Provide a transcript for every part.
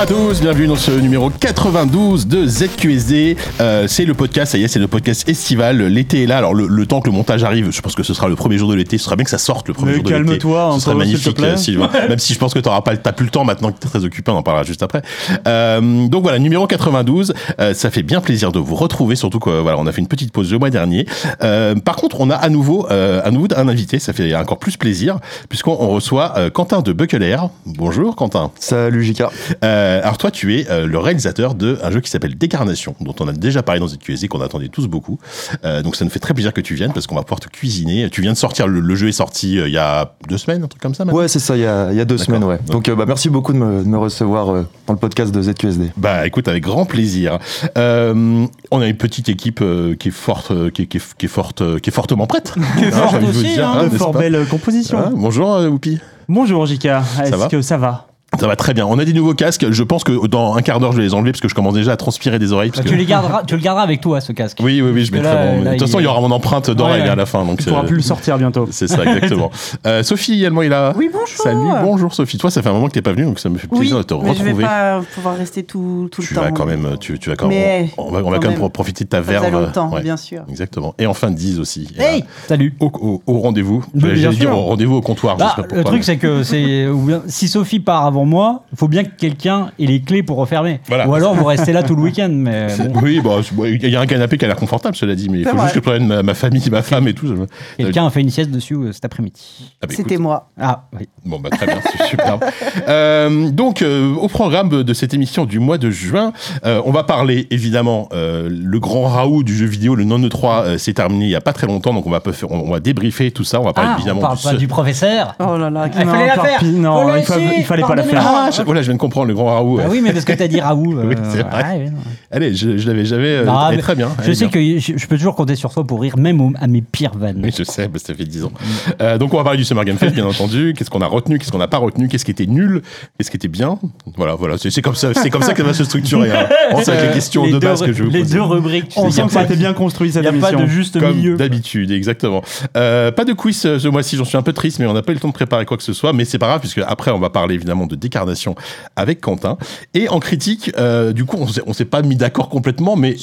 Bonsoir à tous, bienvenue dans ce numéro 92 de ZQSD. Euh, c'est le podcast, ça y est, c'est le podcast estival. L'été est là, alors le, le temps que le montage arrive, je pense que ce sera le premier jour de l'été, ce sera bien que ça sorte le premier Mais jour de l'été. calme-toi, un ce te magnifique, plaît. Sylvain. Même si je pense que t'auras pas, le- t'as plus le temps maintenant que t'es très occupé, on en parlera juste après. Euh, donc voilà, numéro 92, euh, ça fait bien plaisir de vous retrouver, surtout que voilà, on a fait une petite pause le mois dernier. Euh, par contre, on a à nouveau, euh, à nouveau un invité, ça fait encore plus plaisir, puisqu'on on reçoit euh, Quentin de Buckler. Bonjour Quentin. Salut Jika. Euh, alors toi, tu es euh, le réalisateur de un jeu qui s'appelle Décarnation, dont on a déjà parlé dans ZQSD, qu'on attendait tous beaucoup. Euh, donc ça nous fait très plaisir que tu viennes parce qu'on va pouvoir te cuisiner. Tu viens de sortir, le, le jeu est sorti euh, il y a deux semaines, un truc comme ça. maintenant Ouais, c'est ça, il y a, il y a deux semaines, ouais. Donc euh, bah, merci beaucoup de me, de me recevoir euh, dans le podcast de ZQSD. Bah écoute, avec grand plaisir. Euh, on a une petite équipe euh, qui est forte, euh, qui, est- qui est, qui est forte, euh, qui est fortement prête. Hein, j'ai envie de vous aussi, dire, hein, hein, de fort belle composition. Hein, bonjour euh, Whoopi. Bonjour Jika, est-ce que ça va? Ça va très bien. On a des nouveaux casques. Je pense que dans un quart d'heure, je vais les enlever parce que je commence déjà à transpirer des oreilles. parce Bah, que- tu, les garderas, tu le garderas avec toi, ce casque. Oui, oui, oui, je mettrai là, mon- là, De toute façon, il- y aura mon empreinte d'oreille Ouais, ouais. à la fin. Donc Tu pourras plus le sortir bientôt. C'est ça, exactement. Euh, Sophie également est là. Oui, bonjour. Salut, bonjour Sophie. Toi, ça fait un moment que t'es pas venue, donc ça me fait Oui, plaisir de te mais je vais retrouver. pas pouvoir rester tout, tout tu le temps. vas quand même, tu, tu vas quand même, on va, on va quand quand même même. profiter de ta verve. longtemps, Ouais, bien sûr. Exactement. Et enfin, Diz aussi. est Hey là. Salut. Au, au- au rendez-vous. Mais J'allais bien dire sûr. au rendez-vous au comptoir. Bah, le truc, c'est que si Sophie part avant moi, il faut bien que quelqu'un ait les clés pour refermer. Voilà. Ou alors vous restez là tout le week-end. Mais bon, Oui, bah, bon, il y a un canapé qui a l'air confortable, cela dit, mais il faut vrai. juste que je prenne ma, ma famille, ma femme et tout. quelqu'un a fait une sieste dessus euh, cet après-midi. Ah, bah, C'était moi. Ah oui. Bon, bah, très bien, c'est superbe. Euh, donc, euh, au programme de cette émission du mois de juin, euh, on va parler évidemment euh, le grand Raoult du jeu vidéo, le non 3 euh, s'est terminé il y a pas très longtemps, donc on va, peu faire- on va débriefer tout ça. On va parler Ah, on évidemment parle du pas du professeur. Oh là là. Ah, il fallait la faire. non, il fallait pas la Pardonnez-moi. Ah, je- voilà, je viens de comprendre le grand Raoult. Ah euh. oui, mais parce que t'as dit Raoult. Oui, euh, c'est vrai. ouais, ouais, non. Allez, je, je l'avais jamais. euh, Non, très bien. Je sais bien. que je, je peux toujours compter sur toi pour rire, même au- à mes pires vannes. Oui, je sais, bah, ça fait 10 ans. Euh, donc, on va parler du Summer Game Fest, bien entendu. Qu'est-ce qu'on a retenu, qu'est-ce qu'on n'a pas retenu, qu'est-ce qui était nul, qu'est-ce qui était bien. Voilà, voilà. C'est c'est comme ça, c'est comme ça que ça va se structurer. Hein. On sait les questions Les de base que je vous Les poser. deux rubriques. tu On sent que ça a été bien construit cette Il n'y a pas émission. de juste milieu. d'habitude, exactement. Pas de quiz ce mois-ci, j'en suis un peu triste, mais on n'a pas eu le temps de préparer quoi que ce soit. Mais c'est pas grave, puisque après, on va parler évidemment de décarnation avec Quentin. Et en critique, euh, du coup, on s'est- pas mis d'accord complètement, mais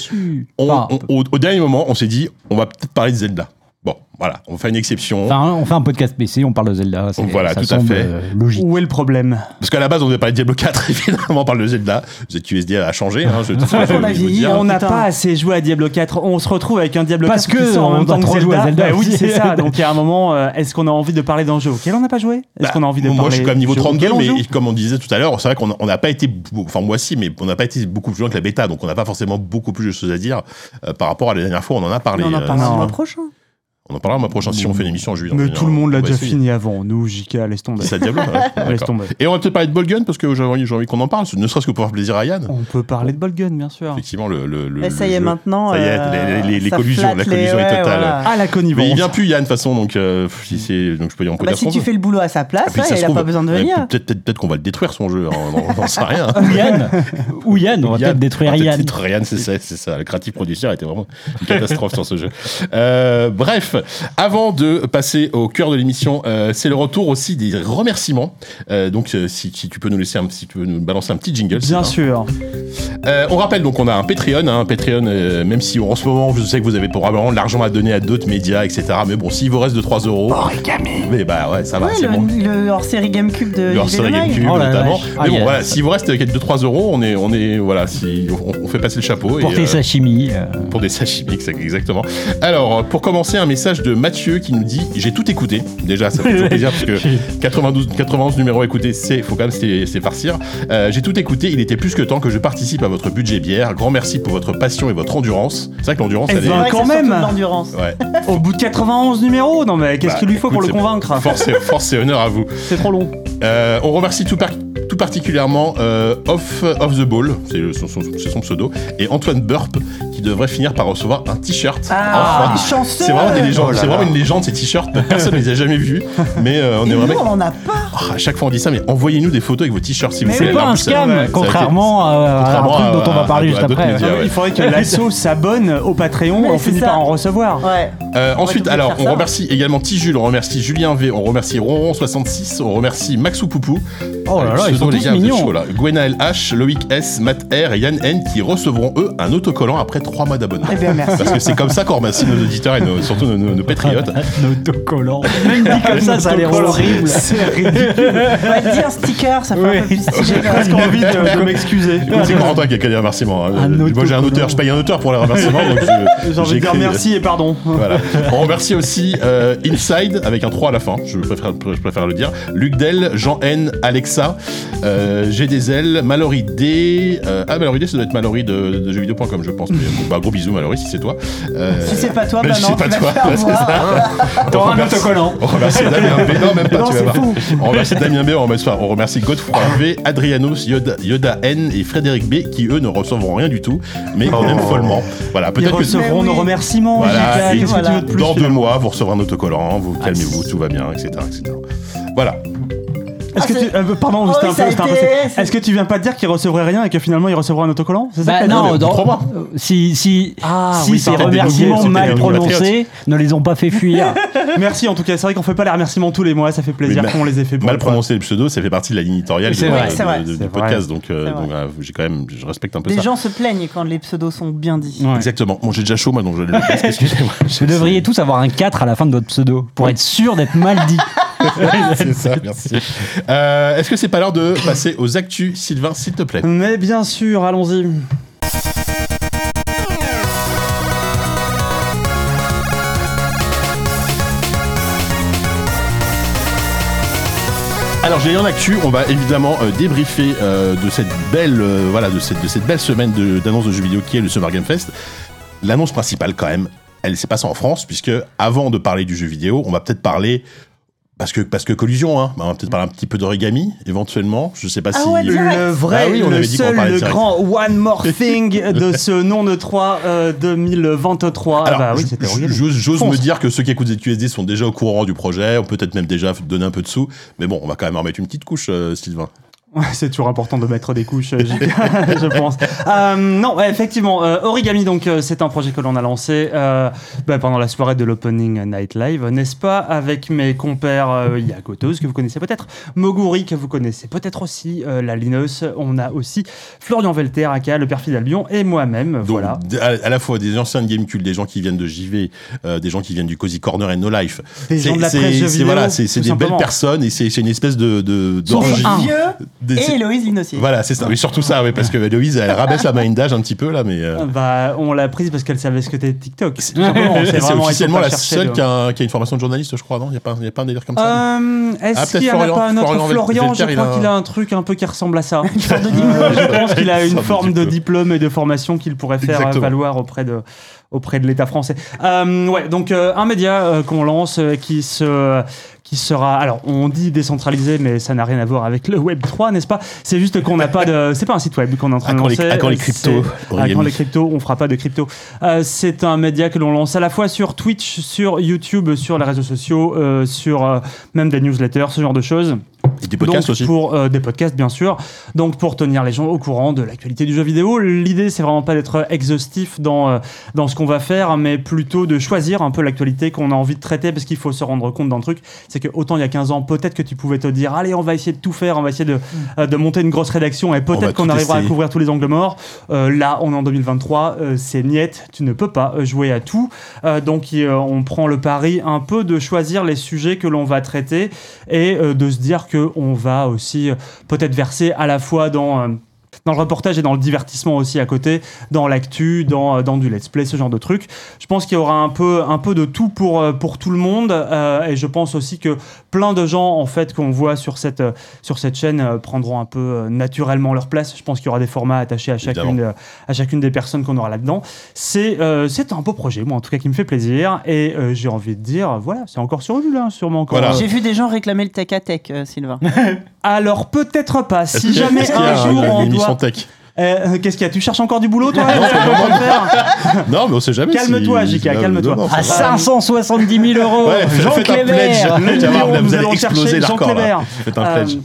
on- Enfin, on- au, au dernier moment, on s'est dit, on va peut-être parler de Zelda. Bon, voilà, on fait une exception. Enfin, on fait un podcast PC, on parle de Zelda. c'est- Voilà, ça tout à fait. euh, logique. Où est le problème Parce qu'à la base, on devait parler de Diablo 4, évidemment, on parle de Zelda. ZQSD a changé. Hein, je, qu'on a vieilli, hein. On n'a pas assez joué à Diablo 4. On se retrouve avec un Diablo Parce 4 que qui sort en on même temps a que joué à Zelda Bah oui, c'est ça. Donc il y a un moment, euh, est-ce qu'on a envie de parler d'un jeu auquel on n'a pas joué? Est-ce Bah, qu'on a envie de moi, parler je suis quand même niveau du jeu 32, auquel on mais comme on disait tout à l'heure, c'est vrai qu'on on n'a pas été, enfin moi aussi, mais on n'a pas été beaucoup plus loin que la bêta, donc on n'a pas forcément beaucoup plus de choses à dire euh, par rapport à la dernière fois. On en a parlé. On en parlera prochain. On en parlera le mois prochain si on fait une émission en juillet. Mais tout le monde l'a déjà essayer. fini avant. Nous, JK, laisse tomber. C'est ça, Diablo. ouais, Laisse tomber. Et on va peut-être parler de Bolgun parce que j'ai envie, j'ai envie qu'on en parle, ne serait-ce que pour faire plaisir à Yann. On peut parler de Bolgun, bien sûr. Effectivement, le. le, le Mais ça y est, maintenant. Ça y est, euh, les- les- les ça collusions, la les- collusion est ouais, totale. voilà. Ah, la connivence. Mais il vient plus Yann de toute façon, donc euh, si c'est, donc je peux dire, on peut Bah, dire si tu fais le boulot à sa place, il a trouve, pas besoin de venir. Peut-être, peut-être, peut-être qu'on va le détruire son jeu, on n'en- sait rien. Ou Yann. Ou Yann, on va peut-être détruire Yann. détruire Yann, c'est ça, c'est ça. Le creative producer était vraiment une catastrophe sur ce jeu. Euh, bref, avant de passer au cœur de l'émission, euh, c'est le retour aussi des remerciements. Euh, donc, euh, si, si tu peux nous laisser un, si tu peux nous balancer un petit jingle. Bien sûr. Euh, on rappelle donc on a un Patreon, hein, un Patreon, euh, même si en ce moment je sais que vous avez probablement de l'argent à donner à d'autres médias, etc. Mais bon, s'il vous reste de 3 euros, mais bah ouais, ça va, Ouais, c'est le, bon. le hors-série GameCube de Le. GameCube Oh notamment. Mais Ah, bon, yes. voilà, s'il vous reste quelques 2-3 euros, on est, on est, voilà, si, on, on fait passer le chapeau. Pour et, euh, sashimi. euh, pour des sashimi, exactement. Alors, pour commencer, un message de Mathieu qui nous dit J'ai tout écouté. Déjà, ça fait toujours plaisir parce que 92, 91 numéros écoutés, c'est faut quand même c'est c'est farcir. Euh, J'ai tout écouté. Il était plus que temps que je participe à votre budget bière. Grand merci pour votre passion et votre endurance. C'est vrai que l'endurance, elle est. C'est vrai Quand même. l'endurance. Ouais. Au bout de 91 numéros Non, mais qu'est-ce Bah, qu'il lui faut pour le convaincre Force et, force et honneur à vous. C'est trop long. Euh, on remercie tout, par- tout particulièrement euh, Off, Off the Ball, c'est son, son- c'est son pseudo, et Antoine Burp qui devrait finir par recevoir un t-shirt. Ah, Enfin. chanceux C'est vraiment des légendes, Oh c'est vraiment une légende ces t-shirts. Personne ne les a jamais vus, mais euh, on Et est nous, vraiment. on en a pas. Oh, à chaque fois on dit ça, mais envoyez-nous des photos avec vos t-shirts si vous voulez. C'est pas En un scam, ça été- contrairement à, un contrairement truc à- dont on va parler à juste d'autres après. médias, ouais. Il faudrait que l'assaut s'abonne au Patreon Mais et on finit ça. par en recevoir. Ouais. Euh, ensuite, alors, on remercie également Tijules, on remercie Julien V, on remercie Ronron66, on remercie Maxou Poupou. Oh là là, ils sont les gars, mignons. chauds, là. Gwenaël H, Loïc S, Matt R et Yann N qui recevront eux un autocollant après 3 mois d'abonnement. Eh bien, merci. Parce que c'est comme ça qu'on remercie nos auditeurs et nos- surtout nos, nos- nos patriotes. Un autocollant. Même dit comme ça, ça a l'air horrible. C'est ridicule. On va te dire sticker, ça fait Oui. un peu plus stylé. J'ai presque envie de, de m'excuser. C'est Corentin qui a qu'à dire remerciements. hein. Un Moi j'ai un auteur, je paye un auteur pour les remerciements. J'ai envie de dire merci et pardon. Voilà. On remercie aussi euh, Inside avec un 3 à la fin, je préfère, je préfère le dire. Luc Del, Jean N, Alexa, euh, J'ai des ailes, Mallory D. euh, ah, Mallory D, ça doit être Mallory de, de jeuxvideo.com, je pense. Mais, bon, bah, gros bisous, Mallory, si c'est toi. Euh, Si c'est pas toi, mais bah si non, c'est pas toi, ça. T'auras un autocollant. On remercie Damien B. Non, même pas, Non, tu vas voir. On remercie Damien B, on remercie, on remercie Godefroy V, Adrianos, Yoda, Yoda N et Frédéric B qui eux ne recevront rien du tout, mais on aime follement. Voilà, Ils peut-être que recevront Mais nos remerciements. Voilà, et que dans deux mois, vous recevrez un autocollant, vous calmez-vous, tout va bien, etc. etc. Voilà. Est-ce que Ah, tu... euh, pardon, Oh, c'était un ça peu, a c'était un peu été- sec. Est-ce que tu viens pas de dire qu'ils recevraient rien et que finalement ils recevront un autocollant C'est ça Bah que t'as dit non, trois mois. euh, si, si, Ah, si oui, ces remerciements c'était mal des prononcés ne les ont pas fait fuir. Merci en tout cas, c'est vrai qu'on fait pas les remerciements tous les mois, ça fait plaisir Oui, qu'on les ait fait pour Mal une fois. prononcer le pseudo, ça fait partie de la ligne éditoriale C'est de- vrai, de- c'est vrai. de- du C'est podcast, donc, euh, C'est donc, vrai. voilà, j'ai quand même, je respecte un peu Les ça. gens se plaignent quand les pseudos sont bien dits. Ouais. Exactement. Bon, j'ai déjà chaud, moi, donc je le. Excusez-moi. Vous devriez tous avoir un 4 à la fin de votre pseudo pour être sûr d'être mal dit. C'est ça, merci. Euh, Est-ce que c'est pas l'heure de passer aux actus, Sylvain, s'il te plaît Mais bien sûr, allons-y. Alors j'ai en actu, on va évidemment euh, débriefer euh, de cette belle euh, voilà de cette de cette belle semaine de- d'annonce de, jeux vidéo qui est le Summer Game Fest. L'annonce principale quand même, elle s'est passée en France puisque avant de parler du jeu vidéo, on va peut-être parler parce que parce que collusion hein, on va peut-être parler un petit peu d'origami éventuellement, je sais pas Ah si ouais, direct. Le vrai, Ah oui, on le avait dit seul, le grand One More Thing de ce nom de 3 euh, 2023. Ah Alors, bah oui, c'était j'ose me dire que ceux qui écoutent ZQSD sont déjà au courant du projet, on peut peut-être même déjà donner un peu de sous, mais bon, on va quand même en mettre une petite couche, euh, Sylvain. C'est toujours important de mettre des couches, euh, je pense. Euh, non, ouais, effectivement, euh, Origami, donc euh, c'est un projet que l'on a lancé bah, pendant la soirée de l'Opening Night Live, n'est-ce pas? Avec mes compères Yakotos, que vous connaissez peut-être, Moguri, que vous connaissez peut-être aussi, la Linus, on a aussi Florian Velter, aka le perfide Albion, et moi-même, voilà. à, à la fois des anciens de Gamecube, des gens qui viennent de JV, des gens qui viennent du Cozy Corner et No Life. Des C'est- gens de la presse vidéo, Voilà, c'est des belles personnes et c'est une espèce de de. Vieux Des- et Héloïse Linossier. Voilà, c'est ça. Oui, surtout ça, oui, parce que Héloïse, elle rabaisse la moyenne d'âge un petit peu là, mais. euh, Bah, on l'a prise parce qu'elle savait ce que c'était TikTok. C'est officiellement la seule de- qui a, un- qui a une formation de journaliste, je crois, non? Il n'y a, pas- y a pas un délire comme ça Euh, Est-ce Ah, qu'il y en a Florian- pas un autre Florian je crois a- qu'il a un truc un peu qui ressemble à ça. sorte de diplôme. je pense qu'il a une forme de diplôme. et de formation qu'il pourrait faire Exactement. euh, valoir auprès de auprès de l'État français. Euh, ouais, donc euh, un média euh, qu'on lance euh, qui se qui sera alors on dit décentralisé mais ça n'a rien à voir avec le Web 3 n'est-ce pas? C'est juste qu'on n'a pas de c'est pas un site web qu'on est en train À de quand les- lancer. à quand les C'est- cryptos, à quand les cryptos on fera pas de crypto. Euh, c'est un média que l'on lance à la fois sur Twitch sur YouTube sur les réseaux sociaux euh, sur euh, même des newsletters ce genre de choses Et des podcasts donc, aussi. Pour euh, des podcasts, bien sûr. Donc, pour tenir les gens au courant de l'actualité du jeu vidéo. L'idée, c'est vraiment pas d'être exhaustif dans, euh, dans ce qu'on va faire, mais plutôt de choisir un peu l'actualité qu'on a envie de traiter, parce qu'il faut se rendre compte d'un truc. C'est que autant il y a 15 ans, peut-être que tu pouvais te dire, allez, on va essayer de tout faire, on va essayer de, euh, de monter une grosse rédaction, et Mm. Peut-être qu'on arrivera essayer. à couvrir tous les angles morts. Euh, là, on est en 2023, euh, c'est niette, tu ne peux pas jouer à tout. Euh, donc, euh, on prend le pari un peu de choisir les sujets que l'on va traiter et euh, de se dire que on va aussi euh, peut-être verser à la fois dans euh, dans le reportage et dans le divertissement aussi à côté, dans l'actu, dans, euh, dans du let's play, ce genre de trucs. Je pense qu'il y aura un peu, un peu de tout pour, euh, pour tout le monde euh, et je pense aussi que plein de gens en fait qu'on voit sur cette, sur cette chaîne euh, prendront un peu euh, naturellement leur place. Je pense qu'il y aura des formats attachés à chacune, euh, à chacune des personnes qu'on aura là-dedans. C'est euh, c'est un beau projet, moi en tout cas qui me fait plaisir et euh, j'ai envie de dire, voilà, c'est encore sur vue là, sûrement encore. Voilà. J'ai vu des gens réclamer le tech à tech, euh, Sylvain. alors peut-être pas. Si jamais un jour on émission tech Euh, Qu'est-ce qu'il y a Tu cherches encore du boulot, toi Non, mais on sait jamais. Calme-toi, si- Jika, non, calme-toi. À ça va. 570 000 euros, Ouais, Jean numéro, vous allez exploser Jean. Clément. Faites un Euh, pledge.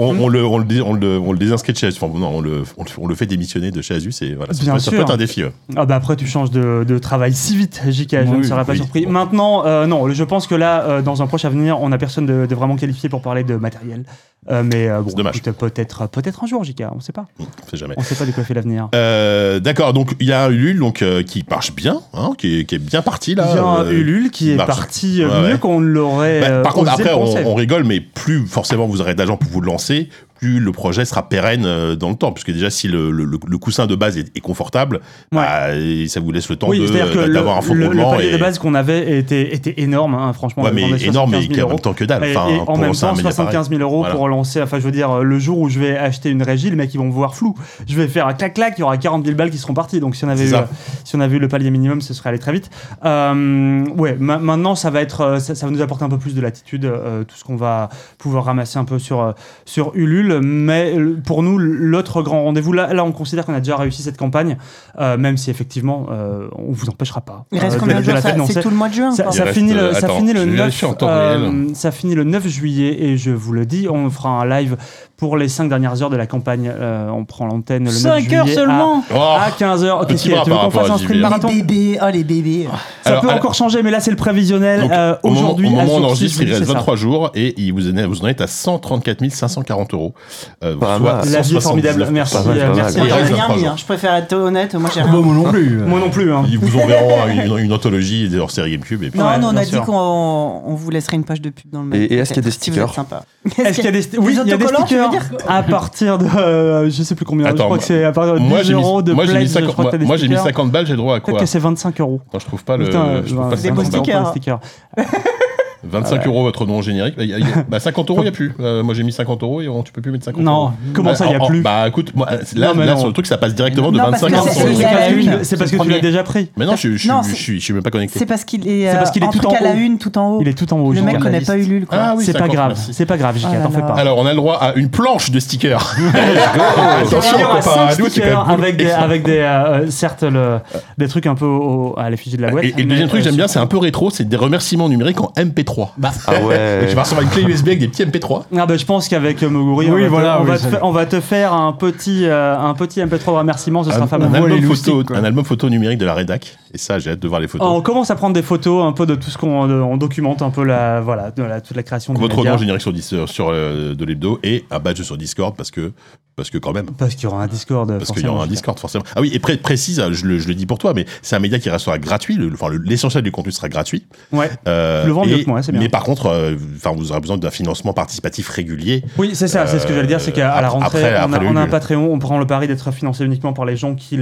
On, on le, on, le, on, le, on le désinscrit de chez Asus. Enfin, non, on le, on, le, on le fait démissionner de chez Asus. Et voilà, ça, Bien peut, ça peut sûr. être un défi. ouais. Ah bah après tu changes de, de travail si vite, JK, je ne serais pas oui. surpris. Maintenant, euh, non, je pense que là, euh, dans un proche avenir, on n'a personne de, de vraiment qualifié pour parler de matériel. Euh, mais euh, bon, dommage. écoute, peut-être peut-être un jour, JK, on sait pas. On sait jamais. On sait pas de quoi fait l'avenir. Euh, D'accord, donc il y a un Ulule donc, euh, qui marche bien, hein, qui, est, qui est bien parti là. Il y a un euh, Ulule qui est marche. parti euh, Ouais, mieux ouais. qu'on ne l'aurait. Bah, euh, par contre, après, on, on rigole, mais plus forcément vous aurez d'argent pour vous lancer, plus le projet sera pérenne euh, dans le temps. Puisque déjà, si le, le- le coussin de base est, est confortable, bah, et ça vous laisse le temps Oui, euh, le, d'avoir un faux le- le palier et- de base qu'on avait était, était énorme, hein, franchement. Ouais, mais énorme, 75 mais 000 en même temps que dalle. Et, Enfin, et en même temps, média pareil. 75 000 euros Voilà. pour lancer, enfin je veux dire, le jour où je vais acheter une régie, les mecs ils vont me voir flou. Je vais faire un clac-clac, il y aura 40 000 balles qui seront parties. Donc si on avait, eu, euh, si on avait eu le palier minimum, ce serait allé très vite. Euh, ouais, ma- maintenant ça va être, euh, ça, ça va nous apporter un peu plus de latitude, euh, tout ce qu'on va pouvoir ramasser un peu sur, euh, sur Ulule. Mais pour nous, l'autre grand rendez-vous, là, là on considère qu'on a déjà réussi cette campagne, euh, même si effectivement euh, on vous empêchera pas. Il reste euh, combien de la jours C'est tout le mois de juin ça, finit le, euh, ça finit le je vais 9 vérifier en temps euh, réel. ça finit le 9 juillet et je vous le dis, on fera un live pour les 5 dernières heures de la campagne. Euh, on prend l'antenne le 9 5 juillet heures à- seulement Oh, à, 15 heures. Petit Qu'est-ce qu'il y a bras Tu veux qu'on fasse à un sprint Les marathon bébés, oh les bébés. Ça Alors, peut alors- encore changer, mais là c'est le prévisionnel. Donc, Euh, Aujourd'hui, au à moment où on enregistre, il reste c'est ça. 23 jours et il vous en est, vous en êtes à 134 540 euros. Euh, mal. La vie est 179%. formidable. Merci, Pas mal, euh, pas mal. merci. Moi, j'ai rien 23 mis, hein. je préfère être honnête, moi j'ai Bah, rien moi non plus. Moi non plus. hein. Ils vous enverront une, une anthologie des hors-série GameCube. Et puis, Non, Ouais, non, on a dit qu'on on vous laisserait une page de pub dans le mail. Et- et est-ce qu'il y a des stickers êtes sympa. Est-ce qu'il y a des, Des oui, il y a des autocollants, stickers dire à partir de euh, je sais plus combien. je Attends, crois moi- que c'est à partir de moi, 10 j'ai mis, euros de moi, mis je 50, crois des moi, j'ai mis stickers. 50 balles, j'ai droit à Peut-être quoi que c'est 25 euros. Non, je trouve pas le. Putain, je trouve bah, pas Des 50 beaux balles. pour les stickers. stickers. 25 euros votre nom générique. Bah, il y a- il y a- bah, 50 euros, il n'y a plus. Euh, moi, j'ai mis 50 euros et on- tu peux plus mettre 50 Non. euros. Comment ça, il y a en- en- plus Bah écoute, moi, là, Non, mais là non. sur le truc, ça passe directement de Non, parce 25 que à c'est- 100 c'est- euros. a la une. C'est parce que tu l'as déjà pris. Mais non, je, je, je, Non, je, suis, je suis même pas connecté. C'est parce qu'il est, C'est parce euh, qu'il est en tout en à la haut. une, tout en haut. Il est tout en haut. Le mec la connaît pas Ulule, quoi. Ah oui, C'est pas grave, merci. c'est pas grave, JK, Oh là t'en fais là. pas. Alors, on a le droit à une planche de stickers. Il Attention, y aura comparé cinq à nous, c'est quand stickers même avec des, avec des euh, certes le, des trucs un peu au- à l'effigie de la boîte. Et, et le mais, deuxième truc euh, que j'aime bien, c'est un peu rétro, c'est des remerciements numériques en MP3. Bah, Ah ouais. Tu vas recevoir une clé USB avec des petits MP3. Ah bah, je pense qu'avec euh, Moguri, Oui, on, va voilà, te, on, oui, va te ça- fa- on va te faire un petit, euh, un petit MP3 de remerciement, ce sera Un, fameux. un album photo, un album photo numérique de la rédac. Et ça, j'ai hâte de voir les photos. On commence à prendre des photos un peu de tout ce qu'on on documente un peu la voilà de la, toute la création Votre nom générique sur, dis- sur, sur, euh, de l'hebdo et un badge sur Discord parce que, parce que quand même. Parce qu'il y aura un Discord. Parce qu'il y aura un Discord, forcément. Ah oui, et pré- précise, je le, je le dis pour toi, mais c'est un média qui restera gratuit. le- Enfin, l'essentiel du contenu sera gratuit. Ouais. Euh, Le vend et- mieux que moi, c'est bien. Mais par contre, euh, vous aurez besoin d'un financement participatif régulier. Oui, c'est ça, c'est ce que j'allais dire, c'est qu'à la rentrée, après- on, a, après le on a un. Patreon, on prend le pari d'être financé uniquement par les gens qui,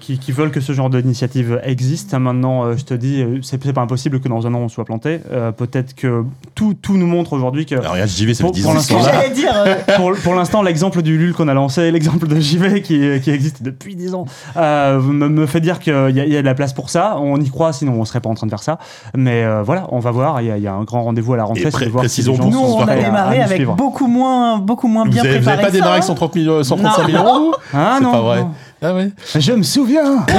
qui, qui veulent que ce genre d'initiative existe. Maintenant, euh, je te dis, euh, c'est c'est pas impossible que dans un an on soit planté. Euh, Peut-être que tout, tout nous montre aujourd'hui que Alors, regarde, JV, ça fait Pour- 10 pour ans dire. euh, pour, pour l'instant, l'exemple du LUL qu'on a lancé, l'exemple de JV qui, qui existe depuis 10 ans, euh, me, me fait dire qu'il y, a- il y a de la place pour ça. On y croit, sinon on serait pas en train de faire ça. Mais euh, voilà, on va voir. Il y, a- il y a un grand rendez-vous à la rentrée. Et c'est pré- si précisons pour Nous, on a démarré avec suivre. beaucoup moins, beaucoup moins Vous bien avez, vous préparé. avez pas que ça, démarré avec hein. 130 000, 135 000 euros vous Ah C'est non, pas vrai. non. Ah ouais. Je me souviens.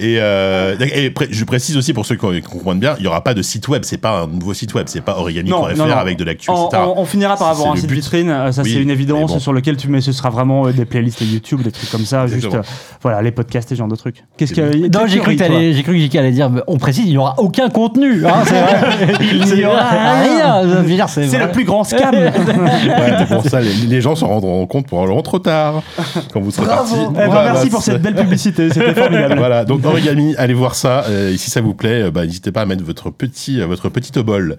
Et, euh, et pré- je précise aussi pour ceux qui comprennent bien, il y aura pas de site web. C'est pas un nouveau site web. C'est pas origami.fr avec de l'actu, On, on- on finira par avoir un site but. vitrine, euh, ça Oui, c'est une évidence bon. sur lequel tu mets, ce sera vraiment euh, des playlists YouTube, des trucs comme ça, juste euh, voilà les podcasts et ce genre de trucs. Qu'est-ce que Non, j'ai cru que j'ai cru que JK allait dire, on précise, il n'y aura aucun contenu. hein, c'est vrai. Il n'y aura rien. C'est le plus grand scam. Ouais, bon, ça, les, les gens s'en rendront compte probablement trop tard quand vous serez Eh ben, merci pour cette belle publicité, c'était formidable. Voilà, donc Origami, allez voir ça. Euh, et si ça vous plaît, euh, bah, n'hésitez pas à mettre votre petit, euh, votre petit obol.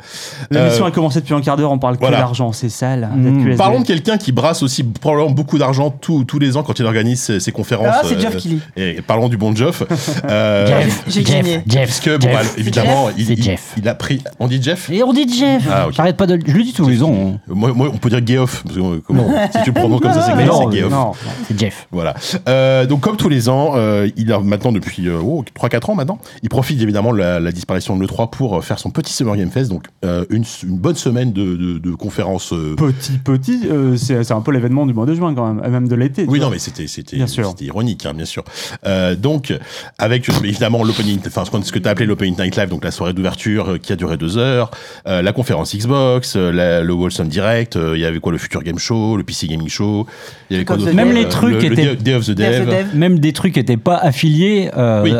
L'émission Euh, a commencé depuis un quart d'heure, on parle voilà. que d'argent, c'est sale. Mm. ZQSD. Parlons de quelqu'un qui brasse aussi probablement beaucoup d'argent tous tous les ans quand il organise ses, ses conférences. Ah, c'est euh, Geoff Keighley. Et parlons du bon Geoff. Euh, Jeff, J'ai Jeff, gagné. Jeff, bon, Jeff. bah, évidemment, il, C'est il- Jeff. il a pris. On dit Jeff Et on dit Jeff. Ah. J'arrête pas de. Je le dis tous les ans. hein. moi, on peut dire Geoff. Parce que, comment- si tu le prononces comme ça, c'est Mais Geoff, non, c'est Geoff. Non. C'est Jeff. Voilà. Voilà. Euh, donc comme tous les ans, euh, il a maintenant depuis euh, oh, 3-4 ans maintenant, il profite évidemment de la, la disparition de l'E3 pour faire son petit Summer Game Fest, donc euh, une, une bonne semaine de, de, de conférences. euh, Petit, petit, euh, c'est c'est un peu l'événement du mois de juin quand même, même de l'été. Oui, vois. non, mais c'était c'était Bien sûr. c'était ironique, hein, bien sûr. Euh, donc, avec évidemment l'opening, enfin ce que tu as appelé l'opening night live, donc la soirée d'ouverture qui a duré deux heures, euh, la conférence Xbox, la- le Wholesome Direct, euh, il y avait quoi le Future Game Show, le PC Gaming Show, il y avait quoi d'autre Même les trucs le, étaient- Day of the. Dev. Même des trucs qui n'étaient pas affiliés euh, Oui.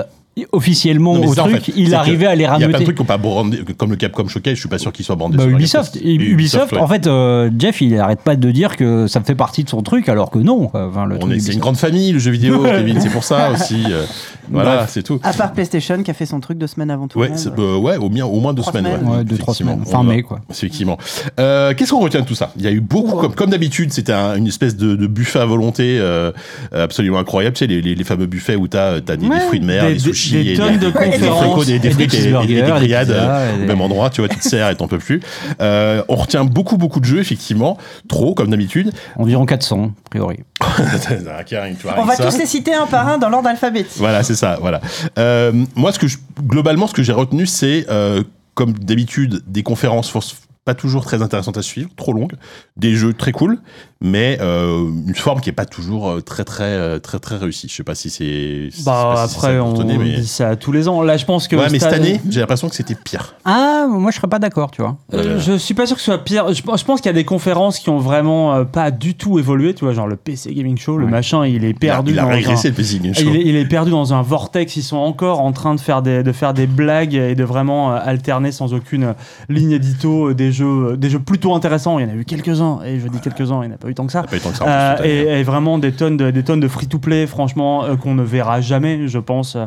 Officiellement Non, au en truc, fait. il arrivait à les Il y a plein de rameuter. trucs qui n'ont pas brandé, comme le Capcom Showcase, je suis pas sûr qu'ils soient brandés. Bah, sur Ubisoft. Et Ubisoft, ouais. en fait, euh, Jeff, il arrête pas de dire que ça fait partie de son truc, alors que non. Enfin, le On truc est, c'est une grande famille, le jeu vidéo, Kevin, c'est pour ça aussi. euh, voilà, Bref. c'est tout. À part PlayStation qui a fait son truc deux semaines avant tout Ouais, euh, ouais, au, moins, au moins deux Trois semaines. semaines. ouais, Ouais, deux, trois semaines. Fin mai, quoi. Effectivement. Euh, Qu'est-ce qu'on retient de tout ça? Il y a eu beaucoup, comme, comme d'habitude, c'était un- une espèce de, de buffet à volonté euh, absolument incroyable. Tu sais, les, les, les fameux buffets où t'as as des, des fruits de mer, Des- des, et tonnes de des, des conférences, des, des et des frites et, et, des grillades euh, au des- même endroit. Tu vois, tu te sers et t'en peux plus. Euh, on retient beaucoup, beaucoup de jeux, effectivement. Trop, comme d'habitude. Environ 400, a priori. Karim, tu vois, On va ça. tous les citer un par un dans l'ordre alphabétique. Voilà, c'est ça. Voilà. Euh, moi, ce que je, globalement, ce que j'ai retenu, c'est euh, comme d'habitude des conférences pas toujours très intéressantes à suivre, trop longues, des jeux très cool, mais euh, une forme qui est pas toujours euh, très très euh, très très réussie. Je sais pas si c'est. Bah pas si après, on mais... dit ça tous les ans. Là, je pense que. Ouais, mais cette année, j'ai l'impression que c'était pire. Ah, moi, je serais pas d'accord, tu vois. Euh, je suis pas sûr que ce soit pire. Je, je pense qu'il y a des conférences qui ont vraiment pas du tout évolué. Tu vois, genre le PC Gaming Show, le Ouais. machin, il est perdu. il a, il a dans régressé un- le PC Game Show. Il est, il est perdu dans un vortex. Ils sont encore en train de faire des, de faire des blagues et de vraiment alterner sans aucune ligne édito des jeux, des jeux plutôt intéressants. Il y en a eu quelques-uns. Et je dis quelques-uns, il n'y en a pas eu tant que ça. Il y a pas eu tant que ça, en plus, Euh, et, et vraiment des tonnes de, des tonnes de free-to-play, franchement, euh, qu'on ne verra jamais, je pense,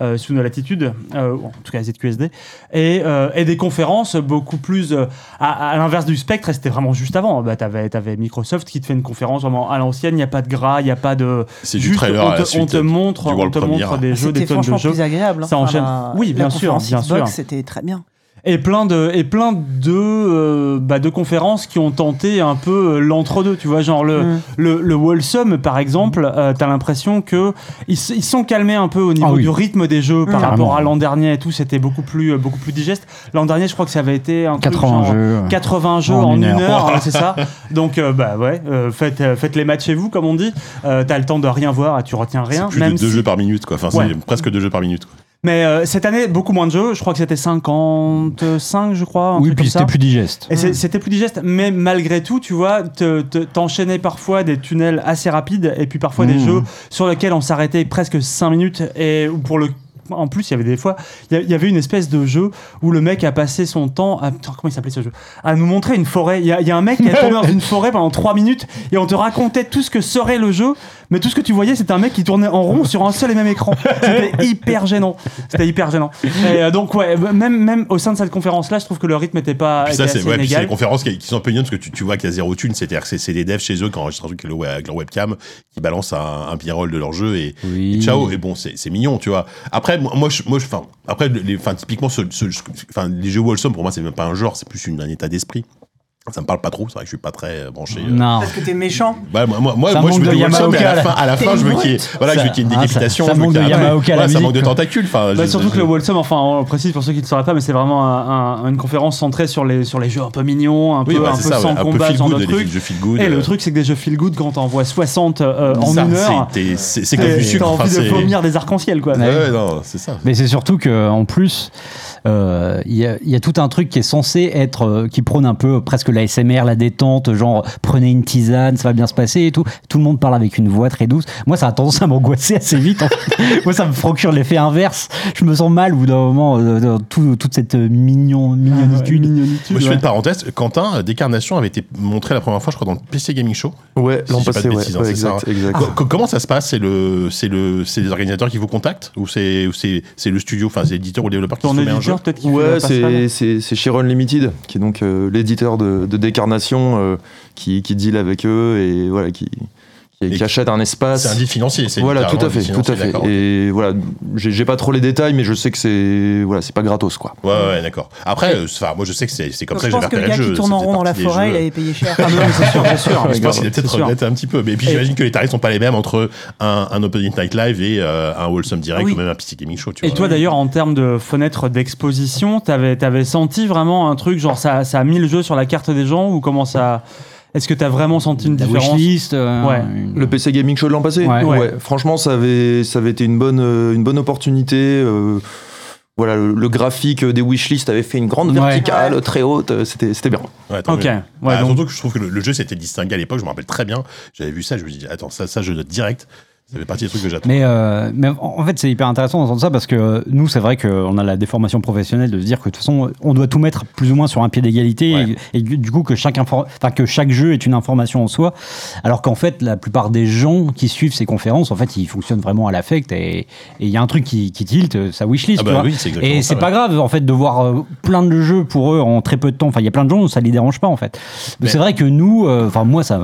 euh, sous nos latitudes, euh, en tout cas ZQSD, et, euh, et des conférences beaucoup plus euh, à, à l'inverse du spectre, et c'était vraiment juste avant. Bah, t'avais, t'avais Microsoft qui te fait une conférence vraiment à l'ancienne, il n'y a pas de gras, il n'y a pas de. C'est du juste, trailer on à te, la suite on te montre, du on te montre des jeux, C'était des tonnes de jeux. plus agréable. hein. Ça enchaîne. la- Oui, bien la sûr, bien Xbox, sûr. C'était très bien. Et plein de, et plein de, euh, bah, de conférences qui ont tenté un peu euh, l'entre-deux, tu vois, genre le, Mm. le, le Wholesome, par exemple, euh, t'as l'impression que ils se ils se sont calmés un peu au niveau Ah oui. du rythme des jeux par Mm. rapport à l'an dernier et tout, c'était beaucoup plus, euh, beaucoup plus digeste. L'an dernier, je crois que ça avait été un truc 80 genre jeux. 80 jeux En en, une heure. heure, hein, c'est ça. Donc, euh, bah ouais, euh, faites, euh, faites les matchs chez vous, comme on dit. Euh, t'as le temps de rien voir et tu retiens rien. plus même de deux si- jeux par minute, quoi. Enfin, Ouais. c'est presque deux jeux par minute. quoi. Mais euh, cette année, beaucoup moins de jeux. Je crois que c'était 55, je crois. un Oui, truc puis c'était plus digeste. Et c'est- c'était plus digeste, mais malgré tout, tu vois, te- te- t'enchaînais parfois des tunnels assez rapides et puis parfois des Mmh. jeux sur lesquels on s'arrêtait presque 5 minutes et pour le en plus, il y avait des fois, il y avait une espèce de jeu où le mec a passé son temps à. Putain, comment il s'appelait ce jeu? À nous montrer une forêt. Il y a, il y a un mec qui est tombé dans une forêt pendant 3 minutes et on te racontait tout ce que serait le jeu, mais tout ce que tu voyais, c'était un mec qui tournait en rond sur un seul et même écran. C'était hyper gênant. C'était hyper gênant. Et euh, donc, ouais, même, même au sein de cette conférence-là, je trouve que le rythme n'était pas. Puis ça, c'est ouais, les conférences qui, qui sont un peu parce que tu, tu vois qu'il y a zéro thune. C'est-à-dire que c'est- des devs chez eux qui enregistrent un truc avec, le- avec leur webcam, qui balancent un, un b-roll de leur jeu et, Oui. et ciao. Et bon, c'est c'est mignon, tu vois. Après, moi, moi, je, moi, je- enfin, après, les, enfin, typiquement, ce, ce- enfin, les jeux Wholesome, pour moi, c'est même pas un genre, c'est plus une, un état d'esprit. Ça me parle pas trop, c'est vrai que je suis pas très euh, branché. euh. Non. Parce que t'es méchant. Ouais, moi, moi, moi, Ça moi, je me de dis Wholesome, mais à la Yamaoka, fin, à la fin, je veux qu'il y ait, voilà, je veux Ça- qu'il y ait une ah, ça- décapitation. ça manque de Yamaoka voilà, ça manque de tentacules. Enfin, Bah, je- surtout je- que le Wholesome, enfin, on précise pour ceux qui ne le sauraient pas, mais c'est vraiment un- un- une conférence centrée sur les, sur les jeux un peu mignons, un Oui, peu, bah, un peu ça, ouais, sans un peu combat, genre good, de les truc. jeux feel good. Et euh, le truc, c'est que des jeux feel good, quand t'en vois 60 euh, en ça, une heure, c'est- t'as comme du t'as sucre. envie enfin, de vomir des arcs-en-ciel, quoi. Ouais, ouais, non, c'est ça. Mais c'est surtout que en plus, euh, il y, a- il y a tout un truc qui est censé être, euh, qui prône un peu presque la SMR, la détente, genre prenez une tisane, ça va bien se passer et tout. Tout le monde parle avec une voix très douce. Moi, ça a tendance à m'angoisser assez vite. en fait. Moi, ça me procure l'effet inverse. Je me sens mal au bout d'un moment euh, dans tout- toute cette euh, mignon, mignonitude. Mignonitude, Moi, je fais ouais. une parenthèse. Quentin, euh, Décarnation avait été montré la première fois, je crois, dans le PC Gaming Show. Ouais, Si l'an pas passé, ouais. hein, ouais, ça, exact, comment ça se passe? C'est le, c'est le, c'est les organisateurs qui vous contactent? Ou c'est, ou c'est, c'est le studio, enfin, c'est l'éditeur ou le développeur qui Ton soumet un jeu peut-être Ouais, c'est Chiron Limited qui est donc euh, l'éditeur de, de Décarnation euh, qui qui deal avec eux et voilà qui qui, Et qui achète un espace. C'est un deal financier. c'est Voilà, tout à fait, tout à fait. Et voilà, j'ai j'ai pas trop les détails, mais je sais que c'est voilà, c'est pas gratos quoi. Ouais, ouais, d'accord. Après, euh, enfin, moi, je sais que c'est c'est comme Donc, ça je que j'ai pense que le repéré gars le jeu. qui tourne en rond dans la forêt, il avait payé cher. Ah, c'est sûr, c'est sûr. Je pense qu'il a peut-être regretté un petit peu. Mais puis j'imagine que les tarifs sont pas les mêmes entre un, un Open Night Live et euh, un Wholesome Direct Oui. ou même un PC Gaming Show. Tu Et toi d'ailleurs, en termes de fenêtre d'exposition, t'avais avais senti vraiment un truc, genre ça, ça a mis le jeu sur la carte des gens ou comment ça. Est-ce que t'as vraiment senti une La différence wishlist. euh, Ouais. une- Le PC Gaming Show de l'an passé Ouais. Ouais. Franchement, ça avait, ça avait été une bonne, euh, une bonne opportunité. euh, voilà, le, le graphique des wishlists avait fait une grande verticale Ouais. très haute. C'était c'était bien. Ouais, Ok. Ouais, Bah, donc- Surtout que je trouve que le, le jeu s'était distingué à l'époque. Je me rappelle très bien. J'avais vu ça. Je me dis, attends, ça, ça je note direct. Ça fait partie des trucs que j'attends. Mais, euh, mais en fait, c'est hyper intéressant d'entendre ça parce que euh, nous, c'est vrai qu'on a la déformation professionnelle de se dire que de toute façon, on doit tout mettre plus ou moins sur un pied d'égalité Ouais. et, et du coup que chaque, que chaque jeu est une information en soi. Alors qu'en fait, la plupart des gens qui suivent ces conférences, en fait, ils fonctionnent vraiment à l'affect et il y a un truc qui, qui tilt, euh, ça wishlist. Ah bah oui, Et c'est ouais. pas grave en fait de voir euh, plein de jeux pour eux en très peu de temps. Enfin, il y a plein de gens où ça les dérange pas en fait. Mais- C'est vrai que nous, euh, enfin moi, ça.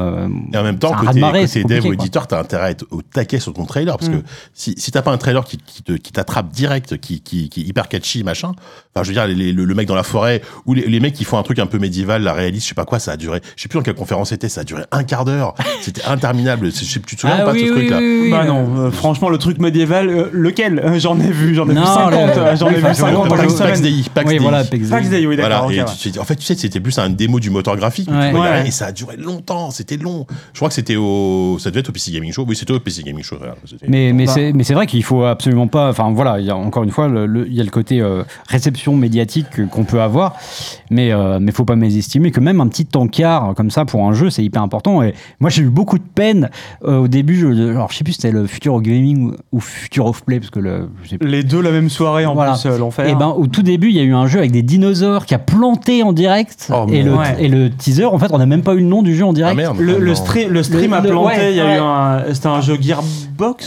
Et en même temps, côté, côté dev ou éditeur, t'as intérêt à être au taquet sur ton trailer. Parce Mm. que si, si t'as pas un trailer qui, qui te- qui t'attrape direct, qui, qui, qui est hyper catchy, machin, enfin, je veux dire, les- le, le mec dans la forêt, ou les, les mecs qui font un truc un peu médiéval, la réaliste, je sais pas quoi, ça a duré, je sais plus dans quelle conférence c'était, ça a duré un quart d'heure. C'était interminable. Je sais- Tu te souviens Ah pas oui, de ce oui, truc-là? oui, oui, Bah non, euh, franchement, le truc médiéval, euh, lequel? Euh, J'en ai vu, j'en ai vu Non, 50, le- euh, j'en ai vu enfin, 50 dans Pax. Pax voilà, Pax oui, d'accord. Voilà, ouais. en fait, tu sais, c'était plus un démo du moteur graphique. Ouais. vois, Ouais. Et ça a duré longtemps, c'était long. Je crois que c'était au. Ça devait être au PC Gaming Show. Oui, c'était au PC Gaming Show. Mais, mais Bah. c'est mais c'est vrai qu'il faut absolument pas. Enfin voilà, il y a encore une fois, il y a le côté euh, réception médiatique que- qu'on peut avoir, mais euh, mais faut pas mésestimer que même un petit encart comme ça pour un jeu, c'est hyper important. Et moi, j'ai eu beaucoup de peine euh, au début. Je, alors, je sais plus si c'était le Future of Gaming ou, ou Future of Play parce que le. Les deux la même soirée en Voilà. plus, euh, l'enfer. Et ben au tout début, il y a eu un jeu avec des dinosaures qui a planté en direct Oh, et, le, ouais. et le teaser, en fait, on n'a même pas eu le nom du jeu en direct. Ah merde. le, Ah, le, stream, le stream Le- a planté, ouais, il y a ouais. eu un. C'était un jeu Gearbox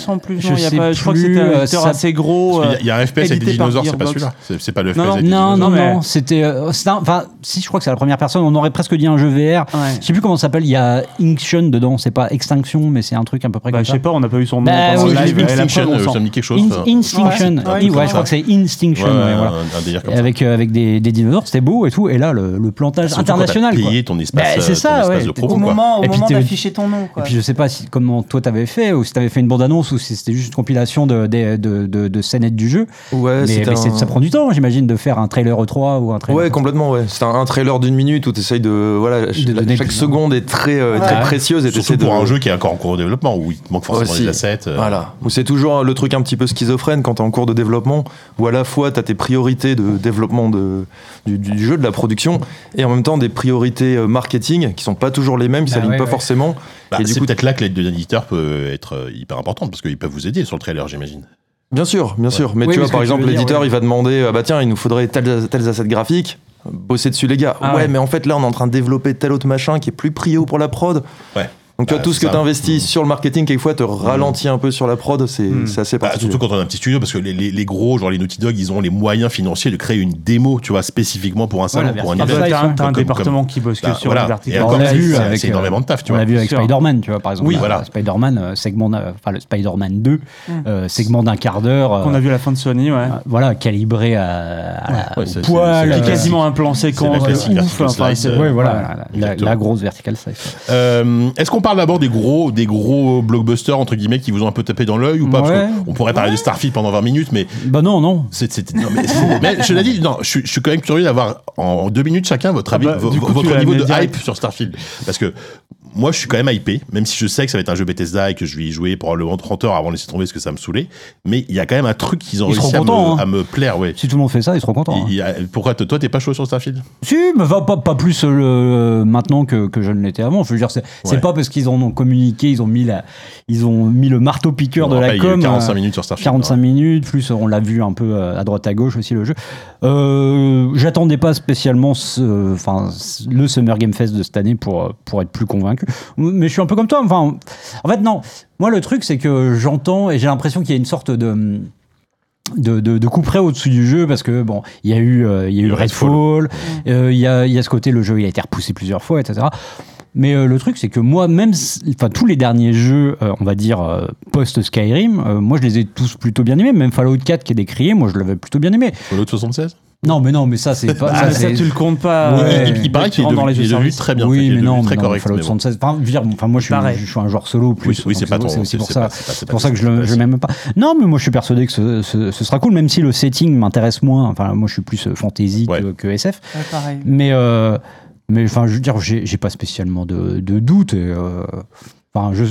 en plus, Je non il y a sais pas, Je crois que c'était un euh, ça- assez gros. Y il y a un FPS avec des dinosaures, c'est pas Gearbox. celui-là. C'est pas le FPS Non, non, avec des Non, dinosaures. non, non, c'était. euh, un- Enfin, si, je crois que c'est la première personne. On aurait presque dit un jeu VR. Ouais. Je sais plus comment ça s'appelle. Il y a Inction dedans. C'est pas Extinction, mais c'est un truc à peu près Bah, comme je ça. sais pas, on n'a pas eu son nom Bah, pendant oui, le live. oui, et la Extinction, preuve, on euh, ça me dit quelque chose. Instinction. Comme je crois que c'est Instinction. Avec, avec des, dinosaures, c'était beau et tout. Et là, le, plantage international. payé ton espace, Bah, c'est ça, ton espace de promo, Au moment, d'afficher ton nom. Et puis je sais pas comment toi t'avais fait, ou si t'avais fait une bande-annonce, ou c'était juste une compilation de, de, de, de, de scénettes du jeu. Ouais, mais un- ça prend du temps, j'imagine, de faire un trailer E3 ou un trailer. Ouais, complètement, ouais. C'est un, un trailer d'une minute où tu essayes de. Voilà, chaque plus, seconde est très, euh, Ouais. très précieuse et Surtout pour un jeu qui est encore en cours de développement, où il te manque forcément Aussi. des assets. euh, Voilà. Où c'est toujours le truc un petit peu schizophrène quand t'es en cours de développement, où à la fois t'as tes priorités de développement de, du, du jeu, de la production, et en même temps des priorités euh, marketing qui sont pas toujours les mêmes, qui Ah s'alignent ouais, pas ouais. forcément. Bah, et du c'est coup, peut-être là que l'aide de l'éditeur peut être euh, hyper importante, parce qu'ils peuvent vous aider sur le trailer, j'imagine. Bien sûr, bien sûr. Mais Oui, tu vois, par exemple, dire, l'éditeur, ouais. il va demander ah bah tiens, il nous faudrait tels, tels assets graphiques. Bosser dessus, les gars. Ah ouais, ouais. mais en fait, là, on est en train de développer tel autre machin qui est plus prio pour la prod. Ouais. Donc, tu Bah, vois, tout ce que tu investis sur le marketing, quelquefois, te ralentit un peu sur la prod. C'est Mm. c'est assez Bah, particulier. surtout quand on a un petit studio, parce que les, les, les gros, genre les Naughty Dog, ils ont les moyens financiers de créer une démo, tu vois, spécifiquement pour un salon, la pour un bah, T'as un, Comme- département qui bosse que Bah, sur voilà. le Et vertical. encore, On l'a c'est- vu c'est- avec, c'est énormément de taf, tu On vois. l'a vu avec. Spider-Man, tu vois, par exemple. Oui, Euh, voilà. Spider-Man, euh, segment, enfin le Spider-Man 2, euh, segment d'un quart d'heure. euh, Qu'on a vu à la fin de Sony, ouais. euh, voilà, calibré à, poil. Qui euh, quasiment un plan séquence euh, voilà, la- grosse vertical slice. Euh, Est-ce qu'on parle d'abord des gros, des gros blockbusters entre guillemets qui vous ont un peu tapé dans l'œil ou pas Parce Ouais. qu'on pourrait parler de Starfield pendant 20 minutes, mais Bah non, non. c'est- c'était. non, mais, mais je l'ai dit, non, je, suis- je suis quand même curieux d'avoir en deux minutes chacun votre, Ah avis, bah, vo- coup, votre niveau de direct. hype sur Starfield, parce que moi je suis quand même hypé, même si je sais que ça va être un jeu Bethesda et que je vais y jouer probablement 30 heures avant de laisser tomber parce que ça me saoulait, mais il y a quand même un truc qu'ils ont Ils réussi à contents, me, hein. à me plaire, ouais. Si tout le monde fait ça, ils seront contents. hein. Il a- pourquoi toi toi, t'es pas chaud sur Starfield? Si, mais va pas, pas plus euh, maintenant que, que je ne l'étais avant. Je veux dire, c'est c'est Ouais. pas parce qu'ils en ont communiqué, ils ont mis, la, ils ont mis le marteau piqueur On de la com. 45 euh, minutes sur Starfield. 45 hein. minutes, plus on l'a vu un peu euh, à droite à gauche aussi le jeu. Euh, J'attendais pas spécialement ce, enfin, le Summer Game Fest de cette année pour, euh, pour être plus convaincu. Mais je suis un peu comme toi. Enfin, en fait, non. Moi, le truc, c'est que j'entends et j'ai l'impression qu'il y a une sorte de. De, de, de coup près au-dessus du jeu parce que bon il y a eu euh, il y a eu Le Redfall euh, il y, a, il y a ce côté le jeu il a été repoussé plusieurs fois etc Mais euh, le truc, c'est que moi, même, enfin, tous les derniers jeux, euh, on va dire euh, post Skyrim, euh, moi, je les ai tous plutôt bien aimés. Même Fallout 4 qui est décrié, moi, je l'avais plutôt bien aimé. Fallout 76 Non, mais non, mais ça, c'est pas. Ah, ça, tu le comptes pas. Ouais. euh, il, il paraît tu qu'il est devenu, les il est devenu très bien. fait, oui, il mais non, très mais non, correct. Fallout mais bon. 76. Enfin, je veux dire, enfin, moi, je suis, je suis un joueur solo plus. Oui, oui, c'est pas ton. c'est aussi pour c'est ça. c'est pour ça que je, l'aime pas. Non, mais moi je suis persuadé que ce, ce- ce sera cool, même si le setting m'intéresse moins. Enfin, moi je suis plus fantasy Ouais. que, que SF. Ouais, pareil. Mais, euh, mais enfin, je veux dire, j'ai j'ai pas spécialement de, de doute. et, euh, Enfin, je.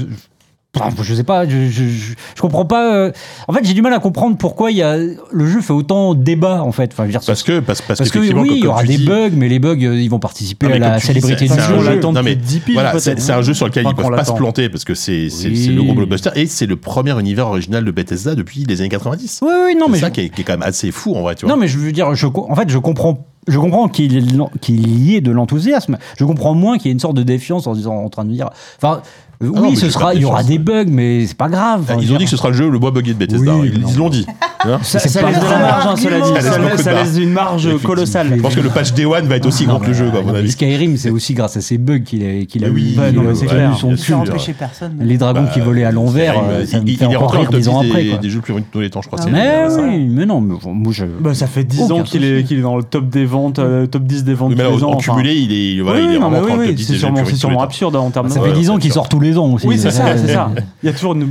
je sais pas, je, je, je- je comprends pas. euh, En fait, j'ai du mal à comprendre pourquoi il y a, le jeu fait autant débat en fait. Enfin, je veux dire, Parce que, parce, parce, parce que oui, il y aura des dis- bugs, mais les bugs, euh, ils vont participer Non, à la célébrité c'est- du c'est jeu. jeu. Non, mais depuis 10 piges, Voilà, c'est c'est un jeu sur lequel Enfin, ils peuvent pas se planter parce que c'est c'est- Oui. c'est le gros blockbuster et c'est le premier univers original de Bethesda depuis les années 90. Oui, oui, non, c'est mais ça je- qui est, qui est quand même assez fou en vrai, tu vois. Non, mais je veux dire, je, en fait, je comprends, je comprends qu'il y ait de l'enthousiasme. Je comprends moins qu'il y ait une sorte de défiance en disant, en train de dire, euh, Ah non, oui, mais ce sera, il y aura des bugs, mais c'est pas grave. Ah, je ils ont dit que ce sera le jeu le moins buggé de Bethesda. Oui, ils non. ils l'ont dit. hein. Ça, pas laisse de la grave. marge, hein, cela dit. Ça laisse Ça, une marge colossale. Je pense que le patch Day One va être aussi Non, grand que le jeu, quoi, à non, mon avis. Skyrim, c'est aussi grâce à ces bugs qu'il a, qu'il a oui, eu. non, c'est clair. personne. Les dragons qui volaient à l'envers, euh, ça il, est rire dans le dix ans top 10 après. des, jeux plus tous les temps, je crois. Mais oui, mais non, mais bon, moi je. Bah, ça fait 10 Aucun ans qu'il est, souci. qu'il est dans le top des ventes, euh, top 10 des ventes mais en cumulé, il est, non, vraiment oui, dans le top oui, 10 c'est sûrement, absurde hein, en termes de. Ça fait 10 ans qu'il sort tous les aussi. Oui, c'est ça, c'est ça. Il y a toujours une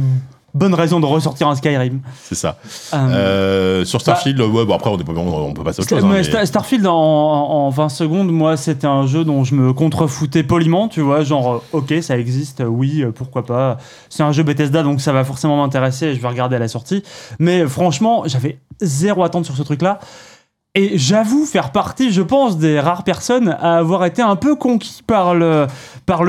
bonne raison de ressortir un Skyrim. C'est ça. Euh, Euh, sur Starfield, ouais, bon, après, on, est pas- on, on peut passer à autre chose. hein, mais mais- Star- Starfield en, en 20 secondes, moi c'était un jeu dont je me contrefoutais poliment, tu vois, genre euh, ok ça existe, oui pourquoi pas. C'est un jeu Bethesda donc ça va forcément m'intéresser et je vais regarder à la sortie. Mais franchement j'avais zéro attente sur ce truc-là. Et j'avoue faire partie, je pense, des rares personnes à avoir été un peu conquis par le,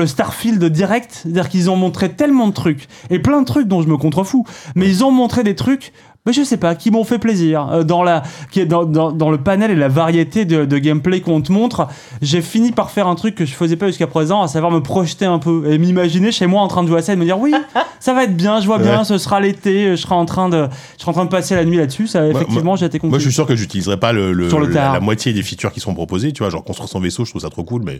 Starfield direct. C'est-à-dire qu'ils ont montré tellement de trucs, et plein de trucs dont je me contrefous, mais ils ont montré des trucs, mais je sais pas, qui m'ont fait plaisir. Euh, dans, la, qui est dans, dans, dans le panel et la variété de, de gameplay qu'on te montre, j'ai fini par faire un truc que je faisais pas jusqu'à présent, à savoir me projeter un peu et m'imaginer chez moi en train de jouer à ça et de me dire oui, ça va être bien, je vois bien, Ouais. ce sera l'été, je serai en train de, je serai en train de passer la nuit là-dessus. Ça, effectivement, j'ai été conquis. Moi, je suis sûr que j'utiliserai pas le, le- Sur le la, moitié des features qui sont proposées, tu vois, genre construire son vaisseau, je trouve ça trop cool, mais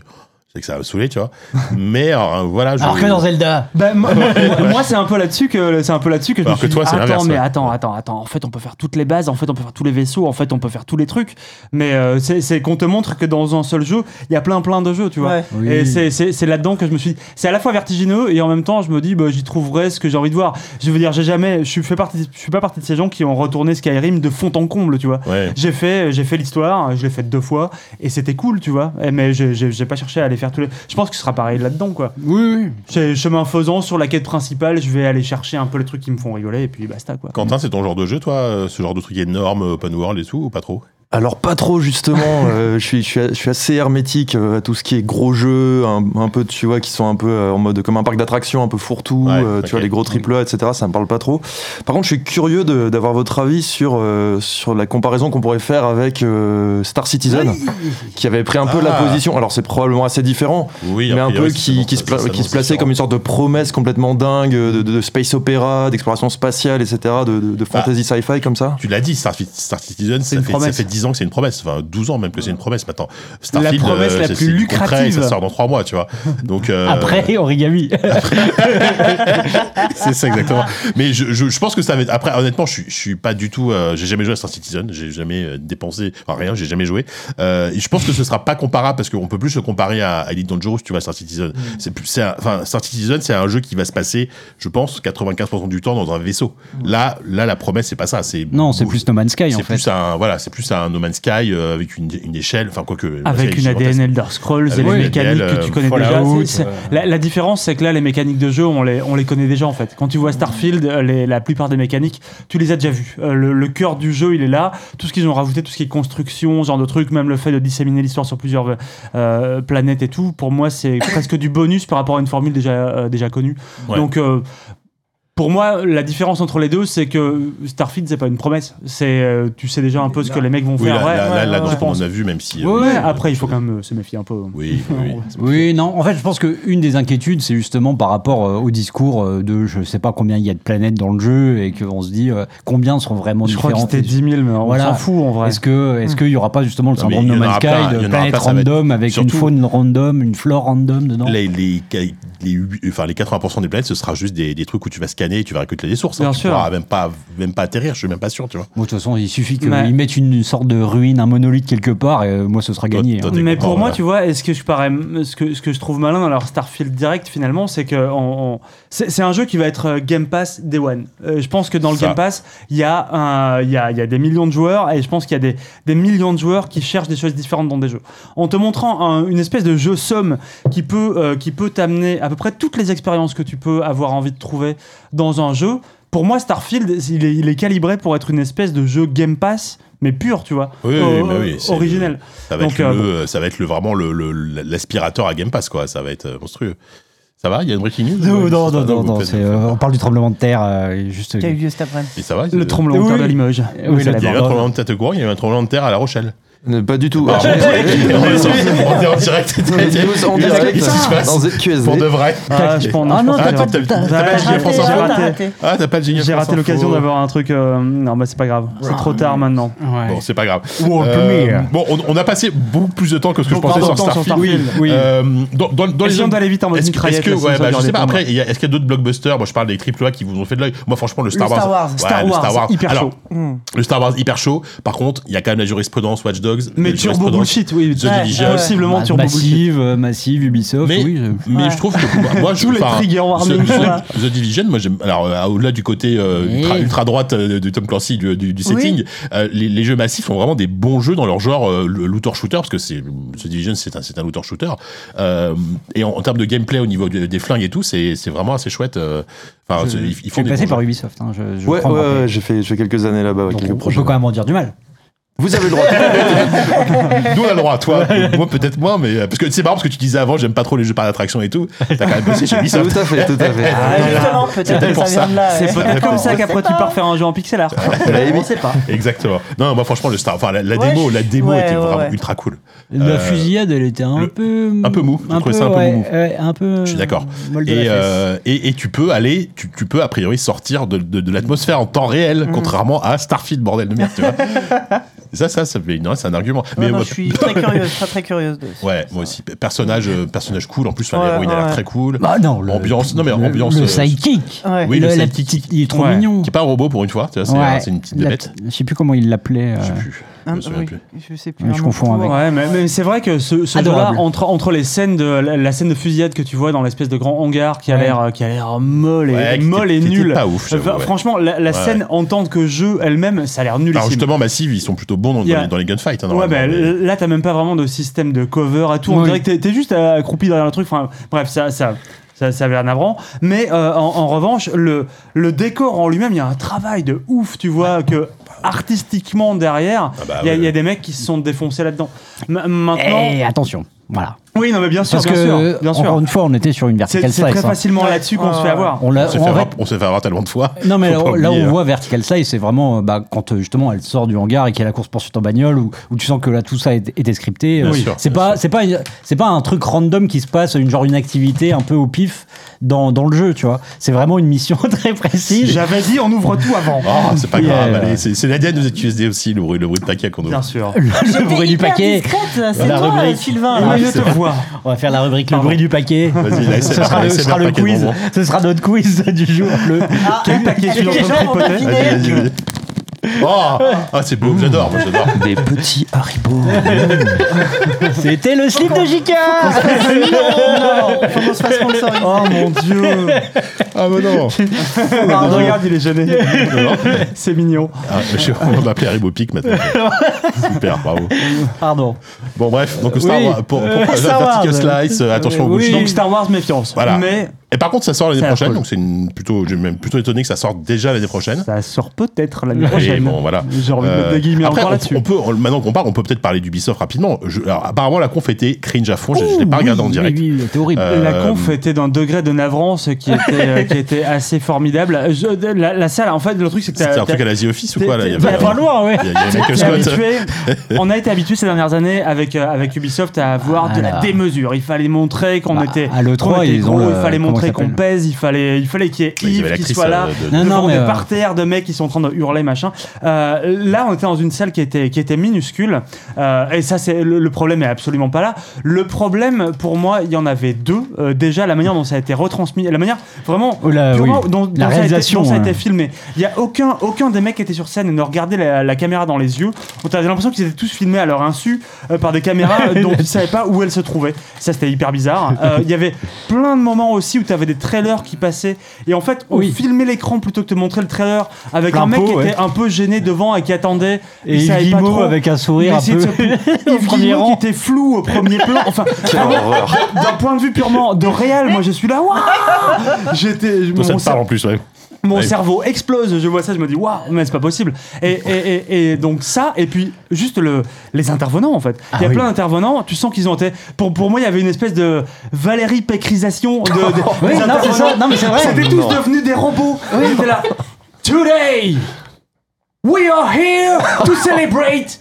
je sais que ça va me saouler, tu vois. mais alors, voilà, je... Alors que dans Zelda. Bah, moi, moi- moi, c'est un peu là-dessus que c'est un peu là-dessus que je Alors me suis que toi, dit, c'est l'inverse, mais ouais. attends attends attends en fait on peut faire toutes les bases en fait on peut faire tous les vaisseaux en fait on peut faire tous les trucs mais euh, c'est c'est qu'on te montre que dans un seul jeu il y a plein plein de jeux tu vois Ouais. Oui. et c'est- c'est c'est là-dedans que je me suis dit c'est à la fois vertigineux et en même temps je me dis bah, j'y trouverai ce que j'ai envie de voir je veux dire j'ai jamais je suis fait partie je suis pas partie de ces gens qui ont retourné Skyrim de fond en comble tu vois Ouais. j'ai fait, j'ai fait l'histoire, je l'ai faite deux fois, et c'était cool, tu vois. Et- Mais j'ai- j'ai j'ai pas cherché à aller faire tous les. Je pense que ce sera pareil là-dedans, quoi. Oui, oui. Chemin faisant, sur la quête principale, je vais aller chercher un peu les trucs qui me font rigoler, et puis basta, quoi. Quentin, c'est ton genre de jeu, toi euh, Ce genre de truc énorme, open world et tout, ou pas trop? Alors pas trop justement, euh, je, suis, je, suis, je suis assez hermétique euh, à tout ce qui est gros jeux, un, un peu tu vois qui sont un peu euh, en mode comme un parc d'attractions, un peu fourre-tout, Ouais, euh, tu vois les gros triple A, etc. Ça me parle pas trop. Par contre, je suis curieux d'avoir votre avis sur euh, sur la comparaison qu'on pourrait faire avec euh, Star Citizen, qui avait pris un peu la Ah. position. Alors c'est probablement assez différent, Oui, mais un priori, peu qui, qui, se, pla- ça qui se s'annonce plaçait comme une sorte de promesse complètement dingue de, de- de space opéra, d'exploration spatiale, etc. De, de, Bah, fantasy sci-fi comme ça. Tu l'as dit, Star, Star Citizen, ça une fait, ça promesse. fait 10 ans que c'est une promesse, enfin 12 ans même que c'est une promesse maintenant. Starfield, promesse la c'est- plus c'est du concret, lucrative. Ça sort dans 3 mois, tu vois. Donc, euh, Après, origami. c'est ça exactement. Mais je, je, je pense que ça va être. Après, honnêtement, je suis, je suis pas du tout. euh, j'ai jamais joué à Star Citizen. J'ai jamais euh, dépensé. Enfin, rien. J'ai jamais joué. Euh, et je pense que ce sera pas comparable parce qu'on peut plus se comparer à, à Elite Dangerous. Tu vois, Star Citizen. C'est plus. c'est un- Enfin, Star Citizen, c'est un jeu qui va se passer, je pense, 95% du temps dans un vaisseau. Là, là, la promesse, c'est pas ça. C'est Non, c'est plus No Man's Sky en fait. plus un voilà, c'est plus un No Man's Sky euh, avec une, une échelle. Enfin, quoi que. Avec une ADN Elder Scrolls et Avec les mécaniques que tu connais déjà. C'est- c'est- euh. La, la différence, c'est que là, les mécaniques de jeu, on les, on les connaît déjà en fait. Quand tu vois Starfield, euh, les- la plupart des mécaniques, tu les as déjà vues. Euh, le, le cœur du jeu, il est là. Tout ce qu'ils ont rajouté, tout ce qui est construction, ce genre de trucs, même le fait de disséminer l'histoire sur plusieurs euh, planètes et tout, pour moi, c'est presque du bonus par rapport à une formule déjà, euh, déjà connue. Ouais. Donc. Pour moi, la différence entre les deux, c'est que Starfield, c'est pas une promesse. C'est, euh, tu sais déjà un peu ce que les mecs vont Oui, faire. là, ouais, là, ouais, là, là, ouais, dans je ce qu'on pense. a vu, même si. euh, Ouais, ouais, après, il faut quand même euh, se méfier un peu. Oui, oui, oui. Oui, non. En fait, je pense qu'une des inquiétudes, c'est justement par rapport euh, au discours euh, de je sais pas combien il y a de planètes dans le jeu et qu'on se dit euh, combien seront vraiment Je crois que différentes. c'était 10 000, mais on Voilà. s'en fout en vrai. Est-ce que est-ce qu'il y aura pas justement le syndrome No Man's Sky de planète random avec une faune random, une flore random dedans Les, les, les, huit- enfin, les 80% des planètes, ce sera juste des, des trucs où tu vas scanner et tu vas récolter des sources. hein. Bien tu sûr. pourras même pas, même pas atterrir, je suis même pas sûr, tu vois. Bon, de toute façon, il suffit qu'ils mettent une sorte de ruine, un monolithe quelque part, et euh, moi, ce sera gagné. toi, hein. Mais pour moi, ouais. tu vois, est-ce que je parais, ce que, ce que je trouve malin dans leur Starfield Direct finalement, c'est que on- on- c'est un jeu qui va être euh, Game Pass Day One. Euh, je pense que dans le Ça. Game Pass, il y, a un- y, a, il y a des millions de joueurs et je pense qu'il y a des, des millions de joueurs qui cherchent des choses différentes dans des jeux. En te montrant un- une espèce de jeu somme qui peut, euh, qui peut t'amener à peu près toutes les expériences que tu peux avoir envie de trouver dans un jeu. Pour moi, Starfield, il est, il est calibré pour être une espèce de jeu Game Pass, mais pur, tu vois, Oui, oui, Euh, mais oui, c'est- originel. Ça va, Donc, être euh, le, ça va être le, vraiment le- le- l'aspirateur à Game Pass, quoi. Ça va être euh, monstrueux. Ça va? Il y a une breaking news Non, Ouais, non, non, euh, on parle du tremblement de terre, euh, juste. Qui a eu lieu cet après-midi. Et ça va Le tremblement de terre Oui. de Limoges. Oui, Il y a eu un tremblement de terre de courant, il y a eu un tremblement de terre à La Rochelle. Euh, Pas du tout. Ah, Alors, on est on est en direct. En qui se passe dans ZQSD. Pour de vrai. Ah, je pense, Ah non, pense t'as pas de-. Ah, t'as pas le gilet J'ai raté l'occasion d'avoir un truc. euh, Non, bah c'est pas grave. C'est trop tard maintenant. Bon, c'est pas grave. World Euh, bon, on, on a passé beaucoup plus de temps que ce que je pensais de sur Starfield. Oui. Dans, les si on doit aller vite en mode mitraillette, bah, je sais pas. Après, est-ce qu'il y a d'autres blockbusters? Moi, je parle des triple A qui vous ont fait de l'œil. Moi, franchement, le Star Wars. Star Wars. Hyper chaud. Hmm. Le Star Wars hyper chaud. Par contre, il y a quand même la jurisprudence Watch Dogs. Mais turbo bullshit, oui. The Ouais, Division. ouais. Possiblement Bah, turbo bullshit. massive, euh, massive, Ubisoft, Mais, oui. je- mais Ouais. je trouve que moi, je Tous les trigger warnings, The, Division, moi j'aime. Alors euh, au-delà du côté euh, ultra, ultra droite euh, de Tom Clancy du, du, du setting, euh, les, les jeux massifs sont vraiment des bons jeux dans leur genre euh, looter shooter parce que c'est The Division c'est un c'est un looter shooter euh, et en, en termes de gameplay au niveau de- des flingues et tout c'est c'est vraiment assez chouette. euh, Enfin Je, c'est- ils, je suis passé par. Ubisoft. hein, je, je Ouais, ouais, ouais, j'ai fait, j'ai fait quelques années là-bas quelques on projets. peut quand même en dire du mal. Vous avez le droit. Nous on a le droit, toi, moi peut-être moins, mais euh, parce que c'est marrant parce que tu disais avant j'aime pas trop les jeux par attraction et tout. T'as quand même bossé chez tout Ubisoft. à fait, tout à fait. Ah, Justement, peut-être ça. C'est peut-être comme ça On qu'après tu pars faire un jeu en pixel art. On sait pas. Exactement. Non, moi franchement le Star, enfin la, démo, la démo était vraiment ultra cool. La Euh, fusillade, elle était un le- peu. un peu mou. J'ai trouvé ça un peu ouais, mou. ouais, un peu. Je suis d'accord. Et, la euh, et, et tu peux aller, tu, tu peux a priori sortir de, de, de l'atmosphère en temps réel, Mm. contrairement à Starfield, bordel de merde, tu vois. Ça, ça, ça fait une- c'est un argument. Ouais, non, moi- je suis très curieuse, très très curieuse de ça. Ouais, moi aussi. Personnage, euh, personnage cool. En plus, Ouais, l'héroïne a l'air ouais. très cool. Bah non, le, ambiance- non, mais le- ambiance, Le euh, sidekick. Ouais. Oui, Le- le la petite- il est trop Ouais. mignon. Qui est pas un robot pour une fois, c'est Ouais. une petite La- bébête. Je sais plus comment il l'appelait. Je sais euh, plus. Un- Je souviens oui, je sais plus. Un je confonds avec. Ouais, mais, mais c'est vrai que ce, ce jeu-là, entre, entre les scènes de la, la scène de fusillade que tu vois dans l'espèce de grand hangar qui a Ouais. l'air qui a l'air molle et Ouais, molle et nulle. pas ouf, Enfin, ouais. Franchement, la, la Ouais, scène en tant que jeu elle-même, ça a l'air nul. Alors justement, Massive, ils sont plutôt bons dans, dans les, dans les gunfights. hein, Ouais, bah, mais- là, t'as même pas vraiment de système de cover à tout. On dirait que t'es- t'es juste accroupi derrière le truc. Enfin, bref, ça, ça, ça, ça avait l'air navrant. Mais euh, en, en revanche, le, le décor en lui-même, il y a un travail de ouf, tu vois, que artistiquement derrière, il Ah bah, y, a- ouais. il y a des mecs qui se sont défoncés là-dedans. Ma- Maintenant, Eh, attention. Voilà. Oui, non, mais bien sûr, Parce bien que, sûr, bien sûr. encore une fois, on était sur une C'est vertical c'est slice. très hein. facilement là-dessus qu'on Ouais, se fait avoir. On On s'est fait avoir- on s'est fait avoir tellement de fois. Non, mais là, où on hein. voit Vertical Slice, c'est vraiment euh, bah, quand euh, justement elle sort du hangar et qu'il y a la course poursuite en bagnole où, où tu sens que là tout ça est- était scripté. Bien Euh, sûr, c'est pas c'est pas c'est pas un truc random qui se passe une genre une activité un peu au pif dans, dans le jeu, tu vois. C'est vraiment une mission très précise. J'avais dit, on ouvre tout avant. Oh, c'est pas grave, allez, c'est c'est l'ADN de ZQSD aussi, le bruit, le bruit de paquet qu'on ouvre. Bien sûr. Le, bruit du paquet. discrète, C'est La. Sylvain. On va faire la rubrique le bruit du paquet. Vas-y, Ce sera, le, sera le quiz. Ce sera notre quiz du jour. Le... Ah, Quel paquet tu es Oh, ah, c'est beau, j'adore, moi j'adore. Des petits haribots. C'était le slip de Jika. Non, faut qu'on se fasse sponsoriser. Oh mon dieu. Ah, mais non. Ah, regarde, il est gêné. C'est mignon. Ah, je, on va m'appeler Haribo Peak maintenant. Super, bravo. Pardon. Bon, bref, donc Star Oui. Wars, pour, pour, Euh, Vertical Wars. Slice, euh, attention au Oui. bullshit. Donc Star Wars méfiance. Voilà. Mais Et par contre, ça sort l'année prochaine, donc c'est une- plutôt, j'ai même plutôt étonné que ça sorte déjà l'année prochaine. Ça sort peut-être l'année Et prochaine. bon, voilà. J'ai envie de mettre Euh, des guillemets après, encore on- peut, maintenant qu'on parle, on peut peut-être parler d'Ubisoft rapidement. Je- alors, apparemment, la conf était cringe à fond. Je, je l'ai pas regardé en oui, direct. Oui, oui, c'était horrible. Euh, La conf était d'un degré de navrance qui était, euh, qui était assez formidable. Je- la, la salle, en fait, le truc, c'est que C'était un truc à la The Office ou quoi là Il y avait, pas loin, ouais. on a été habitué ces dernières années avec, euh, avec Ubisoft à avoir de la démesure. Il fallait montrer qu'on Bah, était, à l'E3, qu'on était ils ont gros, le- il fallait comment montrer qu'on pèse, il fallait, il fallait qu'il y ait Yves qui soit là. euh, de- Non, devant non, des euh, parterres de mecs qui sont en train de hurler machin. Euh, là, on était dans une salle qui était qui était minuscule Euh, et ça c'est le, le problème est absolument pas là. Le problème pour moi, il y en avait deux. Déjà la manière dont ça a été retransmis, la manière vraiment Oh là, purement oui. dont, La dont ça a été- réalisation, dont ça a été hein. filmé. Il y a aucun aucun des mecs qui étaient sur scène et ne regardaient la, la caméra dans les yeux. On avait l'impression qu'ils étaient tous filmés à leur insu par des caméras dont ils savaient pas où elles se trouvaient. Ça c'était hyper bizarre. Il y avait plein de moments aussi où tu avais des trailers qui passaient et en fait on Oui. filmait l'écran plutôt que de montrer le trailer avec Plein un mec pot, qui ouais. était un peu gêné devant et qui attendait. Et Yves pas Guillemot trop. avec un sourire un peu Yves Guillemot qui était flou au premier plan. Enfin, d'un point de vue purement de réel, moi je suis là. Waouh J'étais. Toi, ça mon te parle en plus, ouais. Mon Ouais. cerveau explose, je vois ça, je me dis waouh, mais c'est pas possible. Et, et, et, et donc ça, et puis juste le, les intervenants en fait. Il y a Ah oui. plein d'intervenants, tu sens qu'ils ont été. Pour, pour moi, il y avait une espèce de Valérie Pécrisation de, de- Oui, des non, c'est ça. Non, mais c'est vrai. C'était tous devenus des robots. Ils étaient là. Today, we are here to celebrate.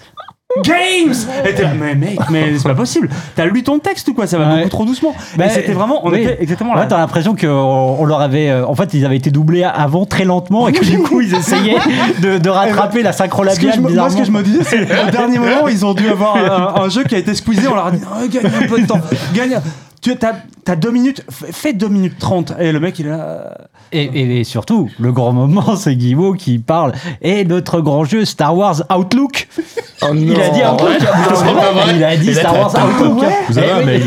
Games Et t'es mais mec, mais c'est pas possible. T'as lu ton texte ou quoi? Ça va Ouais. beaucoup trop doucement. Bah, et c'était vraiment, on oui. était exactement Ouais, là. t'as l'impression qu'on on leur avait. euh, en fait, ils avaient été doublés avant très lentement et que du coup, ils essayaient de, de rattraper la Ce que synchro-labiale je me- moi, ce que je me disais, c'est au dernier moment, ils ont dû avoir un, un jeu qui a été squeezé. On leur a dit, Oh, gagne un peu de temps. Gagne. Tu as, t'as deux minutes, fais deux minutes trente. Et le mec, il là. euh, Et, et- et surtout, le grand moment, c'est Guillemot qui parle. Et notre grand jeu Star Wars Outlook. il a dit Outlook. Ouais, pas vrai. Il a dit Star Wars Outlook. Eh.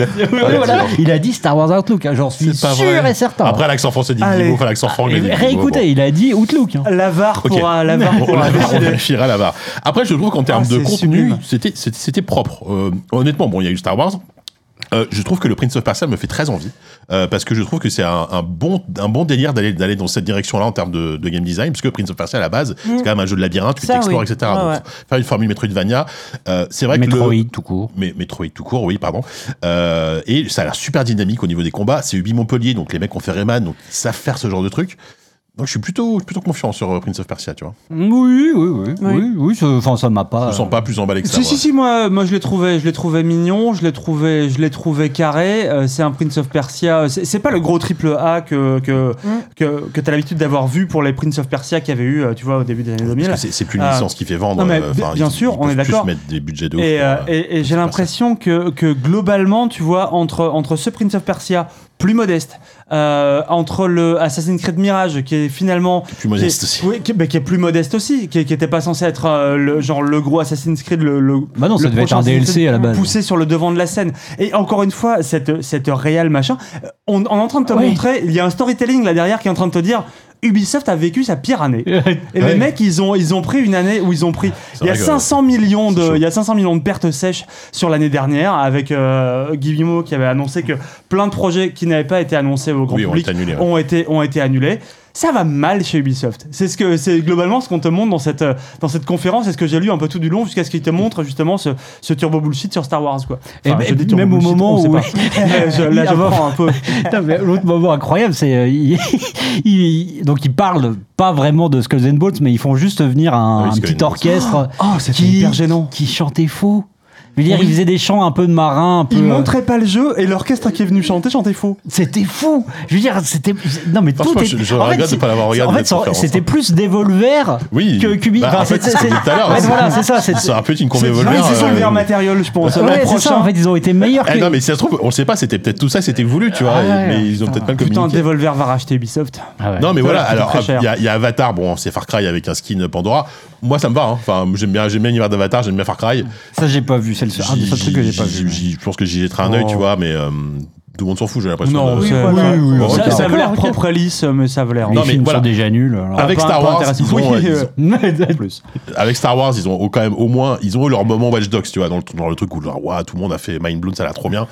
Il a dit Star Wars Outlook. hein, J'en suis C'est pas sûr vrai. et certain. Après, l'accent français dit Allez. Guillemot, enfin, l'accent franglais dit Réécoutez, il a dit Outlook. hein. La VAR Ok. pourra, la VAR bon. pourra On, on décider. vérifiera la barre. Après, je trouve qu'en termes Ah, de contenu, sublime. c'était c'était- c'était propre. Euh, honnêtement, bon, il y a eu Star Wars. Euh, je trouve que le Prince of Persia me fait très envie euh, parce que je trouve que c'est un, un bon un bon délire d'aller d'aller dans cette direction-là en termes de, de game design parce que Prince of Persia à la base c'est quand même un jeu de labyrinthe tu t'explores oui. etc Ouais, donc ouais. faire une formule Metroidvania euh, c'est vrai que le- Metroid, tout court. mais Metroid tout court, oui, pardon. Euh, et ça a l'air super dynamique au niveau des combats. C'est Ubi Montpellier, donc les mecs ont fait Rayman, donc ils savent faire ce genre de truc. Donc je suis plutôt, plutôt confiant sur euh, Prince of Persia, tu vois. Oui, oui, oui. Oui. Oui, enfin, ça m'a pas. Je me sens pas plus emballé que ça. Si, si, si, moi, moi je l'ai trouvé, je l'ai trouvé mignon, je l'ai trouvé, je l'ai trouvé carré. euh, c'est un Prince of Persia. C'est c'est pas le gros triple A que que que, que t'as l'habitude d'avoir vu pour les Prince of Persia qu'il y avait eu, euh, tu vois, au début des années 2000. Parce que c'est- plus une licence qui fait vendre. Non, mais euh, bien- enfin, bien ils- sûr, ils on est d'accord. mettre des budgets de. Et, euh, euh, et- et j'ai l'impression que, que globalement, tu vois, entre, entre ce Prince of Persia plus modeste, euh, entre le Assassin's Creed Mirage qui est finalement Plus modeste qui est- aussi. oui, qui, mais qui est plus modeste aussi, qui, qui était pas censé être euh, le genre le gros Assassin's Creed, le, le Bah non, ça le devait être un DLC à la base. poussé sur le devant de la scène. Et encore une fois, cette cette réelle machin, on, on est en train de te Oui. montrer, il y a un storytelling là derrière qui est en train de te dire. Ubisoft a vécu sa pire année. Et Ouais. les mecs, ils ont, ils ont pris une année où ils ont pris. Il y a vrai que 500 millions de, il y a 500 millions de pertes sèches sur l'année dernière avec euh, Guillemot qui avait annoncé que plein de projets qui n'avaient pas été annoncés au grand Oui, ont public été annulés, ouais. ont été, ont été annulés. Ça va mal chez Ubisoft. C'est ce que, c'est globalement ce qu'on te montre dans cette, euh, dans cette conférence et ce que j'ai lu un peu tout du long jusqu'à ce qu'il te montre justement ce, ce turbo bullshit sur Star Wars, quoi. Et je dis turbo même au moment où-. Je- là, je prends un peu. L'autre moment incroyable, c'est euh, il, il- donc ils parlent pas vraiment de Skulls and Bones, mais ils font juste venir un, Ah oui, un Skulls petit orchestre Oh, qui hyper gênant. qui chantait faux. Je veux dire, Oui. ils faisaient des chants un peu de marins, un peu. Ils euh, montraient pas le jeu et l'orchestre qui est venu chanter chantait faux. C'était fou. Je veux dire, c'était non mais tout est- je- je en fait, regrette de pas l'avoir regardé, En fait, c'était hein. plus Devolver Oui. que Cubi. Bah, en fait, c'est voilà, c'est ça. c'est- pu être une convée oui, c'est son euh, meilleur matériel, je pense. Ouais, c'est ça. En fait, ils ont été meilleurs Eh que. non, mais si ça se trouve, on sait pas, c'était peut-être tout ça, c'était voulu, tu vois, Ah mais ils ont peut-être pas le Putain, communiqué. Devolver va racheter Ubisoft. Ah. Non, mais voilà, alors, très hop, cher. il y, a- il y a Avatar, bon, c'est Far Cry avec un skin Pandora. Moi, ça me va, hein. Enfin, j'aime bien, j'aime bien l'univers d'Avatar, j'aime bien Far Cry. Ça, j'ai pas vu. C'est le seul un des seuls trucs que j'ai pas vu. Je pense que j'y jetterai un œil, Oh. tu vois, mais euh, tout le monde s'en fout, j'ai l'impression. Non, de- c'est- voilà. Oui, oui, Bon, oui. ça, ça avait l'air propre et lisse, mais ça avait l'air. Les Non, mais voilà. sont déjà nuls. alors. Avec pas- Star pas Wars, intéressant. ils ont, Oui, ils euh, ont- plus. avec Star Wars, ils ont quand même au moins, ils ont eu leur moment Watch Dogs, tu vois, dans le, dans le truc où genre, tout le monde a fait Mind Blown, ça a l'air trop bien.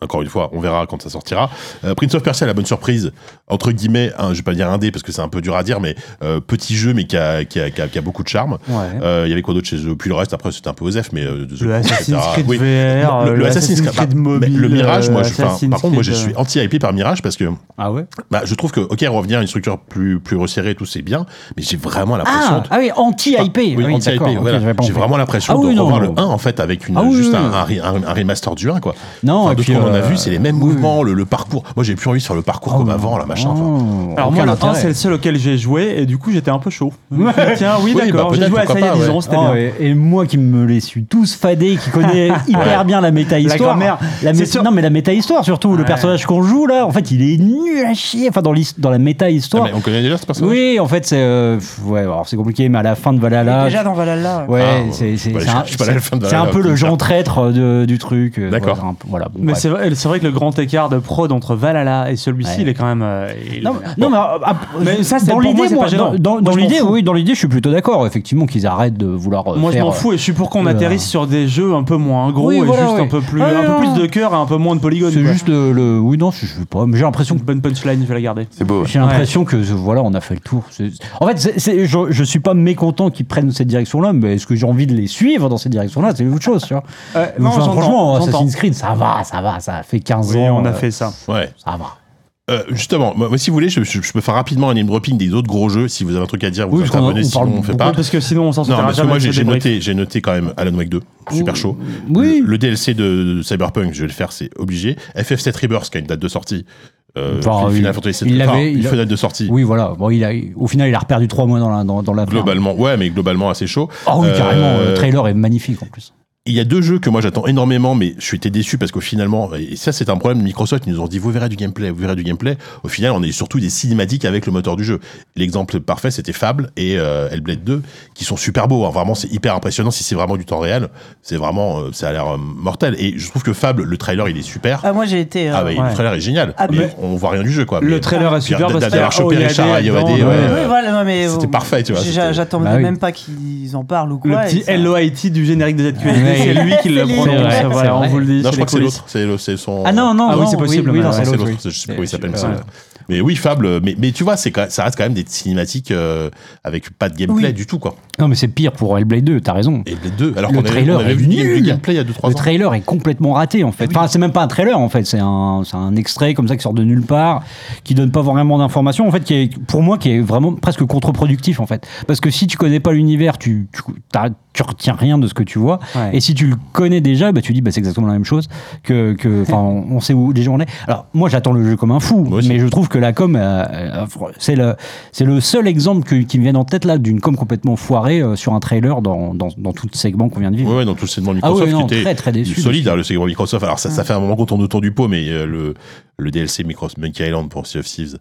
Encore une fois, on verra quand ça sortira. Euh, Prince of Persia, la bonne surprise, entre guillemets, un, je vais pas dire indé parce que c'est un peu dur à dire, mais euh, petit jeu, mais qui a, qui a, qui a, qui a beaucoup de charme. Ouais. Euh, Il y avait quoi d'autre chez eux? Puis le reste, après, c'était un peu OSEF, mais Le Assassin's. Creed Oui. VR, le, le le Assassin's Creed, Creed mobile, le Mirage, moi, je, par contre, moi, je suis anti-hypé par Mirage parce que Ah ouais? bah, je trouve que, ok, revenir à une structure plus, plus resserrée tout, c'est bien, mais j'ai vraiment l'impression. ah, de- ah oui, anti-IP. oui, anti-hypé, ok, voilà. j'avais pas J'ai vraiment l'impression Ah de oui, non, revoir le 1 en fait avec une, Ah oui, juste oui, un, oui. remaster du 1 quoi. Non, et de puis, qu'on a euh, vu, c'est les mêmes oui. mouvements, le, le parcours. Moi j'ai plus envie sur le parcours comme avant, là machin. enfin. Oh, Alors moi le 1 intérêt. c'est le seul auquel j'ai joué et du coup j'étais un peu chaud. Tiens oui Oui, d'accord, bah, j'ai joué à ça il y a pourquoi 10 pas, ans, c'était Oh, bien. et, et moi qui me les suis tous fadés, qui connaît hyper bien la méta-histoire. La C'est mé- sûr. Non, mais la méta-histoire surtout. Le personnage qu'on joue là, en fait, il est nul à chier. Enfin, dans, la Ah, méta-histoire. mais on connaît déjà ce personnage? Oui, en fait, c'est. euh, ouais, alors c'est compliqué, mais à la fin de Valhalla. déjà dans Valhalla. Ouais, Ah, c'est bah, un, je suis pas là à la fin de c'est un Valhalla, peu le. Jean traître de- du truc. euh, D'accord. voilà, bon, Mais c'est vrai, c'est vrai que le grand écart de prod entre Valhalla et celui-ci, Ouais. il est quand même. euh, il- Non, non, mais, euh, ah, Mais ça, c'est- dans moi, l'idée, moi, dans, l'idée, oui, dans l'idée, je suis plutôt d'accord. Effectivement, qu'ils arrêtent de vouloir. euh, Moi je m'en euh, fous et je suis pour qu'on le- atterrisse sur des jeux un peu moins gros Oui, et voilà, juste un peu plus, Ah, un peu non. plus de cœur et un peu moins de polygones. C'est juste le, le- Oui, non, je je sais pas. Mais j'ai l'impression une que. bonne punchline, je vais la garder. C'est beau. J'ai l'impression que euh, voilà, on a fait le tour. En fait, je, je suis pas mécontent qu'ils prennent cette direction-là, mais est-ce que j'ai envie de les suivre dans cette direction-là? C'est autre chose, tu vois. Euh, franchement. Assassin's Creed, ça va, ça va, ça fait 15 Oui, ans. on a euh, fait ça. Ouais. Ça va. Euh, justement, moi, moi, si vous voulez, je, je- je peux faire rapidement un name dropping des autres gros jeux. Si vous avez un truc à dire, vous Oui, intervenez. on Sinon, parle on fait pas. Parce que sinon on s'en Non, parce que moi j'ai noté, j'ai noté quand même Alan Wake 2, super chaud. Oui. Le, le DLC de Cyberpunk, je vais le faire, c'est obligé. FF7 Rebirth, qui a une date de sortie. Euh, Enfin, il- Fantasy il enfin, a- fait date de sortie. Oui, voilà. Bon, il a, au final, il a reperdu 3 mois dans la dans, dans la Globalement, ouais, mais globalement assez chaud. Ah oui, carrément. Le trailer est magnifique en plus. Il y a deux jeux que moi j'attends énormément, mais je suis été déçu parce qu'au finalement, et ça c'est un problème de Microsoft, ils nous ont dit vous verrez du gameplay, vous verrez du gameplay. Au final, on a eu surtout des cinématiques avec le moteur du jeu. L'exemple parfait, c'était Fable et euh, Hellblade 2, qui sont super beaux. hein. Vraiment, c'est hyper impressionnant. Si c'est vraiment du temps réel, c'est vraiment, euh, ça a l'air euh, mortel. Et je trouve que Fable, le trailer, il est super. Ah, moi j'ai été. euh, Ah bah, ouais. le trailer est génial. Ah, mais on voit rien du jeu quoi. Le Mais- trailer est super parce d'avoir que chopé oh, il y a Richard non, mais. C'était euh, parfait, tu vois, J'attendais Bah oui. même pas qu'ils en parlent ou quoi. Le et petit LOIT du générique de ZQSD. C'est lui qui le prononce. C'est vrai, on vous le dit. Non, je crois que c'est l'autre. C'est le- c'est son. Ah non, non, Ah oui, non, c'est possible, Oui, c'est l'autre. je sais plus comment il s'appelle. mais Ouais. c'est- Mais oui, Fable, mais, mais tu vois, c'est ça reste quand même des cinématiques euh, avec pas de gameplay Oui. du tout, quoi. Non, mais c'est pire pour Hellblade 2, t'as raison. Les deux, alors Le qu'on avait, trailer on avait est vu du, nul. du gameplay il y a 2-3 Le ans. trailer est complètement raté en fait. Enfin, c'est même pas un trailer en fait, c'est un, extrait comme ça qui sort de nulle part, qui donne pas vraiment d'informations en fait, qui est pour moi qui est vraiment presque contre-productif en fait. Parce que si tu connais pas l'univers, tu, tu retiens rien de ce que tu vois. Ouais. Et si tu le connais déjà, bah, tu dis bah, c'est exactement la même chose que, que enfin, on, on sait où déjà on est. Alors moi j'attends le jeu comme un fou, mais je trouve que la com, euh, euh, c'est le c'est le seul exemple que- qui me vient en tête là d'une com complètement foirée euh, sur un trailer dans, dans, dans tout le segment qu'on vient de vivre. Ouais, ouais, dans tout le segment Ah Microsoft ouais, non, qui était très très déçu. solide, hein, le segment Microsoft. Alors ça, ça fait un moment qu'on tourne autour du pot, mais euh, le, le DLC Microsoft Monkey Island pour Sea of Thieves.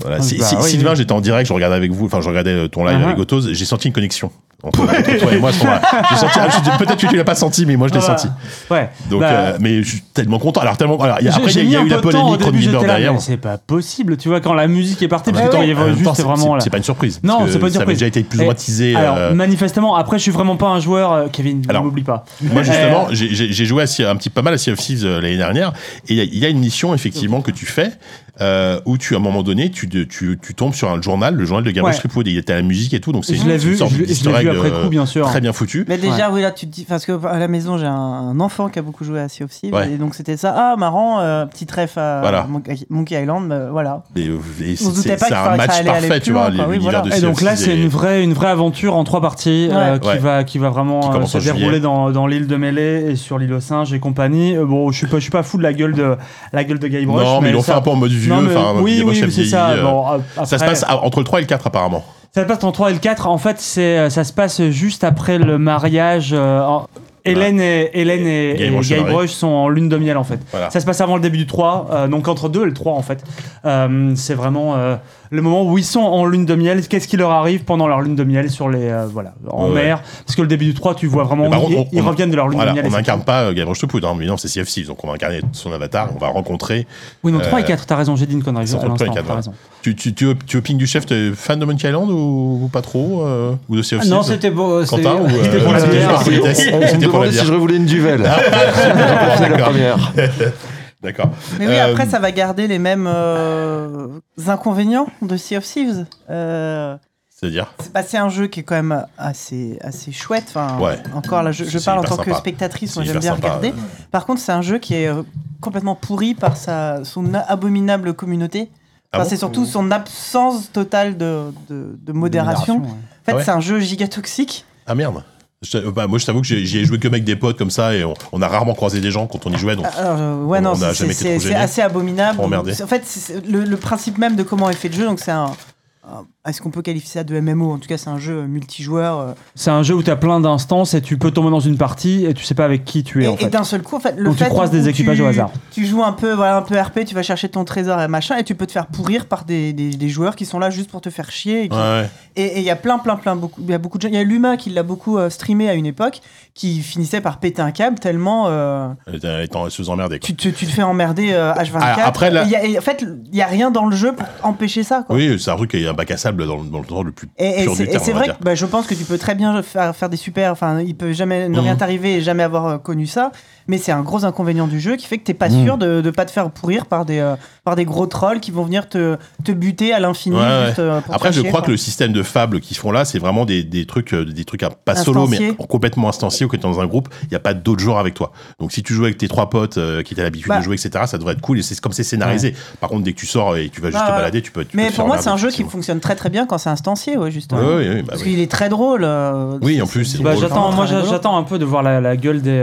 Voilà. Ah, Si- bah si- oui, Sylvain, oui. j'étais en direct, je regardais avec vous, enfin je regardais ton live Uh-huh. avec Gotos, j'ai senti une connexion. Toi et moi, senti- ah, peut-être que tu l'as pas senti, mais moi je l'ai Ah, senti. Ouais. Donc, Bah, euh, mais je suis tellement content. Alors tellement. Alors, il y a- j'ai- après, il y a- y eu la polémique Ron là, derrière. C'est pas possible, tu vois, quand la musique est partie, En parce que il y avait juste c'est- vraiment c'est- pas une surprise. Non, c'est pas une Ça avait surprise. déjà été plus teasé. Alors, euh, manifestement, après, je suis vraiment pas un joueur, euh, Kevin, ne Alors, m'oublie pas. Moi Euh, justement, j'ai- joué un petit pas mal à Sea of Thieves euh, l'année dernière, et il y, a une mission effectivement que tu fais euh, où tu à un moment donné tu, de- tu, tu tombes sur un journal, le journal de Gabriel Ouais. Et il était à la musique et tout, donc c'est Je une, vu, sorte je l'ai- je vu après euh, coup, bien sûr. très bien foutu. Mais déjà, oui, là, tu te dis. Parce que à la maison, j'ai un, un enfant qui a beaucoup joué à Sea of Thieves. Ouais. Et donc, c'était ça. Ah, marrant, euh, petit trèfle à Voilà. Monkey Island. bah, voilà. Et, et On se doutait c'est un match parfait, tu vois, l'univers voilà. de Et donc of là, c'est est- une vraie, une vraie aventure en trois parties qui, va, qui va vraiment se dérouler dans, dans l'île de Mêlée et sur l'île aux singes et compagnie. Bon, je suis pas, je suis pas fou de la gueule de la gueule de Guybrush. Non, mais ils l'ont fait un peu en mode vieux, Non, mais oui, oui, mais c'est ça. euh, Bon, euh, Ça se après- passe entre le 3 et le 4 apparemment. Ça se passe entre 3 et le 4. En fait, euh, ça se passe juste après le mariage. euh, en- Hélène et, Hélène et, et Guybrush se Guybrush sont en lune de miel en fait. Voilà. Ça se passe avant le début du 3, euh, donc entre 2 et le 3 en fait. Euh, c'est vraiment euh, le moment où ils sont en lune de miel. Qu'est-ce qui leur arrive pendant leur lune de miel sur les euh, voilà en Ouais, mer? Parce que le début du 3, tu vois vraiment Mais par ils, on- ils on- reviennent de leur lune Voilà, de miel. on n'incarne pas euh, Gabriel Stripwood, hein, mais non, c'est Sea of Thieves, donc on va incarner son avatar, on va rencontrer. Oui, non 3 et Euh, 4, t'as raison, j'ai dit une connerie. c'est à entre le 3 et l'instant, 4, t'as voilà. raison. Tu, tu, tu, tu opines du chef, t'es fan de Monkey Island ou, ou pas trop euh, Ou de Sea of Ah non, c'était beau. Quentin ou, C'était euh, pour la c'était bière. On C'était pour la si je voulais une duvel. C'est la D'accord. D'accord. Mais oui, Euh, après, ça va garder les mêmes euh, inconvénients de Sea of Thieves. Euh, C'est-à-dire c'est bah, c'est un jeu qui est quand même assez, assez chouette. Enfin, Ouais. Encore là, je, parle en tant que spectatrice, moi j'aime bien sympa, regarder. Par contre, c'est un jeu qui est euh, complètement pourri par sa, son abominable communauté. Ah Enfin, bon c'est surtout son absence totale de, de, de modération. ouais. En fait, Ah ouais c'est un jeu giga toxique. Ah merde. Je- bah, moi, je t'avoue que j'ai- j'y ai joué que avec des potes comme ça et on, on a rarement croisé des gens quand on y jouait. Donc, Alors, euh, ouais, On- non, c'est- assez abominable. En fait, le, le principe même de comment est fait le jeu, donc c'est un. un- Est-ce qu'on peut qualifier ça de MMO En tout cas, c'est un jeu multijoueur. euh, C'est un jeu où tu as plein d'instances et tu peux tomber dans une partie et tu sais pas avec qui tu es et en et fait. d'un seul coup, en fait, le Donc tu fait croises où des tu- équipages au hasard. Tu joues un peu, voilà, un peu RP, tu vas chercher ton trésor et machin, et tu peux te faire pourrir par des, des- des joueurs qui sont là juste pour te faire chier. Et ouais, ouais. il y a plein, plein, plein, beaucoup, il y a beaucoup de gens. Il y a Luma qui l'a beaucoup euh, streamé à une époque, qui finissait par péter un câble tellement euh, emmerder. Quoi. tu, te- tu te fais emmerder euh, H24. Ah, après, là- Et il y a- et en fait, il y a rien dans le jeu pour empêcher ça. Quoi. Oui, c'est un truc qui est un bac à sable dans, le- dans le temps le plus Et, pur c'est du terme, vrai que bah, je pense que tu peux très bien faire, faire des super. Enfin, il peut jamais ne Mhm. rien t'arriver et jamais avoir euh, connu ça. Mais c'est un gros inconvénient du jeu qui fait que t'es pas sûr de ne pas te faire pourrir par des, euh, par des gros trolls qui vont venir te, te buter à l'infini. Ouais, ouais. juste, euh, Après, je chier, crois quoi. que le système de fables qu'ils font là, c'est vraiment des, des trucs, euh, des trucs à pas solo, mais complètement instanciés, ou que tu es dans un groupe, il n'y a pas d'autres joueurs avec toi. Donc, si tu joues avec tes trois potes euh, qui t'as l'habitude Bah. de jouer, etc., ça devrait être cool. Et c'est comme c'est scénarisé. Par contre, dès que tu sors et tu vas juste Bah, te ouais. balader, tu peux. tu Mais pour moi, c'est un jeu qui fonctionne très très bien quand c'est instancié, ouais, justement. Ouais, ouais, ouais, bah Parce oui. qu'il est très drôle. euh, Oui, en plus, c'est Bah, drôle. j'attends, moi j'attends un peu de voir la, la gueule des,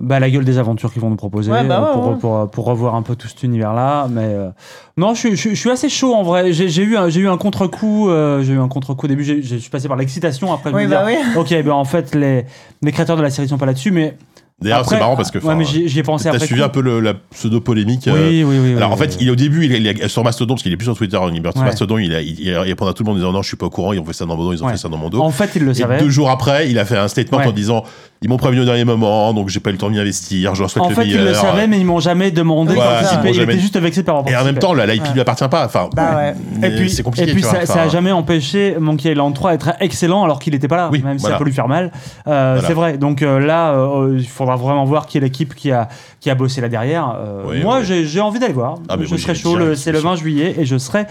bah, la gueule des aventures qu'ils vont nous proposer Ouais, bah euh, ouais, pour, ouais. Pour, pour revoir un peu tout cet univers-là. Mais euh, non, je, suis- je, suis- je suis assez chaud en vrai. J'ai eu un, eu un contre-coup. euh, j'ai eu un contre-coup au début. j'ai- Je suis passé par l'excitation. Après, Oui, me bah dire, oui. ok, ben en fait les, les créateurs de la série sont pas là-dessus, mais D'ailleurs, c'est marrant parce que. ouais, enfin, mais j'y j'y ai pensé T'as après. suivi coup. un peu le- la pseudo-polémique. euh, Oui, oui, oui. Alors oui, en fait, oui. il est au début, il, il est sur Mastodon parce qu'il est plus sur Twitter. Il est sur Ouais. Mastodon, il, a, il, il répond à tout le monde en disant non, je suis pas au courant. Ils ont fait ça dans mon dos, ils ont Ouais. fait ça dans mon dos. En fait, il le Et savait. deux jours après, il a fait un statement Ouais. en disant ils m'ont prévenu au dernier moment, donc j'ai pas eu le temps de m'y investir. Je leur souhaite En le fait, meilleur. ils le savaient, mais ils m'ont jamais demandé ils était juste vexé par Et en même temps, la l'IP Ouais. lui appartient pas. Enfin, Bah Et puis, c'est compliqué. et puis ça, a jamais empêché Monkey Island 3 d'être excellent alors qu'il n'était pas là, Oui, même si ça peut lui faire mal. Euh. C'est vrai. Donc euh, là, il faudra vraiment voir qui est l'équipe qui a, qui a bossé là derrière. Euh, Oui, moi, oui. j'ai envie d'aller voir. Ah, je serai chaud. C'est le c'est 20 juillet et je serai.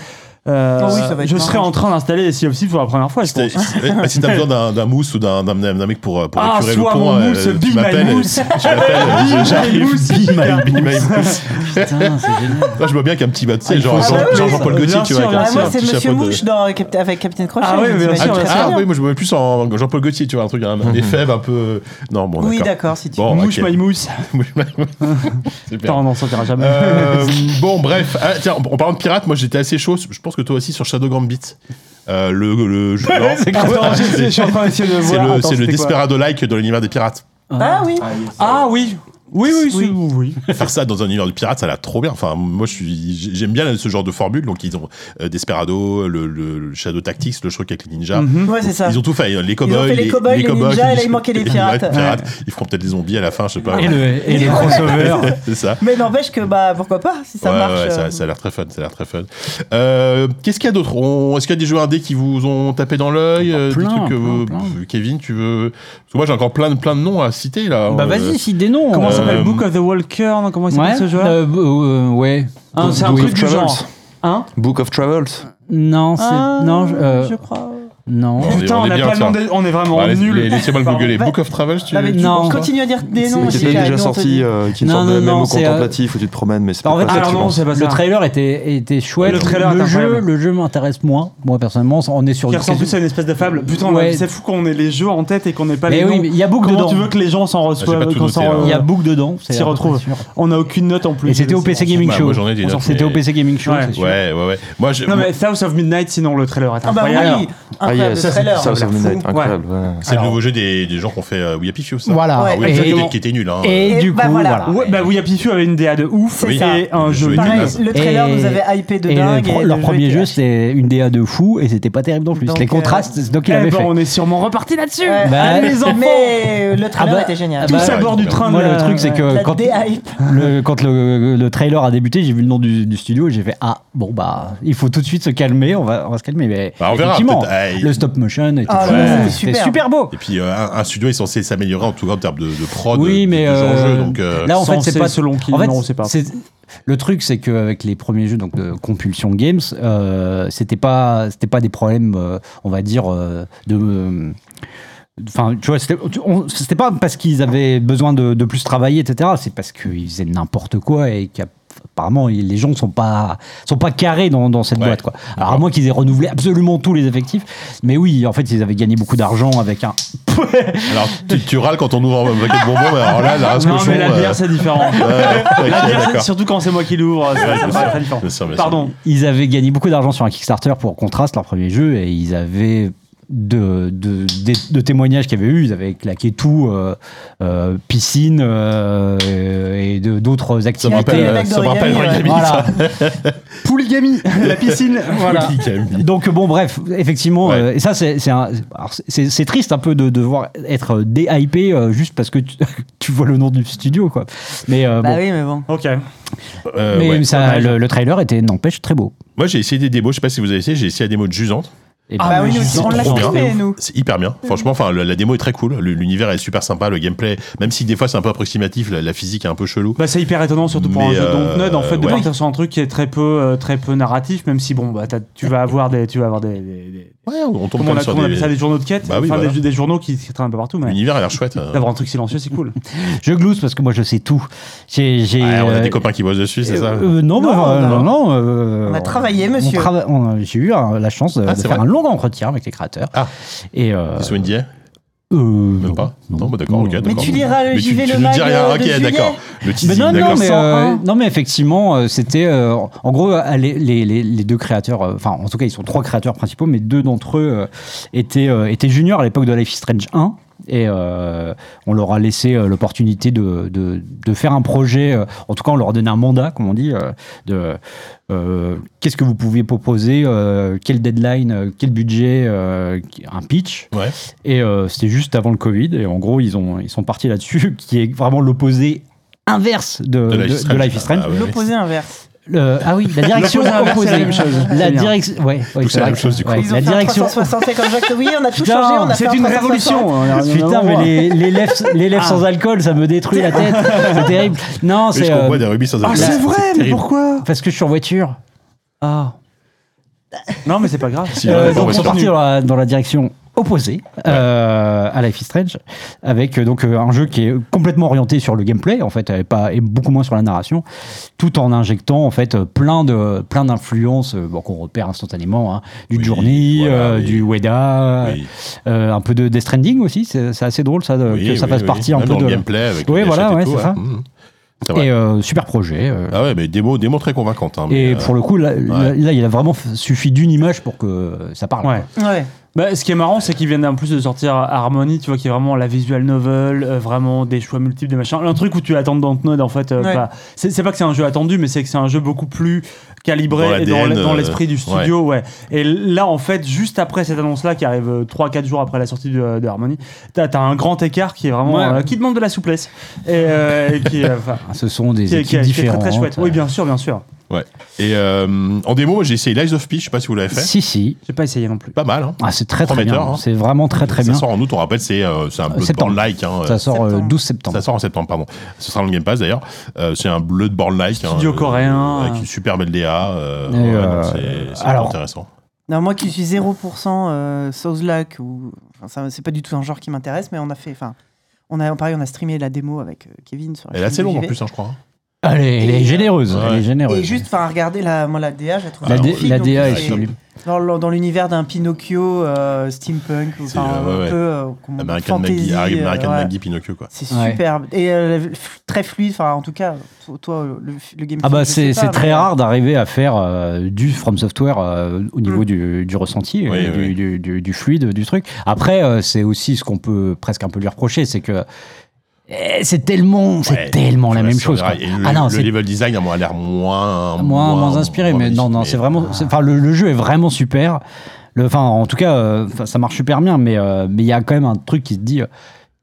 Euh, Oh oui, ça va être je serai marrant, en train d'installer Sea of Thieves pour la première fois. Si t'as si- besoin d'un- mousse ou d'un mec pour, pour Ah, récurer le soit pont, mon euh, mousse, tu mousse. Tu m'appelles, j'arrive. mousse, Be my- mousse. Putain, c'est génial. Moi, je vois bien qu'un petit, bah, tu sais, Ah, genre Jean- ça. Jean- Jean-Paul Gaultier, tu vois, Ah, moi, c'est Monsieur Mouche avec Captain Crochet. Ah oui, bien sûr, Ah, ah, oui, moi je me mets plus en Jean-Paul Gaultier, tu vois, un truc, un, un effet un peu. Non, bon, Oui, d'accord. si tu Bon, Mouche, my mousse. Super. On n'en sortira jamais. Euh, bon, bref. Ah, tiens, en en parlant de pirates, moi j'étais assez chaud. Je pense que toi aussi sur Shadow Gambit. Euh, le, le jeu. C'est le, le Desperado-like dans l'univers des pirates. Ah oui. Ah oui. Oui, oui, Oui. oui. oui. Faire ça dans un univers de pirates, ça a l'air trop bien. Enfin, moi, je suis, j'aime bien ce genre de formule. Donc, ils ont euh, Desperado, le, le- Shadow Tactics, le truc avec les ninjas. Mhm. Ouais, c'est ça. Ils ont tout fait. Les Ils cowboys, ont fait les cowboys, les ninjas, et là, il manquait les pirates. Ils feront peut-être des zombies à la fin, je sais pas. Et le, et le crossover. c'est ça. Mais n'empêche que, bah, pourquoi pas, si ça ouais, marche. ouais, ça, euh. ça a l'air très fun, ça a l'air très fun. Euh, Qu'est-ce qu'il y a d'autre? Est-ce qu'il y a des jeux indés qui vous ont tapé dans l'œil euh, Des trucs que plein. Kevin, tu veux? Parce que moi j'ai encore plein de plein de noms à citer là. Bah vas-y, cite des noms. Comment ça s'appelle Book of the Walker non Comment il s'appelle Ouais, ce jeu euh, euh, ouais. Hein, C'est un Book truc of du Travels. genre. Hein? Book of Travels. Non, c'est Ah, non, je- euh, je crois. Non. On est- Putain, on on, est a bien, pas demandé, on est vraiment Bah, nuls. Laissez-moi le googler. Bah, Book of Travels, tu Ah, mais tu Non. continue à dire des noms Qui aussi. était Kyle, déjà on sorti, euh, qui est une Non, sorte de non, non, euh, contemplatif où tu te promènes, mais c'est En pas fait, ah, tu non, c'est pas Le trailer était, était chouette. Le trailer est le jeu, incroyable. le jeu m'intéresse moins. Moi personnellement, on est sur Qui une ressemble plus à une espèce de fable. Putain, on a- Ouais. c'est fou qu'on ait les jeux en tête et qu'on n'ait pas Mais les oui, noms. mais il y a Book Comment dedans. tu veux que les gens s'en j'ai reçoivent re- Il y a Book dedans. S'y à peu retrouve. près sûr. On n'a aucune note en plus. Et c'était au PC Gaming Bah, Show. On C'était au PC Gaming Show, Ouais. Ouais, ouais, Non, mais South of Midnight, sinon le trailer est Ah bah incroyable. oui, Ah incroyable yes, le trailer. South il a of l'air Midnight, fou. incroyable. ouais. c'est le nouveau jeu des, des gens qui ont fait euh, We Happy Few, ça. Voilà. Ah oui, Et- qui, était, qui était nul. Hein. Et, Et du bah coup, voilà. voilà. Ouais, bah oui, Pifu avait une DA de ouf C'est et ça. un Le jeu. Pareil, le trailer nous avait hypé de le dingue. et leur le premier jeu, c'était une DA de fou et c'était pas terrible non plus. Donc, les euh, contrastes, donc il Eh avait ben, fait. on est sûrement reparti là-dessus. Bah. Mais le trailer Ah bah- était génial. ah bah, Tous à bord du train. Moi, le truc, c'est que quand, le, trailer a débuté, j'ai vu le nom du, studio et j'ai fait Ah, bon, bah, il faut tout de suite se calmer, on va, se calmer. Mais Bah, on verra, effectivement. Le stop motion était, Ah, ouais, super. super beau. Et puis, euh, un, un studio est censé s'améliorer en tout cas en termes de, de prod, Oui, de, mais de, de euh, jeu, donc, euh, là, en fait, c'est pas selon qui, En fait, non, on sait pas. Le truc, c'est qu'avec les premiers jeux donc de Compulsion Games, euh, c'était pas c'était pas des problèmes, euh, on va dire euh, de euh, Enfin, tu vois, c'était pas parce qu'ils avaient besoin de, de plus travailler, etc. C'est parce qu'ils faisaient n'importe quoi et qu'apparemment les gens sont pas sont pas carrés dans, dans cette Ouais. boîte, quoi. Alors à moins qu'ils aient renouvelé absolument tous les effectifs, mais oui, en fait, ils avaient gagné beaucoup d'argent avec un. Alors, tu, tu râles quand on ouvre un paquet de bonbons, mais alors là, la race Non, cochon. mais la euh, bière, c'est différent. ouais, La bière, surtout quand c'est moi qui l'ouvre, ça, ça me paraît très différent. Sûr. Pardon. Ils avaient gagné beaucoup d'argent sur un Kickstarter pour Contrast, leur premier jeu, et ils avaient de, de, de, de témoignages qu'il y avait eu, ils avaient claqué tout, euh, euh, piscine euh, et d'autres Ça me activités. ça me rappelle Origami, Voilà. ça. Pouligami, la piscine. Voilà. Donc bon bref, effectivement, Ouais. euh, et ça c'est triste un peu de devoir être déhypé euh, juste parce que tu, tu vois le nom du studio quoi. Mais euh, Bah bon, oui, mais bon. Ok. Euh, mais ouais. ça, le trailer était n'empêche très beau. Moi, j'ai essayé des démos. Je sais pas si vous avez essayé. J'ai essayé la démo de Jusante. Et Ah, bah mais oui, nous, on l'a streamé, nous. C'est hyper bien. Franchement, enfin, la démo est très cool. L'univers est super sympa. Le gameplay, même si des fois c'est un peu approximatif, la, la physique est un peu chelou. Bah, c'est hyper étonnant, surtout pour un Mais, jeu euh, Dontnod, en fait, de ouais. partir sur un truc qui est très peu, euh, très peu narratif, même si, bon, bah, tu vas avoir des, tu vas avoir des, des- des- Ouais, on tombe on, a, sur on des. ça, des journaux de quête, Bah oui, enfin, voilà. des, des journaux qui, qui traînent un peu partout, mais L'univers a l'air chouette. euh. d'avoir un truc silencieux, c'est cool. je glousse parce que moi je sais tout. J'ai j'ai, Ouais, on a euh, des copains qui bossent dessus, c'est ça euh, non, Non, bah, euh, non. non, non, euh, On a travaillé, on monsieur. J'ai eu euh, la chance de, Ah, de faire vrai un long entretien avec les créateurs. Ah. Et euh, Ils sont NDA euh, Même non, pas Non, bah d'accord, ok, non. Mais tu liras le Mais tu- JV tu le nous mag dis rien, ok, d'accord. Le Mais teasing, non, non, d'accord. mais, 101. euh, non, mais effectivement, euh, c'était. euh, en gros, les, les, les, les deux créateurs, euh, enfin, en tout cas, ils sont trois créateurs principaux, mais deux d'entre eux euh, étaient, euh, étaient juniors à l'époque de Life is Strange 1. Et euh, on leur a laissé euh, l'opportunité de, de, de faire un projet. euh, en tout cas, on leur a donné un mandat, comme on dit, euh, de euh, qu'est-ce que vous pouvez proposer, euh, quel deadline, quel budget, euh, un pitch. Ouais. Et euh, c'était juste avant le Covid. Et en gros, ils, ont, ils sont partis là-dessus, qui est vraiment l'opposé inverse de, De de- Life is de Life is Strange. Strange. Ah ouais, L'opposé inverse. Le- ah oui, la direction opposée. c'est la même chose. La direction, ouais, ouais, c'est la même chose, du coup. ouais, Ils ont la direction. 360 comme Jacques. Oui, on a tout Putain, changé. On a C'est une 360. révolution. hein, Putain, mais les, les lèvres, les lèvres Ah. sans alcool, ça me détruit la tête. C'est terrible. Non, c'est je euh, des rubis sans Ah, alcool. c'est vrai, mais terrible. pourquoi parce que je suis en voiture. Ah. Non, mais c'est pas grave. Si, Euh, donc bon, ils sont bah, partis dans la, dans la direction opposée euh, à Life is Strange, avec euh, donc euh, un jeu qui est complètement orienté sur le gameplay en fait, et pas et beaucoup moins sur la narration, tout en injectant en fait plein de plein d'influences bon, qu'on repère instantanément, hein, du Oui, Journey, voilà, euh, oui. du Weda, Oui. euh, un peu de Death Stranding aussi, c'est c'est assez drôle ça, de- Oui, que ça oui, fasse oui. partie un Même peu de gameplay avec Oui, voilà, ouais, c'est ça. C'est vrai. et euh, super projet. euh, Ah ouais, mais démo, démo très convaincante. Hein, mais, et euh, pour le coup, là, là, là, il a vraiment suffi d'une image pour que ça parle. Ouais. Ouais. Bah, ce qui est marrant, c'est qu'ils viennent en plus de sortir Harmony, tu vois, qui est vraiment la visual novel, euh, vraiment des choix multiples, des machins. Un truc où tu attends dans Node, en fait. euh, Ouais. c'est c'est pas que c'est un jeu attendu, mais c'est que c'est un jeu beaucoup plus calibré Dans et euh, l'esprit du studio, ouais. Et là, en fait, juste après cette annonce-là, qui arrive 3-4 jours après la sortie de, de Harmony, t'as as un grand écart qui est vraiment. Ouais. euh, qui demande de la souplesse. Et, euh, et qui, Ce sont des qui équipes qui est- qui est très différentes. très chouette. Oui, bien sûr, bien sûr. Et euh, en démo, j'ai essayé Lies of P, je sais pas si vous l'avez fait. Si, si. J'ai pas essayé non plus. Pas mal, hein. Ah, c'est très très Prometteur, bien. hein. C'est vraiment très très ça bien. sort en août, on rappelle, c'est euh, c'est un septembre. Bloodborne-like. Hein, Ça sort euh, Septembre. 12 septembre. Ça sort en septembre, pardon. Ce sera dans le Game Pass d'ailleurs. Euh, c'est un Bloodborne-like. Studio hein, coréen. Avec une super belle DA. euh, Et, ouais, euh, donc c'est c'est alors- intéressant. Non, moi qui suis 0% euh, Souls-like, ou... enfin, ça, c'est pas du tout un genre qui m'intéresse, mais on a fait. Enfin, on a, pareil, on a streamé la démo avec euh, Kevin sur la Elle est chaîne assez du longue en JV. plus, hein, je crois. hein. Elle est, elle est Et, généreuse. ouais. Elle est généreuse. Et juste, enfin, regarder la, moi, la DA, je la trouve la, Ah, magnifique, la DA est sublime. Dans, dans l'univers d'un Pinocchio euh, steampunk, enfin, euh, ouais, un ouais. peu euh, American fantasy, Maggie, euh, American. Maggie Pinocchio, quoi. C'est Ouais. superbe. Et euh, très fluide, enfin, en tout cas, toi, le, le game. Ah bah c'est mais- très rare d'arriver à faire euh, du From Software euh, au niveau Mm. du, du ressenti, Oui, euh, oui. du, du- fluide du truc. Après euh, c'est aussi ce qu'on peut presque un peu lui reprocher, c'est que c'est tellement c'est Ouais, tellement la même chose. quoi. Le, Ah non, le level design à moi, a l'air moins, moins, moins inspiré, mais non, non, c'est vraiment. Enfin, le, le jeu est vraiment super. Le, enfin, en tout cas, euh, ça marche super bien, mais euh, mais il y a quand même un truc qui se dit, euh,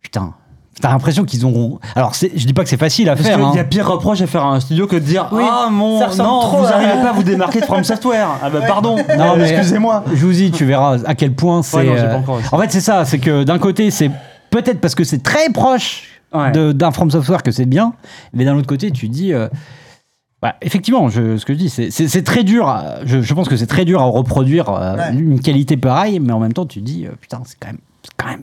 putain. T'as l'impression qu'ils ont. Alors, je dis pas que c'est facile à Parce faire. hein. y a pire reproche à faire à un studio que de dire Oui, Ah mon non, trop vous n'arrivez pas à vous démarquer de From Software. Ah bah pardon, Non, mais- excusez-moi. Je vous dis, tu verras à quel point c'est. Ouais. En fait, c'est ça, c'est que d'un côté, c'est peut-être parce que c'est très proche Ouais. d'un From Software que c'est bien, mais d'un autre côté, tu dis. euh, Bah, effectivement, je, ce que je dis, c'est- très dur. à- je, je pense que c'est très dur à reproduire euh, Ouais. une qualité pareille, mais en même temps, tu dis, euh, putain, c'est quand même, c'est quand même, quand même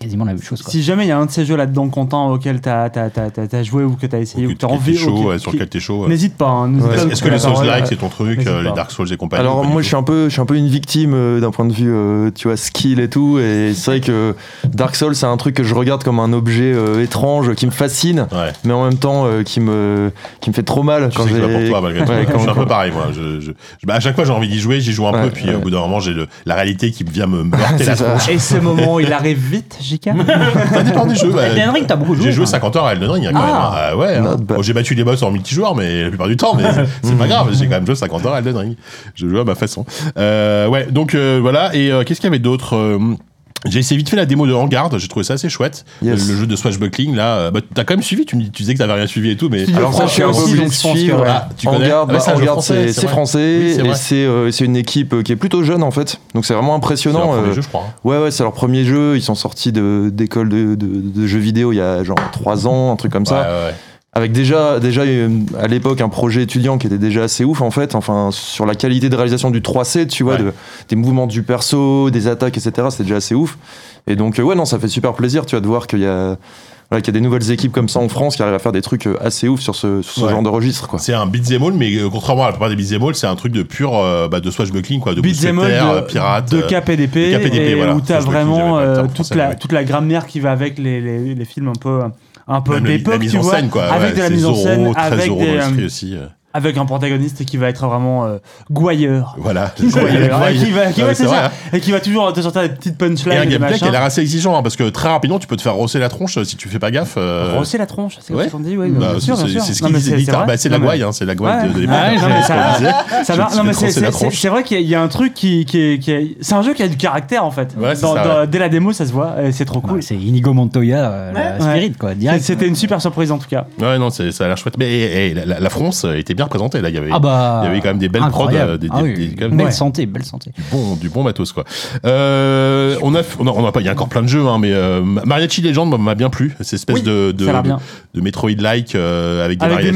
quasiment la même chose. Quoi. Si jamais il y a un de ces jeux là-dedans, Quentin, auquel t'as as, joué ou que t'as essayé ou que t'as T'es envie, chaud, ouais, sur lequel t'es chaud. ouais. n'hésite pas. hein, Ouais. pas Est-ce que les. Souls-like, c'est ton truc, euh, les. Dark Souls et compagnie Alors moi je suis un peu je suis un peu une victime euh, d'un point de vue euh, tu vois skill et tout et c'est vrai que Dark Souls c'est un truc que je regarde comme un objet euh, étrange qui me fascine Ouais. mais en même temps euh, qui me qui me fait trop mal Tu quand pour toi, malgré tout. Ouais, je quand- suis un peu pareil, moi. Je, je- je- bah, à chaque fois, j'ai envie d'y jouer, j'y joue un peu, puis au bout d'un moment, j'ai la réalité qui vient me me heurter la tronche. Et ce moment, il arrive vite, JK Ça dépend des jeux. bah, Elden Ring, t'as beaucoup joué. J'ai joué hein. 50 heures à Elden Ring, hein, quand Ah. même. Ah ouais. hein. Not bad. Bon, j'ai battu les boss en multijoueur, mais la plupart du temps, mais c'est- c'est pas grave. J'ai quand même joué 50 heures à Elden Ring. Je joue à ma façon. Euh, ouais, donc euh, voilà. Et euh, qu'est-ce qu'il y avait d'autre Euh, j'ai essayé vite fait la démo de Vanguard, j'ai trouvé ça assez chouette. Yes. Le, le jeu de swashbuckling là, euh, bah, t'as quand même suivi, tu, me dis- tu disais que t'avais rien suivi et tout, mais Alors ça, je suis un peu obligé de suivre. ouais. Ah, tu Vanguard, Ah bah, c'est Vanguard, français, c'est c'est c'est vrai. français Oui, c'est et c'est euh, c'est une équipe euh, qui est plutôt jeune en fait. Donc c'est vraiment c'est impressionnant. leur premier euh, jeu, je crois. hein. Ouais, ouais, c'est leur premier jeu. Ils sont sortis d'école de, de- de jeux vidéo il y a genre 3 ans, un truc comme ça. Ouais, ouais. Avec déjà, déjà euh, à l'époque un projet étudiant qui était déjà assez ouf en fait. Enfin, sur la qualité de réalisation du 3C, tu vois, Ouais. de- des mouvements du perso, des attaques, etc. C'était déjà assez ouf. Et donc, euh, ouais, non, ça fait super plaisir, tu vois, de voir qu'il y a. voilà, qu'il y a des nouvelles équipes comme ça en France qui arrivent à faire des trucs euh, assez ouf sur ce, sur ce Ouais. genre de registre. Quoi. C'est un beat'em all, mais contrairement à la plupart des beat'em all, c'est un truc de pur euh, bah, de swashbuckling, quoi, de Beat'em all de, pirate. de KPDP, de KPDP, et voilà. où t'as vraiment euh, toute, la, toute la grammaire qui va avec les, les, les films un peu un peu d'époque tu en vois scène, quoi. avec ouais, de la mise en scène avec des, aussi. Avec un protagoniste qui va être vraiment euh, gouailleur Voilà. Gouailleur, et qui va, qui Ouais, va, c'est c'est vrai, ça, hein. et qui va toujours te sortir des petites Et punchlines un et des gameplay qui a l'air assez exigeant, hein, parce que très rapidement, tu peux te faire rosser la tronche euh, si tu fais pas gaffe. euh, Rosser la tronche, c'est Ouais. comme dit, oui, bah, bien c'est sûr, bien c'est- sûr. c'est ce c'est- bah, c'est la gouaille, hein, c'est la gouaille Ouais. de, de l'époque. Ouais, c'est vrai qu'il y a- un truc qui, est- C'est un jeu qui a du caractère en fait. Ouais, ouais. Dès la démo, ça se voit. et C'est trop Bah, cool. c'est Inigo Montoya, euh, Ouais. spirit, quoi. C'était une super surprise en tout cas. Ouais, non, ça a l'air chouette. Mais eh, eh, la, France était bien représentée, là. Il y avait, Ah bah, il y avait quand même des belles prods, incroyable. euh, des- Ah des- oui, des- quand même belle santé, belle santé. du bon, du bon matos, quoi. Euh, on a, on a, on a pas, il y a encore plein de jeux, hein, mais euh, Mariachi Legend m'a bien plu. Cette espèce Oui, de, de, Metroid-like euh, avec des Avec des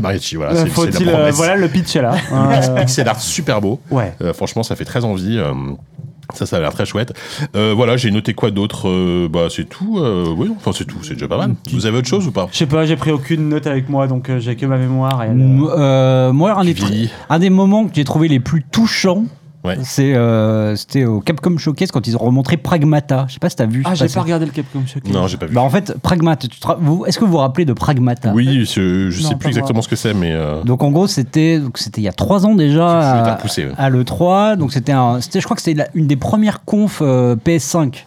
mariachis, voilà. Euh, c'est- euh. Voilà, le pitch là. Euh, Pixel art super beau. Ouais. Euh, franchement, ça fait très envie. Ça, ça a l'air très chouette. Euh, voilà, j'ai noté quoi d'autre Euh, Bah, c'est tout. euh, oui, enfin, c'est tout. C'est déjà pas mal. Vous avez autre chose ou pas? Je sais pas, j'ai pris aucune note avec moi, donc euh, j'ai que ma mémoire. Et, elle, euh, euh, moi, un des, un des moments que j'ai trouvé les plus touchants, Ouais. c'est euh, c'était au Capcom Showcase quand ils ont remontré Pragmata. Je sais pas si t'as vu. Ah, j'ai pas regardé le Capcom Showcase. Non, j'ai pas vu. Bah en fait, Pragmata. Est-ce que vous vous rappelez de Pragmata? Oui, je, je Non, sais plus exactement ce que c'est, mais. euh, Donc en gros, c'était donc c'était il y a trois ans déjà à, t'en pousser, ouais. à l'E3. Donc c'était un, c'était, je crois que c'était la- une des premières confs euh, PS5.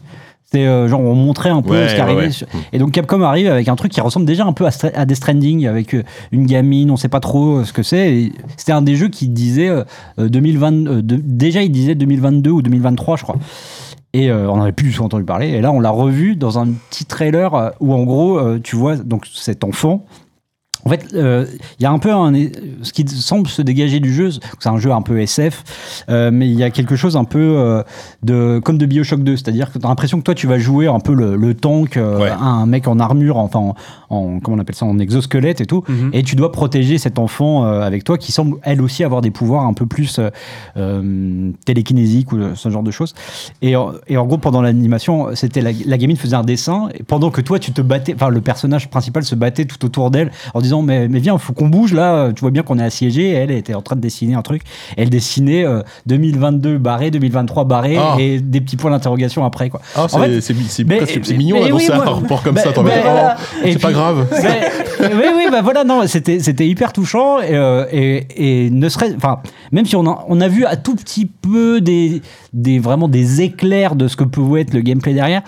C'était euh, genre on montrait un peu Ouais, ce qui arrivait. ouais. Et donc Capcom arrive avec un truc qui ressemble déjà un peu à, à Death Stranding avec euh, une gamine, on sait pas trop euh, ce que c'est. C'était un des jeux qui disait euh, 2020, de- déjà il disait 2022 ou 2023 je crois. Et on n'avait plus du tout entendu parler. Et là, on l'a revu dans un petit trailer où, en gros, tu vois donc cet enfant. En fait, euh, il y a un peu un, ce qui semble se dégager du jeu. C'est un jeu un peu SF, euh, mais il y a quelque chose un peu euh, de comme de Bioshock 2, c'est-à-dire que tu as l'impression que toi, tu vas jouer un peu le, le tank, Ouais. un mec en armure, enfin en, en- comment on appelle ça, en exosquelette et tout, Mhm. et tu dois protéger cet enfant avec toi qui semble elle aussi avoir des pouvoirs un peu plus télékinésiques ou ce genre de choses. Et, en- et en gros, pendant l'animation, c'était la, la gamine faisait un dessin et pendant que toi tu te battais, enfin le personnage principal se battait tout autour d'elle en disant mais, mais viens, faut qu'on bouge là. Tu vois bien qu'on est assiégé. Elle était en train de dessiner un truc. Elle dessinait euh, 2022 barré, 2023 barré Ah. et des petits points d'interrogation après quoi. Ah, c'est mignon d'annoncer oui, un rapport comme bah- ça. bah, oh. Et c'est pas grave. Oui, oui, bah voilà, non, c'était, c'était hyper touchant et, euh, et, et ne serait, enfin, même si on a, on a vu à tout petit peu des, des vraiment des éclairs de ce que pouvait être le gameplay derrière,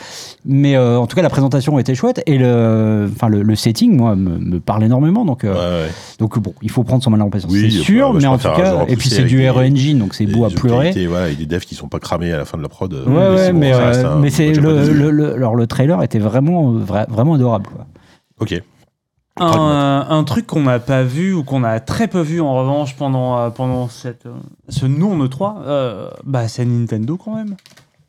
mais euh, en tout cas la présentation était chouette et le, enfin le, le setting, moi, me, me parle énormément, donc, euh, Ouais, ouais. donc bon, il faut prendre son mal en patience, Oui, c'est sûr, bah, mais en tout cas, et puis c'est du RE Engine, donc c'est beau à pleurer. qualité, voilà, et des devs qui sont pas cramés à la fin de la prod. euh, Ouais, mais ouais, c'est bon, mais, euh, mais c'est le, déçu. le, le- alors, le trailer était vraiment, vra- vraiment adorable. Quoi. Ok. Un, un truc qu'on n'a pas vu ou qu'on a très peu vu en revanche pendant, pendant cette, ce non E3, euh, bah, c'est Nintendo quand même.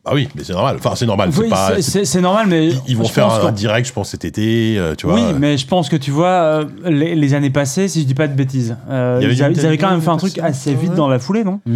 Ah oui, mais c'est normal. Enfin, c'est normal. Oui, c'est normal, mais Ils, ils vont faire un, un direct, je pense, cet été, euh, tu vois. Oui, mais je pense que tu vois, euh, les, les années passées, si je dis pas de bêtises, euh, Il ils, avaient, ils avaient quand même fait un truc assez vite dans la foulée, non Mmh.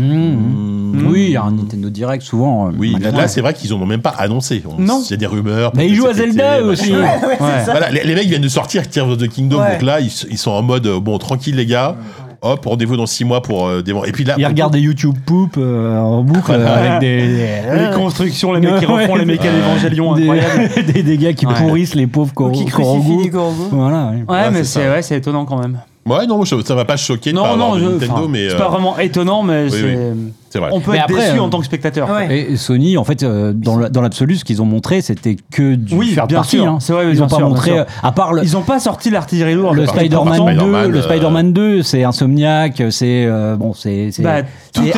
Mmh. Oui, il y a un Nintendo Direct souvent. euh, Oui, là, c'est vrai qu'ils en ont même pas annoncé. On- Non. Il y a des rumeurs. Mais ils jouent à Zelda été, aussi. Ouais, Ouais. Voilà, les, les mecs viennent de sortir Tears of the Kingdom, Ouais. donc là, ils, ils sont en mode, euh, bon, tranquille les gars, hop, rendez-vous dans 6 mois pour euh, démon- Et puis là, Ils regardent des YouTube poop euh, en boucle euh, avec des, Les constructions, les mecs qui Ouais. refont les mécas d'Evangelion, des, incroyable. des, des gars qui Ouais. pourrissent les pauvres Ou qui crucifie Korogu. Nikorogu. Voilà. ouais. Ouais, Ouais, mais c'est c'est ça. ouais, c'est étonnant quand même. Ouais, non, ça, ça va pas choquer de pas Non, avoir non, de je, Nintendo, enfin, mais c'est euh, pas vraiment étonnant, mais oui, c'est. C'est vrai. On peut Mais être après, déçu euh, en tant que spectateur. Ouais. Et Sony, en fait, euh, dans la- dans l'absolu, ce qu'ils ont montré, c'était que du Oui, faire bien partie. sûr. hein. C'est vrai, Ils n'ont pas sûr, montré, à part le, Ils ont pas sorti l'artillerie lourde. le Spider-Man contre, 2, Spider-Man, le euh, Spider-Man 2, c'est Insomniac, c'est euh, bon, c'est c'est Bah,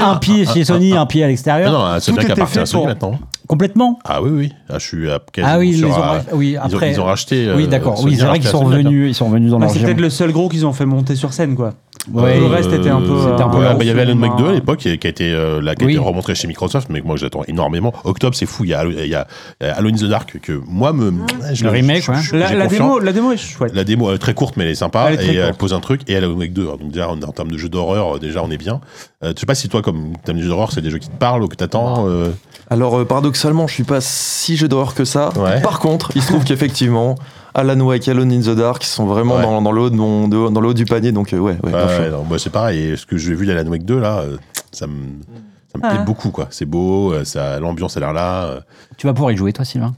un pied chez Sony, un pied à Ah l'extérieur, non, était partir fait à Sony maintenant. complètement. Ah oui, oui. Ah, je suis à Ah oui, ils ont, à- oui, ils ont- après. ils ont racheté. oui, d'accord. Oui, c'est a vrai qu'ils sont Sony, revenus, ils sont revenus dans Bah, leur c'est peut-être le seul gros qu'ils ont fait monter sur scène, quoi. Ouais, le reste était un peu. c'était un peu euh, Ouais, bah, il y avait Alan Wake 2 à hein. l'époque qui, qui a été euh, là, qui a Oui. été remontré chez Microsoft, mais moi j'attends énormément. Octobre, c'est fou. Il y a, il y a, il y a Alone in the Dark que moi me. je Le remake, je- ouais. je- La, démo, la démo est chouette. La démo elle est très courte, mais elle est sympa. Elle est et elle courte. pose un truc. Et Alan Wake 2, alors, donc déjà en, en termes de jeux d'horreur, euh, déjà on est bien. Euh, je sais pas si toi, comme t'aimes les jeux d'horreur, c'est des jeux qui te parlent ou que t'attends. euh, Alors, euh, paradoxalement, je suis pas si jeu d'horreur que ça. Ouais. Par contre, il se trouve qu'effectivement, Alan Wake, Alone in the Dark, ils sont vraiment Ouais. dans, dans le haut de mon- de- dans le haut du panier. Donc, euh, ouais, ouais, Ouais, moi, c'est pareil. Et ce que j'ai vu d'Alan Wake 2, là, euh, ça me, ça me Ah. plaît beaucoup, quoi. C'est beau, euh, ça, l'ambiance a l'air là. Tu vas pouvoir y jouer, toi, Sylvain?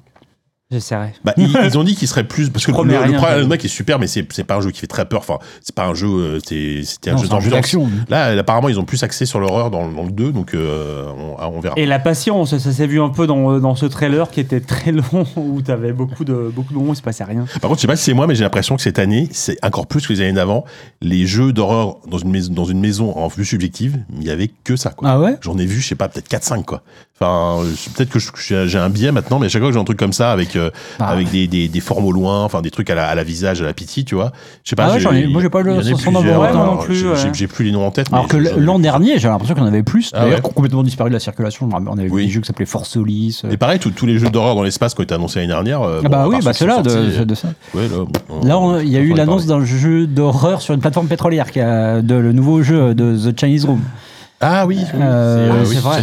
J'essaierai. Bah, ils, ils ont dit qu'il serait plus. Parce que le, le Wake est super, mais c'est pas un jeu qui fait très peur. Enfin, c'est pas un jeu. euh, C'était un Non, jeu un jeu d'ambiance. d'action. Là, apparemment, ils ont plus axé sur l'horreur dans, dans le 2, donc euh, on, ah, on verra. Et la patience, ça s'est vu un peu dans, dans ce trailer qui était très long, où t'avais beaucoup de, beaucoup de moments où il se passait rien. Par contre, je sais pas si c'est moi, mais j'ai l'impression que cette année, c'est encore plus que les années d'avant. Les jeux d'horreur dans une maison, dans une maison en vue subjective, il y avait que ça, quoi. Ah ouais? J'en ai vu, je sais pas, peut-être 4-5, quoi. Enfin, peut-être que j'ai un biais maintenant, mais à chaque fois que j'ai un truc comme ça, avec, euh, Ah. avec des, des, des formes au loin, enfin, des trucs à la, à la visage, à la pitié, tu vois. Je sais pas. Ah ouais, j'ai- j'en ai- moi, j'ai pas le moi alors, non plus, j'ai- ouais. j'ai- J'ai plus les noms en tête. Alors que l'an dernier, j'avais l'impression y en avait plus. Ah D'ailleurs, ouais complètement disparu de la circulation. On avait Oui. des jeux qui s'appelaient Force Solis. euh. Et pareil, tous les jeux d'horreur dans l'espace qui ont été annoncés l'année dernière. euh, Ah bon, bah oui, bah ceux-là, sont de, ça. là, Là, il y a eu l'annonce d'un jeu d'horreur sur une plateforme pétrolière, de le nouveau jeu de The Chinese Room. Ah oui, oui, Euh, c'est- oui, c'est vrai.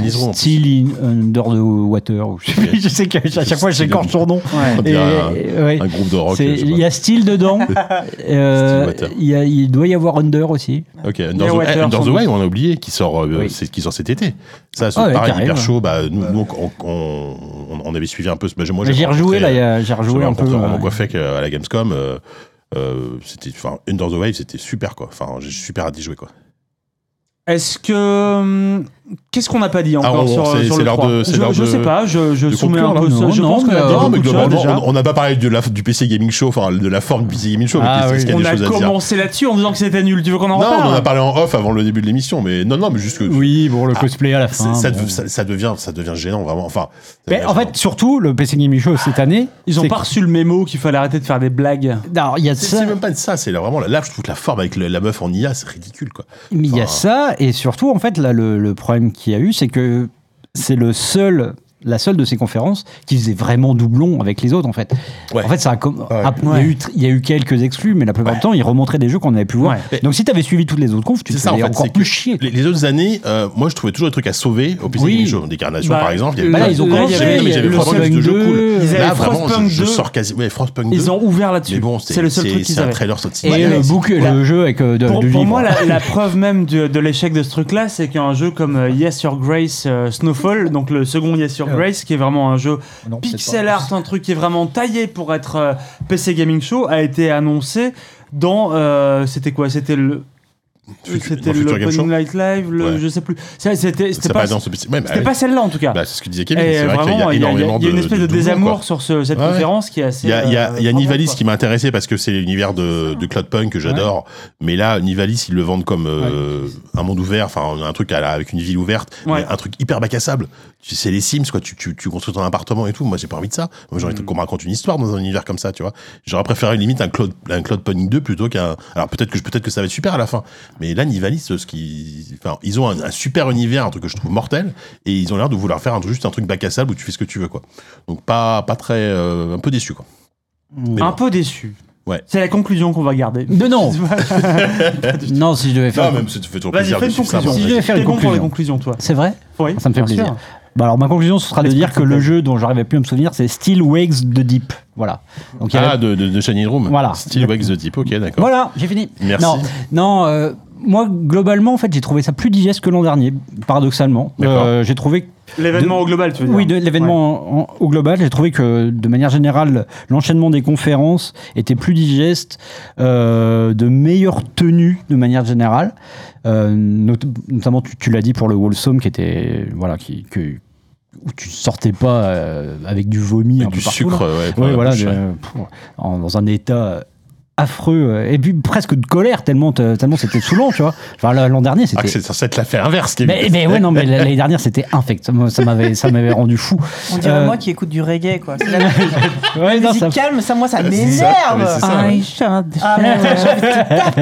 In Under the Water. ou je, sais plus, je sais qu'à chaque fois, j'écorche son nom. Et, un- ouais. un groupe de rock. Il y a Steel dedans. Euh, Steel il, y a- il doit y avoir Under aussi. Ok, Under the, Water, eh, Under the on a oublié, qui sort, euh, Oui. qui sort cet été. Ça, c'est Ah ouais, pareil, hyper chaud. Bah, nous, nous, on, on- on- on avait suivi un peu. ce- Bah, moi, J'ai rejoué là, euh, j'ai rejoué un peu. euh, Roman Coiffec euh, à la Gamescom. euh, euh, c'était, Under the Wild, c'était super, quoi. Enfin, j'ai super hâte d'y jouer, quoi. Est-ce que. Qu'est-ce qu'on n'a pas dit encore Ah, on- sur, c'est- sur c'est le l'heure 3 de- c'est Je, je de- sais pas, je, soumets conclure, un peu Non. Je non, pense qu'on mais, a dit Non, mais globalement, déjà. on- n'a pas parlé de la, du PC Gaming Show, enfin, de la forme du PC Gaming Show, mais Ah qu'est-ce oui. qu'il y a On des a commencé là-dessus en disant que c'était nul. Tu veux qu'on en Non, reparle on en a parlé en off avant le début de l'émission, mais non, non, mais juste que. Oui, bon, le cosplay à la ça, fin. ça, bon. ça- ça devient, ça devient gênant, vraiment. Enfin, Mais en gênant. fait, surtout, le PC Gaming Show cette année. Ils ont pas reçu le mémo qu'il fallait arrêter de faire des blagues. Alors, il y a C'est ça. c'est même pas de ça, c'est vraiment là, je trouve que la forme avec la meuf en IA, c'est ridicule quoi. Mais il y a ça, et surtout, en fait, là, le, le qu'il y a eu, c'est que c'est le seul, la seule de ces conférences qui faisait vraiment doublon avec les autres, en fait. Ouais. En fait, ça a Ouais. il, y a eu, tr- il y a eu quelques exclus, mais la plupart du temps, ils remontraient des jeux qu'on avait pu voir. Ouais. Donc, si tu avais suivi toutes les autres confs, tu te C'est ça en fait, encore c'est plus chier. les, les autres années, euh, moi je trouvais toujours des trucs à sauver au PC Oui. Des carnations Bah, par exemple. il y avait Bah là, ils ont commencé. mais j'avais le vraiment de jeux 2, cool. Là vraiment, je, je 2. sors quasi. Ouais, Frostpunk 2. Ils ont ouvert là-dessus. Bon, c'est le seul truc qu'ils C'est un avaient. trailer sorti. Et le, book, le jeu avec euh, de, Pour, moi, la, preuve même de, l'échec de ce truc-là, c'est qu'un jeu comme euh, Yes Your Grace Snowfall, donc le second Yes Your Grace, qui est vraiment un jeu Non, pixel art, un truc qui est vraiment taillé pour être euh, PC Gaming Show, a été annoncé dans. euh, c'était quoi? C'était le. Future- C'était l'Opening Night Live, le, Ouais. je sais plus. C'était pas. Ouais, bah, pas celle-là en tout cas. Bah, c'est ce que disait Kevin. C'est vrai qu'il y a il y, a- il y a- énormément une de- espèce de, désamour quoi. sur ce- cette Ouais, conférence qui est assez. Il y a, il y a- euh, y a Nivalis quoi. qui m'a intéressé parce que c'est l'univers de, de Cloudpunk que j'adore. Mais là, Nivalis, ils le vendent comme euh, un monde ouvert, enfin un truc à la- avec une ville ouverte, Ouais. mais un truc hyper bac à sable. Tu- C'est les Sims, quoi. Tu, tu, tu construis ton appartement et tout. Moi, j'ai pas envie de ça. Moi, j'ai envie Mm. qu'on me raconte une histoire dans un univers comme ça, tu vois. J'aurais préféré limite un Cloud, un Cloudpunk 2 plutôt qu'un. Alors peut-être que peut-être que ça va être super à la fin. Mais là, Nivalis, ce qui, enfin, ils ont un, un super univers, un truc que je trouve mortel, et ils ont l'air de vouloir faire un, juste un truc bac à sable où tu fais ce que tu veux, quoi. Donc pas, pas très, euh, un peu déçu, quoi. Mais Un bon. peu déçu. Ouais. C'est la conclusion qu'on va garder. Non, non. non, si je devais faire. Non, même ça te fait toujours Vas-y, plaisir fais de une suivre ça, conclusion. Si je devais faire une bon pour les conclusion. conclusions, toi. C'est vrai Oui. Ça me fait plaisir. sûr. Bah alors ma conclusion ce sera de dire que le jeu dont j'arrivais plus à me souvenir c'est Still Wakes the Deep. Voilà. Donc avait- Ah, de, de, de Shining Room. Voilà. Style Wax the Type, ok, d'accord. Voilà, j'ai fini. Merci. Non, non euh, moi globalement en fait j'ai trouvé ça plus digeste que l'an dernier, paradoxalement. D'accord. Euh, j'ai trouvé L'événement De- au global, tu veux dire oui l'événement en- au global, j'ai trouvé que de manière générale l'enchaînement des conférences était plus digeste, euh, de meilleure tenue de manière générale. Euh, not- notamment tu, tu l'as dit pour le Wholesome qui était voilà qui que où tu sortais pas euh, avec du vomi un peu du partout, sucre, là. ouais. Ouais, pour la voilà, bouche, de- ouais. pff, en- dans un état affreux euh, et puis presque de colère tellement te- tellement c'était saoulant tu vois enfin l'an dernier Ah, c'était que c'est censé être l'affaire inverse, mais, mais ouais non mais l'année dernière c'était infect ça m'a- ça m'avait ça m'avait rendu fou On dirait Euh, moi qui écoute du reggae, quoi. C'est la ouais, non, ça- calme, ça, moi, ça m'énerve. c'est ça, ouais. Ah, mais taper.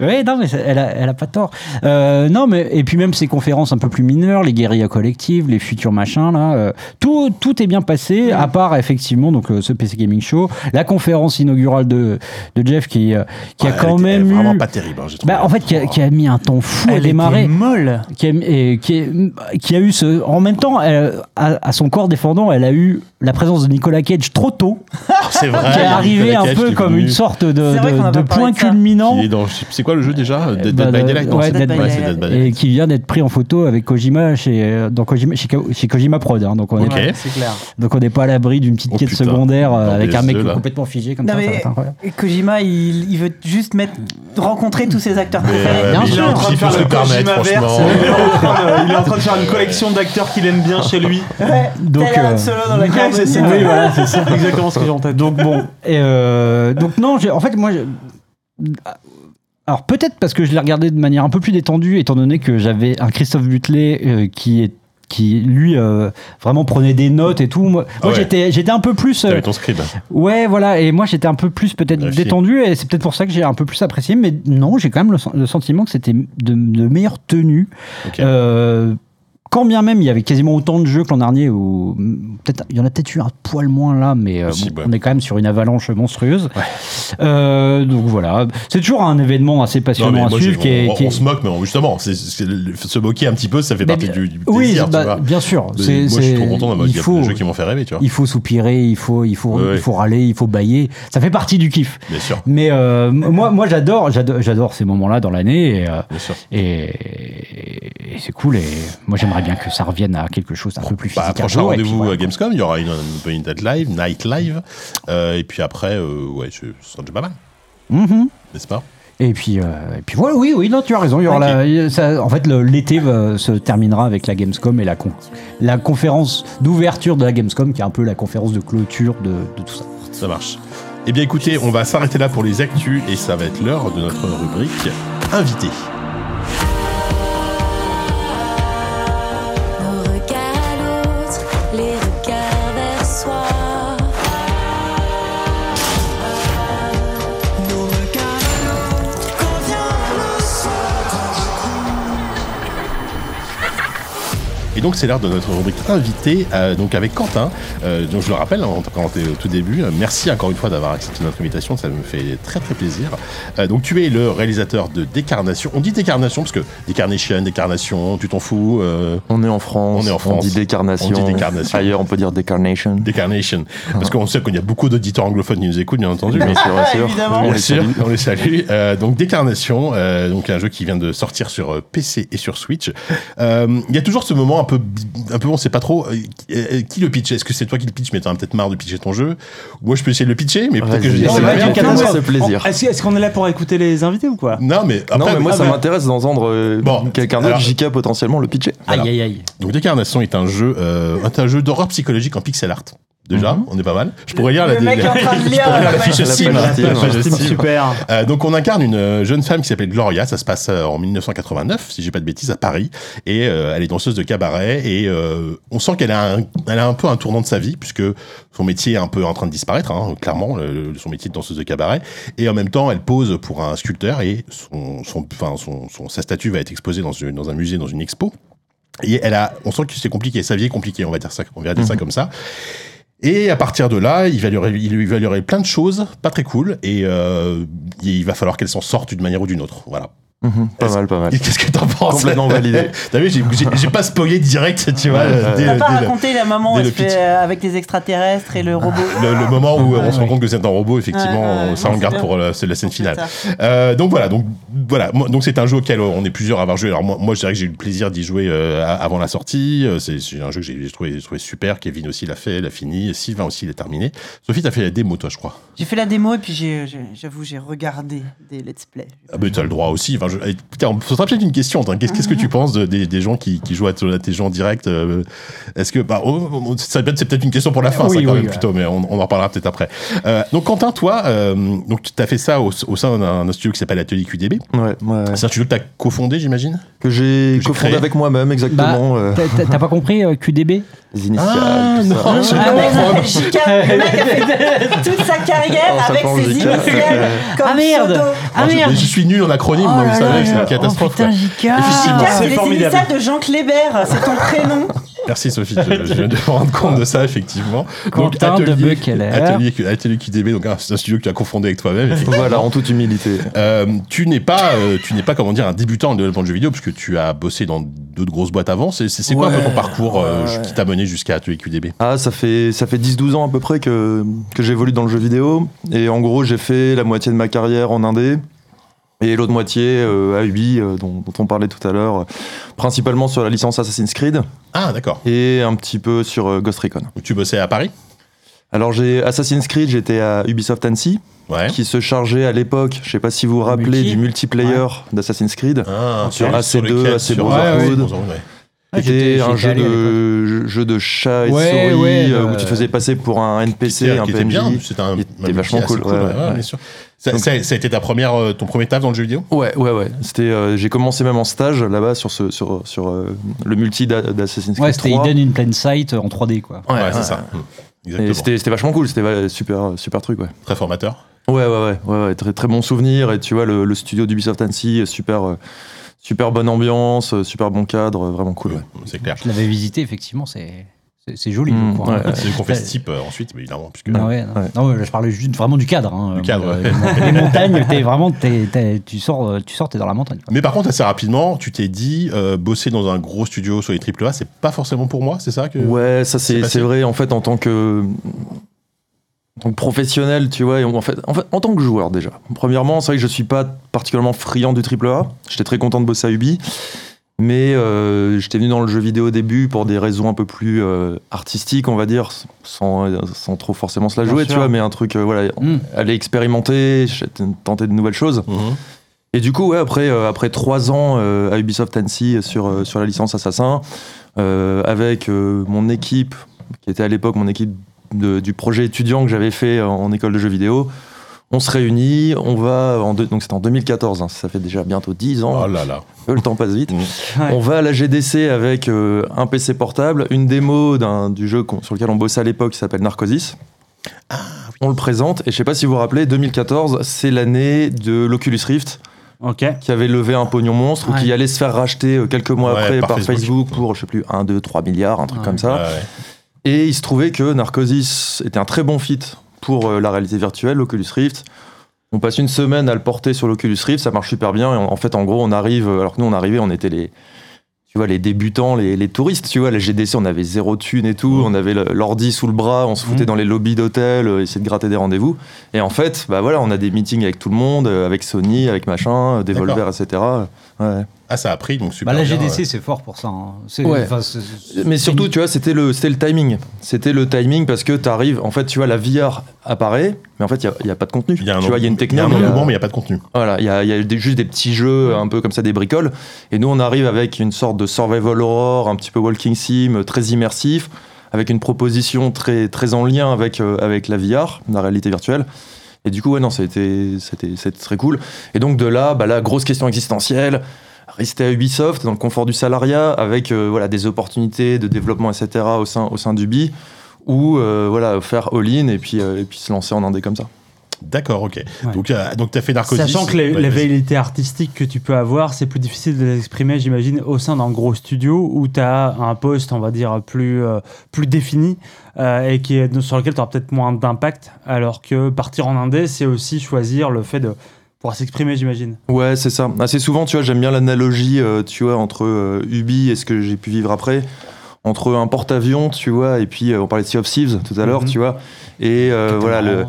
Ouais, non, mais elle a, elle a pas tort. Euh, non, mais et puis même ces conférences un peu plus mineures, les guérillas collectives, les futurs machins là, euh, tout, tout est bien passé, à part effectivement donc euh, ce PC Gaming Show, la conférence inaugurale de, de Jeff qui, euh, qui Ouais, a elle quand était même eu, vraiment pas terrible, hein, bah, en fait, qui a, qui a mis un temps fou à Elle démarrer. était molle. qui a, et qui, est- qui a eu ce. En même temps, elle- à, à son corps défendant, elle a eu la présence de Nicolas Cage trop tôt, c'est vrai. qui est arrivé Nicolas un Cage peu comme venu, une sorte de, point culminant. C'est quoi le jeu déjà Dead, Bah, Dead by de- Daylight? ouais, c'est Dead by Daylight. Dead by et Daylight. qui vient d'être pris en photo avec Kojima chez, euh, dans Kojima, chez, Ko- chez Kojima Prod. hein. donc on Ok. est, Ouais, c'est clair. donc on n'est pas à l'abri d'une petite Oh, quête putain. secondaire euh, avec un PS2, mec complètement figé comme Non, ça. Kojima, il, il veut juste mettre, rencontrer tous ses acteurs préférés. Bien sûr. il est en train de faire faut le se permettre, Kojima verse, franchement. Il est en train de- il est en train de faire une collection d'acteurs qu'il aime bien chez lui. Ouais, Donc, euh, Solo dans la ouais, c'est ça. Oui, voilà, c'est ça. Exactement ce que j'ai en tête. Donc bon, et euh, donc non, j'ai- en fait moi, alors peut-être parce que je l'ai regardé de manière un peu plus détendue, étant donné que j'avais un Christophe Butler euh, qui est qui lui euh, vraiment prenait des notes et tout. Moi, Ah ouais. j'étais j'étais un peu plus euh, ton scribe. ouais voilà et moi j'étais un peu plus peut-être détendu et c'est peut-être pour ça que j'ai un peu plus apprécié. Mais non, j'ai quand même le, sen- le sentiment que c'était de, de meilleure tenue. Euh, quand bien même il y avait quasiment autant de jeux que l'an dernier, ou peut-être il y en a peut-être eu un poil moins là, mais euh, Possible, bon, ouais. on est quand même sur une avalanche monstrueuse. Euh, donc voilà, c'est toujours un événement assez passionnant à moi, suivre. est- on, qui est- on se moque, mais justement, c'est, c'est le- se moquer un petit peu, ça fait Mais partie du, du oui, plaisir, bah, tu vois. bien sûr. C'est- moi, je suis trop content il faut, des jeux qui m'ont fait rêver, tu vois. il faut soupirer, il faut, il faut, Ouais, ouais. il faut râler, il faut bailler. Ça fait partie du kiff. Bien sûr, Mais euh, moi, moi, j'adore, j'adore, j'adore ces moments-là dans l'année. Et, sûr. et, et c'est cool. Et moi, j'aimerais bien que ça revienne à quelque chose d'un peu plus Bah, physique. un prochain rendez-vous à Gamescom, il y aura une, une, date live, night live, euh, et puis après, euh, ouais, ce sera déjà pas mal, Mhm. n'est-ce pas? Et puis, euh, et puis voilà, oui, oui, non, tu as raison. Il y aura la- ça- en fait, l'été se terminera avec la Gamescom et la, con- la conférence d'ouverture de la Gamescom, qui est un peu la conférence de clôture de, de tout ça. Ça marche. Eh bien, écoutez, on va s'arrêter là pour les actus, et ça va être l'heure de notre rubrique invité. Donc c'est l'heure de notre rubrique invité, euh, donc avec Quentin. Euh, donc je le rappelle, hein, quand t'es au tout début, euh, merci encore une fois d'avoir accepté notre invitation, ça me fait très très plaisir. Euh, donc tu es le réalisateur de Décarnation. On dit Décarnation parce que Décarnation, Décarnation, tu t'en fous. euh, On est en France, On est en France. dit décarnation. On dit décarnation. Ailleurs, on peut dire décarnation. Décarnation. Parce qu'on sait qu'il y a beaucoup d'auditeurs anglophones qui nous écoutent, bien entendu. Bien sûr, bien sûr. évidemment. On Bien les sûr, salue. on les salue. Euh, donc Décarnation, euh, donc un jeu qui vient de sortir sur PC et sur Switch. Euh, Il y a toujours ce moment un peu, un peu, on sait pas trop euh, euh, qui le pitch. Est-ce que c'est toi qui le pitch, mais t'en as peut-être marre de pitcher ton jeu Ou Moi, je peux essayer de le pitcher, mais peut-être que je dis c'est plaisir. Est-ce qu'on est là pour écouter les invités ou quoi? Non, mais après, non, mais moi, ah ça bah, m'intéresse d'entendre euh, Bon, quelqu'un d'autre, JK, potentiellement le pitcher. Voilà. Aïe, aïe, aïe. Donc Décarnation est un jeu, euh, est un jeu d'horreur psychologique en pixel art. Déjà, Mhm. on est pas mal. Je pourrais lire Le la, mec est en train de je lire pourrais lire la la fiche Steam. Super. Euh, donc on incarne une euh, jeune femme qui s'appelle Gloria, ça se passe euh, en 1989, si j'ai pas de bêtises, à Paris, et euh, elle est danseuse de cabaret, et euh, on sent qu'elle a, un, elle a un peu un tournant de sa vie, puisque son métier est un peu en train de disparaître, hein, clairement, le- son métier de danseuse de cabaret, et en même temps elle pose pour un sculpteur, et son, son, enfin, son, son- sa statue va être exposée dans, une- dans un musée, dans une expo. Et elle a, on sent que c'est compliqué, sa vie est compliquée, on va dire ça, on va dire ça Mhm. comme ça. Et à partir de là, il va lui il plein de choses, pas très cool, et euh, il va falloir qu'elle s'en sorte d'une manière ou d'une autre. Voilà. Mhm, pas mal, pas mal. Et Qu'est-ce que t'en penses Complètement validé. T'as vu, j'ai- pas spoilé direct, tu vois, Ouais, euh, dès, T'as pas dès le- raconté la maman, le fait pitch. euh, avec les extraterrestres et le robot. le, le moment où euh, on se rend compte que c'est un robot, effectivement, Ouais, ouais, ça on garde pour c'est la scène finale. Euh, donc voilà, donc voilà, donc c'est un jeu auquel on est plusieurs à avoir joué. Alors moi, moi je dirais que j'ai eu le plaisir d'y jouer euh, a- avant la sortie. C'est un jeu que j'ai trouvé, super. Kevin aussi l'a fait, l'a fini. Sylvain aussi l'a terminé. Sophie, t'as fait la démo, toi, je crois. J'ai fait la démo et puis j'avoue, j'ai regardé des let's play. Ah bah t'as le droit aussi. Enfin, je, se sera peut-être une question. hein. Qu'est-ce qu'est-ce que tu penses de- des, des gens qui, qui jouent à, à tes jeux en direct euh, Est-ce que bah, oh, oh, ça peut être- c'est peut-être une question pour la fin, Oui, ça quand oui, même ouais. plutôt, mais on, on en reparlera peut-être après. Euh, donc Quentin, toi, euh, donc tu as fait ça au, au sein d'un studio qui s'appelle Atelier QDB. Ouais, ouais, ouais. C'est un studio que tu as cofondé, j'imagine? Que j'ai j'ai cofondé avec moi-même, exactement. euh, T'as- pas compris euh, QDB les initiales. Ah, tout non, ça. je- Ah, non, mais non. non, le mec a fait toute sa carrière Oh, ça avec ses initiales comme Ah, merde. pseudo. Ah je, merde je suis nul en acronyme, Oh moi, savez, là c'est une catastrophe. Oh putain, c'est formidable. initiales de Jean Clébert, c'est ton prénom. Merci Sophie, je, je viens de me rendre compte de ça, effectivement. Quentin de Bekeler. Atelier, Atelier QDB, donc hein, c'est un studio que tu as confondé avec toi-même. Voilà, en toute humilité. Euh, tu n'es pas, euh, tu n'es pas comment dire un débutant en développement de jeux vidéo puisque tu as bossé dans d'autres grosses boîtes avant. C'est quoi un peu ton parcours euh, ouais. qui t'a mené jusqu'à Atelier QDB Ah, ça fait, ça fait 10-12 ans à peu près que, que j'évolue dans le jeu vidéo. Et en gros, j'ai fait la moitié de ma carrière en indé. Et l'autre moitié euh, à Ubi, euh, dont, dont on parlait tout à l'heure, euh, principalement sur la licence Assassin's Creed Ah d'accord. et un petit peu sur euh, Ghost Recon. Donc, Tu bossais à Paris? Alors j'ai Assassin's Creed, j'étais à Ubisoft Annecy, Ouais. qui se chargeait à l'époque, je sais pas si vous vous rappelez, Multi. du multiplayer d'Assassin's Creed. Ah, Sur celui AC2, lequel- AC Brotherhood. ouais, Brotherhood, ouais. Ah, C'était j'étais- un jeu de, jeu- de chat et Ouais, souris ouais, euh, le- où tu te faisais passer pour un NPC, Qui un PNJ. c'était vachement cool, ouais, ouais. bien sûr. Ça, Donc- ça- ça a été ta première, euh, ton premier taf dans le jeu vidéo? Ouais, ouais, ouais. C'était, euh, j'ai commencé même en stage là-bas sur, ce, sur, sur euh, le multi d'A- d'Assassin's Creed Ouais, c'était 3. Hidden in Plain Sight en 3D, quoi. Ouais, c'est ouais. ça. Et Exactement. c'était, c'était vachement cool, c'était super, super truc, ouais. Très formateur. Ouais, ouais, ouais, ouais, ouais, très, très bon souvenir. Et tu vois, le, le studio d'Ubisoft Annecy, super, euh, super bonne ambiance, super bon cadre, vraiment cool, ouais. C'est clair. Je l'avais visité, effectivement, c'est c'est- joli. Mm, le coin. ouais. C'est ce qu'on fait ce type euh, ensuite, mais évidemment, puisque Ah ouais, non. Ouais. Non, ouais, je parlais juste vraiment du cadre. hein. Du cadre, Euh, ouais. Les montagnes, t'es vraiment, tu sors, euh, tu sors, t'es dans la montagne. quoi. Mais par contre, assez rapidement, tu t'es dit, euh, bosser dans un gros studio sur les AAA, c'est pas forcément pour moi, c'est ça que... Ouais, ça c'est vrai, en fait, en tant que, en tant que professionnel, tu vois, et en fait, en fait, en tant que joueur déjà. Premièrement, c'est vrai que je suis pas particulièrement friand du AAA. J'étais très content de bosser à Ubi. Mais euh, j'étais venu dans le jeu vidéo au début pour des raisons un peu plus euh, artistiques, on va dire, sans, sans trop forcément se la jouer, tu vois, mais un truc, euh, voilà, Mm. aller expérimenter, tenter de nouvelles choses. Mhm. Et du coup, ouais, après, euh, après trois ans à Ubisoft Annecy sur, sur la licence Assassin, avec mon équipe, qui était à l'époque mon équipe de- du projet étudiant que j'avais fait en, en école de jeux vidéo, on se réunit, on va, en deux- donc c'était en 2014, hein, ça fait déjà bientôt 10 ans, Oh là là. le temps passe vite. Ouais. On va à la GDC avec euh, un PC portable, une démo du jeu sur lequel on bossait à l'époque qui s'appelle Narcosis. On le présente, et je sais pas si vous vous rappelez, 2014, c'est l'année de l'Oculus Rift qui avait levé un pognon monstre ou qui allait se faire racheter euh, quelques mois Ouais, après par par, Facebook. Facebook, pour, je sais plus, 1, 2, 3 milliards, un truc Ouais. comme ça. Ouais, ouais. Et il se trouvait que Narcosis était un très bon fit pour euh, la réalité virtuelle, l'Oculus Rift. On passe une semaine à le porter sur l'Oculus Rift, ça marche super bien. Et en, en fait, en gros, on arrive, euh, alors que nous, on arrivait, on était les, tu vois, les débutants, les, les touristes, tu vois, les GDC, on avait zéro thune et tout, Mhm. on avait l'ordi sous le bras, on se foutait Mhm. dans les lobbies d'hôtel, euh, essayer de gratter des rendez-vous. Et en fait, bah voilà, on a des meetings avec tout le monde, avec Sony, avec machin, Devolver, etc. Ouais. Ah, ça a pris, donc super Bah, la GDC, ouais. c'est fort pour ça. hein. C'est- Ouais. enfin, c'est- c'est- Mais surtout, tu vois, c'était le, c'était le timing. C'était le timing parce que tu arrives, en fait, tu vois, la VR apparaît, mais en fait, il n'y a, pas de contenu. Il y a un tu vois, il y a une il y a un mais il y a- engouement, mais il n'y a pas de contenu. Voilà, il y a, il y a des- juste des petits jeux un peu comme ça, des bricoles. Et nous, on arrive avec une sorte de survival horror, un petit peu walking sim, très immersif, avec une proposition très, très en lien avec, euh, avec la VR, la réalité virtuelle. Et du coup, ouais, non, c'était c'était- c'était très cool. Et donc, de là, bah, la grosse question existentielle, rester à Ubisoft, dans le confort du salariat, avec euh, voilà, des opportunités de développement, etc., au sein, au sein d'Ubi, ou euh, voilà, faire all-in et puis, euh, et puis se lancer en indé comme ça. D'accord, ok. Ouais. Donc, euh, donc tu as fait Narcosis. Sachant que les, Ouais, les vas-y. velléités artistiques que tu peux avoir, c'est plus difficile de les exprimer, j'imagine, au sein d'un gros studio où tu as un poste, on va dire, plus, euh, plus défini euh, et qui est, sur lequel tu auras peut-être moins d'impact. Alors que partir en indé, c'est aussi choisir le fait de pouvoir s'exprimer, j'imagine. Ouais, c'est ça. Assez souvent, tu vois, j'aime bien l'analogie, euh, tu vois, entre euh, Ubi et ce que j'ai pu vivre après. Entre un porte-avions, tu vois, et puis euh, on parlait de Sea of Thieves tout à l'heure, Mhm. tu vois, et euh, voilà le,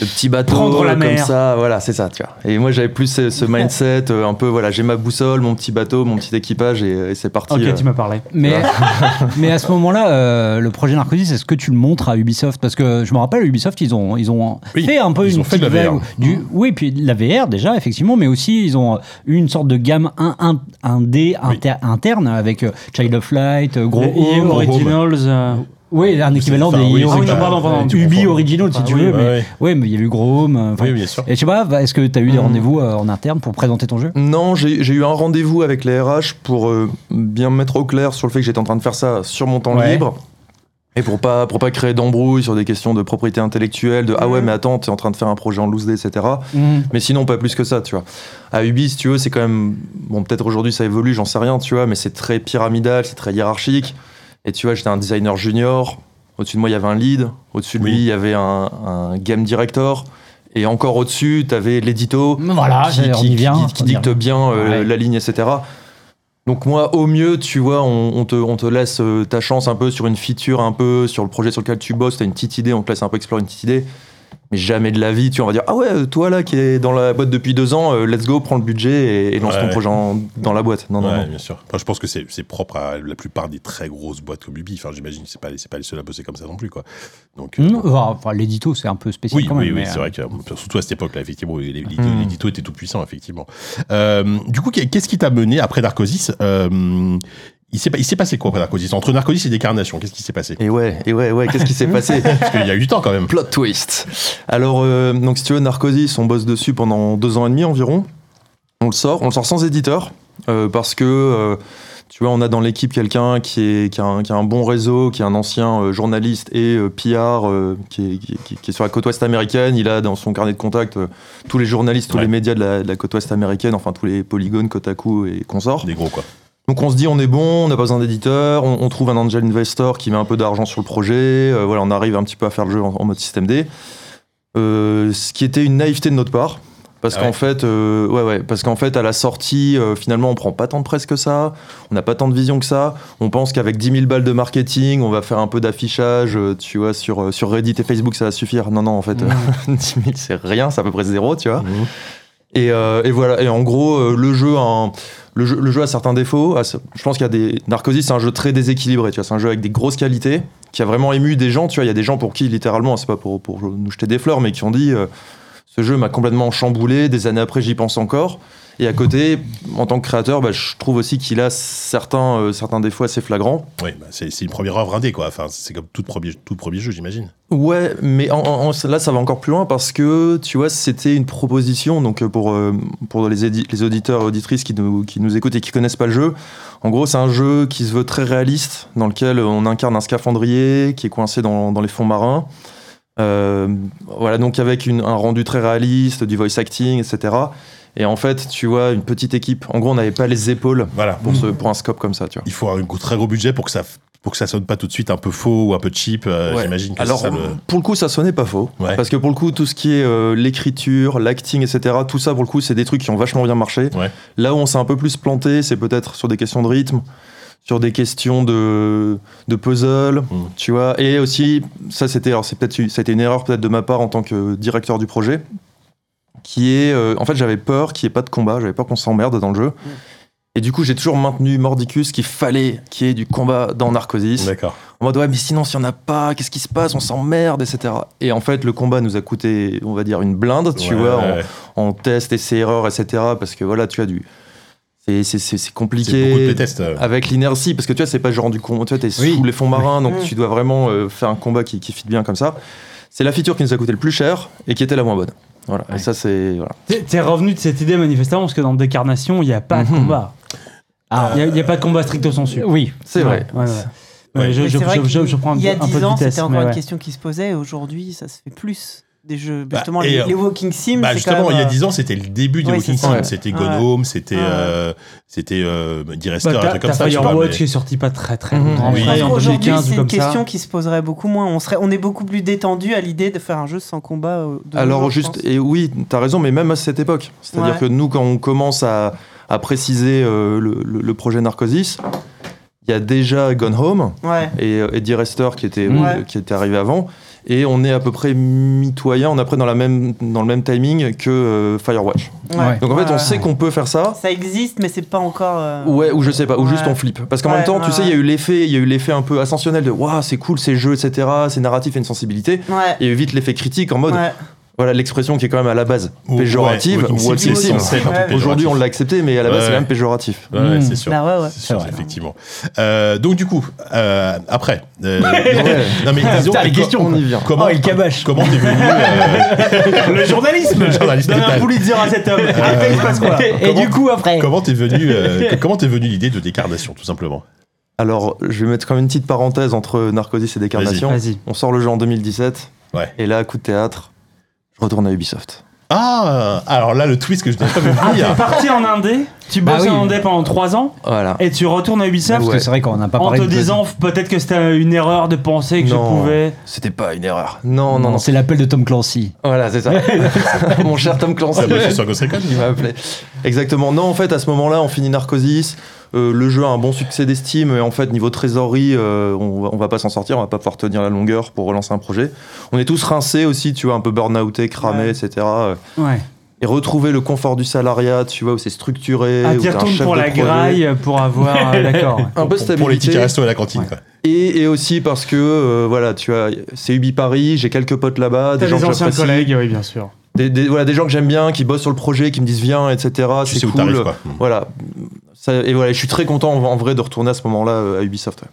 le petit bateau Prendre la comme mer. ça, voilà, c'est ça, tu vois. Et moi, j'avais plus ce, ce mindset, euh, un peu, voilà, j'ai ma boussole, mon petit bateau, mon petit équipage, et, et c'est parti. Ok, euh. tu m'as parlé. Mais, mais à ce moment-là, euh, le projet Narcosis, est-ce que tu le montres à Ubisoft? Parce que je me rappelle, Ubisoft, ils ont, ils ont Oui, fait un peu ils une ont fait de la petite VR. vague Du, oui, puis de la VR déjà, effectivement, mais aussi ils ont eu une sorte de gamme 1, 1, 1D inter- interne avec Child of Light, Gros Home. Originals. Euh, Oui, un équivalent des oui, pardon, pardon, tu Ubi. Original, si Ah tu oui, veux. Ouais, mais, ouais. ouais, mais il y a eu euh, enfin, Oui, bien sûr. Et je sais pas, est-ce que tu as eu des Mhm. rendez-vous euh, en interne pour présenter ton jeu? Non, j'ai eu un rendez-vous avec les RH pour euh, bien me mettre au clair sur le fait que j'étais en train de faire ça sur mon temps Ouais. libre. Et pour pas, pour pas créer d'embrouille sur des questions de propriété intellectuelle, de ah ouais, Mhm. mais attends, t'es en train de faire un projet en loose day, etc. Mhm. Mais sinon, pas plus que ça, tu vois. À Ubi, si tu veux, c'est quand même. Bon, peut-être aujourd'hui ça évolue, j'en sais rien, tu vois, mais c'est très pyramidal, c'est très hiérarchique. Et tu vois, j'étais un designer junior. Au-dessus de moi, il y avait un lead. Au-dessus de Oui. lui, il y avait un, un game director. Et encore au-dessus, t'avais l'édito Voilà, qui, vient. dicte bien euh, Ouais. la ligne, etc. Donc moi, au mieux, tu vois, on, on te, on te laisse euh, ta chance un peu sur une feature, un peu sur le projet sur lequel tu bosses, t'as une petite idée, on te laisse un peu explorer une petite idée. Mais jamais de la vie, tu vois, on va dire, ah ouais, euh, toi là qui est dans la boîte depuis deux ans, euh, let's go, prends le budget et, et lance Ouais, ton projet en- dans la boîte. Non, non, Ouais, non. bien sûr. Enfin, je pense que c'est c'est propre à la plupart des très grosses boîtes comme Ubi. Enfin, j'imagine que c'est pas, les- c'est pas les seuls à bosser comme ça non plus, quoi. Donc, euh, enfin, enfin, l'édito, c'est un peu spécial Oui, quand même. oui, oui, mais, c'est euh, vrai que surtout à cette époque-là, effectivement, Hmm. l'édito était tout puissant, effectivement. Euh, du coup, qu'est-ce qui t'a mené après Narcosis euh, Il s'est il s'est passé quoi après Narcosis? Entre Narcosis et Décarnation, qu'est-ce qui s'est passé? Et ouais, et ouais, ouais, qu'est-ce qui s'est passé? Parce qu'il y a eu du temps quand même. Plot twist. Alors, euh, donc si tu veux, Narcosis, on bosse dessus pendant deux ans et demi environ. On le sort, on le sort sans éditeur euh, parce que euh, tu vois, on a dans l'équipe quelqu'un qui, est, qui, a un, qui a un bon réseau, qui est un ancien journaliste et PR, qui, est, qui, est sur la côte ouest américaine. Il a dans son carnet de contact tous les journalistes, tous Ouais. les médias de la, de la côte ouest américaine, enfin tous les polygones, Kotaku et consorts. Des gros, quoi. Donc on se dit on est bon, on n'a pas besoin d'éditeur, on, on trouve un angel investor qui met un peu d'argent sur le projet, euh, voilà, on arrive un petit peu à faire le jeu en, en mode système D. Euh, ce qui était une naïveté de notre part. Parce Ah qu'en ouais. fait, euh, ouais, ouais, parce qu'en fait, à la sortie, euh, finalement, on prend pas tant de presse que ça, on n'a pas tant de vision que ça. On pense qu'avec 10 000 balles de marketing, on va faire un peu d'affichage, euh, tu vois, sur, sur Reddit et Facebook, ça va suffire. Non, non, en fait, euh, 10 000, c'est rien, c'est à peu près zéro, tu vois. Mhm. Et, euh, et voilà. Et en gros, euh, le jeu, a un- le jeu, le jeu a certains défauts. Ah, Je pense qu'il y a des Narcosis, c'est un jeu très déséquilibré. Tu vois, c'est un jeu avec des grosses qualités qui a vraiment ému des gens. Tu vois, il y a des gens pour qui, littéralement, c'est pas pour, pour nous jeter des fleurs, mais qui ont dit. euh, ce jeu m'a complètement chamboulé. Des années après, j'y pense encore. Et à côté, en tant que créateur, bah, je trouve aussi qu'il a certains, euh, certains défauts assez flagrants. Oui, bah, c'est une première œuvre indé, quoi. Enfin, c'est comme tout premier, tout premier jeu, j'imagine. Ouais, mais en- en- en- là, ça va encore plus loin parce que, tu vois, c'était une proposition. Donc, euh, pour, euh, pour les, les auditeurs et auditrices qui nous, qui nous écoutent et qui connaissent pas le jeu, en gros, c'est un jeu qui se veut très réaliste, dans lequel on incarne un scaphandrier qui est coincé dans, dans les fonds marins. Euh, voilà, donc avec une- un rendu très réaliste, du voice acting, etc. Et en fait, tu vois, une petite équipe. En gros, on n'avait pas les épaules Voilà. pour, ce, pour un scope comme ça, tu vois. Il faut avoir un très gros budget pour que ça, pour que ça sonne pas tout de suite un peu faux ou un peu cheap. euh, Ouais. J'imagine que Alors, ça le. pour le coup, ça sonnait pas faux. Ouais. Parce que pour le coup, tout ce qui est euh, l'écriture, l'acting, etc., tout ça, pour le coup, c'est des trucs qui ont vachement bien marché. Ouais. Là où on s'est un peu plus planté, c'est peut-être sur des questions de rythme, sur des questions de, de puzzle, Mm. tu vois. Et aussi, ça, c'était, alors, c'est peut-être, c'était une erreur peut-être de ma part en tant que directeur du projet, qui est, euh, en fait, j'avais peur qu'il n'y ait pas de combat, j'avais peur qu'on s'emmerde dans le jeu. Et du coup, j'ai toujours maintenu mordicus qu'il fallait qu'il y ait du combat dans Narcosis. D'accord. En mode, ouais, mais sinon, s'il n'y en a pas, qu'est-ce qui se passe? On s'emmerde, etc. Et en fait, le combat nous a coûté, on va dire, une blinde, tu Ouais, vois, ouais, en, en test, essais, erreurs, etc. Parce que voilà, tu as du. Et c'est- c'est c'est C'est beaucoup de compliqué euh. avec l'inertie, parce que tu vois, c'est pas genre du combat, tu vois, t'es Oui. sous les fonds marins, donc Mm. tu dois vraiment euh, faire un combat qui, qui fit bien comme ça. C'est la feature qui nous a coûté le plus cher et qui était la moins bonne. Voilà. Ouais. Et ça, c'est. Voilà. T'es revenu de cette idée manifestement parce que dans Décarnation, il n'y a pas de Mhm. combat. Ah, Il n'y a, pas de combat stricto sensu. oui. C'est vrai. Ouais, ouais. Ouais. Ouais, je, Mais je, je- je- prends un, il y a peu- un 10 peu de ans, vitesse. c'était encore mais une ouais. question qui se posait. Aujourd'hui, ça se fait plus. Des jeux, Bah, justement, et, les, euh, les Walking Sim. Bah justement, même, il y a euh, 10 ans, c'était le début des Ouais, Walking c'est Sim. ça. C'était Ouais. Gnome, c'était Ouais. euh, c'était euh, Direster, Bah, un truc comme ça. Firewatch mais- qui est sorti pas très très Mhm. longtemps Oui. 2015 c'est une question ça. qui se poserait beaucoup moins. On, serait, on est beaucoup plus détendu à l'idée de faire un jeu sans combat. euh, de Alors juste, et oui, t'as raison, mais même à cette époque. C'est-à-dire Ouais. que nous, quand on commence à, à préciser euh, le, le- le projet Narcosis, il y a déjà Gone Home Ouais. et, euh, et Dear Esther qui était, qui était arrivé avant. Et on est à peu près mitoyen, on est après dans, la même, dans le même timing que euh, Firewatch. Ouais. Donc en fait, Ouais, on ouais. sait qu'on peut faire ça. Ça existe, mais c'est pas encore. euh, Ouais, ou je sais pas, ou Ouais. juste on flippe. Parce qu'en Ouais, même temps, tu ouais, sais, il y a eu l'effet, il y a eu l'effet un peu ascensionnel de waouh, c'est cool ces jeux, etc. C'est narratif et une sensibilité. Ouais. Il y a eu vite l'effet critique en mode, Ouais. Voilà, l'expression qui est quand même à la base Ou- péjorative. ouais, truc Ouais. Aujourd'hui, on l'a accepté, mais à la base, Ouais, c'est ouais. même péjoratif. Ouais, ouais, Mm. c'est sûr. Bah ouais, ouais. C'est sûr, vrai. effectivement. Euh, donc du coup, euh, après, euh, Ouais. non mais disons, Putain, les questions, on y vient. Comment, Oh, le cabache. comment t'es venu euh, Le journalisme Le Donne un Pulitzer à cet homme. Après, il se passe quoi Et Comment- du coup, après. Comment t'es venu Comment t'es venu l'idée de décarnation, tout simplement Alors, je vais mettre quand même une petite parenthèse entre Narcosis et Décarnation. Vas-y. On sort le jeu en 2017. Ouais. Et là, coup de théâtre, retourne à Ubisoft. Ah, alors là, le twist que je n'avais pas vu Ah, t'es venir. parti en Indé, tu Bah bosses oui. en Indé pendant 3 ans, Voilà. et tu retournes à Ubisoft Parce que c'est vrai qu'on n'a pas en parlé te de- disant peut-être que c'était une erreur de penser que Non. je pouvais. C'était pas une erreur. Non, non, non. c'est l'appel de Tom Clancy. Voilà, c'est ça. Mon cher Tom Clancy. Ça sur Ghost Recon Il m'a appelé. Exactement. Non, en fait, à ce moment-là, on finit Narcosis. Euh, le jeu a un bon succès d'estime. Et en fait, niveau trésorerie, euh, on, va, on va pas s'en sortir. On va pas pouvoir tenir la longueur pour relancer un projet. On est tous rincés aussi, tu vois, un peu burn-outés, cramés, Ouais. etc. Euh, Ouais. Et retrouver le confort du salariat, tu vois, où c'est structuré. Ah, un retournes chef pour de la projet. graille pour avoir. euh, D'accord. Un peu pour, pour les tickets stabilité. resto à la cantine. Ouais. quoi. Et, et aussi parce que, euh, voilà, tu as, c'est Ubi Paris, j'ai quelques potes là-bas, des gens des que anciens collègues, oui, bien sûr. Des, des- voilà, des gens que j'aime bien, qui bossent sur le projet, qui me disent viens, etc. Tu C'est où cool. t'arrives, quoi. Voilà. Ça- et voilà, je suis très content en, en vrai de retourner à ce moment-là euh, à Ubisoft. ouais.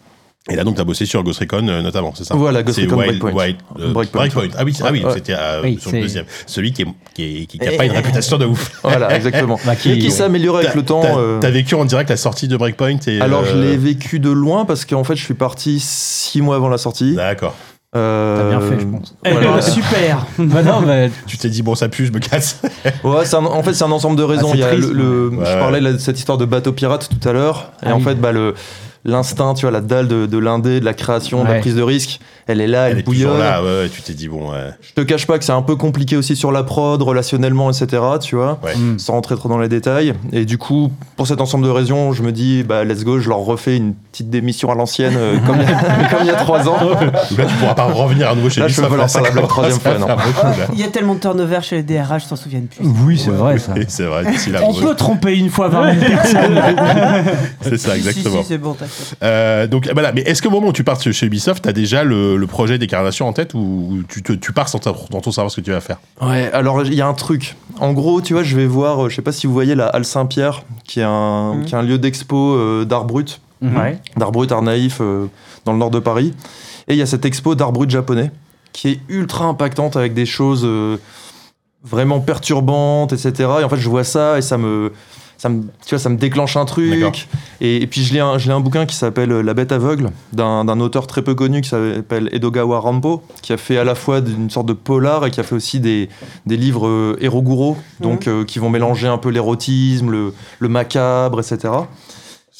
Et là, donc, t'as bossé sur Ghost Recon, euh, notamment, c'est ça? Voilà, Ghost Recon Wild- Breakpoint. Wild- euh, Breakpoint. Breakpoint. Ah oui, ah oui Ouais. c'était euh, Oui, sur le deuxième. Celui qui n'a qui qui- qui a pas une réputation de ouf. Voilà, exactement. Bah, qui- Et qui s'est amélioré avec le temps. T'as t'as vécu en direct la sortie de Breakpoint et. Alors, je l'ai vécu de loin parce qu'en fait, je suis parti six mois avant la sortie. D'accord. Euh, T'as bien fait, je pense. Voilà. ben, super. Bah non, bah, Tu t'es dit, bon, ça pue, je me casse. Ouais, c'est un- en fait, c'est un ensemble de raisons. Ah, c'est Il y a triste, le, le- ouais. je parlais de cette histoire de bateau pirate tout à l'heure. Et Ah en oui. fait, bah, le, l'instinct, tu vois, la dalle de, de l'indé, de la création, de la Ouais. prise de risque, elle est là, elle, Elle est toujours bouillonne. là, ouais, ouais, tu t'es dit, bon, ouais. Je te cache pas que c'est un peu compliqué aussi sur la prod, relationnellement, etc. Tu vois, Ouais. Mm. sans rentrer trop dans les détails. Et du coup, pour cet ensemble de raisons, je me dis, bah, let's go, je leur refais une petite démission à l'ancienne, euh, comme, il y a- comme il y a trois ans. Là, tu pourras pas revenir à nouveau chez Là, je Ubisoft, peux pas leur faire la blague troisième fois, non. Il y a tellement de turnover chez les DRH, ils s'en souviennent plus. oui, c'est vrai ça. C'est vrai, d'ici là, On peut tromper une fois 20 000 personnes. c'est ça, Si, si, exactement. si, c'est bon, t'inquiète. Euh, donc voilà, mais est-ce qu'au moment où tu pars chez Ubisoft, t'as déjà le, le projet d'incarnation en tête ou tu, te- tu pars sans, ta- sans trop savoir ce que tu vas faire? Ouais, alors il y a un truc. En gros, tu vois, je vais voir, euh, je sais pas si vous voyez la Halle Saint-Pierre, qui est un, Mhm. qui est un lieu d'expo euh, d'art brut, Ouais. d'art brut, art naïf, euh, dans le nord de Paris. Et il y a cette expo d'art brut japonais, qui est ultra impactante avec des choses euh, vraiment perturbantes, etc. Et en fait, je vois ça et ça me, ça me, tu vois, ça me déclenche un truc. Et, et puis je lis un, je lis un bouquin qui s'appelle La bête aveugle, d'un d'un auteur très peu connu qui s'appelle Edogawa Rampo, qui a fait à la fois une sorte de polar et qui a fait aussi des, des livres euh, Eroguro, donc euh, qui vont mélanger un peu l'érotisme, le, le macabre, etc.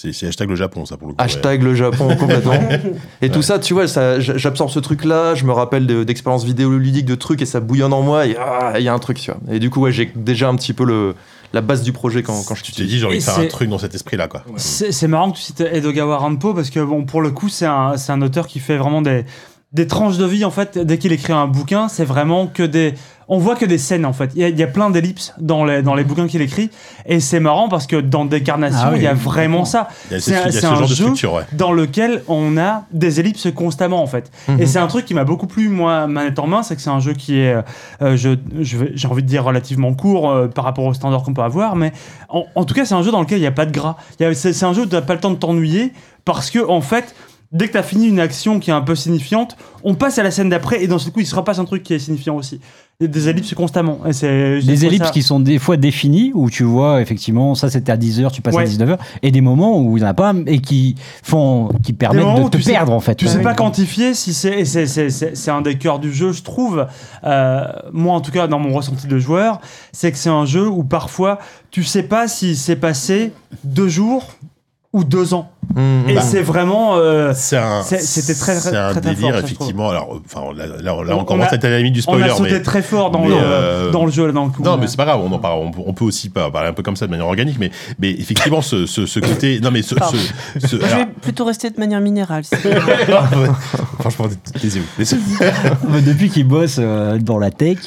C'est hashtag le Japon, ça, pour le coup. ouais. Hashtag le Japon complètement. Et tout ça, tu vois, j'absorbe ce truc-là, je me rappelle de- d'expériences vidéoludiques, de trucs, et ça bouillonne en moi, et ah, il y a un truc, tu vois. Et du coup, ouais, j'ai déjà un petit peu le, la base du projet quand, quand je Tu t'es dit, j'ai envie de faire un truc dans cet esprit-là, quoi. C'est c'est marrant que tu cites Edogawa Rampo parce que bon, pour le coup, c'est un, auteur qui fait vraiment des, des tranches de vie en fait. Dès qu'il écrit un bouquin, c'est vraiment que des on voit que des scènes en fait. Il y a, il y a plein d'ellipses dans les, dans les bouquins qu'il écrit. Et c'est marrant parce que dans Décarnation, Ah oui, il y a vraiment ça. C'est un- ce un genre de jeu structure, ouais. dans lequel on a des ellipses constamment en fait. Mhm. Et c'est un truc qui m'a beaucoup plu moi manette en main, c'est que c'est un jeu qui est, euh, je, vais- j'ai envie de dire relativement court euh, par rapport au standard qu'on peut avoir, mais en, en tout cas c'est un jeu dans lequel il n'y a pas de gras. C'est un jeu où tu n'as pas le temps de t'ennuyer parce que en fait dès que tu as fini une action qui est un peu signifiante, on passe à la scène d'après et dans ce coup il se repasse un truc qui est signifiant aussi. Des ellipses constamment. Et Des ellipses ça- qui sont des fois définies, où tu vois effectivement, ça c'était à 10h, tu passes à Ouais. 19h, et des moments où il n'y en a pas, et qui font, qui permettent de te tu sais- perdre en fait. Tu sais oui. pas quantifier si c'est c'est c'est- c'est- c'est un des cœurs du jeu, je trouve. Euh, moi, en tout cas, dans mon ressenti de joueur, c'est que c'est un jeu où parfois tu sais pas s'il s'est passé deux jours ou deux ans. Mhm. Et Bah. c'est vraiment. euh, c'était très, très, un très, très délire, fort, effectivement. Alors, euh, enfin, là, là, là, On- on commence on a- à être à la limite du on spoiler, a sauté mais. très fort dans, mais, le, euh, dans le jeu, là, dans le coup. Non, mais c'est pas grave, on en parle, on, peut- on peut aussi pas parler un peu comme ça de manière organique, mais, mais effectivement, ce, ce, ce côté. Non, mais ce. Ce, ce- Moi, je alors- vais plutôt rester de manière minérale. si- Franchement, taisez-vous. Depuis qu'il bosse euh, dans la tech,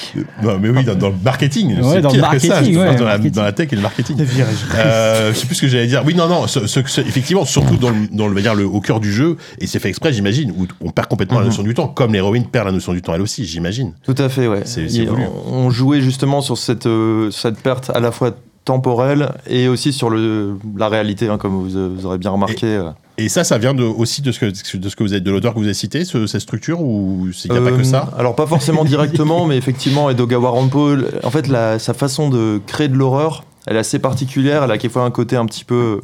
Non, mais oui, dans, dans le marketing. Ouais, c'est dans le marketing, ouais, dans, la, dans la tech et le marketing. Je- Euh, je sais plus ce que j'allais dire. Oui, non, non. Effectivement, surtout dans, le, dans dire, le, au cœur du jeu, et c'est fait exprès, j'imagine, où on perd complètement la Mhm. notion du temps, comme l'héroïne perd la notion du temps elle aussi, j'imagine. Tout à fait, ouais. On, on jouait justement sur cette, euh, cette perte à la fois temporelle et aussi sur le, la réalité, hein, comme vous, vous aurez bien remarqué. euh. Et ça, ça vient de, aussi de ce que, de ce que vous avez, de l'auteur que vous avez cité, ce- cette structure, ou il n'y a pas Euh, que ça Alors pas forcément directement, mais effectivement, Edogawa Rampo, en fait, la- sa façon de créer de l'horreur, elle est assez particulière. Elle a quelquefois un côté un petit peu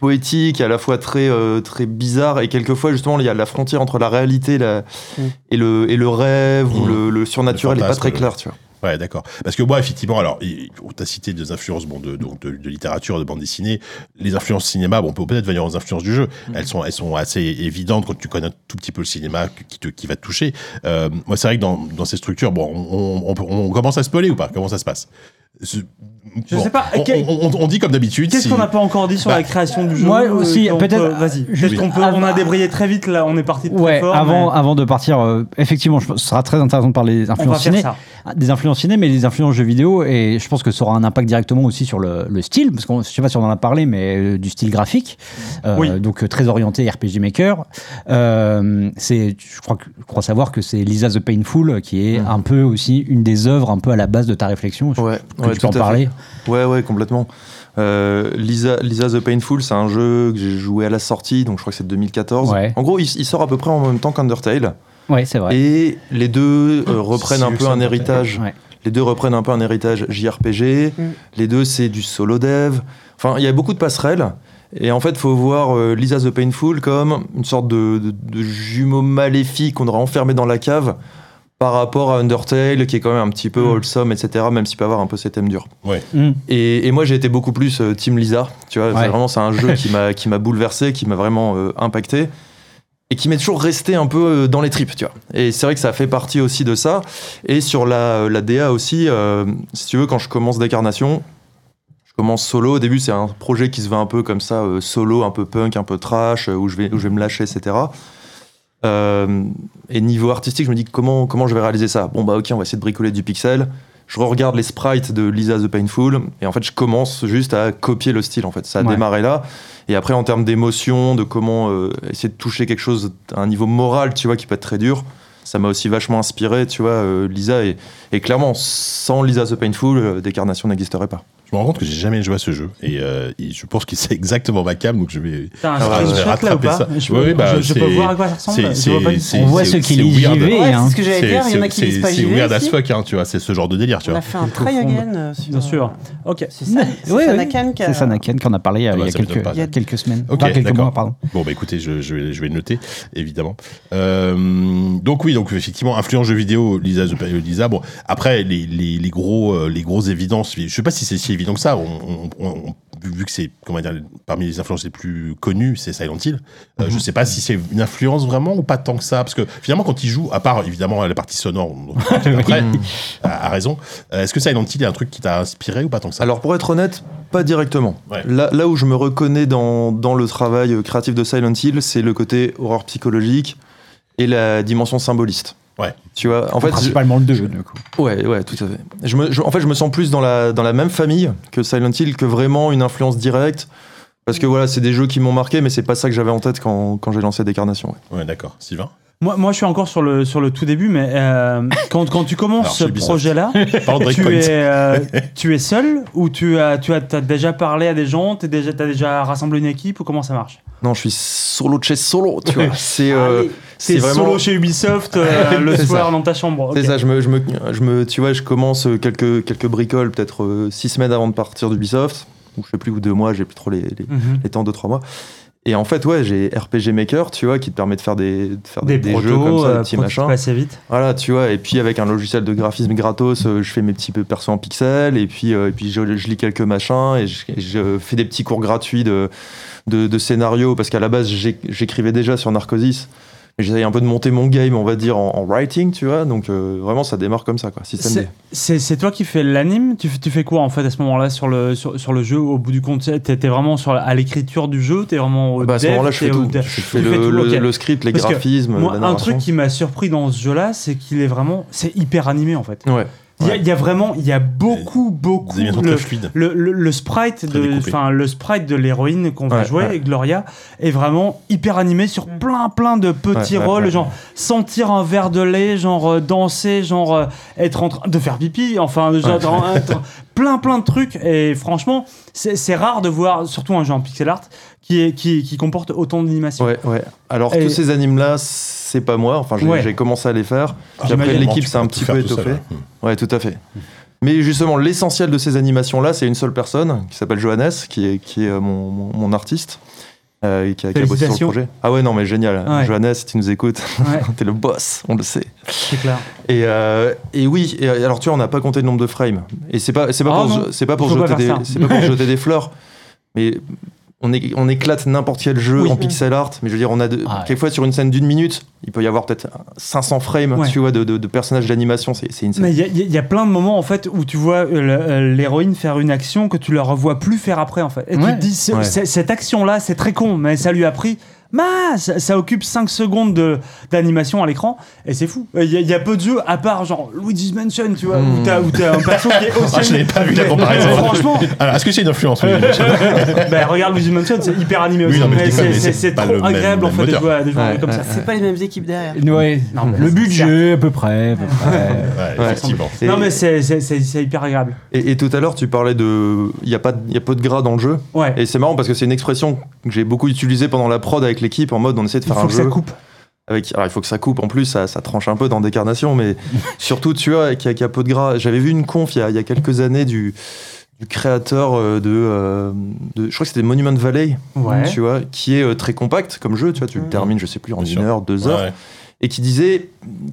poétique, à la fois très euh, très bizarre, et quelquefois justement, il y a la frontière entre la réalité la- Mm. et le et le rêve ou Mm. le, le surnaturel n'est pas très clair, tu vois. Ouais, d'accord. Parce que moi, effectivement, alors, on t'a cité des influences bon, de, donc de, de littérature, de bande dessinée. Les influences cinéma, bon, on peut peut-être venir aux influences du jeu. Elles, sont, elles sont assez évidentes quand tu connais un tout petit peu le cinéma qui, te, qui va te toucher. Euh, moi, c'est vrai que dans, dans ces structures, bon, on, on, peut- on commence à spoiler ou pas? Comment ça se passe? Je bon, sais pas, On, quel- on- on- on dit comme d'habitude. Qu'est-ce si- qu'on n'a pas encore dit sur Bah, la création du jeu moi euh, aussi, peut-être- peut- Vas-y. Peut-être qu'on peut. On a débrayé très vite là. On est parti de très ouais, fort. avant, mais avant de partir, euh, effectivement, je pense que ce sera très intéressant de parler des influences ciné. des influences ciné, mais des influences jeux vidéo, et je pense que ça aura un impact directement aussi sur le, le style, parce qu'on je sais pas si on en a parlé, mais euh, du style graphique, Euh, Oui. donc euh, très orienté RPG Maker. Euh, c'est, je crois, que- je crois savoir que c'est Lisa the Painful qui est Mhm. un peu aussi une des œuvres un peu à la base de ta réflexion. Je- Ouais, que ouais, tu peux en tout parler. Ouais, ouais, complètement. Euh, Lisa, Lisa the Painful, c'est un jeu que j'ai joué à la sortie, donc je crois que c'est 2014. Ouais. En gros, il, il sort à peu près en même temps qu'Undertale. Ouais, c'est vrai. Et les deux euh, reprennent un peu un Undertale. héritage. Ouais. Les deux reprennent un peu un héritage JRPG. Mm. Les deux, c'est du solo dev. Enfin, il y a beaucoup de passerelles. Et en fait, il faut voir euh, Lisa the Painful comme une sorte de, de- de jumeau maléfique qu'on aura enfermé dans la cave par rapport à Undertale, qui est quand même un petit peu Mm. wholesome, etc., même s'il peut avoir un peu ses thèmes durs. Mm. Et, et moi, j'ai été beaucoup plus euh, Team Lisa. Tu vois, Ouais. vraiment, c'est un jeu qui m'a, qui m'a bouleversé, qui m'a vraiment euh, impacté. Et qui m'est toujours resté un peu euh, dans les tripes, tu vois. Et c'est vrai que ça fait partie aussi de ça. Et sur la, la DA aussi, euh, si tu veux, quand je commence Décarnation, je commence solo. Au début, c'est un projet qui se veut un peu comme ça, euh, solo, un peu punk, un peu trash, où je vais, où je vais me lâcher, etc. Euh, et niveau artistique, je me dis comment, comment je vais réaliser ça? Bon, bah ok, on va essayer de bricoler du pixel. Je regarde les sprites de Lisa the Painful et en fait, je commence juste à copier le style. En fait, ça a Ouais. démarré là. Et après, en termes d'émotion, de comment euh, essayer de toucher quelque chose à un niveau moral, tu vois, qui peut être très dur, ça m'a aussi vachement inspiré, tu vois, euh, Lisa. Et, et clairement, sans Lisa the Painful, Décarnation n'existerait pas. Je me rends compte que j'ai jamais joué à ce jeu et, euh, et je pense que c'est exactement ma cam, donc je vais. Un Ah je vais là ou rattraper pas ça. Je, Oui, oui, bah, je- je peux c'est- voir à quoi ça ressemble. c'est- c'est-. On voit c'est- ceux qui c'est lisent. JV, Ouais, hein. c'est ce que j'allais C'est dire. Il y en a c'est- qui lisent pas c'est- c'est JV weird as fuck, hein, tu vois, c'est ce genre de délire, tu On vois. a fait un try again. euh, sur- Bien sûr. Ok. C'est. C'est Sanakan qui a- C'est Sanaken qui en a parlé Ah bah, il y a m'étonne quelques, pas. il y a quelques semaines. Ok, quelques d'accord. mois, pardon. Bon, bah écoutez, je, je vais, je vais le noter, évidemment. Euh, donc oui, donc effectivement, influence jeux vidéo, Lisa, the- Lisa. Bon, après, les, les, les gros, les grosses évidences, je sais pas si c'est si évident que ça, on, on- on- vu que c'est, comment dire, parmi les influences les plus connues, c'est Silent Hill. Euh, Je sais pas si c'est une influence vraiment ou pas tant que ça, parce que finalement, quand il joue, à part évidemment la partie sonore, après, a, a raison, euh, est-ce que Silent Hill est un truc qui t'a inspiré ou pas tant que ça? Alors pour être honnête, pas directement. Ouais. Là, là où je me reconnais dans, dans le travail euh, créatif de Silent Hill, c'est le côté horreur psychologique et la dimension symboliste. Ouais. Tu vois, en fait, je- principalement le 2 du coup. Ouais, ouais, tout à fait. Je me, je- en fait, je me sens plus dans la, dans la même famille que Silent Hill que vraiment une influence directe. Parce que voilà, c'est des jeux qui m'ont marqué, mais c'est pas ça que j'avais en tête quand, quand j'ai lancé Décarnation. ouais. Ouais, d'accord. Sylvain Moi, moi, je suis encore sur le, sur le tout début, mais euh, quand, quand tu commences ce projet-là, tu es, euh, tu es seul ou tu as, tu as t'as déjà parlé à des gens, tu as déjà, t'as déjà rassemblé une équipe ou comment ça marche? Non, je suis solo de chez solo, tu vois. C'est euh, c'est vraiment. solo chez Ubisoft euh, le soir ça. dans ta chambre. C'est ça, je me, je, me, je me, tu vois, je commence euh, quelques, quelques bricoles, peut-être euh, six semaines avant de partir d'Ubisoft, ou je sais plus, ou deux mois, j'ai plus trop les, les, Mhm. les temps, deux, trois mois. Et en fait, ouais, j'ai RPG Maker, tu vois, qui te permet de faire des, de faire Des, des, protos, jeux comme ça, euh, des petits machins. assez vite. Voilà, tu vois, et puis avec un logiciel de graphisme gratos, je fais mes petits persos en pixels, et puis, et puis je, je lis quelques machins, et je, fais des petits cours gratuits de, de, de scénario, parce qu'à la base, j'écrivais déjà sur Narcosis, j'essaye un peu de monter mon game, on va dire, en, en writing, tu vois, donc euh, vraiment, ça démarre comme ça, quoi. C'est- toi qui fais l'anime? Tu, fais- tu fais quoi en fait à ce moment-là sur le, sur, sur le jeu? Au bout du compte, t'es t'es vraiment sur, à l'écriture du jeu? T'es vraiment au Bah, à ce moment-là, je fais tout. Je fais le, fais tout, le- ok. le script, les Parce graphismes, Moi, un truc qui m'a surpris dans ce jeu-là, c'est qu'il est vraiment. C'est hyper animé en fait. Ouais. Il y, a- il y a vraiment. Il y a beaucoup, beaucoup. Le- le, le- le sprite de enfin le sprite de l'héroïne qu'on va jouer ouais. Gloria est vraiment hyper animé sur plein plein de petits rôles ouais. genre sentir un verre de lait genre euh, danser genre euh, être en train de faire pipi enfin être- plein plein de trucs et franchement c'est rare de voir surtout un jeu en pixel art qui est qui, qui comporte autant d'animation Ouais, ouais. Alors, Et- tous ces animes-là, c'est pas moi. Enfin, j'ai Ouais. commencé à les faire. Puis J'imagine. après, l'équipe s'est un petit peu étoffée. ouais. Ouais, tout à fait. Mais justement, l'essentiel de ces animations-là, c'est une seule personne qui s'appelle Johannes, qui est, qui est euh, mon, mon, mon artiste, euh, qui a, qui a bossé sur le projet. Ah ouais, non, mais génial. Ouais. Johannes, si tu nous écoutes, Ouais, t'es le boss, on le sait. c'est clair Et, euh, et oui, et alors tu vois, on n'a pas compté le nombre de frames. Et c'est pas, c'est pas, Ah pour, c'est pas pour faut pas jeter des, pas pour jeter des fleurs, mais on, éclate n'importe quel jeu Oui. en pixel art. Mais je veux dire, on a de, Ah ouais. quelquefois sur une scène d'une minute, il peut y avoir peut-être 500 frames, Ouais. tu vois, de, de, de personnages d'animation. C'est, c'est insane. Mais il y, a- il y a plein de moments en fait où tu vois euh, euh, l'héroïne faire une action que tu la revois plus faire après en fait. Et tu te dis cette action là c'est très con mais ça lui a pris bah, ça, ça occupe 5 secondes de- d'animation à l'écran et c'est fou. Il y, a- il y a peu de jeux à part genre Luigi's Mansion tu vois où Mm. t'as où t'as un perso qui est aussi Ah, je n'avais pas vu la comparaison. Franchement, Alors, est-ce que c'est une influence bah, regarde Luigi's Mansion c'est hyper animé Oui, aussi. c'est- trop agréable en fait de jouer à des jeux Ouais, comme ouais. ça. C'est pas les mêmes équipes derrière. Ouais. Non, mais le budget, à peu près. à peu près. Ouais, Ouais. effectivement. Et, Non mais c'est hyper agréable. et, et tout à l'heure, tu parlais de. Il y, a pas de- il y a peu de gras dans le jeu. Ouais. Et c'est marrant parce que c'est une expression que j'ai beaucoup utilisée pendant la prod avec l'équipe en mode on essaie de Il faire faut un que jeu. ça coupe. Avec, alors il faut que ça coupe en plus, ça, ça tranche un peu dans Décarnation, mais surtout, tu vois, qu'il y, a- peu de gras. J'avais vu une conf il y a, il y a quelques années du, du créateur euh, de, euh, de- Je crois que c'était Monument Valley, Ouais. tu vois, qui est euh, très compact comme jeu, tu vois, tu le Mhm. termines, je sais plus, en Bien une sûr. heure, deux heures, ouais. et qui disait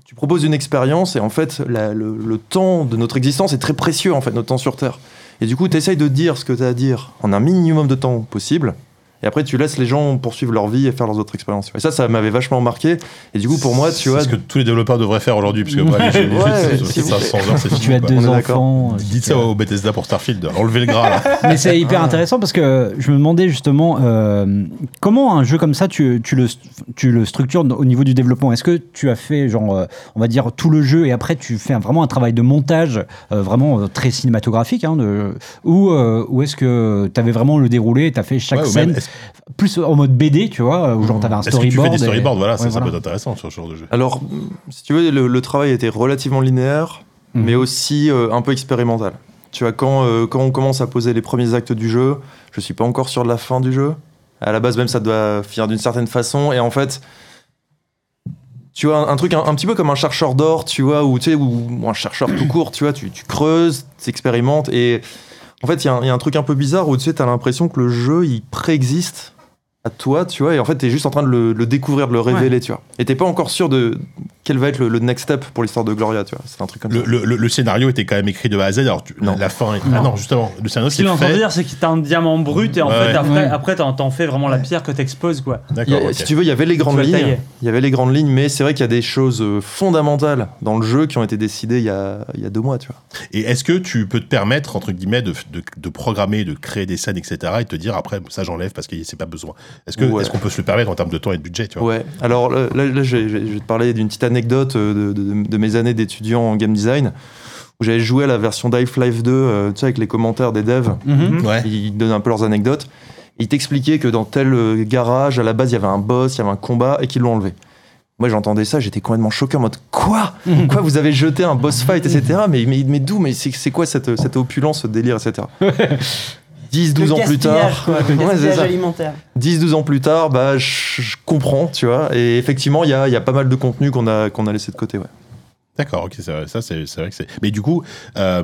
tu proposes une expérience et en fait, la- le, le temps de notre existence est très précieux, en fait, notre temps sur Terre. Et du coup, tu essayes de dire ce que tu as à dire en un minimum de temps possible. Et après, tu laisses les gens poursuivre leur vie et faire leurs autres expériences. Et ça, ça m'avait vachement marqué. Et du coup, pour moi, tu vois, C'est ce que tous les développeurs devraient faire aujourd'hui, parce que bah, les Ouais, s'il vous 500 heures, c'est Si fini. tu as deux enfants. euh, Dites si ça au Bethesda pour Starfield, enlevez le gras là. Mais c'est hyper intéressant parce que je me demandais justement euh, comment un jeu comme ça tu, tu, le, tu le structures au niveau du développement? Est-ce que tu as fait genre euh, on va dire tout le jeu et après tu fais un- vraiment un travail de montage euh, vraiment très cinématographique hein, de, ou, euh, ou est-ce que tu avais vraiment le déroulé et tu as fait chaque Ouais, ou scène plus en mode BD tu vois où genre tu avais un est-ce que tu storyboard fais des et- storyboards Voilà, ça, Ouais, ça voilà. peut être intéressant sur ce genre de jeu. Alors, si tu veux, le, le travail était relativement linéaire, Mhm. mais aussi euh, un peu expérimental. Tu vois, quand, euh, quand on commence à poser les premiers actes du jeu, je suis pas encore sûr de la fin du jeu. À la base, même, ça doit finir d'une certaine façon. Et en fait, tu vois, un, un truc un, un petit peu comme un chercheur d'or, tu vois, ou, tu sais, ou, ou un chercheur tout court, tu vois, tu, tu creuses, tu expérimentes. Et en fait, il y, a un- il y a un truc un peu bizarre où tu sais, as l'impression que le jeu, il préexiste à toi, tu vois, et en fait, tu es juste en train de le, le découvrir, de le révéler, tu vois. Et t'es pas encore sûr de quel va être le, le next step pour l'histoire de Gloria, tu vois. C'est un truc comme Le, ça. le- le- le scénario était quand même écrit de A à Z. Alors, tu- Non. la fin. est- Ah non, justement, le scénario Ce qu'il est c'est en train de fait. dire, c'est que t'as un diamant brut et en Ouais, fait, après, Ouais. après t'en, t'en fais vraiment la pierre que t'exposes, quoi. D'accord. Si tu veux, il y avait les grandes lignes. Il y avait les grandes lignes, mais c'est vrai qu'il y a des choses euh, fondamentales dans le jeu qui ont été décidées il y a, il y a deux mois, tu vois. Et est-ce que tu peux te permettre, entre guillemets, de, de, de programmer, de créer des scènes, etc., et te dire après, ça j'enlève parce que c'est pas besoin Est-ce que Ouais. est-ce qu'on peut se le permettre en termes de temps et de budget tu vois? Ouais. Alors là, là, là, je, vais, je vais te parler d'une petite anecdote anecdote euh, de, de- de mes années d'étudiant en game design où j'avais joué à la version d'Half-Life 2, euh, tu sais, avec les commentaires des devs. Mhm. Ouais. Ils donnaient un peu leurs anecdotes. Ils t'expliquaient que dans tel euh, garage, à la base, il y avait un boss, il y avait un combat et qu'ils l'ont enlevé. Moi, j'entendais ça, j'étais complètement choqué en mode Quoi? Quoi Vous avez jeté un boss fight, etc. Mais, mais, mais d'où? Mais c'est c'est quoi cette, cette opulence, ce délire, etc. 10, 12 Le ans plus tard, quoi, le Ouais, c'est gaspillage ça. alimentaire. 10, 12 ans plus tard, bah, je, je comprends, tu vois. Et effectivement, il y a, il y a pas mal de contenu qu'on a, qu'on a laissé de côté, ouais. D'accord, ok, c'est vrai, ça c'est c'est vrai que c'est. Mais du coup, euh,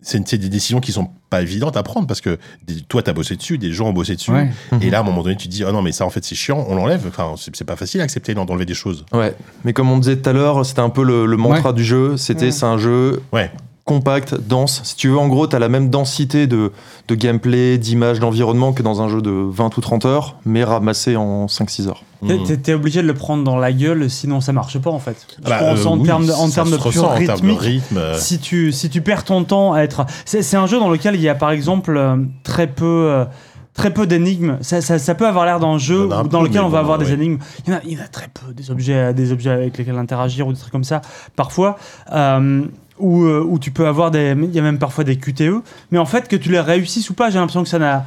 c'est c'est des décisions qui sont pas évidentes à prendre parce que des- toi t'as bossé dessus, des gens ont bossé dessus, Ouais. et là à un moment donné tu te dis oh non mais ça en fait c'est chiant, on l'enlève. Enfin c'est pas facile à accepter d'enlever des choses. Ouais, mais comme on disait tout à l'heure, c'était un peu le, le mantra du jeu. C'était Ouais. c'est un jeu Ouais. Compact, dense. Si tu veux, en gros, tu as la même densité de, de gameplay, d'image, d'environnement que dans un jeu de 20 ou 30 heures, mais ramassé en 5-6 heures. T'es- Mhm. T'es t'es obligé de le prendre dans la gueule, sinon ça marche pas en fait. Je Bah, pense euh, en oui, termes de, en ça termes se de pur ressent en termes de rythmique. rythme. euh, Si tu, si tu perds ton temps à être. C'est c'est un jeu dans lequel il y a par exemple euh, très peu. euh, Très peu d'énigmes. Ça, ça, ça peut avoir l'air d'un jeu dans peu, lequel on va bon, avoir des énigmes. Il y, en a, il y en a très peu, des objets, des objets avec lesquels interagir ou des trucs comme ça, parfois. Euh, où, euh, où tu peux avoir des. Il y a même parfois des QTE. Mais en fait, que tu les réussisses ou pas, j'ai l'impression que ça n'a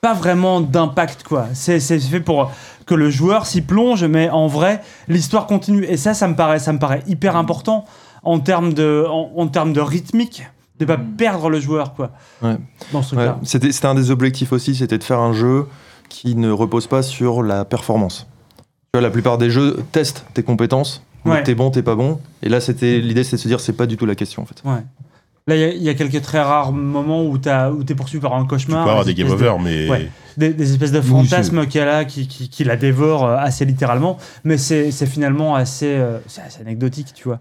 pas vraiment d'impact, quoi. C'est c'est fait pour que le joueur s'y plonge, mais en vrai, l'histoire continue. Et ça, ça me paraît, ça me paraît hyper important en termes de, en, en termes de rythmique, de pas perdre le joueur, quoi. Ouais. Dans ce Ouais, truc-là. C'était c'était un des objectifs aussi, c'était de faire un jeu qui ne repose pas sur la performance. Tu vois, la plupart des jeux testent tes compétences. Ouais. T'es bon, t'es pas bon. Et là, c'était l'idée, c'est de se dire, c'est pas du tout la question en fait. Ouais. Là, il y a- il y, a quelques très rares moments où tu es poursuivi par un tu cauchemar. peux avoir des espèces game de- over, mais Ouais. des, des espèces de Oui, fantasmes qu'il y a là qui, qui, qui la dévorent euh, assez littéralement, mais c'est c'est finalement assez, euh, c'est assez anecdotique, tu vois.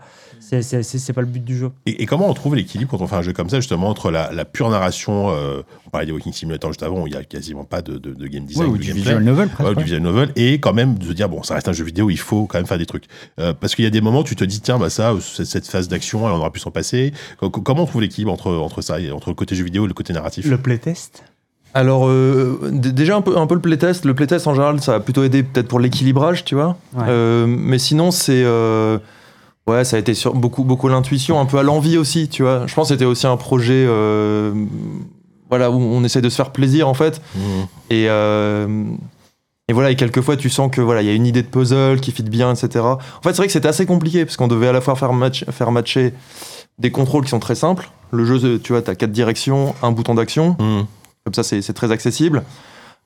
C'est- pas le but du jeu. Et, et comment on trouve l'équilibre quand on fait un jeu comme ça, justement, entre la, la pure narration, euh, on parlait des Walking Simulator juste avant, où il y a quasiment pas de, de- de game design, Ouais, ou de du gameplay. visual novel Ouais, presque. ou du visual novel, et quand même de se dire, bon, ça reste un jeu vidéo, il faut quand même faire des trucs. Euh, parce qu'il y a des moments où tu te dis, tiens, bah ça, cette, cette phase d'action, on aura pu s'en passer. Co- co- Comment on trouve l'équilibre entre, entre ça, et entre le côté jeu vidéo et le côté narratif? Le playtest? Alors, euh, déjà un peu, un peu le playtest. Le playtest en général, ça a plutôt aidé peut-être pour l'équilibrage, tu vois. Ouais. Euh, mais sinon, c'est. euh, ouais, ça a été sur beaucoup, beaucoup l'intuition, un peu à l'envie aussi, tu vois. Je pense que c'était aussi un projet. euh, voilà, où on essaie de se faire plaisir en fait. Mmh. Et, euh, et voilà, et quelquefois tu sens que voilà, il y a une idée de puzzle qui fit bien, etc. En fait, c'est vrai que c'était assez compliqué parce qu'on devait à la fois faire, match, faire matcher des contrôles qui sont très simples. Le jeu, tu vois, tu as quatre directions, un bouton d'action. Mmh. Comme ça, c'est très accessible.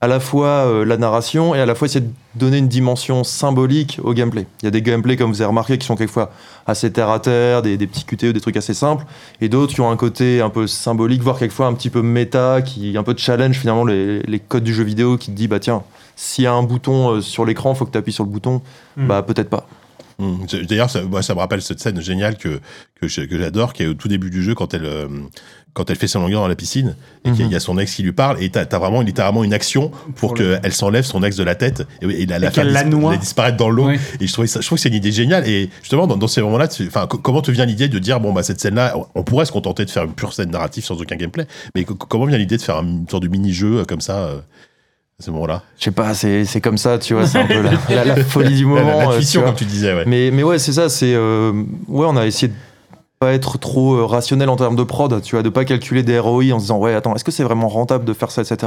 À la fois euh, la narration et à la fois essayer de donner une dimension symbolique au gameplay. Il y a des gameplays, comme vous avez remarqué, qui sont quelquefois assez terre à terre, des, des petits QTE, des trucs assez simples, et d'autres qui ont un côté un peu symbolique, voire quelquefois un petit peu méta, qui un peu de challenge finalement les, les codes du jeu vidéo, qui te dit bah tiens, s'il y a un bouton euh, sur l'écran, faut que tu appuies sur le bouton. Mm. Bah peut-être pas. Mmh. C'est- D'ailleurs, ça, moi, ça me rappelle cette scène géniale que, que j'adore, qui est au tout début du jeu, quand elle, euh, quand elle fait son longueur dans la piscine, et qu'il y a- Mhm. il y a son ex qui lui parle, et t'as as vraiment littéralement une action pour, Pour le- qu'elle s'enlève son ex de la tête, et, et la, la Et faire la dis- la disparaître dans l'eau. Et je, trouvais ça, je trouve que c'est une idée géniale. Et justement, dans, dans ces moments-là, tu- enfin, co- comment te vient l'idée de dire, bon, bah, cette scène-là, on- on pourrait se contenter de faire une pure scène narrative sans aucun gameplay, mais co- comment vient l'idée de faire une sorte de mini-jeu euh, comme ça euh, à ce moment-là? Je sais pas, c'est c'est comme ça, tu vois, c'est un peu la, la- la folie du La- moment. la- euh, tu vois. comme tu disais, ouais. Mais, mais ouais, c'est ça, c'est. euh, ouais, on a essayé de pas être trop euh, rationnel en termes de prod, tu vois, de pas calculer des ROI en se disant, ouais, attends, est-ce que c'est vraiment rentable de faire ça, etc.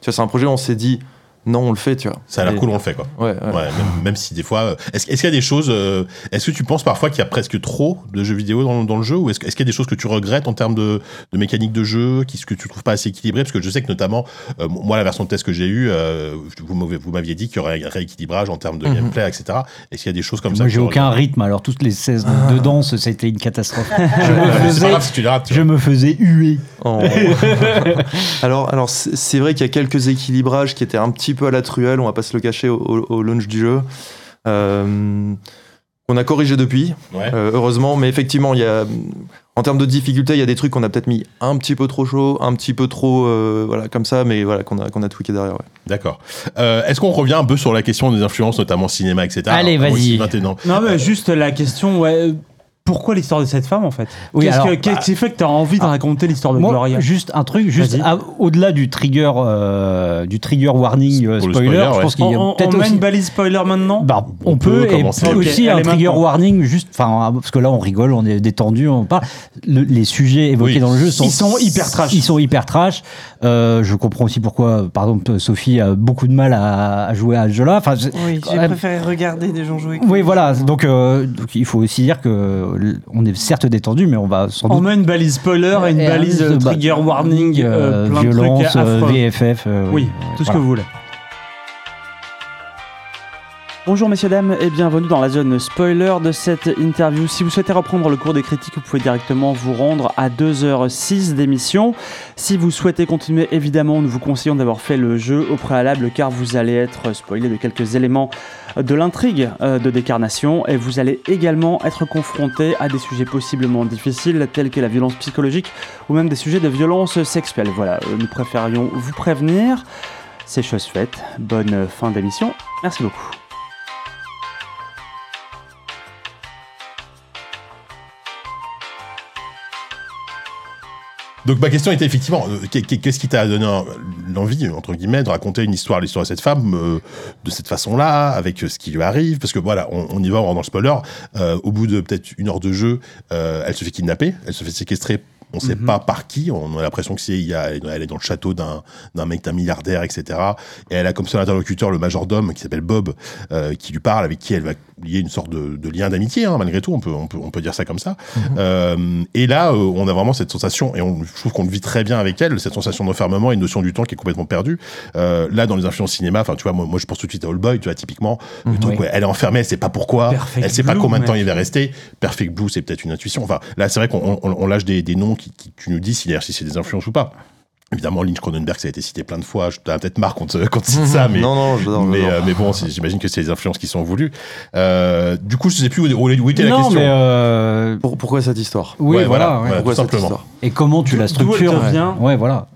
Tu vois, c'est un projet où on s'est dit, non, on le fait, tu vois. Ça a l'air cool, on le fait, quoi. Ouais, ouais. Ouais, même, même si des fois. euh, Est-ce qu'il y a des choses. euh, Est-ce que tu penses parfois qu'il y a presque trop de jeux vidéo dans, dans le jeu Ou est-ce qu'il y a des choses que tu regrettes en termes de, de mécanique de jeu qui, que tu trouves pas assez équilibré Parce que je sais que notamment, euh, moi, la version de test que j'ai eue, euh, vous m'aviez dit qu'il y aurait un rééquilibrage en termes de Mhm. gameplay, etc. Est-ce qu'il y a des choses comme ça Moi, j'ai aucun rythme, alors toutes les 16 de danse, c'était une catastrophe. je, me faisais, grave si tu les rates. tu je me faisais huer. En- alors, alors c'est c'est vrai qu'il y a quelques équilibrages qui étaient un petit peu à la truelle, on va pas se le cacher au, au- au launch du jeu. Euh, on a corrigé depuis. Ouais. euh, heureusement, mais effectivement, il y a, en termes de difficulté, il y a des trucs qu'on a peut-être mis un petit peu trop chaud, un petit peu trop, euh, voilà, comme ça, mais voilà, qu'on a, qu'on a tweaké derrière. ouais. D'accord. Euh, Est-ce qu'on revient un peu sur la question des influences, notamment cinéma, etc. Allez, vas-y. aussi, 21 ans. Non, mais juste la question, ouais. Pourquoi l'histoire de cette femme en fait? Oui, Qu'est-ce alors, que- qu'est-ce qui fait que tu as envie de ah, raconter l'histoire de Moi, Gloria? juste un truc, juste au-delà du trigger, euh, du trigger warning euh, spoiler, spoiler, je ouais. pense qu'il y a peut-être on met aussi. une balise spoiler maintenant? Bah, on, On peut, peut et commencer. Ok, aussi un trigger maintenant. warning juste enfin parce que là on rigole on est détendu on parle Le- les sujets évoqués Oui. dans le jeu sont Ils sont hyper trash. ils sont hyper trash Euh, je comprends aussi pourquoi par exemple Sophie a beaucoup de mal à, à jouer à ce jeu-là enfin je- Oui, j'ai préféré regarder des gens jouer. oui voilà donc, euh, donc il faut aussi dire que on est certes détendu mais on va sans On doute met une balise spoiler et une balise euh, trigger warning, euh, euh, violence euh. VFF euh, Oui, tout ce que vous voulez. Bonjour messieurs, dames et bienvenue dans la zone spoiler de cette interview. Si vous souhaitez reprendre le cours des critiques, vous pouvez directement vous rendre à 2h06 d'émission. Si vous souhaitez continuer, évidemment, nous vous conseillons d'avoir fait le jeu au préalable car vous allez être spoilé de quelques éléments de l'intrigue euh, de Décarnation et vous allez également être confronté à des sujets possiblement difficiles tels que la violence psychologique ou même des sujets de violence sexuelle. Voilà, euh, nous préférions vous prévenir. C'est chose faite. Bonne fin d'émission. Merci beaucoup. Donc ma question était effectivement, euh, qu'est- qu'est- qu'est-ce qui t'a donné l'envie, entre guillemets, de raconter une histoire, l'histoire de cette femme euh, de cette façon-là, avec euh, ce qui lui arrive? Parce que voilà, on, y va on va dans le spoiler. au bout de peut-être une heure de jeu, elle se fait kidnapper, elle se fait séquestrer. On sait Mhm. pas par qui. On a l'impression que c'est, il y a, elle est dans le château d'un d'un mec, d'un milliardaire, etc. Et elle a comme seul interlocuteur le majordome qui s'appelle Bob, euh, qui lui parle, avec qui elle va lier une sorte de, de lien d'amitié, hein, malgré tout. On peut, on peut, on peut dire ça comme ça. Euh, et là, euh, on a vraiment cette sensation, et on, je trouve qu'on le vit très bien avec elle, cette sensation d'enfermement et une notion du temps qui est complètement perdue. Euh, là, dans les influences cinéma, enfin, tu vois, moi, moi, je pense tout de suite à All Boy, tu vois, typiquement, le truc, Oui. ouais, elle est enfermée, elle sait pas pourquoi, Perfect elle sait pas combien de temps il va rester. Perfect Blue, c'est peut-être une intuition. Enfin, là, c'est vrai qu'on on, on lâche des, des noms qui, qui- tu nous dis si, si c'est des influences ou pas. Évidemment, Lynch Cronenberg, ça a été cité plein de fois. Je t'as peut-être marre quand, quand tu cites ça, mais, non, non, j'adore. mais, euh, mais bon, j'imagine que c'est des influences qui sont voulues. Euh, du coup, je sais plus où, où, où était la non question. mais euh, Pour- pourquoi cette histoire? Oui Ouais, voilà, ouais. Pourquoi tout cette simplement. histoire? Et comment tu la te structures vient? Ouais voilà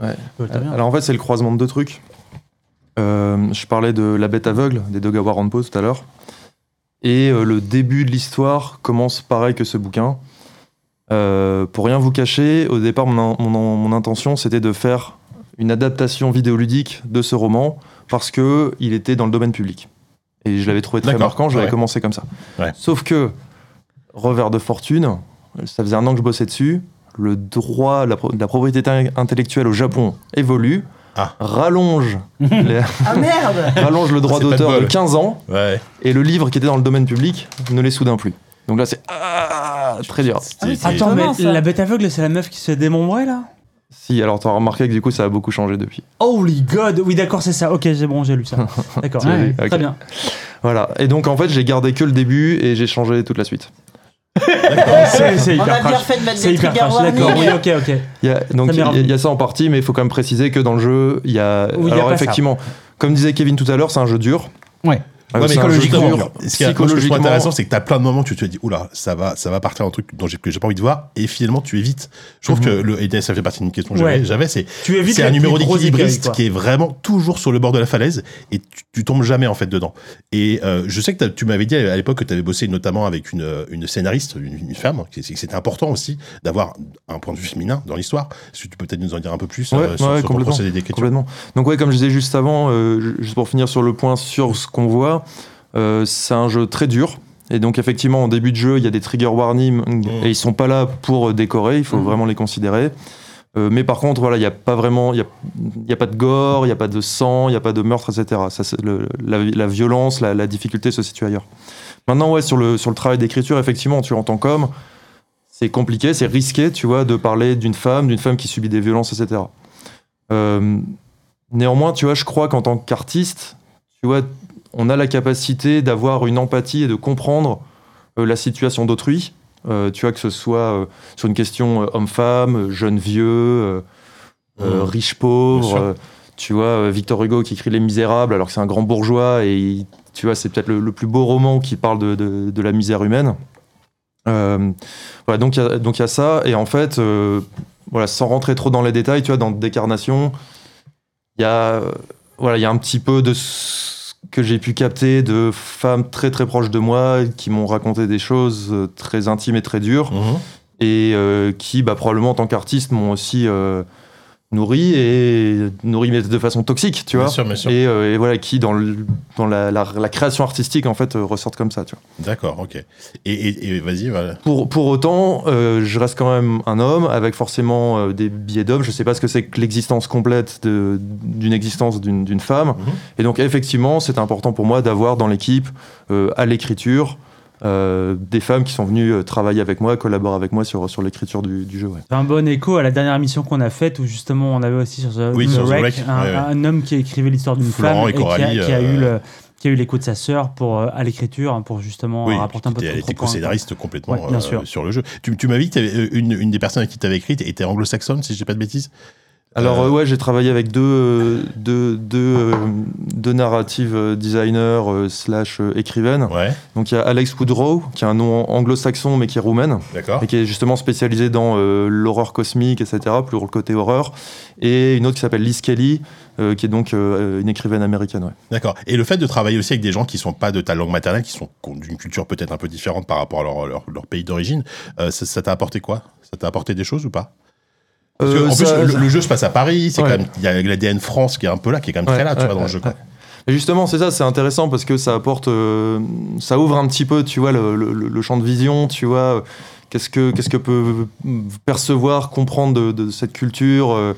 Alors en fait, c'est le croisement de deux trucs. Euh, je parlais de La bête aveugle des Dogawa Rampo tout à l'heure. Et euh, le début de l'histoire commence pareil que ce bouquin. Euh, pour rien vous cacher, au départ, mon, in- mon, in- mon intention, c'était de faire une adaptation vidéoludique de ce roman parce que il était dans le domaine public. Et je l'avais trouvé très marquant, j'avais ouais. commencé comme ça. Ouais. Sauf que, revers de fortune, ça faisait un an que je bossais dessus, le droit, la, pro- la propriété intellectuelle au Japon évolue, Ah. rallonge, les- Ah merde rallonge le droit de d'auteur de bol. 15 ans, Ouais. et le livre qui était dans le domaine public ne l'est soudain plus. Donc là, c'est ah, très dur. C'est- Attends, mais la bête aveugle, c'est la meuf qui se fait démembrer là? Si, alors t'as remarqué que du coup, ça a beaucoup changé depuis. Holy God Oui, d'accord, c'est ça. Ok, c'est bon, j'ai lu ça. D'accord. Très bien. Voilà. Et donc, en fait, j'ai gardé que le début et j'ai changé toute la suite. C'est c'est On hyper a bien fait de mettre des hyper trash, d'accord. Oui, ok, ok. Il y a, donc, Ça il y, a- y ça en partie, mais il faut quand même préciser que dans le jeu, il y a. Oui, il y a alors, ça. effectivement, comme disait Kevin tout à l'heure, c'est un jeu dur. Ouais. Euh, mais psychologiquement, dur. ce qui est, Psychologiquement, intéressant, c'est que t'as plein de moments où tu te dis, oula, ça va, ça va partir un truc dont j'ai, que j'ai pas envie de voir, et finalement, tu évites. Je trouve Mhm. que le, et ça fait partie d'une question que j'avais, Ouais. j'avais, c'est, Tu évites c'est un numéro d'équilibriste qui est vraiment toujours sur le bord de la falaise, et tu, tu tombes jamais, en fait, dedans. Et, euh, je sais que tu m'avais dit à l'époque que tu avais bossé notamment avec une, une scénariste, une, une femme, que c'était important aussi d'avoir un point de vue féminin dans l'histoire. Est-ce que tu peux peut-être nous en dire un peu plus Ouais, euh, sur, ouais, sur ton complètement. procédé d'écriture? Complètement. Donc ouais, comme je disais juste avant, euh, ju- juste pour finir sur le point sur ce qu'on voit, euh, c'est un jeu très dur. Et donc effectivement, en début de jeu, il y a des trigger warnings et ils sont pas là pour décorer. Il faut Mhm. vraiment les considérer. Euh, mais par contre, voilà, il n'y a pas vraiment, il y a, il y a pas de gore, il n'y a pas de sang, il n'y a pas de meurtre, etc. Ça, c'est le- la, la violence, la, la difficulté se situe ailleurs. Maintenant, ouais, sur le, sur le travail d'écriture, effectivement, tu entends comme c'est compliqué, c'est risqué, tu vois, de parler d'une femme, d'une femme qui subit des violences, etc. Euh, néanmoins, tu vois, je crois qu'en tant qu'artiste, tu vois, on a la capacité d'avoir une empathie et de comprendre euh, la situation d'autrui. Euh, tu vois, que ce soit euh, sur une question homme-femme, jeune-vieux, Mhm. riche-pauvre. Tu vois, Victor Hugo qui écrit Les Misérables, alors que c'est un grand bourgeois, et tu vois, c'est peut-être le, le plus beau roman qui parle de, de- de la misère humaine. Euh, voilà, donc il y a- donc il y a ça, et en fait, euh, voilà, sans rentrer trop dans les détails, tu vois, dans Décarnation, il y a, voilà, il y a un petit peu de que j'ai pu capter de femmes très très proches de moi qui m'ont raconté des choses euh, très intimes et très dures Mhm. et euh, qui bah, probablement en tant qu'artiste m'ont aussi euh, nourri et nourri mais de façon toxique tu Bien vois sûr, bien sûr. et, euh, et voilà qui dans, le- dans la, la- la création artistique en fait euh, ressortent comme ça tu vois. D'accord, ok. Et, et, et vas-y, voilà. Pour, pour autant, euh, je reste quand même un homme avec forcément euh, des biais d'homme. Je sais pas ce que c'est que l'existence complète d'une existence d'une femme. Mhm. Et donc, effectivement, c'est important pour moi d'avoir dans l'équipe, à l'écriture, euh, des femmes qui sont venues euh, travailler avec moi, collaborer avec moi sur, sur l'écriture du, du jeu. ouais. Un bon écho à la dernière émission qu'on a faite où justement on avait aussi sur The, Oui, The sur The Wreck, Wreck, un, ouais, ouais. un homme qui écrivait l'histoire d'une Florent femme et et, qui a, Coralie, qui a euh, eu le qui a eu l'écho de sa sœur pour euh, à l'écriture hein, pour justement Oui, euh, rapporter un peu de elle était co-scénariste complètement Ouais, bien euh, sûr. sur le jeu. Tu, tu m'as dit que une, une des personnes avec qui tu avais écrit était anglo-saxonne, si je dis pas de bêtises? Alors, Euh, euh, ouais, j'ai travaillé avec deux, euh, deux, deux, euh, deux narrative designers slash écrivaines. Ouais, Donc, il y a Alex Woodrow, qui a un nom anglo-saxon mais qui est roumaine. d'accord. et qui est justement spécialisé dans l'horreur cosmique, etc., plus le côté horreur, et une autre qui s'appelle Liz Kelly, qui est donc une écrivaine américaine. Ouais. D'accord. Et le fait de travailler aussi avec des gens qui sont pas de ta langue maternelle, qui sont d'une culture peut-être un peu différente par rapport à leur, leur, leur pays d'origine, ça t'a apporté quoi? Ça t'a apporté des choses ou pas? Parce que, Euh, en ça- plus, le, le jeu se passe à Paris, c'est Ouais. quand même il y a l'ADN France qui est un peu là, qui est quand même Ouais, très là, tu vois, dans le jeu. Quoi. Et justement, c'est ça, c'est intéressant parce que ça apporte, euh, ça ouvre un petit peu, tu vois, le, le- le champ de vision, tu vois. euh, Qu'est-ce que, qu'est-ce que peut percevoir, comprendre de, de cette culture, euh,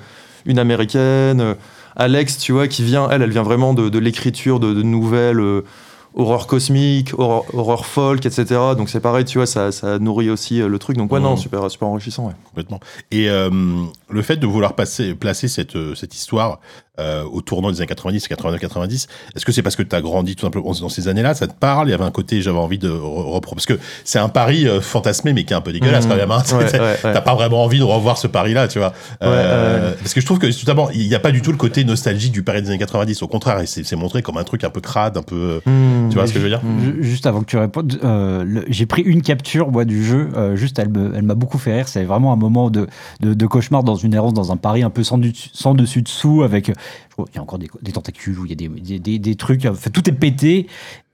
une américaine. euh, Alex, tu vois, qui vient, elle, elle vient vraiment de, de l'écriture de, de nouvelles. Horreur cosmique, horreur, horreur folk, etc. Donc c'est pareil, tu vois, ça, ça nourrit aussi euh, le truc. Donc ouais, non, super, super enrichissant. Ouais. complètement. Et euh, le fait de vouloir passer, placer cette, euh, cette histoire euh, au tournant des années 90, 89-90, est-ce que c'est parce que tu as grandi tout simplement dans ces années-là Ça te parle Il y avait un côté, j'avais envie de reprendre. Parce que c'est un pari euh, fantasmé, mais qui est un peu dégueulasse Mhm. quand même. Hein. Ouais, T'as- ouais, ouais. T'as pas vraiment envie de revoir ce pari-là, tu vois. Euh, Parce que je trouve que, notamment, il n'y a pas du tout le côté nostalgique du Paris des années 90. Au contraire, c'est montré comme un truc un peu crade, un peu. Hmm. Tu vois ce que je veux dire? Ju- Juste avant que tu répondes, euh, j'ai pris une capture moi, du jeu. euh, juste, elle m'a beaucoup fait rire. C'est vraiment un moment de, de, de cauchemar dans une errance dans un Paris un peu sans, du- dessus dessous avec. euh, qu'il y a encore des, tentacules où il y a des, trucs. Tout est pété.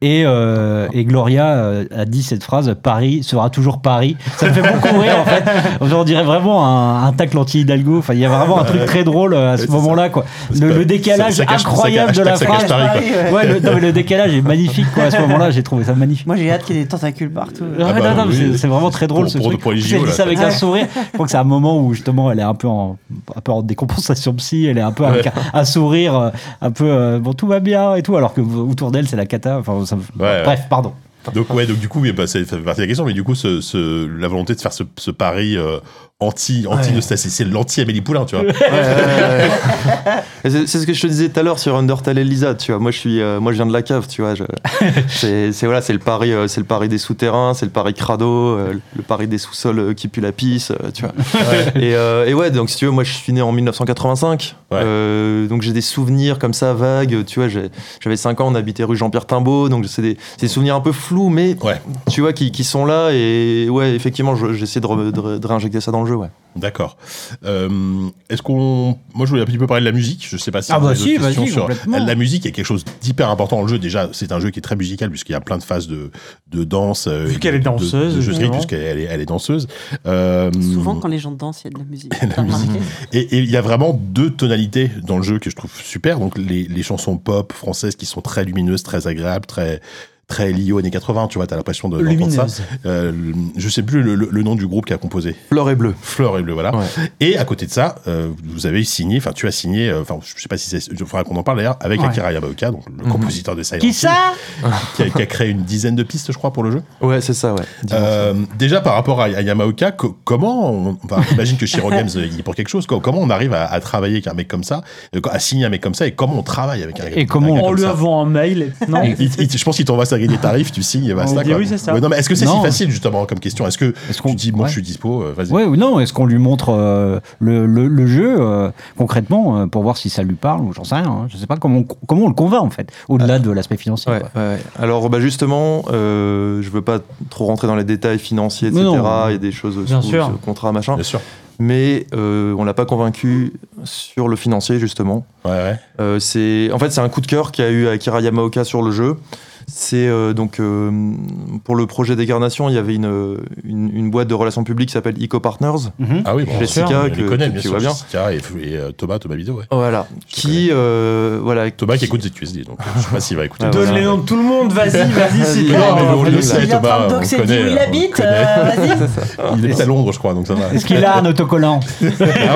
Et, euh, et Gloria euh, a dit cette phrase Paris sera toujours Paris. Ça me fait beaucoup rire en fait. On dirait vraiment un, un tacle anti-Hidalgo. Enfin, il y a vraiment un truc très drôle euh, à ce moment-là. quoi. Le, décalage ça- ça cache- incroyable ça de la phrase. Paris. Ouais, le, non, mais le décalage est magnifique quoi. À ce moment-là, j'ai trouvé ça magnifique. Moi j'ai hâte qu'il y ait des tentacules partout. Ouais, Ah bah non, non, mais oui. c'est- vraiment très drôle Pour- ce pour- truc. pour JO, là. ça avec un sourire. Je crois que c'est un moment où justement elle est un peu en, un peu en décompensation psy, elle est un peu avec un, un sourire, un peu euh, bon tout va bien et tout, alors que autour d'elle c'est la cata. Enfin, ça me- Ouais, bref, pardon. Donc ouais, donc du coup, bah, ça fait partie de la question, mais du coup, ce, ce- la volonté de faire ce, ce pari euh, anti, anti nostalgie, c'est l'anti Amélie Poulain, tu vois. Ouais, ouais, ouais. C'est ce que je te disais tout à l'heure sur Undertale et Lisa, tu vois. Moi, je suis, euh, moi, je viens de la cave, tu vois. C'est voilà, c'est le pari, euh, c'est le pari des souterrains, c'est le pari crado, euh, le pari des sous-sols euh, qui puent la pisse, euh, tu vois. Et, euh, et ouais, donc si tu veux, moi, je suis né en 1985, Ouais. euh, donc j'ai des souvenirs comme ça vagues, tu vois. J'avais 5 ans, on habitait rue Jean-Pierre Timbaud, donc c'est des, c'est des souvenirs un peu flous, mais Ouais. tu vois, qui, qui sont là. Et ouais, effectivement, je- j'essaie de, de, de réinjecter ça dans le jeu, ouais. D'accord. Euh, Est-ce qu'on, moi, je voulais un petit peu parler de la musique. Je sais pas si Ah vous bah avez si, questions vas-y, sur complètement. la musique est quelque chose d'hyper important dans le jeu. Déjà, c'est un jeu qui est très musical puisqu'il y a plein de phases de, de danse. euh, Vu qu'elle est danseuse, de, jeu de puisqu'elle est, elle est danseuse. Euh, Souvent, quand les gens dansent, il y a de la musique. la musique. et il y a vraiment deux tonalités dans le jeu que je trouve super. Donc les, les chansons pop françaises qui sont très lumineuses, très agréables, très très liées aux années 80. Tu vois, t'as l'impression de d'entendre ça. Euh, je sais plus le, le- le nom du groupe qui a composé. Fleur et bleu. Fleur et bleu, voilà. Ouais. Et à côté de ça, euh, vous avez signé, enfin tu as signé, euh, enfin je sais pas si c'est, il faudra qu'on en parle d'ailleurs, avec Ouais. Akira Yamaoka, donc le Mhm. compositeur de Silent Qui ça qui a, qui a créé une dizaine de pistes, je crois, pour le jeu. Ouais, c'est ça, ouais. Ça. Euh, déjà par rapport à, à Yamaoka, co- comment, on, enfin, j'imagine que Shiro Games euh, il est pour quelque chose. co- Comment on arrive à, à travailler avec un mec comme ça, euh, à signer un mec comme ça, et comment on travaille avec un, Et comment un gars En comme lui ça envoie un mail. Non Il- il- je pense qu'il t'envoie sa grille des tarifs, tu signes et basta. quoi. oui, c'est ça. Ouais, non, mais est-ce que c'est si facile justement comme question? Est-ce que Est-ce qu'on tu dis bon, ouais. je suis dispo, euh, vas-y. Ouais ou non Est-ce qu'on lui montre euh, le, le- le jeu euh, concrètement euh, pour voir si ça lui parle ou j'en sais rien. hein. Je sais pas comment on, comment on le convainc en fait, au-delà de l'aspect financier. Ouais, quoi. ouais, ouais. Alors bah justement, euh, je veux pas trop rentrer dans les détails financiers, etc. Il y a des choses Bien sous sûr. ce contrat, machin. Bien sûr. mais euh, on l'a pas convaincu sur le financier justement. Ouais, ouais. Euh, c'est en fait c'est un coup de cœur qu'a eu Akira Yamaoka sur le jeu. C'est euh, donc euh, pour le projet d'incarnation, il y avait une, une, une boîte de relations publiques qui s'appelle Eco Partners. Mhm. Ah oui, bon, Jessica, que- connaît, que bien tu sûr. vois bien. Jessica et, et, euh, Thomas, Thomas Vidéo, ouais. Voilà, Je qui euh, voilà Thomas qui qui- écoute ZQSD, donc euh, je sais pas s'il va écouter. Ah, Donne voilà. les noms de tout le monde, vas-y, vas-y, Vas-y, c'est non, clair. mais on le sait, Thomas, on connaît, où il habite, euh, vas-y. Il est à Londres, je crois, donc ça va. Est-ce qu'il a un autocollant Ah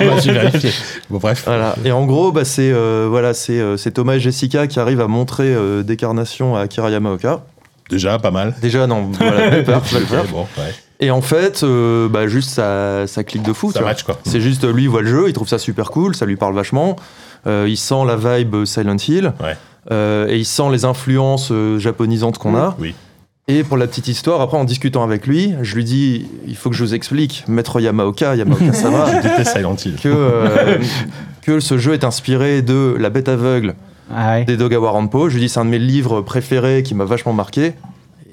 bah j'ai vérifié. Bon bref. Voilà. Et en gros, bah, c'est euh, voilà, c'est euh, c'est Thomas et Jessica qui arrivent à montrer euh, Décarnation à Akira Yamaoka. Déjà pas mal. Déjà, non, voilà, belle Ok, perf. bon, ouais. Et en fait, euh, bah, juste ça, ça clique de fou. Ça match quoi. C'est juste, lui, il voit le jeu, il trouve ça super cool, ça lui parle vachement. Euh, il sent la vibe Silent Hill. Ouais. Euh, et il sent les influences euh, japonisantes qu'on a. Oui. Et pour la petite histoire, après en discutant avec lui, je lui dis il faut que je vous explique, maître Yamaoka, Yamaoka Sama, Je Silent Hill. que, euh, que ce jeu est inspiré de La bête aveugle Ah ouais. des Dogawa Rampo. Je lui dis c'est un de mes livres préférés qui m'a vachement marqué.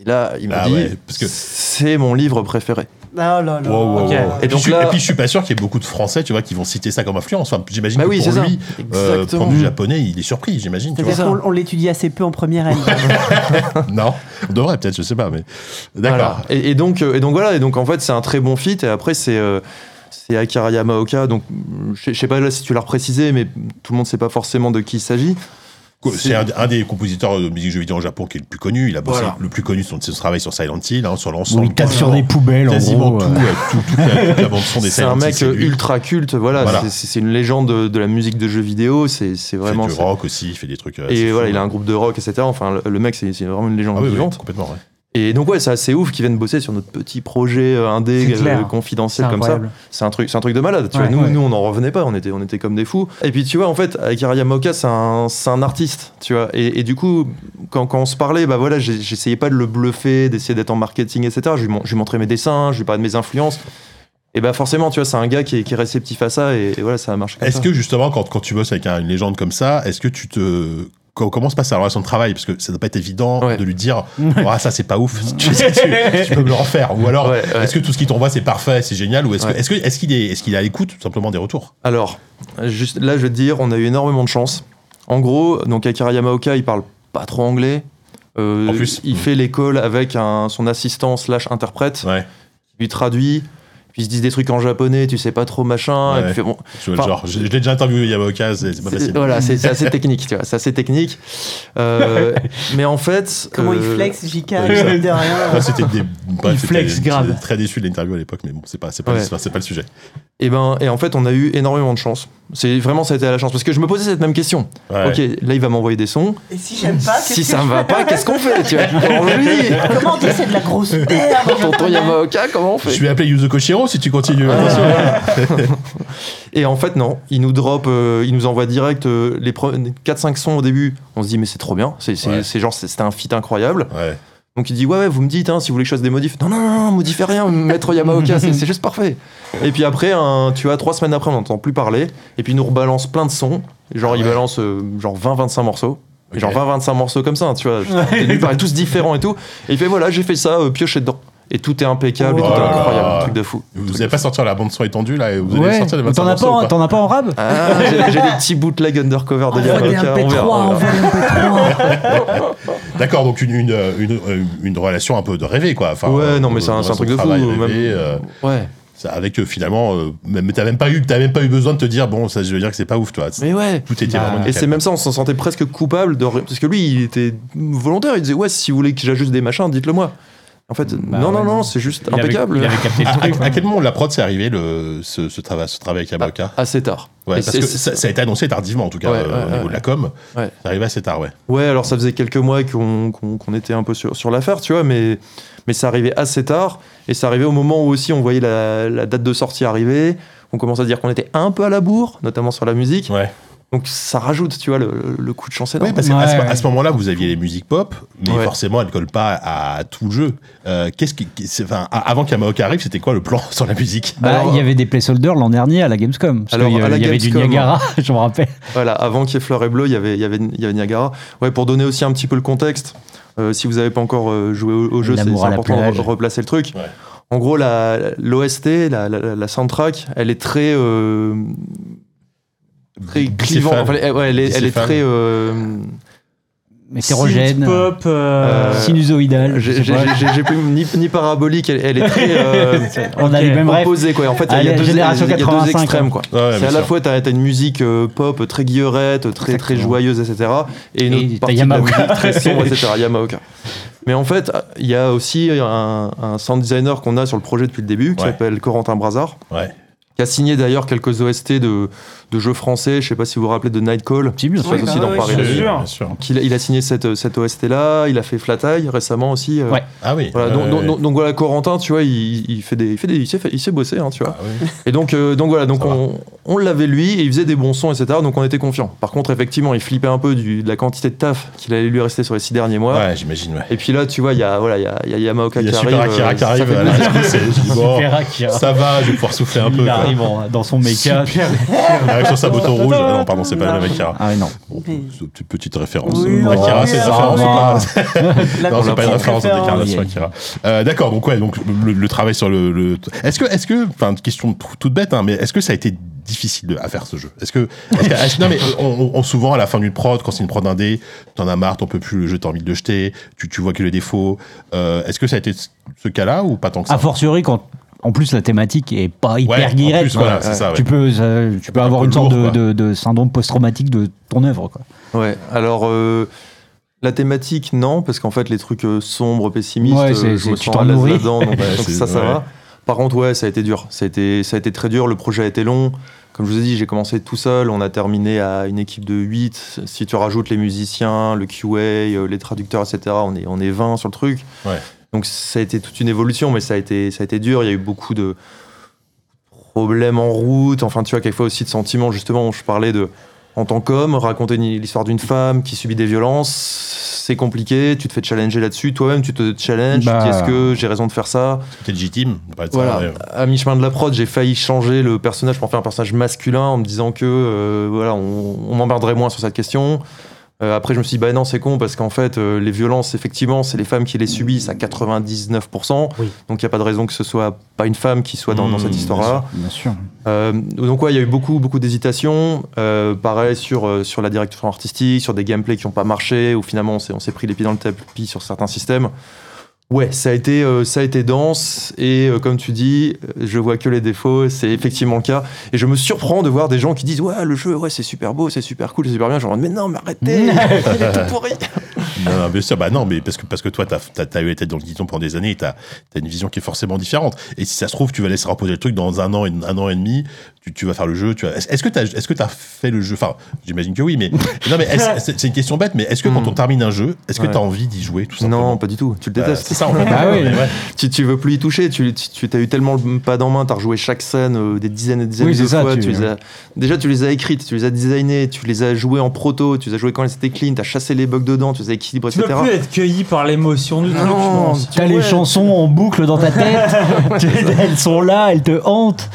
Et là, il m'a Ah dit ouais, parce que- c'est mon livre préféré. Oh là là. Wow, wow, Ok. wow. Et Et, donc puis, je- là- et puis je suis pas sûr qu'il y ait beaucoup de Français, tu vois, qui vont citer ça comme influence. Enfin, j'imagine Bah que oui, pour c'est ça. lui, euh, vue japonais, il est surpris, j'imagine. Qu'on on l'étudie assez peu en première année. Non, on devrait peut-être, je sais pas, mais d'accord. Voilà. Et, et donc, euh, et donc voilà, et donc en fait c'est un très bon fit. Et après c'est euh, c'est Akira Yamaoka. Donc je sais pas là si tu l'as reprécisé, mais tout le monde sait pas forcément de qui il s'agit. C'est un, un des compositeurs de musique jeux vidéo en Japon qui est le plus connu. Il a bossé Voilà. le plus connu sur son travail sur Silent Hill, hein, sur l'ensemble. il tape sur des poubelles en Quasiment gros. tout, euh. euh, tout- toute la, toute la bande son des C'est Silent un Hill, mec c'est euh, ultra culte. Voilà, Voilà. c'est- une légende de, de la musique de jeux vidéo. C'est c'est Il fait vraiment. du rock aussi, il fait des trucs. euh, Et voilà, fous, il a un groupe de rock, etc. Enfin, le, le mec, c'est vraiment une légende Ah oui, oui, vivante. complètement, ouais. Et donc, ouais, c'est assez ouf qu'ils viennent bosser sur notre petit projet euh, indé, euh, confidentiel comme ça. C'est un truc, c'est un truc de malade. Tu Ouais, vois, nous, ouais. nous, on n'en revenait pas. On était, on était comme des fous. Et puis, tu vois, en fait, Akira Yamaoka, c'est un, c'est un artiste, tu vois. Et, et du coup, quand, quand on se parlait, bah voilà, j'essayais pas de le bluffer, d'essayer d'être en marketing, etc. Je lui, je lui montrais mes dessins, je lui parlais de mes influences. Et bah forcément, tu vois, c'est un gars qui est, qui est réceptif à ça. Et, et voilà, ça a marché. Est-ce que justement, quand, quand tu bosses avec un- une légende comme ça, est-ce que tu te. Co- Comment se passe la relation de travail? Parce que ça doit pas être évident Ouais. de lui dire Ah, ça c'est pas ouf, tu, tu- tu peux me le refaire. Ou alors, Ouais, ouais. est-ce que tout ce qu'il t'envoie c'est parfait, c'est génial? Ou est-ce Ouais. est-ce que- qu'il est, est, qu'il est à l'écoute tout simplement des retours? Alors, juste là, je vais te dire, on a eu énormément de chance. En gros, donc Akira Yamaoka, il parle pas trop anglais. Euh, En plus. il fait l'école avec un, son assistant slash interprète qui lui traduit. Puis ils se disent des trucs en japonais, tu sais pas trop machin. Ouais. Et puis, bon, genre. Je, je l'ai déjà interviewé Yamaoka, c'est c'est pas facile. voilà, c'est assez technique, tu vois, c'est assez technique. Euh, mais en fait, Comment il euh, flex, JK, ouais, il de rien. C'était des, bref, c'était- flex j'étais grave. très déçu de l'interview à l'époque, mais bon, c'est pas, c'est pas, Ouais. pas le sujet. Et ben, et en fait, on a eu énormément de chance. C'est vraiment ça a été à la chance parce que je me posais cette même question. Ouais. Ok, là il va m'envoyer des sons. Et si j'aime pas, Si ça me va pas, qu'est-ce qu'on fait tu vois Comment on dit c'est de la grosse merde Tonton Yamaoka, comment on fait? Je vais appeler Yuzo Koshiro si tu continues. Ah. Et en fait, non, il nous drop, euh, il nous envoie direct euh, les 4-5 sons au début. On se dit, mais c'est trop bien, c'est c'est- Ouais. c'est genre, c'est- c'était un feat incroyable. Ouais. Donc il dit, ouais, ouais, vous me dites, hein, si vous voulez que je fasse des modifs. Non, non, non, non modifiez rien, maître Yamaoka, c'est juste parfait. Et puis après, un, tu vois, trois semaines après, on n'entend plus parler. Et puis il nous rebalance plein de sons. Genre, il Ouais. balance euh, genre 20-25 morceaux. Ok. Genre 20-25 morceaux comme ça, hein, tu vois. Paraissent tous différents et tout. Et il fait, voilà, j'ai fait ça, euh, pioché dedans. Et tout est impeccable, et Oh tout est là. incroyable, un truc de fou. Vous n'allez pas sortir la bande son étendue là et Vous allez Ouais, sortir les t'en 25 as pas, pas t'en as pas en rab Ah, j'ai des petits bootlegs undercover de Envoie des Yamaoka. on MP3, verra, on verra. envoie des MP3. D'accord, donc une, une, une, une relation un peu de rêver, quoi. Enfin, Ouais, non, mais c'est un, truc de fou. euh, Ouais. ça, avec euh, finalement, euh, même, t'as même pas eu, t'as même pas eu besoin de te dire, bon, ça, je veux dire que c'est pas ouf, toi. Mais ouais. Tout était Bah, vraiment. Et c'est même ça, on s'en sentait presque coupable de. Parce que lui, il était volontaire. Il disait, ouais, si vous voulez que j'ajuste des machins, dites-le moi. En fait, Bah non, non, ouais. non, c'est juste Il avait- impeccable. Il avait capté le À, truc. à- à quel moment la prod s'est arrivé le, ce, ce, travail, ce travail avec Yamaoka Assez tard. Ouais, parce que c'est- ça, ça a été annoncé tardivement, en tout cas, Ouais, euh, ouais, au niveau ouais. de la com. Ouais. C'est arrivé assez tard, ouais. Ouais, alors ça faisait quelques mois qu'on était un peu sur, sur l'affaire, tu vois, mais, mais ça arrivait assez tard. Et ça arrivait au moment où aussi on voyait la, la date de sortie arriver. On commence à dire qu'on était un peu à la bourre, notamment sur la musique. Ouais, Donc ça rajoute, tu vois, le, le coup de chance énorme. Ouais, parce qu'à Ouais, ce, ouais. à ce moment-là, vous aviez les musiques pop, mais Ouais. forcément, elles ne collent pas à, tout le jeu. Euh, Qu'est-ce qui, enfin, avant qu'Yamaoka arrive, c'était quoi le plan sur la musique? Bah, Alors, il y avait des placeholders l'an dernier à la Gamescom. Parce Alors, y, à il y avait du Niagara, je me rappelle. Voilà, avant qu'il y ait Fleur et Bleu, il y avait, il y avait, il y avait Niagara. Ouais, pour donner aussi un petit peu le contexte, euh, si vous n'avez pas encore euh, joué au, au jeu, c'est L'amour c'est à la important de replacer le truc. Ouais. En gros, la- l'OST, la, la, la soundtrack, elle est très. Euh, très clivante. Enfin, elle, ouais, elle est, elle est Bicéphale. très. euh, Hétérogène, Synth pop. euh, Euh, sinusoïdal. je j'ai plus ni, ni parabolique, elle, elle est très. euh, On a les mêmes opposée, quoi. En fait, il y a- y, deux- génération il y a deux 85, extrêmes, hein. quoi. Ouais, c'est à la fois, t'as as une musique euh, pop très guillerette, très, très joyeuse, etc. Et une Et autre t'as partie de la Yamaoka. musique très sombre, etc. Yamaoka. Mais en fait, il y a aussi un, un sound designer qu'on a sur le projet depuis le début, qui Ouais. s'appelle Corentin Brazard, Ouais. qui a signé d'ailleurs quelques OST de, de jeux français. Je sais pas si vous vous rappelez de Nightcall. Si, bien sûr. aussi bah. Bien sûr. Donc, il, a- il a signé cette, cette OST-là, il a fait Flat Eye récemment aussi. euh, Ouais. Ah oui. Voilà, donc, ouais, donc- ouais. donc- donc voilà, Corentin, tu vois, il, il fait des, il fait des, il sait, il sait bosser, hein, tu vois. Ah oui. Et donc, euh, donc voilà, donc Ça on, on l'avait lui et il faisait des bons sons, etc. Donc on était confiant. Par contre, effectivement, il flippait un peu du, de la quantité de taf qu'il allait lui rester sur les six derniers mois. Ouais, j'imagine, ouais. Et puis là, tu vois, il y a, voilà, il y a, il y a Yamaoka Il y a qui Super arrive. Akira euh, qui ça arrive fait à la plaisir. rescousse et je dis, bon, Super Akira. ça va, je vais pouvoir souffler un peu. Il arrive dans son méca. Il arrive sur sa moto rouge. Ah non, pardon, c'est pas le même Akira. Ah oui, non. Bon, petite référence. Oui, Akira, oui, c'est une référence pas La Non, c'est pas une petite référence déclaration Akira. Euh, D'accord, donc ouais, donc le, le travail sur le. le- Est-ce que, est-ce que, enfin, question toute bête, hein, mais est-ce que ça a été difficile de- à faire ce jeu? Est-ce que, non mais on, on- souvent à la fin d'une prod, quand c'est une prod indé, t'en as marre, t'en peux plus, le jeu t'as envie de le jeter, tu, tu vois que les défauts. Euh, est-ce que ça a été ce ce cas-là ou pas tant que ça? A fortiori, quand en plus la thématique est pas hyper Ouais, guirette. plus, voilà, ça. Tu peux, euh, tu peux un avoir une sorte de, quoi. de- de syndrome post-traumatique de ton œuvre. Quoi. Ouais, alors euh, la thématique, non, parce qu'en fait, les trucs euh, sombres, pessimistes, Ouais, je me sens t'en à l'aise nourris. là-dedans, donc, Ouais, donc c'est- ça, ça ouais. va. Par contre, ouais, ça a été dur. Ça a été, ça a été très dur. Le projet a été long. Comme je vous ai dit, j'ai commencé tout seul. On a terminé à une équipe de 8. Si tu rajoutes les musiciens, le QA, les traducteurs, etc., on est, on est 20 sur le truc. Ouais. Donc ça a été toute une évolution, mais ça a été, ça a été dur. Il y a eu beaucoup de problèmes en route. Enfin, tu vois, quelquefois aussi de sentiments. Justement, je parlais de, en tant qu'homme, raconter l'histoire d'une femme qui subit des violences, c'est compliqué. Tu te fais challenger là-dessus. Toi-même, tu te challenges. Tu te dis, Bah. est-ce que j'ai raison de faire ça? C'était légitime. ça, ouais. à mi-chemin de la prod, j'ai failli changer le personnage pour faire un personnage masculin en me disant que euh, voilà, on, on m'emmerderait moins sur cette question. Euh, après, je me suis dit, bah non, c'est con parce qu'en fait, euh, les violences, effectivement, c'est les femmes qui les subissent à 99%. Oui. Donc, il n'y a pas de raison que ce soit pas une femme qui soit dans, dans Mmh, cette bien histoire-là. Bien sûr. Euh, donc ouais, il y a eu beaucoup, beaucoup d'hésitations. Euh, pareil sur, euh, sur la direction artistique, sur des gameplays qui n'ont pas marché, où finalement on s'est, on s'est pris les pieds dans le tapis sur certains systèmes. Ouais, ça a été, euh, ça a été dense et euh, comme tu dis, je vois que les défauts, c'est effectivement le cas. Et je me surprends de voir des gens qui disent ouais le jeu, ouais c'est super beau, c'est super cool, c'est super bien. Je me dis mais non, mais arrêtez, il est tout pourri. Non, non, bien sûr, bah non, mais parce que, parce que toi, t'as as, eu la tête dans le guidon pendant des années et t'as as une vision qui est forcément différente. Et si ça se trouve, tu vas laisser reposer le truc dans un an, et, un an et demi, tu, tu vas faire le jeu. tu vas- Est-ce que t'as est-ce que t'as fait le jeu? Enfin, j'imagine que oui, mais non, mais c'est une question bête, mais est-ce que quand Mm. on termine un jeu, est-ce que Ouais. t'as envie d'y jouer tout simplement? Non, pas du tout. Tu le Bah, détestes. c'est ça en fait. Ah oui. Mais ouais. tu, tu veux plus y toucher, tu, tu, tu t'as eu tellement le pas en main, t'as rejoué chaque scène euh, des dizaines et des dizaines Oui, de ça, fois. tu- tu les as- déjà, tu les as écrites, tu les as designées, tu les as jouées en proto, tu les as jouées quand elles étaient clean, t'as chassé les bugs dedans, tu les as équilibrées, Tu peux etc. plus être cueilli par l'émotion du truc, Non, les chansons en boucle dans ta tête. Elles sont là, elles te hantent.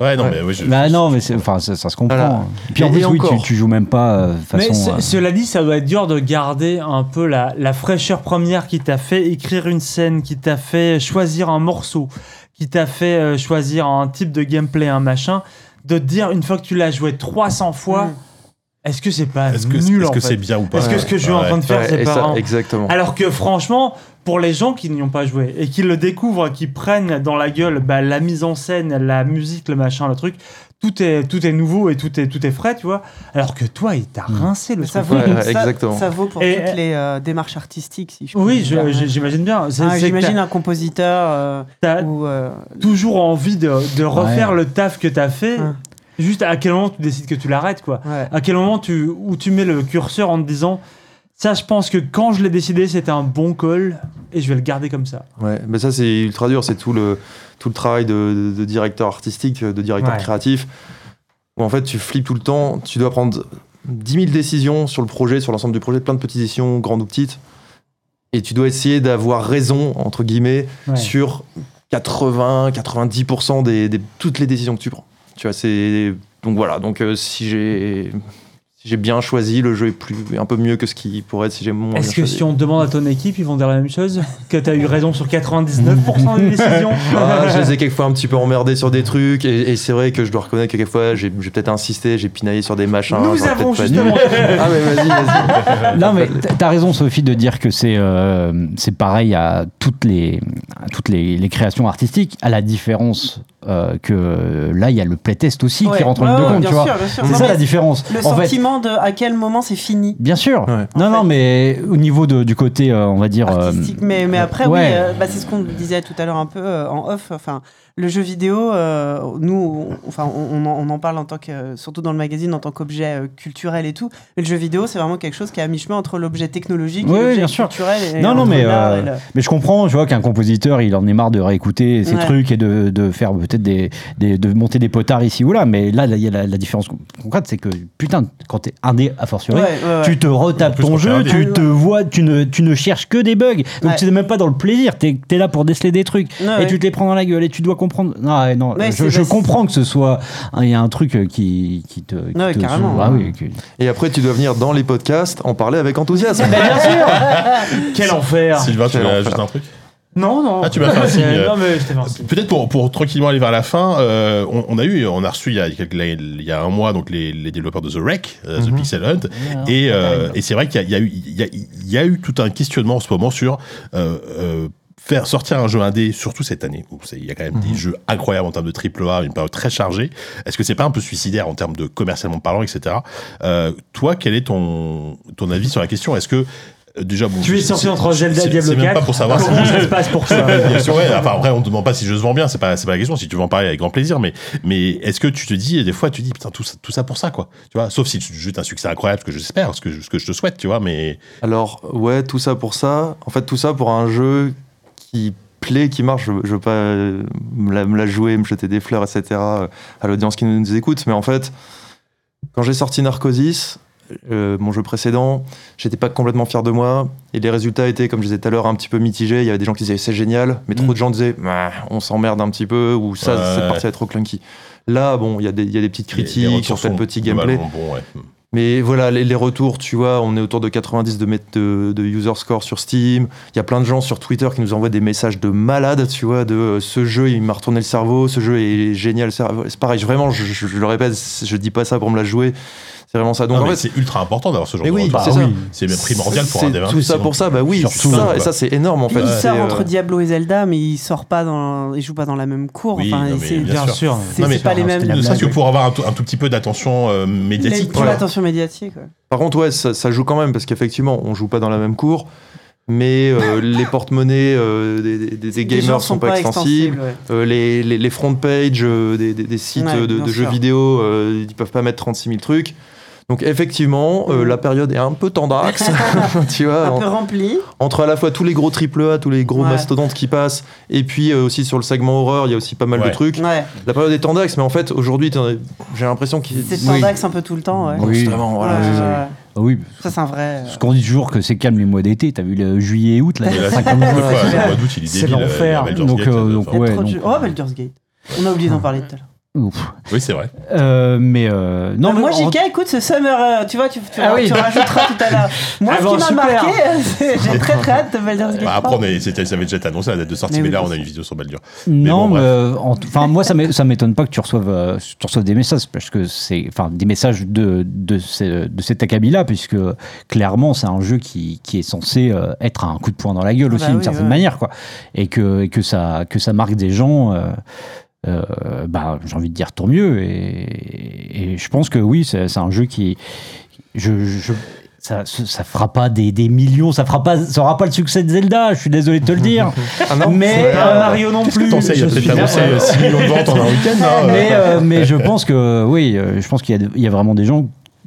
Ouais, non, Ouais. mais ouais, je- Bah non, mais c'est- enfin, ça, ça se comprend. Voilà. Puis en Et- plus, oui, tu, encore. tu joues même pas euh, Mais ce- euh, cela dit, ça doit être dur de garder un peu la, la fraîcheur première qui t'a fait écrire une scène, qui t'a fait choisir un morceau, qui t'a fait euh, choisir un type de gameplay, un machin, de te dire une fois que tu l'as joué 300 fois, Mm. Est-ce que c'est pas Est-ce que nul est-ce en que fait c'est bien ou pas Est-ce que ce que je suis en train de faire, Ouais, c'est et pas ça, exactement. Alors que franchement, pour les gens qui n'y ont pas joué et qui le découvrent, qui prennent dans la gueule bah, la mise en scène, la musique, le machin, le truc, tout est, tout est nouveau et tout est, tout est frais, tu vois. Alors que toi, il t'a rincé le ça truc. vaut, Ouais, ça, exactement. ça vaut pour Et- toutes les euh, démarches artistiques, si je Oui, je- dire. je- j'imagine bien. C'est- Ah, c'est que J'imagine un compositeur euh, T'as ou euh, toujours envie de, de refaire Ouais. le taf que t'as fait. Ouais. Juste à quel moment tu décides que tu l'arrêtes, quoi. ouais. À quel moment tu, où tu mets le curseur en te disant ça, je pense que quand je l'ai décidé, c'était un bon call et je vais le garder comme ça. Ouais, mais ça c'est ultra dur, c'est tout le, tout le travail de, de- de directeur artistique, de directeur Ouais. créatif, où en fait tu flippes tout le temps, tu dois prendre 10 000 décisions sur le projet, sur l'ensemble du projet, plein de petites décisions, grandes ou petites, et tu dois essayer d'avoir raison, entre guillemets, Ouais. sur 80-90% des, des- toutes les décisions que tu prends. Tu vois, c'est... Donc voilà, donc euh, si j'ai... si j'ai bien choisi, le jeu est plus, un peu mieux que ce qui pourrait être si j'ai moins Est-ce que choisi. si on demande à ton équipe, ils vont dire la même chose Que tu as eu raison sur 99% des décisions Ah, je les ai quelquefois un petit peu emmerdés sur des trucs et, et c'est vrai que je dois reconnaître que quelquefois j'ai j'ai peut-être insisté, j'ai pinaillé sur des machins. Nous avons justement. Ah mais vas-y, vas-y. Non, mais t'as raison, Sophie, de dire que c'est euh, c'est pareil à toutes les, à toutes les, les créations artistiques, à la différence euh, que là, il y a le playtest aussi qui rentre en Ouais, ligne de ouais, compte, bien tu vois. sûr, sûr. C'est Non, ça la différence. Le en fait, sentiment de à quel moment c'est fini. bien sûr. Ouais. Non, En non, fait. mais au niveau de- du côté, euh, on va dire. euh, artistique. mais, mais après, oui, euh, bah, c'est ce qu'on disait tout à l'heure un peu euh, en off. Enfin, le jeu vidéo, euh, nous, on, enfin, on, on en, parle en tant que, surtout dans le magazine, en tant qu'objet euh, culturel et tout. Mais le jeu vidéo, c'est vraiment quelque chose qui est à mi-chemin entre l'objet technologique Oui, et l'objet culturel. Et Non, non, mais, euh, le- Mais je comprends, tu vois, qu'un compositeur, il en est marre de réécouter ses Ouais. trucs et de, de faire peut-être des, des- de monter des potards ici ou là. Mais là, il y a la, la différence concrète, c'est que putain, quand t'es indé a fortiori, Ouais, ouais, ouais. tu te retapes ton jeu, tu te vois, tu ne, tu ne cherches que des bugs. Donc Ouais. tu n'es même pas dans le plaisir, t'es es là pour déceler des trucs Ouais, et ouais. tu te les prends dans la gueule et tu dois comprendre. Non, ouais, non, Ouais, je, comprends que ce soit. Il y a un truc qui, qui te. qui Ouais, te- carrément. Ah oui, que- Et après tu dois venir dans les podcasts en parler avec enthousiasme. bien sûr Quel enfer Sylvain, tu enfer. ajouter un truc Non, non. Ah, tu m'as fait un signe, euh. Non, mais je. Peut-être pour, pour tranquillement aller vers la fin, euh, on, on a eu, on a reçu il y a, quelques- il y a un mois donc les, les développeurs de The Wreck, euh, The Mhm. Pixel Hunt, et, euh, et c'est vrai qu'il y, y a eu, il y a, y a eu tout un questionnement en ce moment sur euh, euh, faire sortir un jeu indé, surtout cette année où il y a quand même des jeux incroyables en termes de triple A, une période très chargée. Est-ce que c'est pas un peu suicidaire en termes de commercialement parlant, etc. Euh, toi, quel est ton ton avis sur la question? Est-ce que euh, déjà bon, Tu es sorti entre Zelda et Diablo C'est 4. même pas pour savoir si Comment ça se passe pour toi Bien sûr, ouais. Enfin, après, on te demande pas si je se vends bien, c'est pas, c'est pas la question. Si tu veux en parler avec grand plaisir, mais, mais est-ce que tu te dis, des fois, tu te dis, putain, tout ça, tout ça pour ça, quoi? Tu vois, sauf si tu jettes un succès incroyable, ce que j'espère, ce que, ce que je te souhaite, tu vois, mais. Alors ouais, tout ça pour ça. En fait, tout ça pour un jeu qui plaît, qui marche. Je, je veux pas euh, me la, me la jouer, me jeter des fleurs, etc. euh, à l'audience qui nous écoute. Mais en fait, quand j'ai sorti Narcosis, euh, mon jeu précédent, j'étais pas complètement fier de moi. Et les résultats étaient, comme je disais tout à l'heure, un petit peu mitigés. Il y avait des gens qui disaient c'est génial, mais trop Mm. de gens disaient Ah, on s'emmerde un petit peu, ou ça, Ouais. cette partie est trop clunky. Là, bon, il y, a des- il y a des petites critiques sur tel petit gameplay. ouais. Mais voilà, les, retours, tu vois, on est autour de 90 de, de, user score sur Steam. Il y a plein de gens sur Twitter qui nous envoient des messages de malades, tu vois, de euh, ce jeu, il m'a retourné le cerveau, ce jeu est génial. C'est pareil, vraiment, je, je- je le répète, je dis pas ça pour me la jouer. C'est vraiment ça. Donc Non, en mais fait, c'est ultra important d'avoir ce genre mais de oui, retour. c'est Bah ça. oui. C'est même primordial pour un dev Tout ça pour ça, bah oui, Surtout, ça, quoi. et ça c'est énorme en fait. il sort euh, entre Diablo et Zelda, mais il sort pas dans, il joue pas dans la même cour. Oui, enfin, non, mais c'est bien Bien sûr. c'est- pas les mêmes. Ne serait-ce que pour avoir un, tout- un tout petit peu d'attention euh, médiatique. quoi. l'attention médiatique. ouais. Par contre, ouais, ça, ça joue quand même parce qu'effectivement, on joue pas dans la même cour. Mais euh, les porte-monnaies euh, des, des- des Les gamers gens sont pas extensibles. ouais. Euh, les, les, les front pages euh, des, des- des sites Ouais, euh, de, de jeux vidéo, euh, ils peuvent pas mettre 36 000 trucs. Donc effectivement, euh, Mhm. la période est un peu tendax, tu vois, Un en- peu rempli. entre à la fois tous les gros triple A, tous les gros Ouais. mastodontes qui passent, et puis euh, aussi sur le segment horreur, il y a aussi pas mal Ouais. de trucs. Ouais. La période est tendax, mais en fait aujourd'hui, j'ai l'impression qu'il C'est Oui. tendax un peu tout le temps. Ouais. Oui. Constamment, voilà. Ah oui, Ça, c'est un vrai. euh, ce qu'on dit toujours que c'est calme les mois d'été. T'as vu le juillet et août là, il y a Là, 50 c'est- jours. quoi, c'est l'enfer. Donc, euh, donc, ouais, donc-. Oh, Baldur's Gate. On a oublié d'en parler tout à l'heure. Ouf. Oui, c'est vrai. Euh, mais euh, non, Euh, mais moi, en- JK, écoute ce Summer, euh, tu vois, tu, tu, Ah oui. tu rajouteras tout à l'heure. Moi, Ah ce bon, qui m'a marqué, j'ai très très hâte de Baldur's Gate. Bah, après, 3. on c'était- ça avait déjà été annoncé la date de sortie, Mais mais, oui, là, on a une vidéo sur Baldur. Non, mais euh, en enfin moi ça m'é- ça m'étonne pas que tu reçoives, euh, tu reçoives des messages parce que c'est enfin des messages de de, ce- de cet acabit là puisque clairement c'est un jeu qui, qui est censé euh, être un coup de poing dans la gueule Bah aussi d'une oui, certaine ouais. manière quoi et que et que ça que ça marque des gens bah j'ai envie de dire tant mieux et, et je pense que oui c'est un jeu qui je, je ça, ça fera pas des, des millions, ça fera pas, ça aura pas le succès de Zelda. Je suis désolé de te le dire. Ah non mais Pas euh, Mario non que plus. t'en sais Il y a je peut-être suis annoncé d'accord. 6 millions de ventes en un week-end. hein, mais, euh. euh, mais je pense que oui, euh, je pense qu'il y, a- il y a vraiment des gens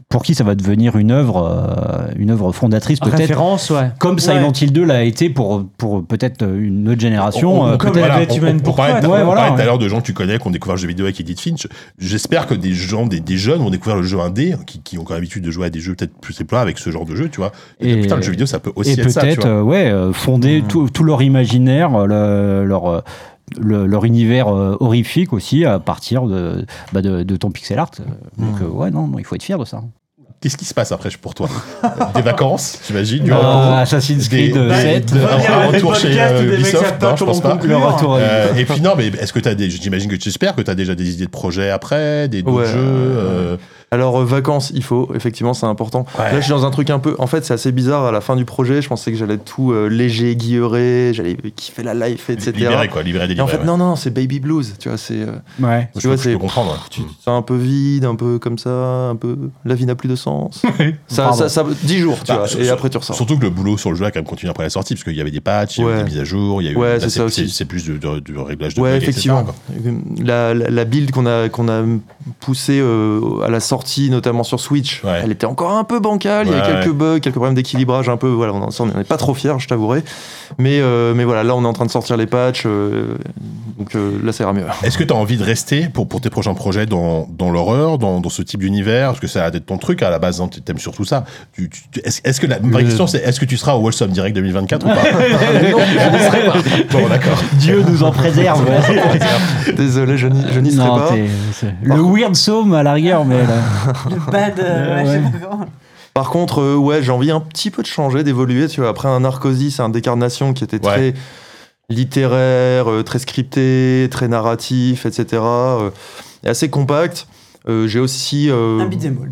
pour qui ça va devenir une œuvre, euh, une œuvre fondatrice peut-être, Référence, ouais. comme Silent. Hill 2 l'a été pour, pour peut-être une autre génération. On- on- euh, comme bête humaine pour parlait toi, tout- ouais, on voilà, parlait tout à l'heure de gens que tu connais, qui ont découvert le jeu vidéo avec Edith Finch. J'espère que des gens, des, des jeunes vont découvrir le jeu indé, qui, qui ont quand même l'habitude de jouer à des jeux peut-être plus simples avec ce genre de jeu, tu vois. Et, Et- putain, le jeu vidéo, ça peut aussi et être ça, tu peut-être euh, ouais, fonder Mhm. tout, tout leur imaginaire, le- leur, euh, le- leur univers euh, horrifique aussi à partir de, bah, de, de ton pixel art. Donc Mhm. euh, ouais, non, non, il faut être fier de ça. qu'est-ce qui se passe après pour toi? Des vacances, j'imagine, du Euh, repos Assassin's des, Creed des- 7. de- Va un, retour chez euh, Ubisoft, non, je pense pas. Euh, et puis non, mais est-ce que tu as des, j'imagine que tu espères que tu as déjà des idées de projets après, des Ouais, jeux euh, Alors, euh, vacances, il faut, effectivement, c'est important. Ouais. Là, je suis dans un truc un peu. En fait, c'est assez bizarre. À la fin du projet, je pensais que j'allais être tout euh, léger, guilleré, j'allais kiffer la life, etc. libéré quoi, libéré Et en délivré. fait, ouais. non, non, c'est baby blues. Tu vois, c'est. euh, Ouais. Je tu vois, je c'est- peux comprendre. ouais. tu c'est un peu vide, un peu comme ça, un peu. La vie n'a plus de sens. ça, ça, ça, 10 jours, tu Bah, vois, sur- et après tu ressors. Surtout que le boulot sur le jeu a quand même continué après la sortie, parce qu'il y avait des patchs, il y avait des mises à jour, il y a eu. Ouais, c'est ça aussi. C'est plus du, réglage de Ouais, effectivement. La, la, la build qu'on a, qu'on a poussée euh, à la sortie, notamment sur Switch, Ouais. elle était encore un peu bancale. Il y Ouais, a quelques ouais. bugs, quelques problèmes d'équilibrage, un peu. Voilà, on n'en est pas trop fiers, je t'avouerai. Mais, euh, mais voilà, là, on est en train de sortir les patchs. euh, donc euh, là, ça ira mieux. Est-ce que tu as envie de rester pour, pour tes prochains projets dans, dans l'horreur, dans, dans ce type d'univers? Parce que ça a d'être ton truc à la base, hein, tu aimes surtout ça. Tu, tu- tu- est-ce, est-ce que la vraie Euh. question, c'est est-ce que tu seras au Wholesome Direct 2024 ou pas? Non, je n'y serai pas. Bon, d'accord. Dieu nous en préserve. Désolé, je n'y je n'y serai Non, pas. le weird somme à la rigueur, mais là. Le bad. euh, ouais, je sais pas comment. Par contre, euh, ouais, j'ai envie un petit peu de changer, d'évoluer. Tu vois, après un Narcosis, c'est un décarnation qui était Ouais. très littéraire, euh, très scripté, très narratif, etc. euh, et assez compact. Euh, j'ai aussi. euh, Un beat'em all.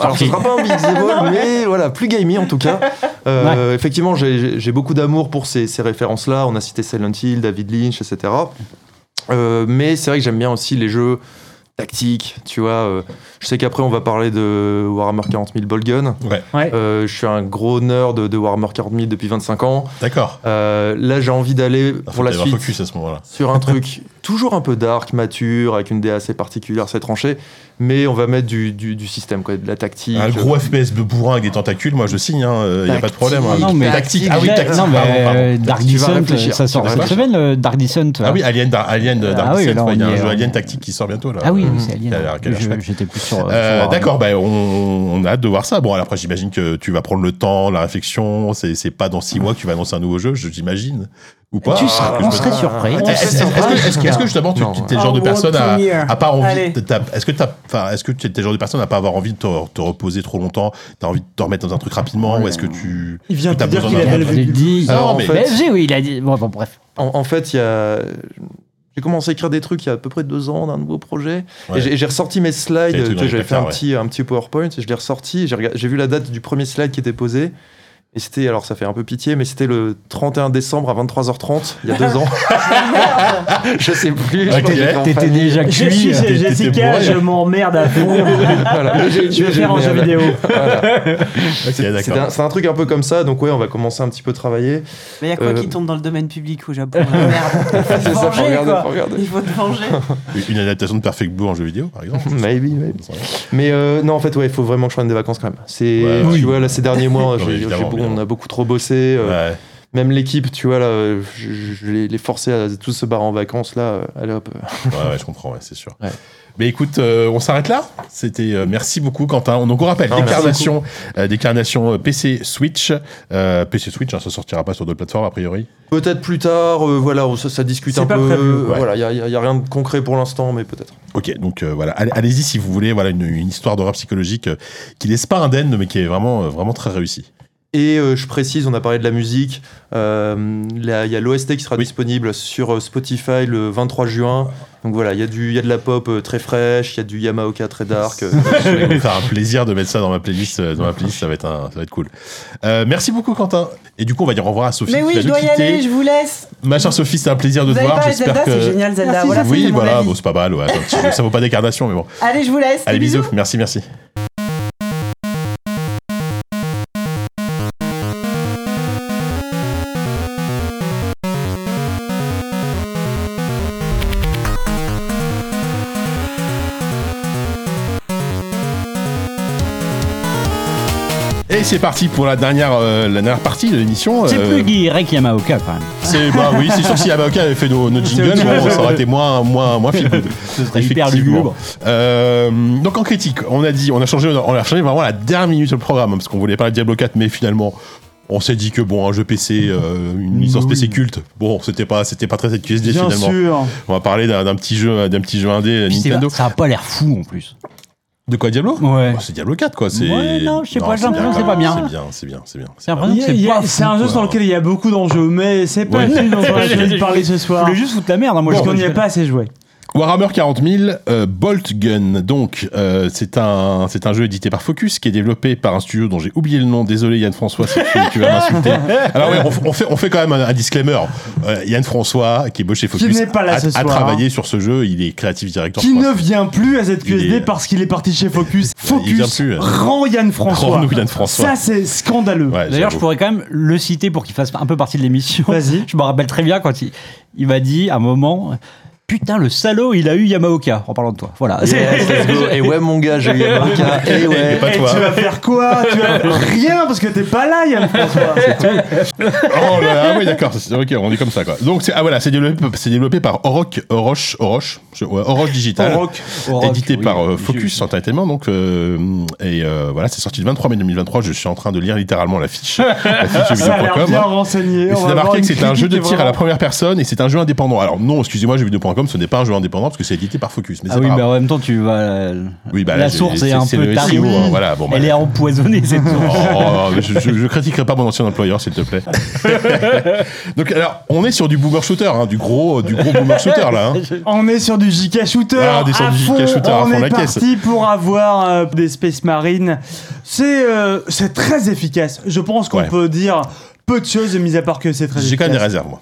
alors, ce sera pas un beat'em all, mais voilà, plus gamey en tout cas. Euh, Effectivement, j'ai- j'ai j'ai beaucoup d'amour pour ces, ces références-là. On a cité Silent Hill, David Lynch, etc. Euh, mais c'est vrai que j'aime bien aussi les jeux tactiques, tu vois. euh, je sais qu'après, on va parler de Warhammer 40 000 Bolgun. Ouais, Ouais. Euh, je suis un gros nerd de, de Warhammer 40 000 depuis 25 ans. d'accord. Euh, là, j'ai envie d'aller pour la suite focus à ce moment-là. sur un truc toujours un peu dark, mature, avec une DA assez particulière, assez tranchée, mais on va mettre du, du, du système, quoi, de la tactique. Un gros FPS de bourrin avec des tentacules, moi je signe, il n'y a pas de problème. hein. Non, mais- tactique. Ah oui, tactique. non, mais pardon, pardon. euh, Dark Descent, ça sort cette semaine, le Dark Descent. Ah oui, Alien, Dar- Alien Dark Ah oui, Descent, là, ouais, il y a on y un est, jeu on- Alien tactique qui sort bientôt là. Ah oui, Mhm. c'est Alien. J'étais plus sur. Euh. D'accord, bah, on, on a hâte de voir ça. Bon, alors après, j'imagine que tu vas prendre le temps, la réflexion. C'est pas dans six mois que tu vas annoncer un nouveau jeu, je- j'imagine. Ou pas Tu seras- je on serait surpris. Est-ce est-ce- que, justement tu t'es le genre de En personne à, pas envie est-ce que t'as enfin est-ce que tu es le genre de personne à pas avoir envie de te, te reposer trop longtemps t'as envie de te remettre dans un truc rapidement ou est-ce que tu Il vient de dire qu'il avait le dit. Non, en mais- oui, il a dit. Bon, bon, bref. En, en fait, il y a. J'ai commencé à écrire des trucs il y a à peu près deux ans d'un nouveau projet. Ouais. Et j'ai- ressorti mes slides. J'avais fait un petit, un petit PowerPoint et je l'ai ressorti. J'ai vu la date du premier slide qui était posé. Et c'était, alors ça fait un peu pitié, mais c'était le 31 décembre à 23h30, il y a deux ans. je sais plus. je en T'étais déjà Je cuit. suis euh, t'étais Jessica, je m'emmerde à fond. Voilà. je vais faire un jeu vidéo. Un, c'est un truc un peu comme ça, donc ouais, on va commencer un petit peu travailler. Mais il y a quoi Euh, qui tombe dans le domaine public au Japon Merde. Il faut C'est te ça, faut venger, regarder, faut regarder. Il faut te venger. une adaptation de Perfect Blue en jeu vidéo par exemple Maybe, maybe. Mais euh, non, en fait, ouais, il faut vraiment que je prenne des vacances quand même. C'est, Ouais, tu oui. vois, là, ces derniers mois, j'ai- beaucoup- on a beaucoup trop bossé. euh, ouais. Même l'équipe, tu vois, là, je, je les, forçais à tous se barrer en vacances, là. Allez hop. Ouais, ouais, je comprends, ouais, c'est sûr. Ouais. Mais écoute, euh, on s'arrête là. C'était euh, merci beaucoup Quentin. Donc on rappelle Non, merci décarnation, euh, décarnation PC Switch, Euh, PC Switch, hein, ça sortira pas sur d'autres plateformes a priori. Peut-être plus tard, euh, voilà, on- ça, ça discute un pas peu. prévu, ouais. Voilà, il n'y a, y a rien de concret pour l'instant, mais peut-être. Ok, donc euh, voilà, Allez- allez-y si vous voulez, voilà une, une histoire d'horreur psychologique euh, qui laisse pas indemne, mais qui est vraiment euh, vraiment très réussie. Et euh, je précise, on a parlé de la musique. euh, Il y a l'OST qui sera Oui. disponible sur euh, Spotify le 23 juin. Donc voilà, il y, a y de la pop très fraîche, il y a du Yamaoka très dark. Je vais me faire un plaisir de mettre ça dans ma playlist, dans ma playlist, ça va être un, ça va être cool. Euh, merci beaucoup Quentin. Et du coup, on va dire au revoir à Sophie. Mais oui, va je dois y aller, je vous laisse. Ma chère Sophie, c'était un plaisir de Vous te voir. J'espère que c'est génial Zelda. Merci, Voilà, oui, voilà, bon, c'est pas mal. Ouais. Ça vaut pas décarnation, mais bon. Allez, je vous laisse. Allez, bisous. bisous. Merci, merci. C'est parti pour la dernière, euh, la dernière partie de l'émission. C'est Euh, plus Guirec Yamaoka quand même. C'est bah oui, c'est sûr que si Yamaoka avait fait nos, nos jingles, bon, chose. ça aurait été moins moins moins feel good. serait hyper lugubre. Euh, donc en critique, on a dit, on a changé, on a changé vraiment la dernière minute le programme parce qu'on voulait parler de Diablo 4, mais finalement. On s'est dit que bon, un jeu PC, euh, une licence Oui. PC culte, bon, c'était pas, c'était pas très cette QSD Bien finalement. sûr. On va parler d'un d'un petit jeu, d'un petit jeu indé Puis c'est- Nintendo. ça a pas l'air fou en plus. De quoi Diablo Ouais. Oh, C'est Diablo 4 quoi. C'est... Ouais, non, je sais pas, j'ai l'impression que c'est pas bien. C'est bien, c'est bien, c'est bien. C'est un jeu sur lequel il y a beaucoup d'enjeux, mais c'est pas Ouais. celui dont on a choisi de parler ce Je soir. voulais juste foutre la merde, hein, moi. Parce je- qu'on n'y a pas assez joué. Warhammer 40 000, euh, Bolt Gun. Donc, euh, c'est un, c'est un jeu édité par Focus qui est développé par un studio dont j'ai oublié le nom. Désolé, Yann François, si tu, tu vas m'insulter. Alors, ouais, on, on fait, on fait quand même un, un disclaimer. Euh, Yann François, qui est bossé chez Focus, n'est pas là a, ce a soir, travaillé sur ce jeu. Il est créatif directeur. Qui ne vient plus à ZQSD est- parce qu'il est parti chez Focus. Il vient Focus plus, rend Yann François. Rends-nous Yann François. Ça, c'est scandaleux. Ouais, D'ailleurs, je pourrais quand même le citer pour qu'il fasse un peu partie de l'émission. Vas-y. Je me rappelle très bien quand il, il m'a dit à un moment Putain, le salaud, il a eu Yamaoka en parlant de toi. Voilà. Yes, let's go. Et ouais, mon gars, j'ai eu Yamaoka. Et ouais. pas Et toi. tu vas faire quoi? Tu vas rien parce que t'es pas là, Yann François. Oh là là, ah oui, d'accord. c'est- Ok, on est comme ça, quoi. Donc, c'est, ah voilà, c'est développé, c'est développé par Oroch, Oroch, Oroch, ouais, Oroch Digital. Oroch. édité oui, par euh, oui, Focus Entertainment. Donc, euh, et euh, voilà, c'est sorti le 23 mai 2023. Je suis en train de lire littéralement la fiche, la fiche Ça a l'air jeuxvideo.com. bien hein. renseigné. Et On c'est marqué que c'est un jeu de tir à la première personne et c'est un jeu indépendant. Alors non, excusez-moi, jeuxvideo.com, ce n'est pas un jeu indépendant parce que c'est édité par Focus. Mais Ah oui, mais en même temps, tu vas. Oui, bah, la là, source est un peu. SEO, hein, voilà, bon, bah. Elle est empoisonnée, cette source. Oh, je, je, je critiquerai pas mon ancien employeur, s'il te plaît. Donc alors, on est sur du boomer shooter, hein, du gros, du gros boomer shooter là. hein. On est sur du JK Shooter. Ah, on est sur à du JK fond, Shooter à on fond est la caisse. parti pour avoir euh, des Space Marines. C'est euh, c'est très efficace. Je pense qu'on Ouais. peut dire peu de choses, mis à part que c'est très efficace. J'ai quand même des réserves, moi.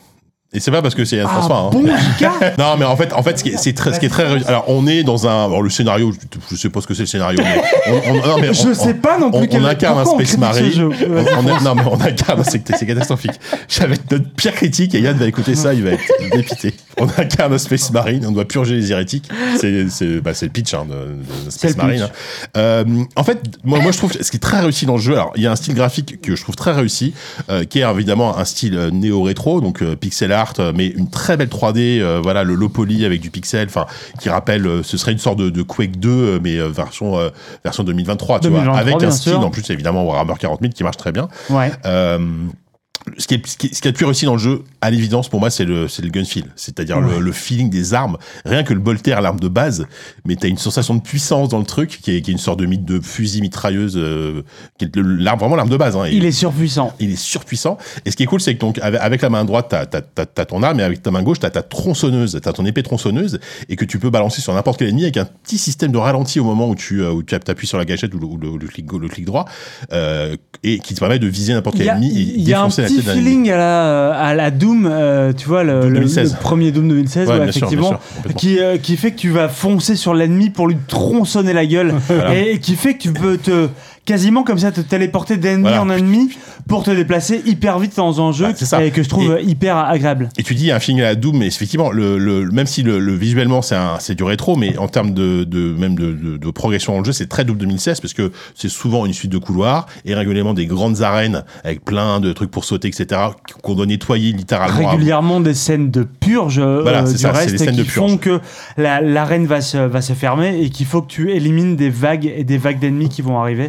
Et c'est pas parce que c'est Yann Ah, François. hein. bon JK Non, mais en fait, en fait, ce qui est, c'est très, ce qui est très réussi. Alors, on est dans un. Alors, le scénario, je, je sais pas ce que c'est le scénario, mais. On, on- non, mais Je sais pas non plus on, incarne un Space Marine. On, a- non, mais on incarne. C'est c'est catastrophique. J'avais notre pire critique et Yann va écouter ça, il va être dépité. On incarne un Space Marine, on doit purger les hérétiques. C'est c'est- bah, c'est le pitch hein, de, Space Marine. hein. Euh, en fait, moi, moi, je trouve ce qui est très réussi dans le jeu. Alors, il y a un style graphique que je trouve très réussi, euh, qui est évidemment un style euh, néo-rétro, donc euh, pixel art, euh, mais une très belle 3D. euh, voilà, le low poly avec du pixel, enfin, qui rappelle, euh, ce serait une sorte de, de Quake 2, euh, mais euh, version version 2023, tu 2023, vois, avec un style sûr. en plus évidemment Warhammer 40 000 qui marche très bien. Ouais. Ce qui, est, ce, qui est, ce qui est le plus réussi dans le jeu, à l'évidence, pour moi, c'est le, c'est le gun feel. C'est-à-dire le, le feeling des armes. Rien que le bolter, l'arme de base, mais t'as une sensation de puissance dans le truc, qui est, qui est une sorte de mythe de fusil mitrailleuse, euh, qui est le- l'arme, vraiment l'arme de base. Hein. Il est surpuissant. il est surpuissant. Et ce qui est cool, c'est que donc avec, avec la main droite, t'as t'as- t'as- t'as ton arme, et avec ta main gauche, t'as ta tronçonneuse, t'as ton épée tronçonneuse, et que tu peux balancer sur n'importe quel ennemi avec un petit système de ralenti au moment où tu, euh, où tu appuies sur la gâchette ou le, ou le- le clic, le clic droit, euh, et qui te permet de viser n'importe quel a, ennemi et défoncer la tête ennemi. feeling à la, à la Doom, euh, tu vois, le, Doom le- 2016. le premier Doom 2016, Ouais, ouais, sûr, effectivement, sûr, qui, euh, qui fait que tu vas foncer sur l'ennemi pour lui tronçonner la gueule, et, qui fait que tu peux te quasiment comme ça te téléporter d'ennemi Voilà. en ennemi pour te déplacer hyper vite dans un jeu et que je trouve hyper agréable. Et tu dis un feeling à la Doom, mais effectivement, le, le, même si le, le visuellement c'est du rétro, mais en termes de, de même de, de, de progression dans le jeu, c'est très Doom 2016 parce que c'est souvent une suite de couloirs et régulièrement des grandes arènes avec plein de trucs pour sauter, etc. qu'on doit nettoyer littéralement. régulièrement des scènes de purge euh, Voilà, c'est du ça, reste des scènes qui de purge. font que la- l'arène va se, va se fermer et qu'il faut que tu élimines des vagues et des vagues d'ennemis qui vont arriver euh,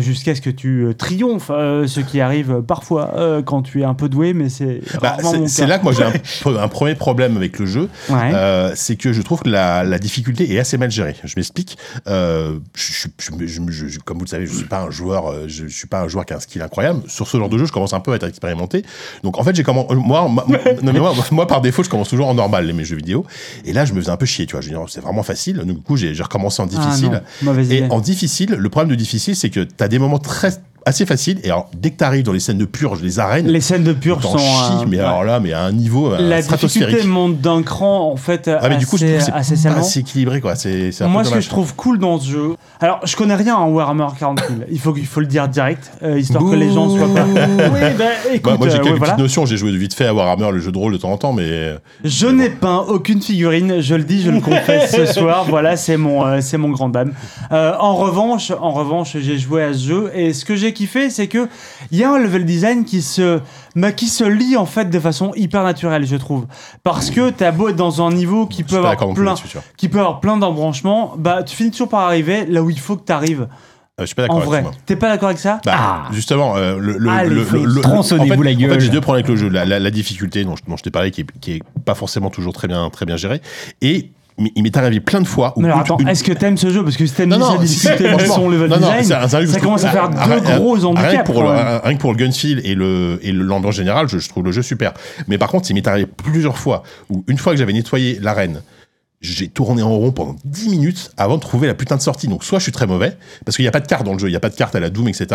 jusqu'à ce que tu euh, triomphes, euh, ce qui arrive euh, parfois euh, quand tu es un peu doué, mais c'est Bah, c'est- là que moi j'ai un, un premier problème avec le jeu, Ouais. euh, c'est que je trouve que la, la difficulté est assez mal gérée. Je m'explique. Euh, je, je, comme vous le savez, je suis pas un joueur, euh, je, suis pas un joueur qui a un skill incroyable. Sur ce genre de jeu, je commence un peu à être expérimenté. Donc en fait, j'ai commencé, moi, ma- non, mais moi, moi, par défaut, je commence toujours en normal les mes jeux vidéo. Et là, je me faisais un peu chier, tu vois. Je c'est vraiment facile. Donc, du coup, j'ai recommencé en Ah difficile. non, Et idée. en difficile, le problème de difficile, c'est que tu as des moments très assez faciles. Et alors, dès que tu arrives dans les scènes de purge, les arènes, Les scènes de purge sont. chies, euh, mais ouais. alors là, mais à un niveau euh, la difficulté monte d'un cran en fait Ah, mais assez, du coup, je trouve que c'est assez équilibré, quoi. C'est Moi, ce que je trouve cool dans ce jeu, alors je connais rien en Warhammer 40 000. Il faut, il faut le dire direct, euh, histoire que les gens soient pas. Oui, bah, écoute, Bah, moi, j'ai euh, quelques ouais, petites voilà. notions. J'ai joué vite fait à Warhammer, le jeu de rôle de temps en temps, mais Je n'ai peint aucune figurine, je le dis, je le confesse ce soir. Voilà, c'est mon, euh, c'est mon grand dame. En revanche, en revanche, j'ai joué à ce jeu et ce que j'ai kiffé, c'est que il y a un level design qui se, bah, qui se lie en fait de façon hyper naturelle, je trouve. Parce que t'as beau être dans un niveau qui peut avoir plein, qui peut avoir plein d'embranchements, bah tu finis toujours par arriver là où il faut que tu arrives. Euh, Je suis pas En d'accord vrai, avec toi. t'es pas d'accord avec ça? Bah, Ah. justement, euh, le, le, Allez, le, le- le- tronçonnez-vous en fait- la gueule. En fait, j'ai deux problèmes avec le jeu. La, la, la difficulté dont je, dont je t'ai parlé, qui est, qui est pas forcément toujours très bien, très bien gérée, et il m'est arrivé plein de fois où Mais alors attends, une- est-ce que t'aimes ce jeu? Parce que si t'aimes non, déjà non, discuter de son level non, non, design, un- ça commence à faire ah, deux ah, gros Rien handicaps. que pour, le, rien que pour le et le et le- l'ambiance générale, je, je trouve le jeu super. Mais par contre, il m'est arrivé plusieurs fois où une fois que j'avais nettoyé l'arène, j'ai tourné en rond pendant 10 minutes avant de trouver la putain de sortie. Donc soit je suis très mauvais, parce qu'il n'y a pas de carte dans le jeu, il n'y a pas de carte à la Doom, etc.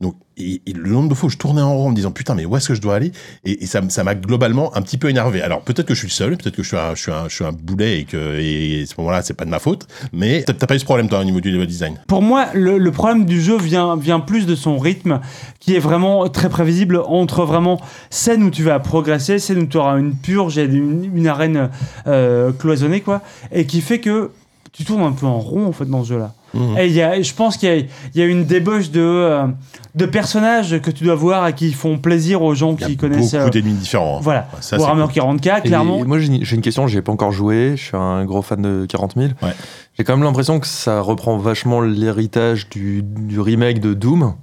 Donc et, et le nombre de fois où je tournais en rond en me disant putain mais où est-ce que je dois aller? Et, et ça m'a globalement un petit peu énervé. Alors peut-être que je suis le seul, peut-être que je suis un, je suis un, je suis un boulet et que et à ce moment-là c'est pas de ma faute, mais t'as pas eu ce problème toi au niveau du level design? Pour moi, le, le problème du jeu vient, vient plus de son rythme, qui est vraiment très prévisible entre vraiment scène où tu vas progresser, scène où tu auras une purge et une, une arène euh, cloisonnée, quoi, et qui fait que tu tournes un peu en rond, en fait, dans ce jeu-là. Mhm. Et il y a, je pense qu'il y a, il y a une débauche de, euh, de personnages que tu dois voir et qui font plaisir aux gens Il y a qui connaissent. beaucoup euh, d'ennemis différents. hein. voilà, ça, c'est Warhammer cool. 40K, Et clairement. moi, j'ai une- j'ai une question, j'y ai pas encore joué. Je suis un gros fan de 40 000. Ouais. J'ai quand même l'impression que ça reprend vachement l'héritage du, du remake de Doom.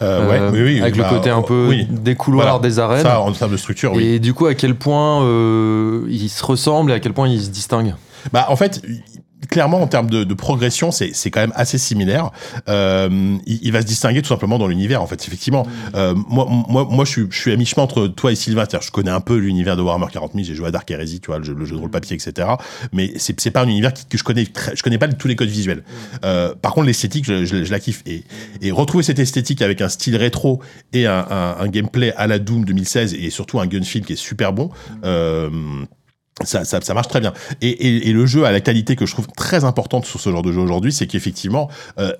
Euh, ouais, Euh, oui, oui, avec bah, le côté un peu oui. des couloirs, Voilà. des arènes. Ça, en termes de structure, oui. Et du coup, à quel point euh, ils se ressemblent et à quel point ils se distinguent. Bah, en fait, clairement, en termes de, de progression, c'est c'est quand même assez similaire. Euh, il, il va se distinguer tout simplement dans l'univers, en fait, effectivement. Euh, moi, moi, moi, je suis, je suis à mi-chemin entre toi et Sylvain. Je connais un peu l'univers de Warhammer 40 000. J'ai joué à Dark Heresy, tu vois, le jeu, de rôle papier, etc. Mais c'est c'est pas un univers que je connais. très- je connais pas tous les codes visuels. Euh, par contre, l'esthétique, je, je- je la kiffe. Et, et retrouver cette esthétique avec un style rétro et un, un- gameplay à la Doom 2016 et surtout un gun feel qui est super bon. Euh, ça, ça, ça marche très bien. Et, et, et le jeu a la qualité que je trouve très importante sur ce genre de jeu aujourd'hui, c'est qu'effectivement, euh,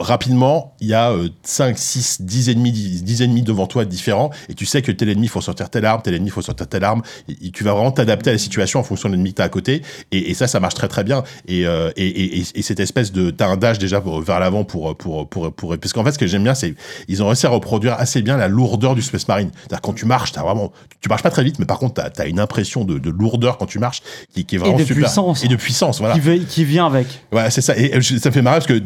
rapidement, il y a euh, 5, 6, 10 ennemis, 10, 10 ennemis devant toi différents, et tu sais que tel ennemi, il faut sortir telle arme, tel ennemi, il faut sortir telle arme, et, et tu vas vraiment t'adapter à la situation en fonction de l'ennemi que tu as à côté, et, et ça, ça marche très très bien. Et, euh, et, et, et- et cette espèce de... T'as un dash déjà pour, vers l'avant pour, pour, pour, pour, Parce qu'en fait, ce que j'aime bien, c'est ils ont réussi à reproduire assez bien la lourdeur du Space Marine. C'est-à-dire quand tu marches, t'as vraiment... Tu marches pas très vite, mais par contre, t'as as une impression de, de lourdeur quand tu marches qui, qui est vraiment de super. puissance. Et de puissance, voilà. qui, veut- qui vient avec. Ouais, c'est ça. Et euh, ça me fait marrer parce que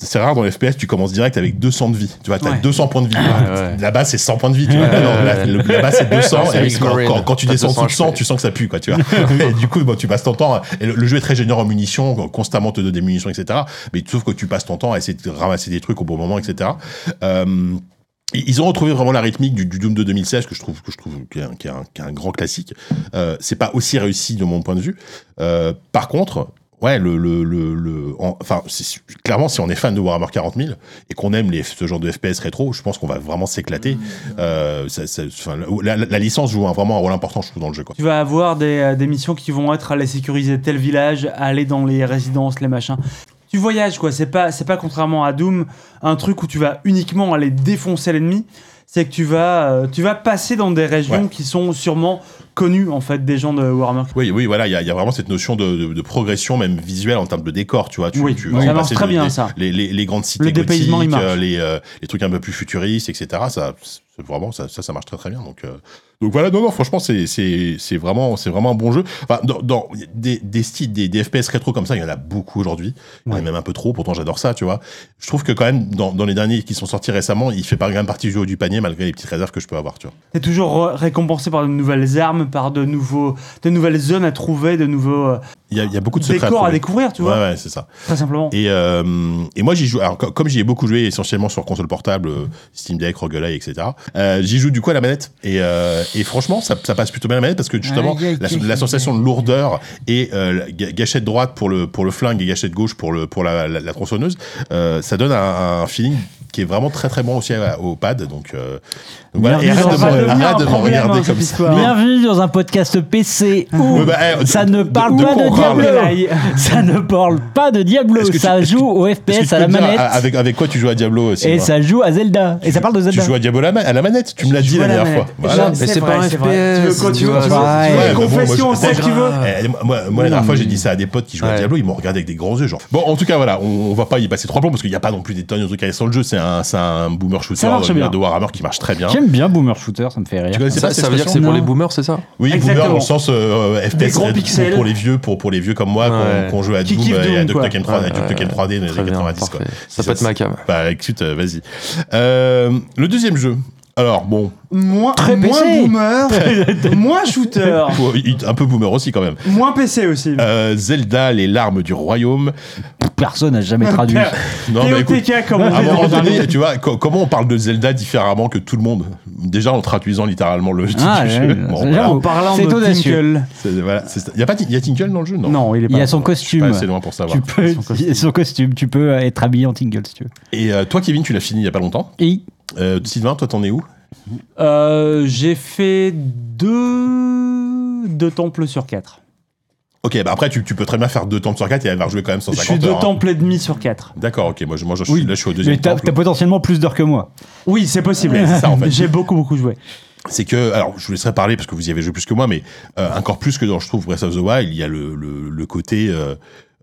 c'est rare dans les FPS, tu commences direct avec 200 de vie. Tu vois, t'as Ouais. 200 points de vie. ouais. Là-bas, c'est 100 points de vie. Tu vois. Là, non, là-bas, c'est 200. C'est et quand, Marine. quand- quand tu descends 200 sous de 100, HP. tu sens que ça pue, quoi, tu vois. et du coup, bon, tu passes ton temps. Et le, le jeu est très généreux en munitions, constamment te donne des munitions, etc. Mais sauf que tu passes ton temps à essayer de ramasser des trucs au bon moment, etc. Euh, ils ont retrouvé vraiment la rythmique du, du Doom de 2016 que je trouve que je trouve qui est un, qui est un- qui est un grand classique. Euh, c'est pas aussi réussi de mon point de vue. Euh, par contre, ouais, le, le, le, le- en- enfin, c'est- clairement, si on est fan de Warhammer 40 000 et qu'on aime les, ce genre de FPS rétro, je pense qu'on va vraiment s'éclater. Euh, ça- ça- enfin, la, la- la licence joue un- vraiment un rôle important, je trouve, dans le jeu. Quoi. Tu vas avoir des, euh, des missions qui vont être aller sécuriser tel village, aller dans les résidences, les machins. Tu voyages, quoi. C'est pas, c'est pas contrairement à Doom, un truc où tu vas uniquement aller défoncer l'ennemi. C'est que tu vas, euh, tu vas passer dans des régions Ouais. qui sont sûrement connues, en fait, des gens de Warhammer. Oui, oui, voilà, il y, a- il y a vraiment cette notion de, de- de progression, même visuelle, en termes de décor, tu vois. Tu, Oui, tu ça marche très de- bien, les, ça. Les, les- les grandes cités Le il gothiques, marche. euh, les, euh, les trucs un peu plus futuristes, etc. Ça, vraiment, ça, ça, ça marche très très bien. Donc, euh, donc voilà, non, non, franchement, c'est, c'est, vraiment, c'est vraiment un bon jeu. Enfin, dans, dans des, des styles, des, des FPS rétro comme ça, il y en a beaucoup aujourd'hui. Il y en a même un peu trop, pourtant j'adore ça, tu vois. Je trouve que quand même, dans, dans les derniers qui sont sortis récemment, il fait pas même partie du haut du panier, malgré les petites réserves que je peux avoir, tu vois. T'es toujours récompensé par de nouvelles armes, par de nouveaux, de nouvelles zones à trouver, de nouveaux euh, Il y a, il y a beaucoup de secrets décors à découvrir, tu Ouais, vois, ouais, c'est ça. très simplement. Et, euh, et moi, j'y joue. Alors, co- comme j'y ai beaucoup joué essentiellement sur console portable, Steam Deck, Roguelike, etc., euh, j'y joue du coup à la manette. Et, euh, et franchement, ça, ça passe plutôt bien à la manette parce que justement, aïe, la, sensation de lourdeur et euh, gâchette droite pour le, pour le flingue et gâchette gauche pour, le, pour la, la, la tronçonneuse, euh, ça donne un, un feeling qui est vraiment très très bon aussi à- au pad. Donc, euh, donc voilà. Et Bienvenue arrête de dans me- un- devenir arrête un de me problème, regarder comme ça. histoire. Bienvenue dans un podcast PC où Ouais, bah, eh, ça ne parle de pas de Diablo. Ça ne parle pas de Diablo. Tu- Ça joue au FPS tu à la manette. avec, avec quoi tu joues à Diablo aussi Et ça joue à Zelda. Et ça parle de Tu Zelda. joues à Diablo à la, la manette, tu me l'as dit joue la dernière fois. Voilà. Mais c'est vrai, pas un FPS. tu veux- confession, c'est ce que tu veux. Moi, la dernière fois, j'ai dit ça à des potes qui jouaient à. Diablo, ils m'ont regardé avec des grands yeux, genre. Bon, en tout cas, voilà, on, va pas y passer trois plombs parce qu'il n'y a pas non plus des tonnes de trucs à sur le jeu. C'est un, boomer shooter marche de, Warhammer qui marche très bien. J'aime bien Boomer Shooter, ça me fait rire. Ça, veut dire que c'est pour les boomers, c'est ça? Oui, boomer dans le sens euh, FPS pour- les vieux, pour, les vieux comme moi, qu'on jouait à Doom et à Duke quoi. Nukem 3, Ouais, Duke Nukem 3D dans les années bien, 90, quoi. parfait. Ça peut être ma cam. Bah écoute, euh, vas-y. Euh, le deuxième jeu Alors bon, Moins, Très moins PC. boomer, moins shooter, un peu boomer aussi quand même. moins PC aussi. Euh, Zelda, les larmes du royaume. Personne n'a jamais traduit. Non, mais écoute, comme on à un dit moment donné, tu vois, co- comment on parle de Zelda différemment que tout le monde? Déjà en traduisant littéralement le titre Ah, du ouais, jeu. ouais, Bon, c'est voilà. En parlant C'est de audacieux. Tinkle. C'est- voilà, c'est- Il y a pas, Ti- y a Tinkle dans le jeu, non Non, il est pas. Il y a son Je suis pas costume. assez loin pour savoir. Tu peux, Son costume. son costume, tu peux être habillé en tingle si tu veux. Et euh, toi, Kevin, tu l'as fini il y a pas longtemps? Et Euh, Sylvain, toi, t'en es où? Euh, J'ai fait deux, deux temples sur quatre. Ok, bah après, tu, tu peux très bien faire deux temples sur quatre et avoir joué quand même Je suis 150 deux heures. hein. temples et demi sur quatre. D'accord, ok, moi, je, moi je, Oui, suis, là, je suis au deuxième Mais t'as potentiellement plus d'heures que moi. Oui, c'est possible. Ouais, c'est ça, en fait. J'ai beaucoup, beaucoup joué. c'est que, alors je vous laisserai parler parce que vous y avez joué plus que moi, mais euh, encore plus que dans, je trouve, Breath of the Wild, il y a le, le, le côté, euh,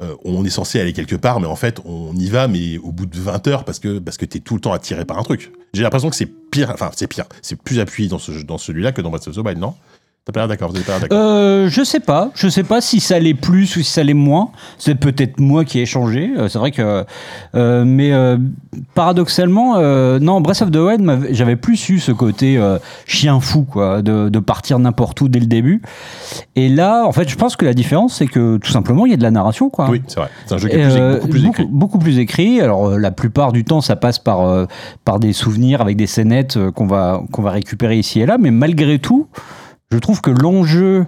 euh, on est censé aller quelque part, mais en fait, on y va, mais au bout de 20 heures, parce que, parce que t'es tout le temps attiré par un truc. J'ai l'impression que c'est pire, enfin, c'est pire, c'est plus appuyé dans, dans celui-là que dans Breath of the Wild, non? T'as pas l'air d'accord, vous pas d'accord Euh, je sais pas. Je sais pas si ça l'est plus ou si ça l'est moins. C'est peut-être moi qui ai changé. Euh, c'est vrai que. euh, mais paradoxalement, non, Breath of the Wild, j'avais plus eu ce côté chien fou, quoi, de, de partir n'importe où dès le début. Et là, en fait, je pense que la différence, c'est que tout simplement, il y a de la narration, quoi. Oui, c'est vrai. C'est un jeu qui est plus- beaucoup plus écrit. beaucoup plus écrit. Alors la plupart du temps, ça passe par par des souvenirs avec des scénettes qu'on va qu'on va récupérer ici et là. Mais malgré tout, je trouve que l'enjeu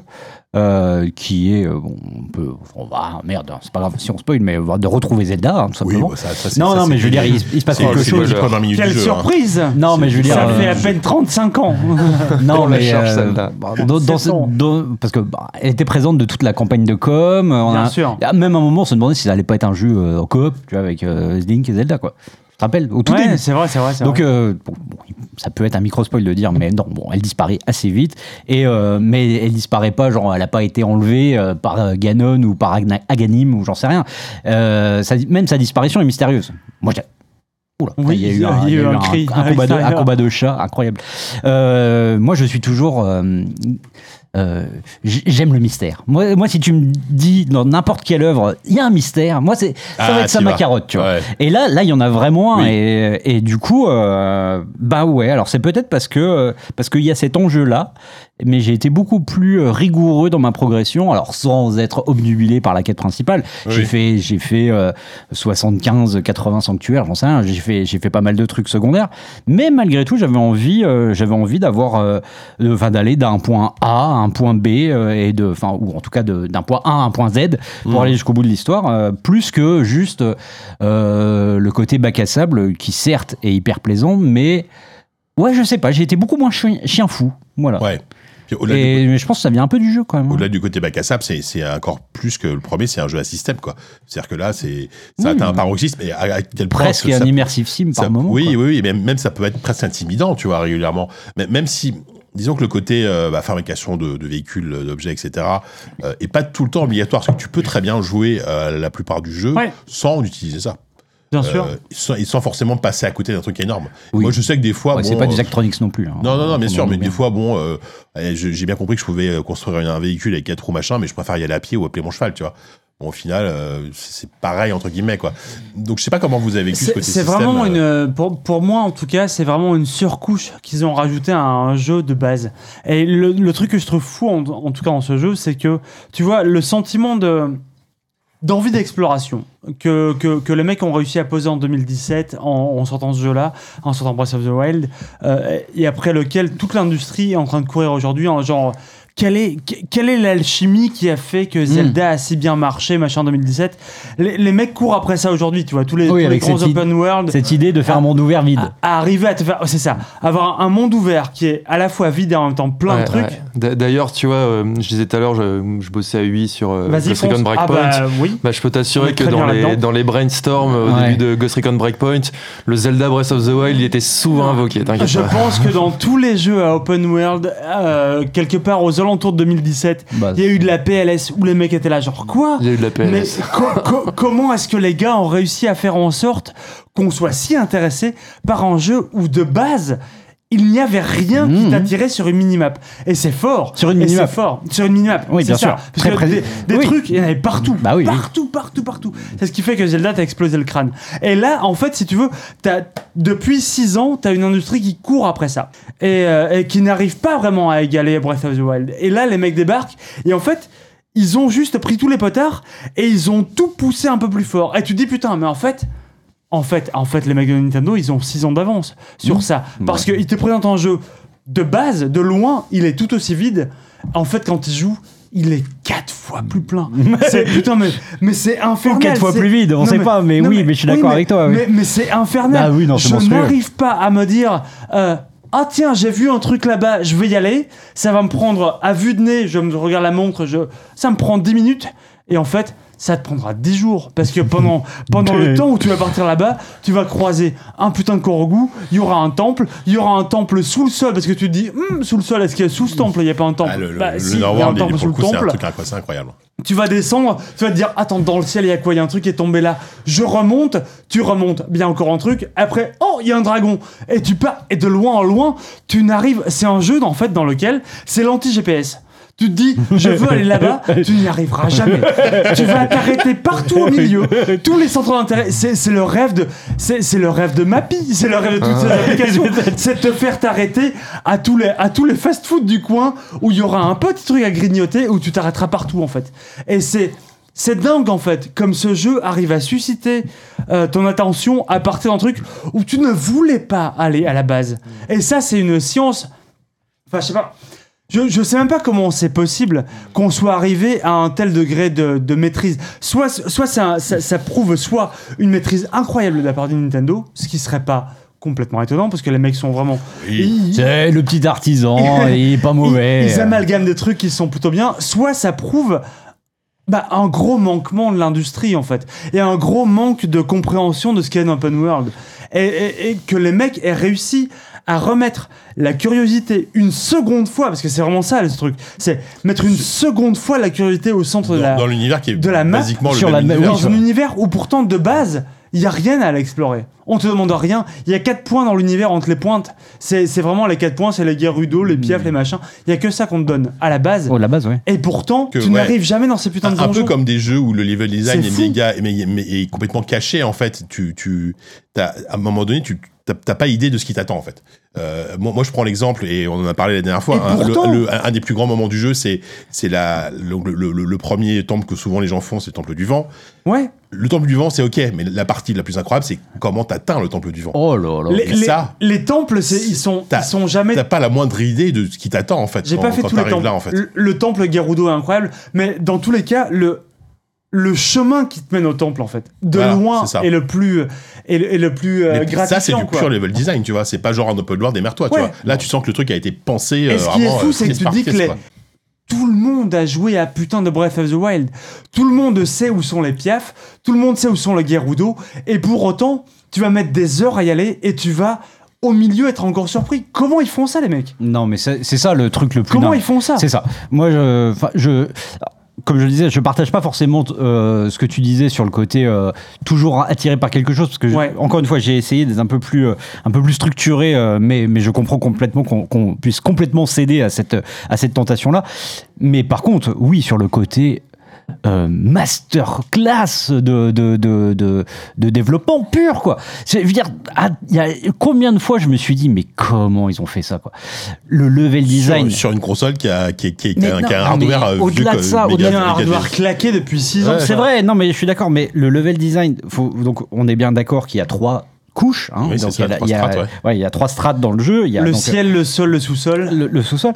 euh, qui est euh, bon, on peut on va merde, c'est pas grave si on spoil, mais de retrouver Zelda hein, tout Oui, simplement. bah, ça, ça, c'est- non ça, non, mais je veux dire, il, se passe quelque chose. Quelle hein. surprise Non, mais je veux dire, Ça fait euh, à peine 35 ans. Non, mais cherche, euh, celle-là. bah, dans, dans dans- parce que bah, elle était présente de toute la campagne de com. on Bien a- sûr. Ah, Même à un moment, on se demandait si ça allait pas être un jeu euh, en coop, tu vois, avec euh, Link et Zelda, quoi. Tu te rappelles au tout Ouais, c'est vrai, c'est vrai. c'est Donc, vrai. euh, bon, bon, ça peut être un micro spoil de dire, mais non, bon, elle disparaît assez vite. Et euh, mais elle disparaît pas, genre, elle a pas été enlevée euh, par Ganon ou par Agna- Aganim ou j'en sais rien. Ça- même sa disparition est mystérieuse. Moi, j'ai- Oula, Oui, il y a eu un, il y a eu un- cri un combat de, combat chat incroyable. Euh, moi, je suis toujours. euh, euh, J'aime le mystère. Moi, moi, si tu me dis dans n'importe quelle œuvre, il y a un mystère. Moi, c'est ça Ah, va être ça ma carotte, tu vois. Ouais. Et là, là, il y en a vraiment un. Oui. Et, et du coup, euh, bah ouais. Alors c'est peut-être parce que euh, parce qu'il y a cet enjeu-là, mais j'ai été beaucoup plus euh, rigoureux dans ma progression. Alors sans être obnubilé par la quête principale, Oui. j'ai fait j'ai fait euh, 75, 80 sanctuaires, j'en sais rien. J'ai fait j'ai fait pas mal de trucs secondaires, mais malgré tout, j'avais envie euh, j'avais envie d'avoir euh, enfin d'aller d'un point A à un point B euh, et de enfin ou en tout cas d'un point A à un point Z pour Mhm. aller jusqu'au bout de l'histoire, euh, plus que juste euh, le côté bac à sable qui certes est hyper plaisant, mais ouais, je sais pas, j'ai été beaucoup moins chien, chien fou, voilà. Ouais. Et mais je pense que ça vient un peu du jeu quand même. hein. Au-delà du côté bac à sable, c'est, encore plus que le premier, c'est un jeu à système, quoi. C'est-à-dire que là, c'est, ça Oui. atteint un paroxysme, et à, quel point Presque que un immersive sim par ça- moment. Oui, quoi. oui, oui, même, même ça peut être presque intimidant, tu vois, régulièrement. Mais même si, disons que le côté euh, bah, fabrication de, de véhicules, d'objets, etc., euh, est pas tout le temps obligatoire, parce que tu peux très bien jouer euh, la plupart du jeu Ouais. sans utiliser ça. Bien sûr. Euh, sans, et sans forcément passer à côté d'un truc énorme. Oui. Moi, je sais que des fois, Ouais, bon, c'est pas euh, des Actronics non plus. hein. non, non, non, bien sûr, mais des fois, bon, euh, je- j'ai bien compris que je pouvais construire un véhicule avec quatre roues, machin, mais je préfère y aller à pied ou appeler mon cheval, tu vois. Bon, au final, euh, c'est pareil, entre guillemets, quoi. Donc, je sais pas comment vous avez vécu ce côté c'est vraiment euh, une. Pour, pour moi, en tout cas, c'est vraiment une surcouche qu'ils ont rajouté à un jeu de base. Et le, le truc que je trouve fou, en, en tout cas dans ce jeu, c'est que, tu vois, le sentiment de d'envie d'exploration que, que, les mecs ont réussi à poser en 2017 en, en sortant ce jeu-là, en sortant Breath of the Wild, euh, et après lequel toute l'industrie est en train de courir aujourd'hui en genre quelle est, que- quelle est l'alchimie qui a fait Hmm. que Zelda a si bien marché, machin, en 2017 les, les mecs courent après ça aujourd'hui, tu vois, tous les, Oui, tous les avec grands open world. Cette idée de faire un monde ouvert vide. À, à arriver à te faire, c'est ça, avoir un monde ouvert qui est à la fois vide et en même temps plein de trucs. ouais. D'ailleurs, tu vois, euh, je disais tout à l'heure, je, je bossais à UI sur euh, Ghost. Recon Ah Breakpoint. bah oui. Bah, je peux t'assurer que dans les, dans les brainstorms au Ouais. début de Ghost Recon Breakpoint, le Zelda Breath of the Wild, il était souvent invoqué, t'inquiète Je pas. pense que dans tous les jeux à open world, euh, quelque part aux alentours de 2017, Bah, il y a eu de la PLS où les mecs étaient là, genre quoi? Il y a eu de la Mais PLS. co- co- comment est-ce que les gars ont réussi à faire en sorte qu'on soit si intéressé par un jeu où de base il n'y avait rien qui Mhm. t'attirait sur une minimap. Et c'est fort. Sur une minimap. c'est fort. Sur une minimap. Oui, bien ça. sûr. Parce Très que des, des Oui. trucs, il y en avait partout. Bah oui. Partout, partout, partout. C'est ce qui fait que Zelda t'a explosé le crâne. Et là, en fait, si tu veux, t'as- depuis 6 ans, tu as une industrie qui court après ça. Et, euh, et qui n'arrive pas vraiment à égaler Breath of the Wild. Et là, les mecs débarquent. Et en fait, ils ont juste pris tous les potards et ils ont tout poussé un peu plus fort. Et tu te dis, putain, mais en fait. En fait, en fait, les mecs de Nintendo, ils ont 6 ans d'avance sur ça. Parce qu'ils te présentent un jeu de base, de loin, il est tout aussi vide. En fait, quand ils jouent, il est 4 fois plus plein. C'est- putain, mais, mais c'est infernal. quatre fois plus vide, on Non, sait pas, mais oui, mais je suis d'accord avec toi, oui. Mais, mais c'est infernal. Ah oui, non, je n'arrive pas à me dire. euh, ah tiens, j'ai vu un truc là-bas, je vais y aller. Ça va me prendre à vue de nez, je me regarde la montre, je, ça me prend 10 minutes. Et en fait, ça te prendra 10 jours. Parce que pendant, pendant le temps où tu vas partir là-bas, tu vas croiser un putain de Korogu, il y aura un temple, il y aura un temple sous le sol. Parce que tu te dis, Hum, sous le sol, est-ce qu'il y a sous ce temple? Il n'y a pas un temple. Ah, le, le, Bah, le il y a un temple sous le coup, temple. c'est incroyable. Tu vas descendre, tu vas te dire attends dans le ciel il y a quoi? Il y a un truc qui est tombé là. Je remonte, tu remontes, bien encore un truc. Après oh il y a un dragon et tu pars et de loin en loin tu n'arrives. C'est un jeu en fait dans lequel c'est l'anti GPS. Tu te dis je veux aller là-bas, tu n'y arriveras jamais. tu vas t'arrêter partout au milieu. Tous les centres d'intérêt, c'est le rêve de c'est c'est le rêve de Mappy, c'est le rêve de toutes ces applications. c'est de te faire t'arrêter à tous les à tous les fast-food du coin où il y aura un petit truc à grignoter où tu t'arrêteras partout en fait. Et c'est c'est dingue en fait, comme ce jeu arrive à susciter euh, ton attention à partir d'un truc où tu ne voulais pas aller à la base. Et ça, c'est une science. Enfin, je sais pas. Je, je sais même pas comment c'est possible qu'on soit arrivé à un tel degré de, de maîtrise. Soit, soit ça, ça, ça prouve soit une maîtrise incroyable de la part de Nintendo, ce qui serait pas complètement étonnant parce que les mecs sont vraiment. Ils- C'est le petit artisan, il est pas mauvais. ils, ils amalgament des trucs qui sont plutôt bien. Soit ça prouve bah, un gros manquement de l'industrie en fait, et un gros manque de compréhension de ce qu'est un open world, et, et- et que les mecs aient réussi à remettre la curiosité une seconde fois, parce que c'est vraiment ça le truc, c'est mettre une seconde fois la curiosité au centre de la, Dans, l'univers qui est de la map basiquement sur même la- univers, dans un univers où pourtant de base il y a rien à l'explorer. On te demande rien. Il y a quatre points dans l'univers entre les pointes. C'est c'est vraiment les quatre points, c'est les Gerudo, les piafs, les machins. Il y a que ça qu'on te donne à la base. Oh, la base, ouais. Et pourtant, Que, tu ouais. n'arrives jamais dans ces putains de un, un donjons. peu comme des jeux où le level design C'est est, fou. méga mais, mais- est complètement caché en fait tu tu t'as- à un moment donné tu t'as pas idée de ce qui t'attend en fait euh, moi, moi, je prends l'exemple et on en a parlé la dernière fois hein, le- pourtant- le- un, un des plus grands moments du jeu c'est c'est la le, le- le- le premier temple que souvent les gens font c'est le temple du vent Ouais. le temple du vent c'est ok mais la partie la plus incroyable c'est comment t'atteins le temple du vent Oh là là. Les, ça, les temples, c'est- ils sont, ils sont jamais. t'as pas la moindre idée de ce qui t'attend en fait J'ai pas fait quand tous les temples. là en fait le, le temple Gerudo est incroyable, mais dans tous les cas, le le chemin qui te mène au temple en fait, de Voilà, loin, est le plus est le, est le plus euh, gratifiant. ça, c'est du quoi. pur level design, tu vois. C'est pas genre un open world, démerde-toi, tu Ouais. vois. Là, tu sens que le truc a été pensé. Et euh, ce qui est fou, euh, c'est que pièce tu dis que les-. Tout le monde a joué à putain de Breath of the Wild. Tout le monde sait où sont les piafs. Tout le monde sait où sont les Gerudo. Et pour autant, tu vas mettre des heures à y aller et tu vas au milieu être encore surpris. Comment ils font ça, les mecs? Non, mais c'est ça le truc le plus Comment dingue. ils font ça? C'est ça. Moi, je, comme je le disais, je partage pas forcément euh, ce que tu disais sur le côté euh, toujours attiré par quelque chose, parce que je- encore une fois, j'ai essayé d'être un peu plus, euh, un peu plus structuré, euh, mais, mais je comprends complètement qu'on qu'on puisse complètement céder à cette, à cette tentation-là. Mais par contre, oui, sur le côté euh, masterclass de, de, de, de, de développement pur, quoi. C'est- Je veux dire, ah, il y a combien de fois je me suis dit, mais comment ils ont fait ça, quoi? Le level design. Sur, sur une console qui a, qui, qui- qui a, non, qui a un hardware. euh, au-delà de ça, méga- Il y a un méga- hardware claqué depuis 6 ans. Ouais. C'est vrai, non, mais je suis d'accord, mais le level design, faut, donc on est bien d'accord qu'il y a trois couches. Hein, Oui, donc il y a, il y a- strates, ouais. ouais, il y a trois strates dans le jeu. Il y a Le donc, ciel, le sol, le sous-sol. le, le sous-sol.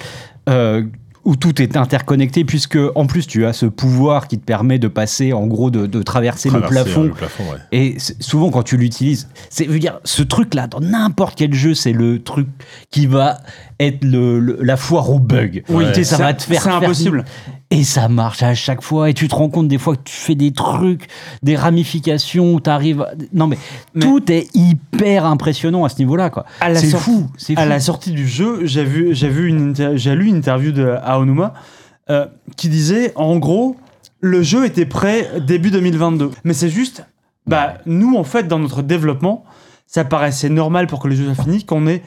euh, où tout est interconnecté, puisque en plus tu as ce pouvoir qui te permet de passer, en gros, de, de traverser, traverser, le plafond. euh, le plafond, ouais. Et souvent, quand tu l'utilises, c'est, veux dire, ce truc-là, dans n'importe quel jeu, c'est le truc qui va être le, le- la foire au bug. Oui, Tu sais, ça c'est- va te faire. c'est faire- impossible. Et ça marche à chaque fois. Et tu te rends compte des fois que tu fais des trucs, des ramifications où tu arrives. Non, mais, Mais- tout est hyper impressionnant à ce niveau-là, quoi. C'est fou. À la sortie du jeu, j'ai vu, vu une, inter- j'ai lu une interview de Aonuma euh, qui disait, en gros, le jeu était prêt début 2022. Mais c'est juste, bah, nous, en fait, dans notre développement, ça paraissait normal pour que le jeu soit fini qu'on ait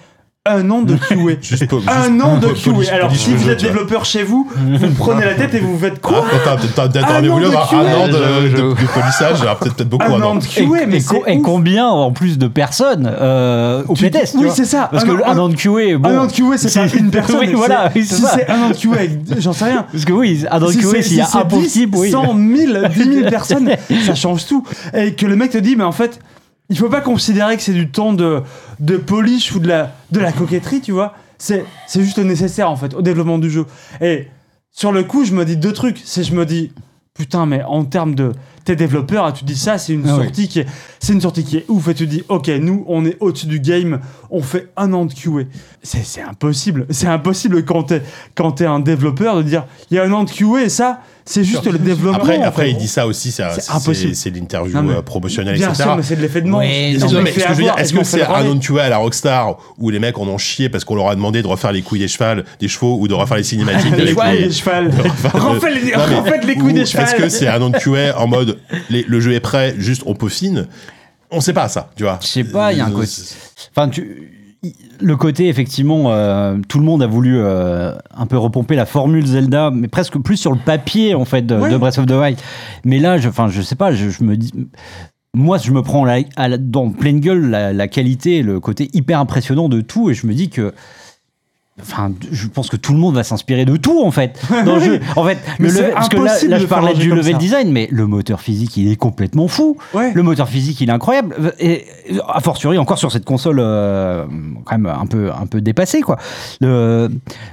un an de QA. Juste pour- un juste an de QA. Alors, si vous êtes développeur chez vous, vous prenez la tête et vous faites quoi? Ah, T'as t'as Un de là, QA. un an de, de, j'avoue. de polissage, peut-être peut-être beaucoup Un un an an. de Et, QA, mais et c'est co- et ouf. combien en plus de personnes euh, au playtest tu Oui, c'est ça. Parce Un que an- le- un an de QA, bon. un an de QA, c'est pas une personne. oui, voilà, si c'est un an de QA, avec- j'en sais rien. Parce que oui, un an de QA, s'il y a si un c'est pauvre 10, type, oui. 100 000, 10 000 personnes, ça change tout. Et que le mec te dit, mais en fait, il faut pas considérer que c'est du temps de, de polish ou de la, de la coquetterie, tu vois. C'est juste nécessaire, en fait, au développement du jeu. Et sur le coup, je me dis deux trucs. C'est je me dis, putain, mais en termes de. T'es développeur, et tu dis ça, c'est une Ah oui. sortie qui est, c'est une sortie qui est ouf. Et tu dis, ok, nous, on est au-dessus du game, on fait un an de QA. C'est c'est impossible. C'est impossible quand t'es quand t'es un développeur de dire, il y a un an de QA et ça, c'est juste le développement. Après, en après il dit ça aussi, c'est C'est c'est- impossible. c'est l'interview Non, mais- euh, promotionnelle, Bien etc. sûr, mais c'est de l'effet de manche. Ouais, Ils non, ont Non, fait mais ce que je veux dire, avoir, est-ce que fait c'est le relais. un on à la Rockstar où les mecs en ont chié parce qu'on leur a demandé de refaire les couilles des chevals, des chevaux ou de refaire les cinématiques des chevals. refaire le- Refaites les, Non, mais- refaites les ou couilles des Est-ce chevals. que c'est un on QA en mode les- le jeu est prêt, juste on peaufine On sait pas ça, tu vois. Je sais pas, il y a un côté- Enfin, tu- le côté, effectivement, euh, tout le monde a voulu euh, un peu repomper la formule Zelda, mais presque plus sur le papier, en fait, de, Ouais. de Breath of the Wild. Mais là, je, enfin, je sais pas, je, je me dis. Moi, je me prends la- à la- dans pleine gueule la, la qualité, le côté hyper impressionnant de tout, et je me dis que. Enfin, je pense que tout le monde va s'inspirer de tout en fait dans le jeu. En fait, le level- parce que là, je parlais du level design, mais le moteur physique il est complètement fou. Ouais. Le moteur physique, il est incroyable. Et a fortiori, encore sur cette console, euh, quand même un peu, un peu dépassée, quoi. Le-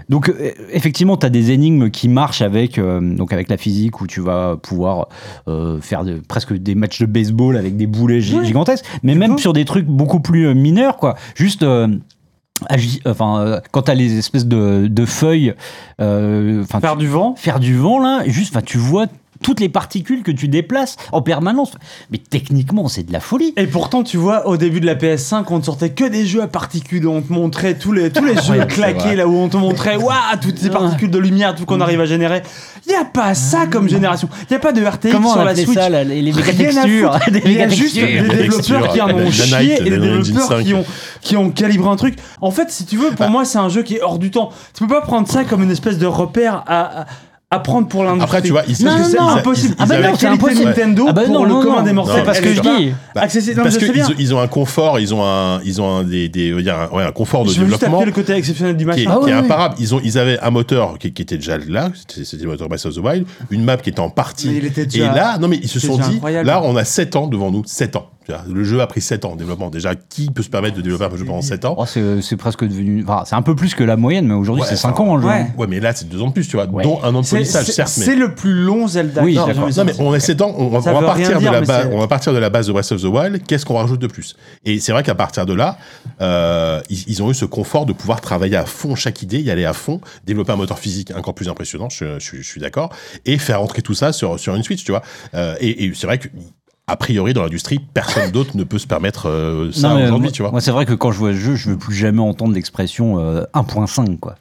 donc, euh, effectivement, tu as des énigmes qui marchent avec, euh, donc avec la physique où tu vas pouvoir euh, faire de- presque des matchs de baseball avec des boulets Ouais. gigantesques, mais même sur des trucs beaucoup plus euh, mineurs, quoi. Juste. Agi- enfin, euh, quand t'as les espèces de, de feuilles, euh, Faire du vent. faire du vent là, juste, enfin, tu vois toutes les particules que tu déplaces en permanence. Mais techniquement, c'est de la folie. Et pourtant, tu vois, au début de la PS5, on ne sortait que des jeux à particules. On te montrait tous les, tous les jeux claqués, là où on te montrait, waouh, toutes ces particules de lumière, tout qu'on arrive à générer. Il n'y a pas ça comme génération. Il n'y a pas de RTX Comment on sur la appelait Switch. ça, là, les, les mégatextures Il y a juste des développeurs qui en La- ont la chié Night, et des la développeurs 5. qui ont, qui ont calibré un truc. En fait, si tu veux, pour moi, c'est un jeu qui est hors du temps. Tu peux pas prendre ça comme une espèce de repère à, à, à prendre pour l'industrie. Après, tu vois, ils- Parce c'est ils- ils- impossible. ils Ah bah non, c'est impossible. Nintendo Ah bah pour non, le non, commun non. des mortels. C'est pas ce elle que est je dis. Accessible. Non, parce qu'ils ont, ils ont un confort, ils ont un, ils ont un des, des, dire un, ouais, un confort de Je juste développement appeler le côté exceptionnel du qui est, machin. Ah qui est ouais, ouais. imparable. Ils, ont, ils avaient un moteur qui, qui était déjà là, c'était le moteur Breath of the Wild, une map qui était en partie. Mais il était Et déjà- là, non mais ils se sont dit, incroyable. là on a 7 ans devant nous, 7 ans. Le jeu a pris 7 ans de développement. Déjà, qui peut se permettre de développer un jeu pendant 7 ans? Oh, c'est c'est presque devenu. Enfin, c'est un peu plus que la moyenne, mais aujourd'hui, Ouais, c'est 5 enfin, ans. le jeu. ouais. Ouais, mais là c'est 2 ans de plus, tu vois, Ouais. dont un an de C'est polissage, c'est- mais- le plus long Zelda. Oui, Non mais on est 7 ans, on, va partir dire, de la base, on va partir de la base de Breath of the Wild. Qu'est-ce qu'on rajoute de plus? Et c'est vrai qu'à partir de là, euh, ils, ils ont eu ce confort de pouvoir travailler à fond chaque idée, y aller à fond, développer un moteur physique encore plus impressionnant. Je, je- je suis d'accord, et faire entrer tout ça sur sur une Switch, tu vois. Euh, et et c'est vrai que a priori dans l'industrie, personne d'autre ne peut se permettre euh, ça aujourd'hui, moi- tu vois. Moi, c'est vrai que quand je vois le jeu, je veux plus jamais entendre l'expression euh, 1.5, quoi.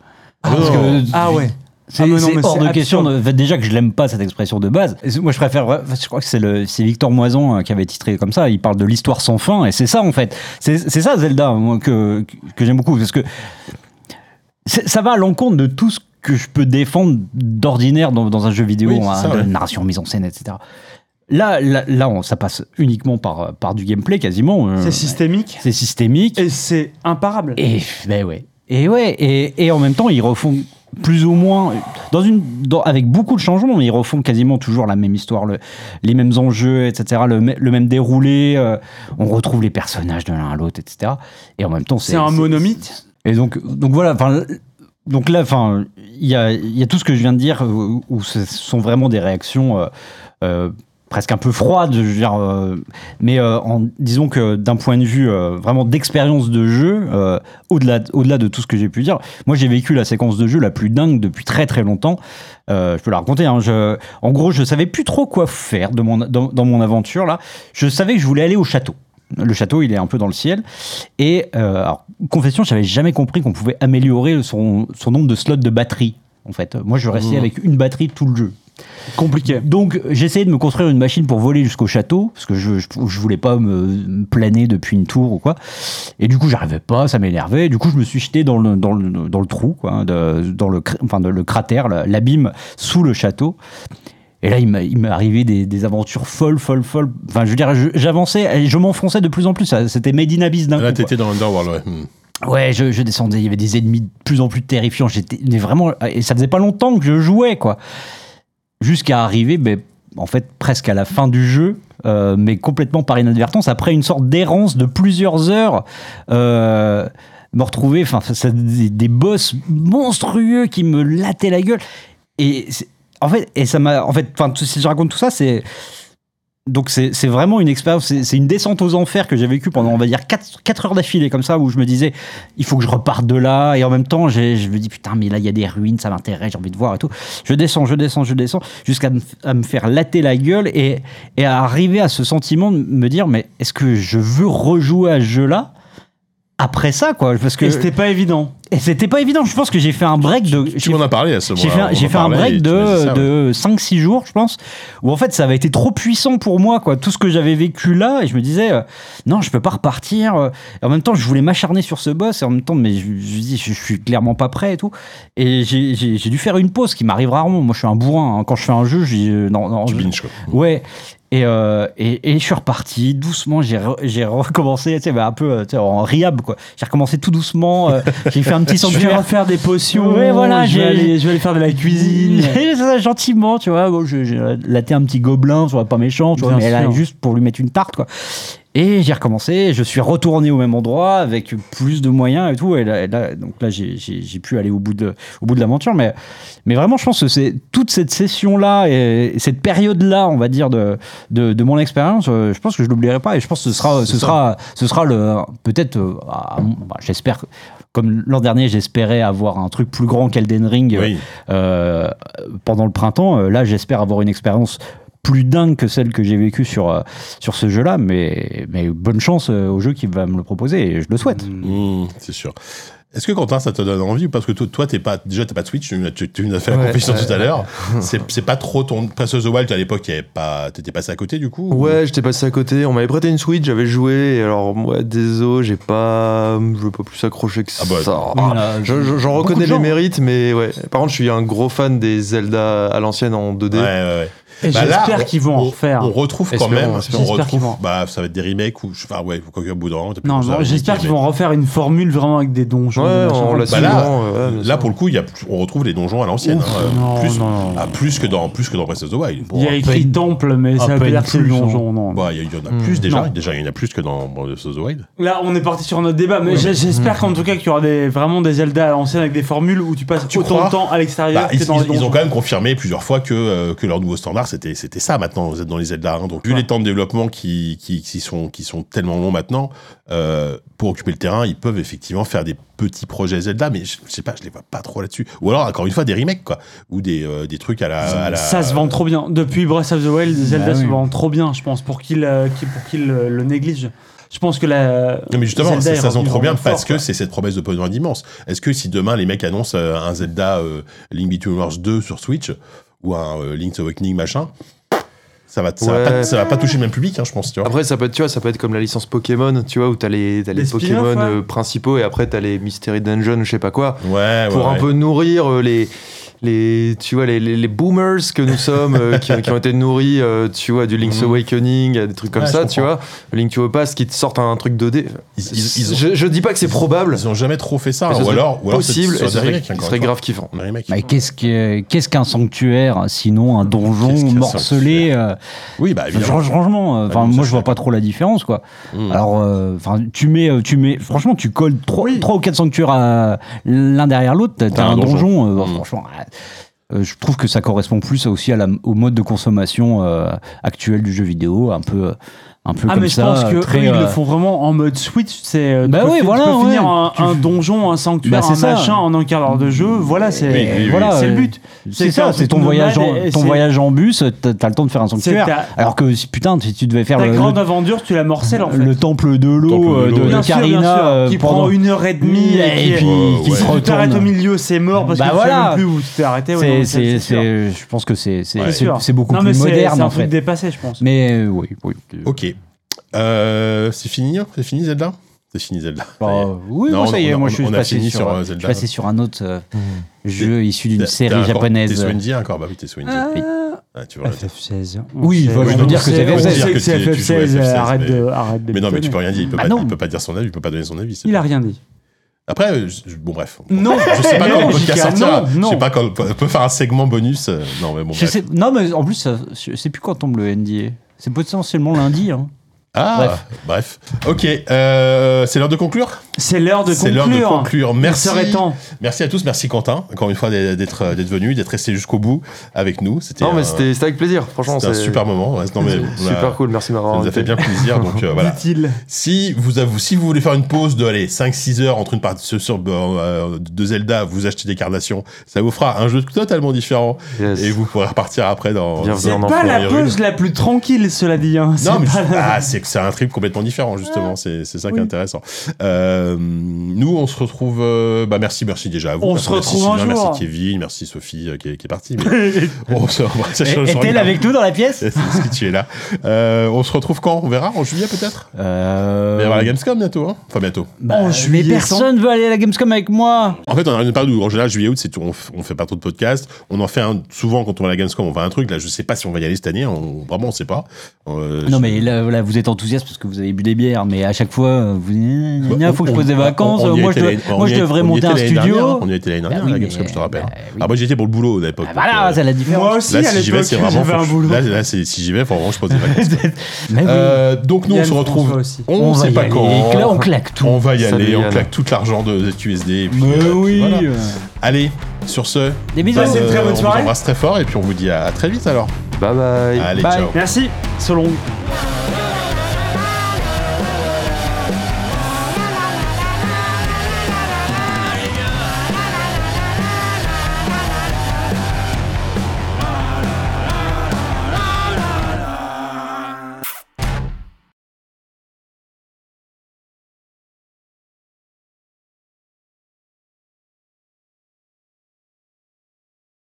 Ah, Parce non. que Ah ouais. C'est Ah, hors de question. de- fait, déjà que je l'aime pas cette expression de base. Moi, je préfère. Je crois que c'est Victor Moison euh, qui avait titré comme ça. Il parle de l'histoire sans fin, et c'est ça en fait. C'est ça Zelda moi, que que j'aime beaucoup parce que ça va à l'encontre de tout ce que je peux défendre d'ordinaire dans, dans un jeu vidéo, Oui, hein, ça, de ouais. narration, mise en scène, etc. Là, là, là, on- ça passe uniquement par par du gameplay quasiment. euh, C'est systémique C'est systémique. et c'est imparable. Et ben ouais. Et ouais, et, et en même temps, ils refont plus ou moins, dans une, dans- avec beaucoup de changements, mais ils refont quasiment toujours la même histoire, le- les mêmes enjeux, etc., le, me- le même déroulé. euh, on retrouve les personnages de l'un à l'autre, etc. Et en même temps, c'est un monomythe. Et donc, donc voilà. Enfin, donc là, enfin, il y a, y a tout ce que je viens de dire où, où ce sont vraiment des réactions. euh, euh, presque un peu froides, je veux dire, euh, mais euh, en, disons que d'un point de vue euh, vraiment d'expérience de jeu, au-delà au-delà de tout ce que j'ai pu dire, moi j'ai vécu la séquence de jeu la plus dingue depuis très très longtemps. Je peux la raconter. Hein, je, en gros, je savais plus trop quoi faire de mon, dans, dans mon aventure là. Je savais que je voulais aller au château. Le château, il est un peu dans le ciel. Et alors, confession, j'avais jamais compris qu'on pouvait améliorer son, son nombre de slots de batterie. En fait, moi, je restais Mmh. avec une batterie tout le jeu. Compliqué. Donc j'ai essayé de me construire une machine pour voler jusqu'au château, parce que je, je, je voulais pas me, me planer depuis une tour ou quoi. Et du coup j'arrivais pas, ça m'énervait. Du coup je me suis jeté dans le, dans le, dans le trou, quoi, de- dans le, enfin, de- le cratère, la- l'abîme sous le château. Et là, il m'a- il m'est arrivé des, des aventures folles, folles, folles. Enfin, je veux dire, je- j'avançais, et je m'enfonçais de plus en plus. C'était Made in Abyss d'un Là, coup. quoi. t'étais dans Underworld, ouais. Hmm. Ouais, je, je descendais, il y avait des ennemis de plus en plus terrifiants. J'étais vraiment, et ça faisait pas longtemps que je jouais, quoi. Jusqu'à arriver, ben, en fait, presque à la fin du jeu, euh, mais complètement par inadvertance, après une sorte d'errance de plusieurs heures. Euh, me retrouver, enfin, des, des boss monstrueux qui me lattaient la gueule. Et en fait, et ça m'a, en fait, si je raconte tout ça, c'est donc c'est vraiment une expérience, c'est une descente aux enfers que j'ai vécu pendant on va dire 4, heures d'affilée comme ça où je me disais il faut que je reparte de là et en même temps je me dis putain mais là il y a des ruines ça m'intéresse j'ai envie de voir et tout. Je descends, je descends, je descends jusqu'à me, faire latter la gueule et, et à arriver à ce sentiment de me dire mais est-ce que je veux rejouer à ce jeu là après ça quoi parce que Et c'était pas évident. et c'était pas évident je pense que j'ai fait un break de Tu m'en as parlé à ce j'ai moment-là. j'ai fait un break de, ouais. de 5-6 jours, je pense, où en fait ça avait été trop puissant pour moi, quoi. Tout ce que j'avais vécu là, et je me disais, euh, non, je peux pas repartir. euh. Et en même temps, je voulais m'acharner sur ce boss, et en même temps, mais je, je, dis, je, je suis clairement pas prêt et tout. Et j'ai- j'ai j'ai dû faire une pause qui m'arrive rarement. Moi, je suis un bourrin. hein. Quand je fais un jeu, je dis, euh, non, non, Tu je- binges, quoi. Ouais. Et, euh, et, et je suis reparti doucement. J'ai re- j'ai recommencé, tu sais, bah, un peu euh, tu sais, en riab, quoi. J'ai recommencé tout doucement. euh, j'ai fait un petit Je vais sanctuaire. refaire des potions. Ouais, voilà, je vais, aller, je vais aller faire de la cuisine. Ça, gentiment, tu vois. Bon, j'ai laté un petit gobelin, vois, pas méchant, tu vois, mais là, juste pour lui mettre une tarte, quoi. Et j'ai recommencé, je suis retourné au même endroit avec plus de moyens et tout. Et là, et là- donc là, j'ai- pu aller au bout de, au bout de l'aventure. Mais, mais vraiment, je pense que c'est toute cette session-là et, et cette période-là, on va dire, de, de, de mon expérience, euh, je pense que je l'oublierai pas. Et je pense que ce sera, ce ça. sera, ce sera le, peut-être, euh, bah, j'espère, comme l'an dernier, j'espérais avoir un truc plus grand qu'Elden Ring. euh, Oui. euh, pendant le printemps. Là, j'espère avoir une expérience plus dingue que celle que j'ai vécue sur, euh, sur ce jeu-là, mais, mais bonne chance euh, au jeu qui va me le proposer, et je le souhaite. Hmm, c'est sûr. Est-ce que Quentin, ça te donne envie ou Parce que toi, toi, t'es pas, déjà, t'as pas de Switch, tu, tu, tu nous as fait la Ouais, confession ouais, tout à l'heure. C'est c'est pas trop ton. Breath of the Wild, à l'époque, t'étais pas, t'étais passé à côté du coup ou- Ouais, j'étais passé à côté. On m'avait prêté une Switch, j'avais joué. Et alors, moi, désolé, j'ai pas. Je veux pas plus accrocher que Ah bah, ça. Je- je- J'en reconnais les mérites, mais ouais. Par contre, je suis un gros fan des Zelda à l'ancienne en 2D. Ouais, ouais, ouais. Et Bah j'espère on- qu'ils vont en on- refaire. On retrouve quand même. On J'espère qu'ils retrouve. vont. Bah, ça va être des remakes ou. Enfin, ouais, faut qu'au bout d'un moment. Non, j'espère qu'ils vont refaire une formule vraiment avec des donjons. Ouais, on Bah là, ouais, Là, pour le coup, il y a, on retrouve les donjons à l'ancienne. Hein, non, plus, non, ah, plus que dans plus que dans Breath of the Wild. Il y a écrit temple, mais ça à veut dire que c'est le hein. donjon. Non. Bah, il y, en a Hmm. plus déjà. Non. Déjà, il y en a plus que dans Breath of the Wild. Là, on est parti sur notre débat, mais j'espère qu'en tout cas qu'il y aura vraiment des Zelda à l'ancienne avec des formules où tu passes autant de temps à l'extérieur Bah, que ils, dans ont quand même confirmé plusieurs fois que, euh, que leur nouveau standard c'était c'était ça maintenant vous êtes dans les Zelda 1 donc vu Ouais. les temps de développement qui, qui, qui sont, qui sont tellement longs maintenant euh, pour occuper le terrain ils peuvent effectivement faire des petits projets Zelda mais je, je sais pas je les vois pas trop là-dessus ou alors encore une fois des remakes quoi ou des, euh, des trucs à la, à la- Ça se vend trop bien. Depuis Breath of the Wild, Zelda Bah se oui. vend trop bien, je pense, pour qu'il euh, pour qu'il le néglige. Je pense que la. Non, mais justement, Zelda ça, se revenu trop bien parce fort, que c'est cette promesse de world immense. Est-ce que si demain les mecs annoncent un Zelda euh, Link Between Worlds 2 sur Switch ou un euh, Link's Awakening machin, ça va, ça, va pas, ça va pas toucher le même public, hein, je pense. Tu vois. Après, ça peut être, tu vois, ça peut être comme la licence Pokémon, tu vois, où t'as les, t'as les, Pokémon ouais. euh, principaux et après t'as les Mystery Dungeon, je sais pas quoi, ouais, ouais, pour un ouais. peu nourrir euh, les, les, tu vois, les, les, les boomers que nous sommes, euh, qui, qui ont été nourris, euh, tu vois, du Link's Mhm. Awakening, des trucs comme Ouais, ça, tu vois, Link to the Past qui te sortent un truc 2D. Ils, ils- ils ont, je, je dis pas que c'est probable, ils ont jamais trop fait ça. ou alors, ou alors c'est possible, ce serait, serait grave kiffant. Mais qu'est-ce que- qu'est-ce qu'un sanctuaire, sinon un donjon qu'un morcelé euh, Oui, bah évidemment. Franch- Franchement, euh, Ah, enfin moi je vois pas trop la différence quoi. Mm. Alors, euh, enfin tu mets, tu mets, franchement tu colles trois, trois ou quatre sanctuaires l'un derrière l'autre, t'as un, donjon. Mm. Franchement, euh, je trouve que ça correspond plus aussi au mode de consommation euh, actuel du jeu vidéo, un peu, un peu Ah comme mais je pense que très, eux, ils euh, le font vraiment en mode Switch. C'est euh, Bah oui, fi- tu voilà, peux ouais. finir un, Tu- un donjon, un sanctuaire, Bah, un ça. machin en un quart d'heure de jeu. Voilà, c'est Oui, oui, oui. voilà, c'est le euh, but. C'est ça, c'est ton voyage, en, ton voyage en bus, t'as le temps de faire un sanctuaire. Alors que putain, si tu devais faire Ta le, grande le- aventure, tu la morcelle en fait. le temple de l'eau de euh, de, Karina euh, qui prend une heure et demie et, puis qui se si tu t'arrêtes au retourne. milieu, c'est mort parce Bah que voilà. tu sais plus où tu t'es arrêté. je pense que c'est, c'est, beaucoup Non, mais plus moderne C'est un en truc fait. dépassé, je pense. Mais euh, oui, oui. Ok. Euh, c'est fini C'est fini Zelda? C'est fini Zelda. Bah, oui, Non, moi, ça y est, moi je suis on a passé fini sur, sur, euh, je Zelda. suis passé sur un autre euh, Mmh. jeu issu d'une série japonaise. T'es sur Indie encore Bah oui, t'es sur Indie. Ah, tu vois, FF16. Oui, On je veux dire que c'est on FF16. sait dire que que c'est tu- tu joues à FF16. FF16, Arrête mais- de arrête de Mais non, mais tu peux rien dire. Il peut, Bah pas, non. il peut pas dire son avis. Il peut pas donner son avis. Il pas- a rien dit. Après, euh, je- bon bref. Non, Je sais pas quand non, le podcast sortira. non, Je non. sais pas quand on peut faire un segment bonus. euh, Non, mais bon. Je bref. sais, non, mais en plus, je sais plus quand tombe le NDA. C'est potentiellement lundi. Hein. Ah, bref. Ok, euh, c'est l'heure de conclure. C'est l'heure de C'est l'heure de conclure. conclure. Il Merci. serait temps. Merci à tous. Merci Quentin, encore une fois d'être d'être venu, d'être resté jusqu'au bout avec nous. C'était Non, mais c'était c'était avec plaisir, franchement. c'était un c'est- super moment. Ouais, non, mais on a- Super cool, merci de Ça m'avoir nous a fait bien plaisir. Donc euh, voilà. Si vous, avez- si vous voulez faire une pause de allez, 5-6 heures entre une partie sur, euh, de Zelda, vous achetez des carnations, ça vous fera un jeu totalement différent Yes. et vous pourrez repartir après dans. C'est pas la pause la plus tranquille, cela dit. Hein. C'est Non, mais pas la- ah, c'est c'est un trip complètement différent justement. C'est c'est ça qui est intéressant. Euh, nous, on se retrouve. euh, bah merci, merci déjà à vous. On Merci, se retrouve un Sylvain, jour. Merci Kevin, merci Sophie euh, qui, est, qui est partie. mais on se Est-elle avec nous dans la pièce C'est ce que tu es là. Euh, on se retrouve quand? On verra en juillet peut-être? euh... Il va y avoir la Gamescom bientôt. Hein? Enfin bientôt. bah, En Mais juillet, personne veut aller à la Gamescom avec moi. En fait, on a une période où, en général, juillet-août, c'est tout- on, on fait pas trop de podcasts. On en fait un, souvent quand on va à la Gamescom, on va à un truc. Là, je sais pas si on va y aller cette année. On, vraiment, on sait pas. Euh, Non je- mais là, là, vous êtes enthousiaste parce que vous avez bu des bières, mais à chaque fois vous dites il Bah, faut que je pose des vacances, on moi était je, moi devrais monter un dernière, studio. On y était l'année dernière Bah oui, la Gamescom, je te rappelle. bah oui. Ah, moi, j'y étais pour le boulot à l'époque. Ah, voilà, euh, c'est la différence. Moi aussi, Là, à si j'y vais, l'époque, c'est vraiment. j'avais un faut- boulot. Là, là, c'est- si j'y vais, faut vraiment que je pose des vacances. Euh, donc, nous, on se retrouve. On, sait pas quand. Là, on claque tout. On va y aller, on claque tout l'argent de puis, Mais euh, oui. Allez, sur ce, Des bisous. Passez une très bonne on vous soirée. embrasse très fort et puis on vous dit à, à très vite alors. Bye bye. Allez, Bye. ciao. Merci. So long.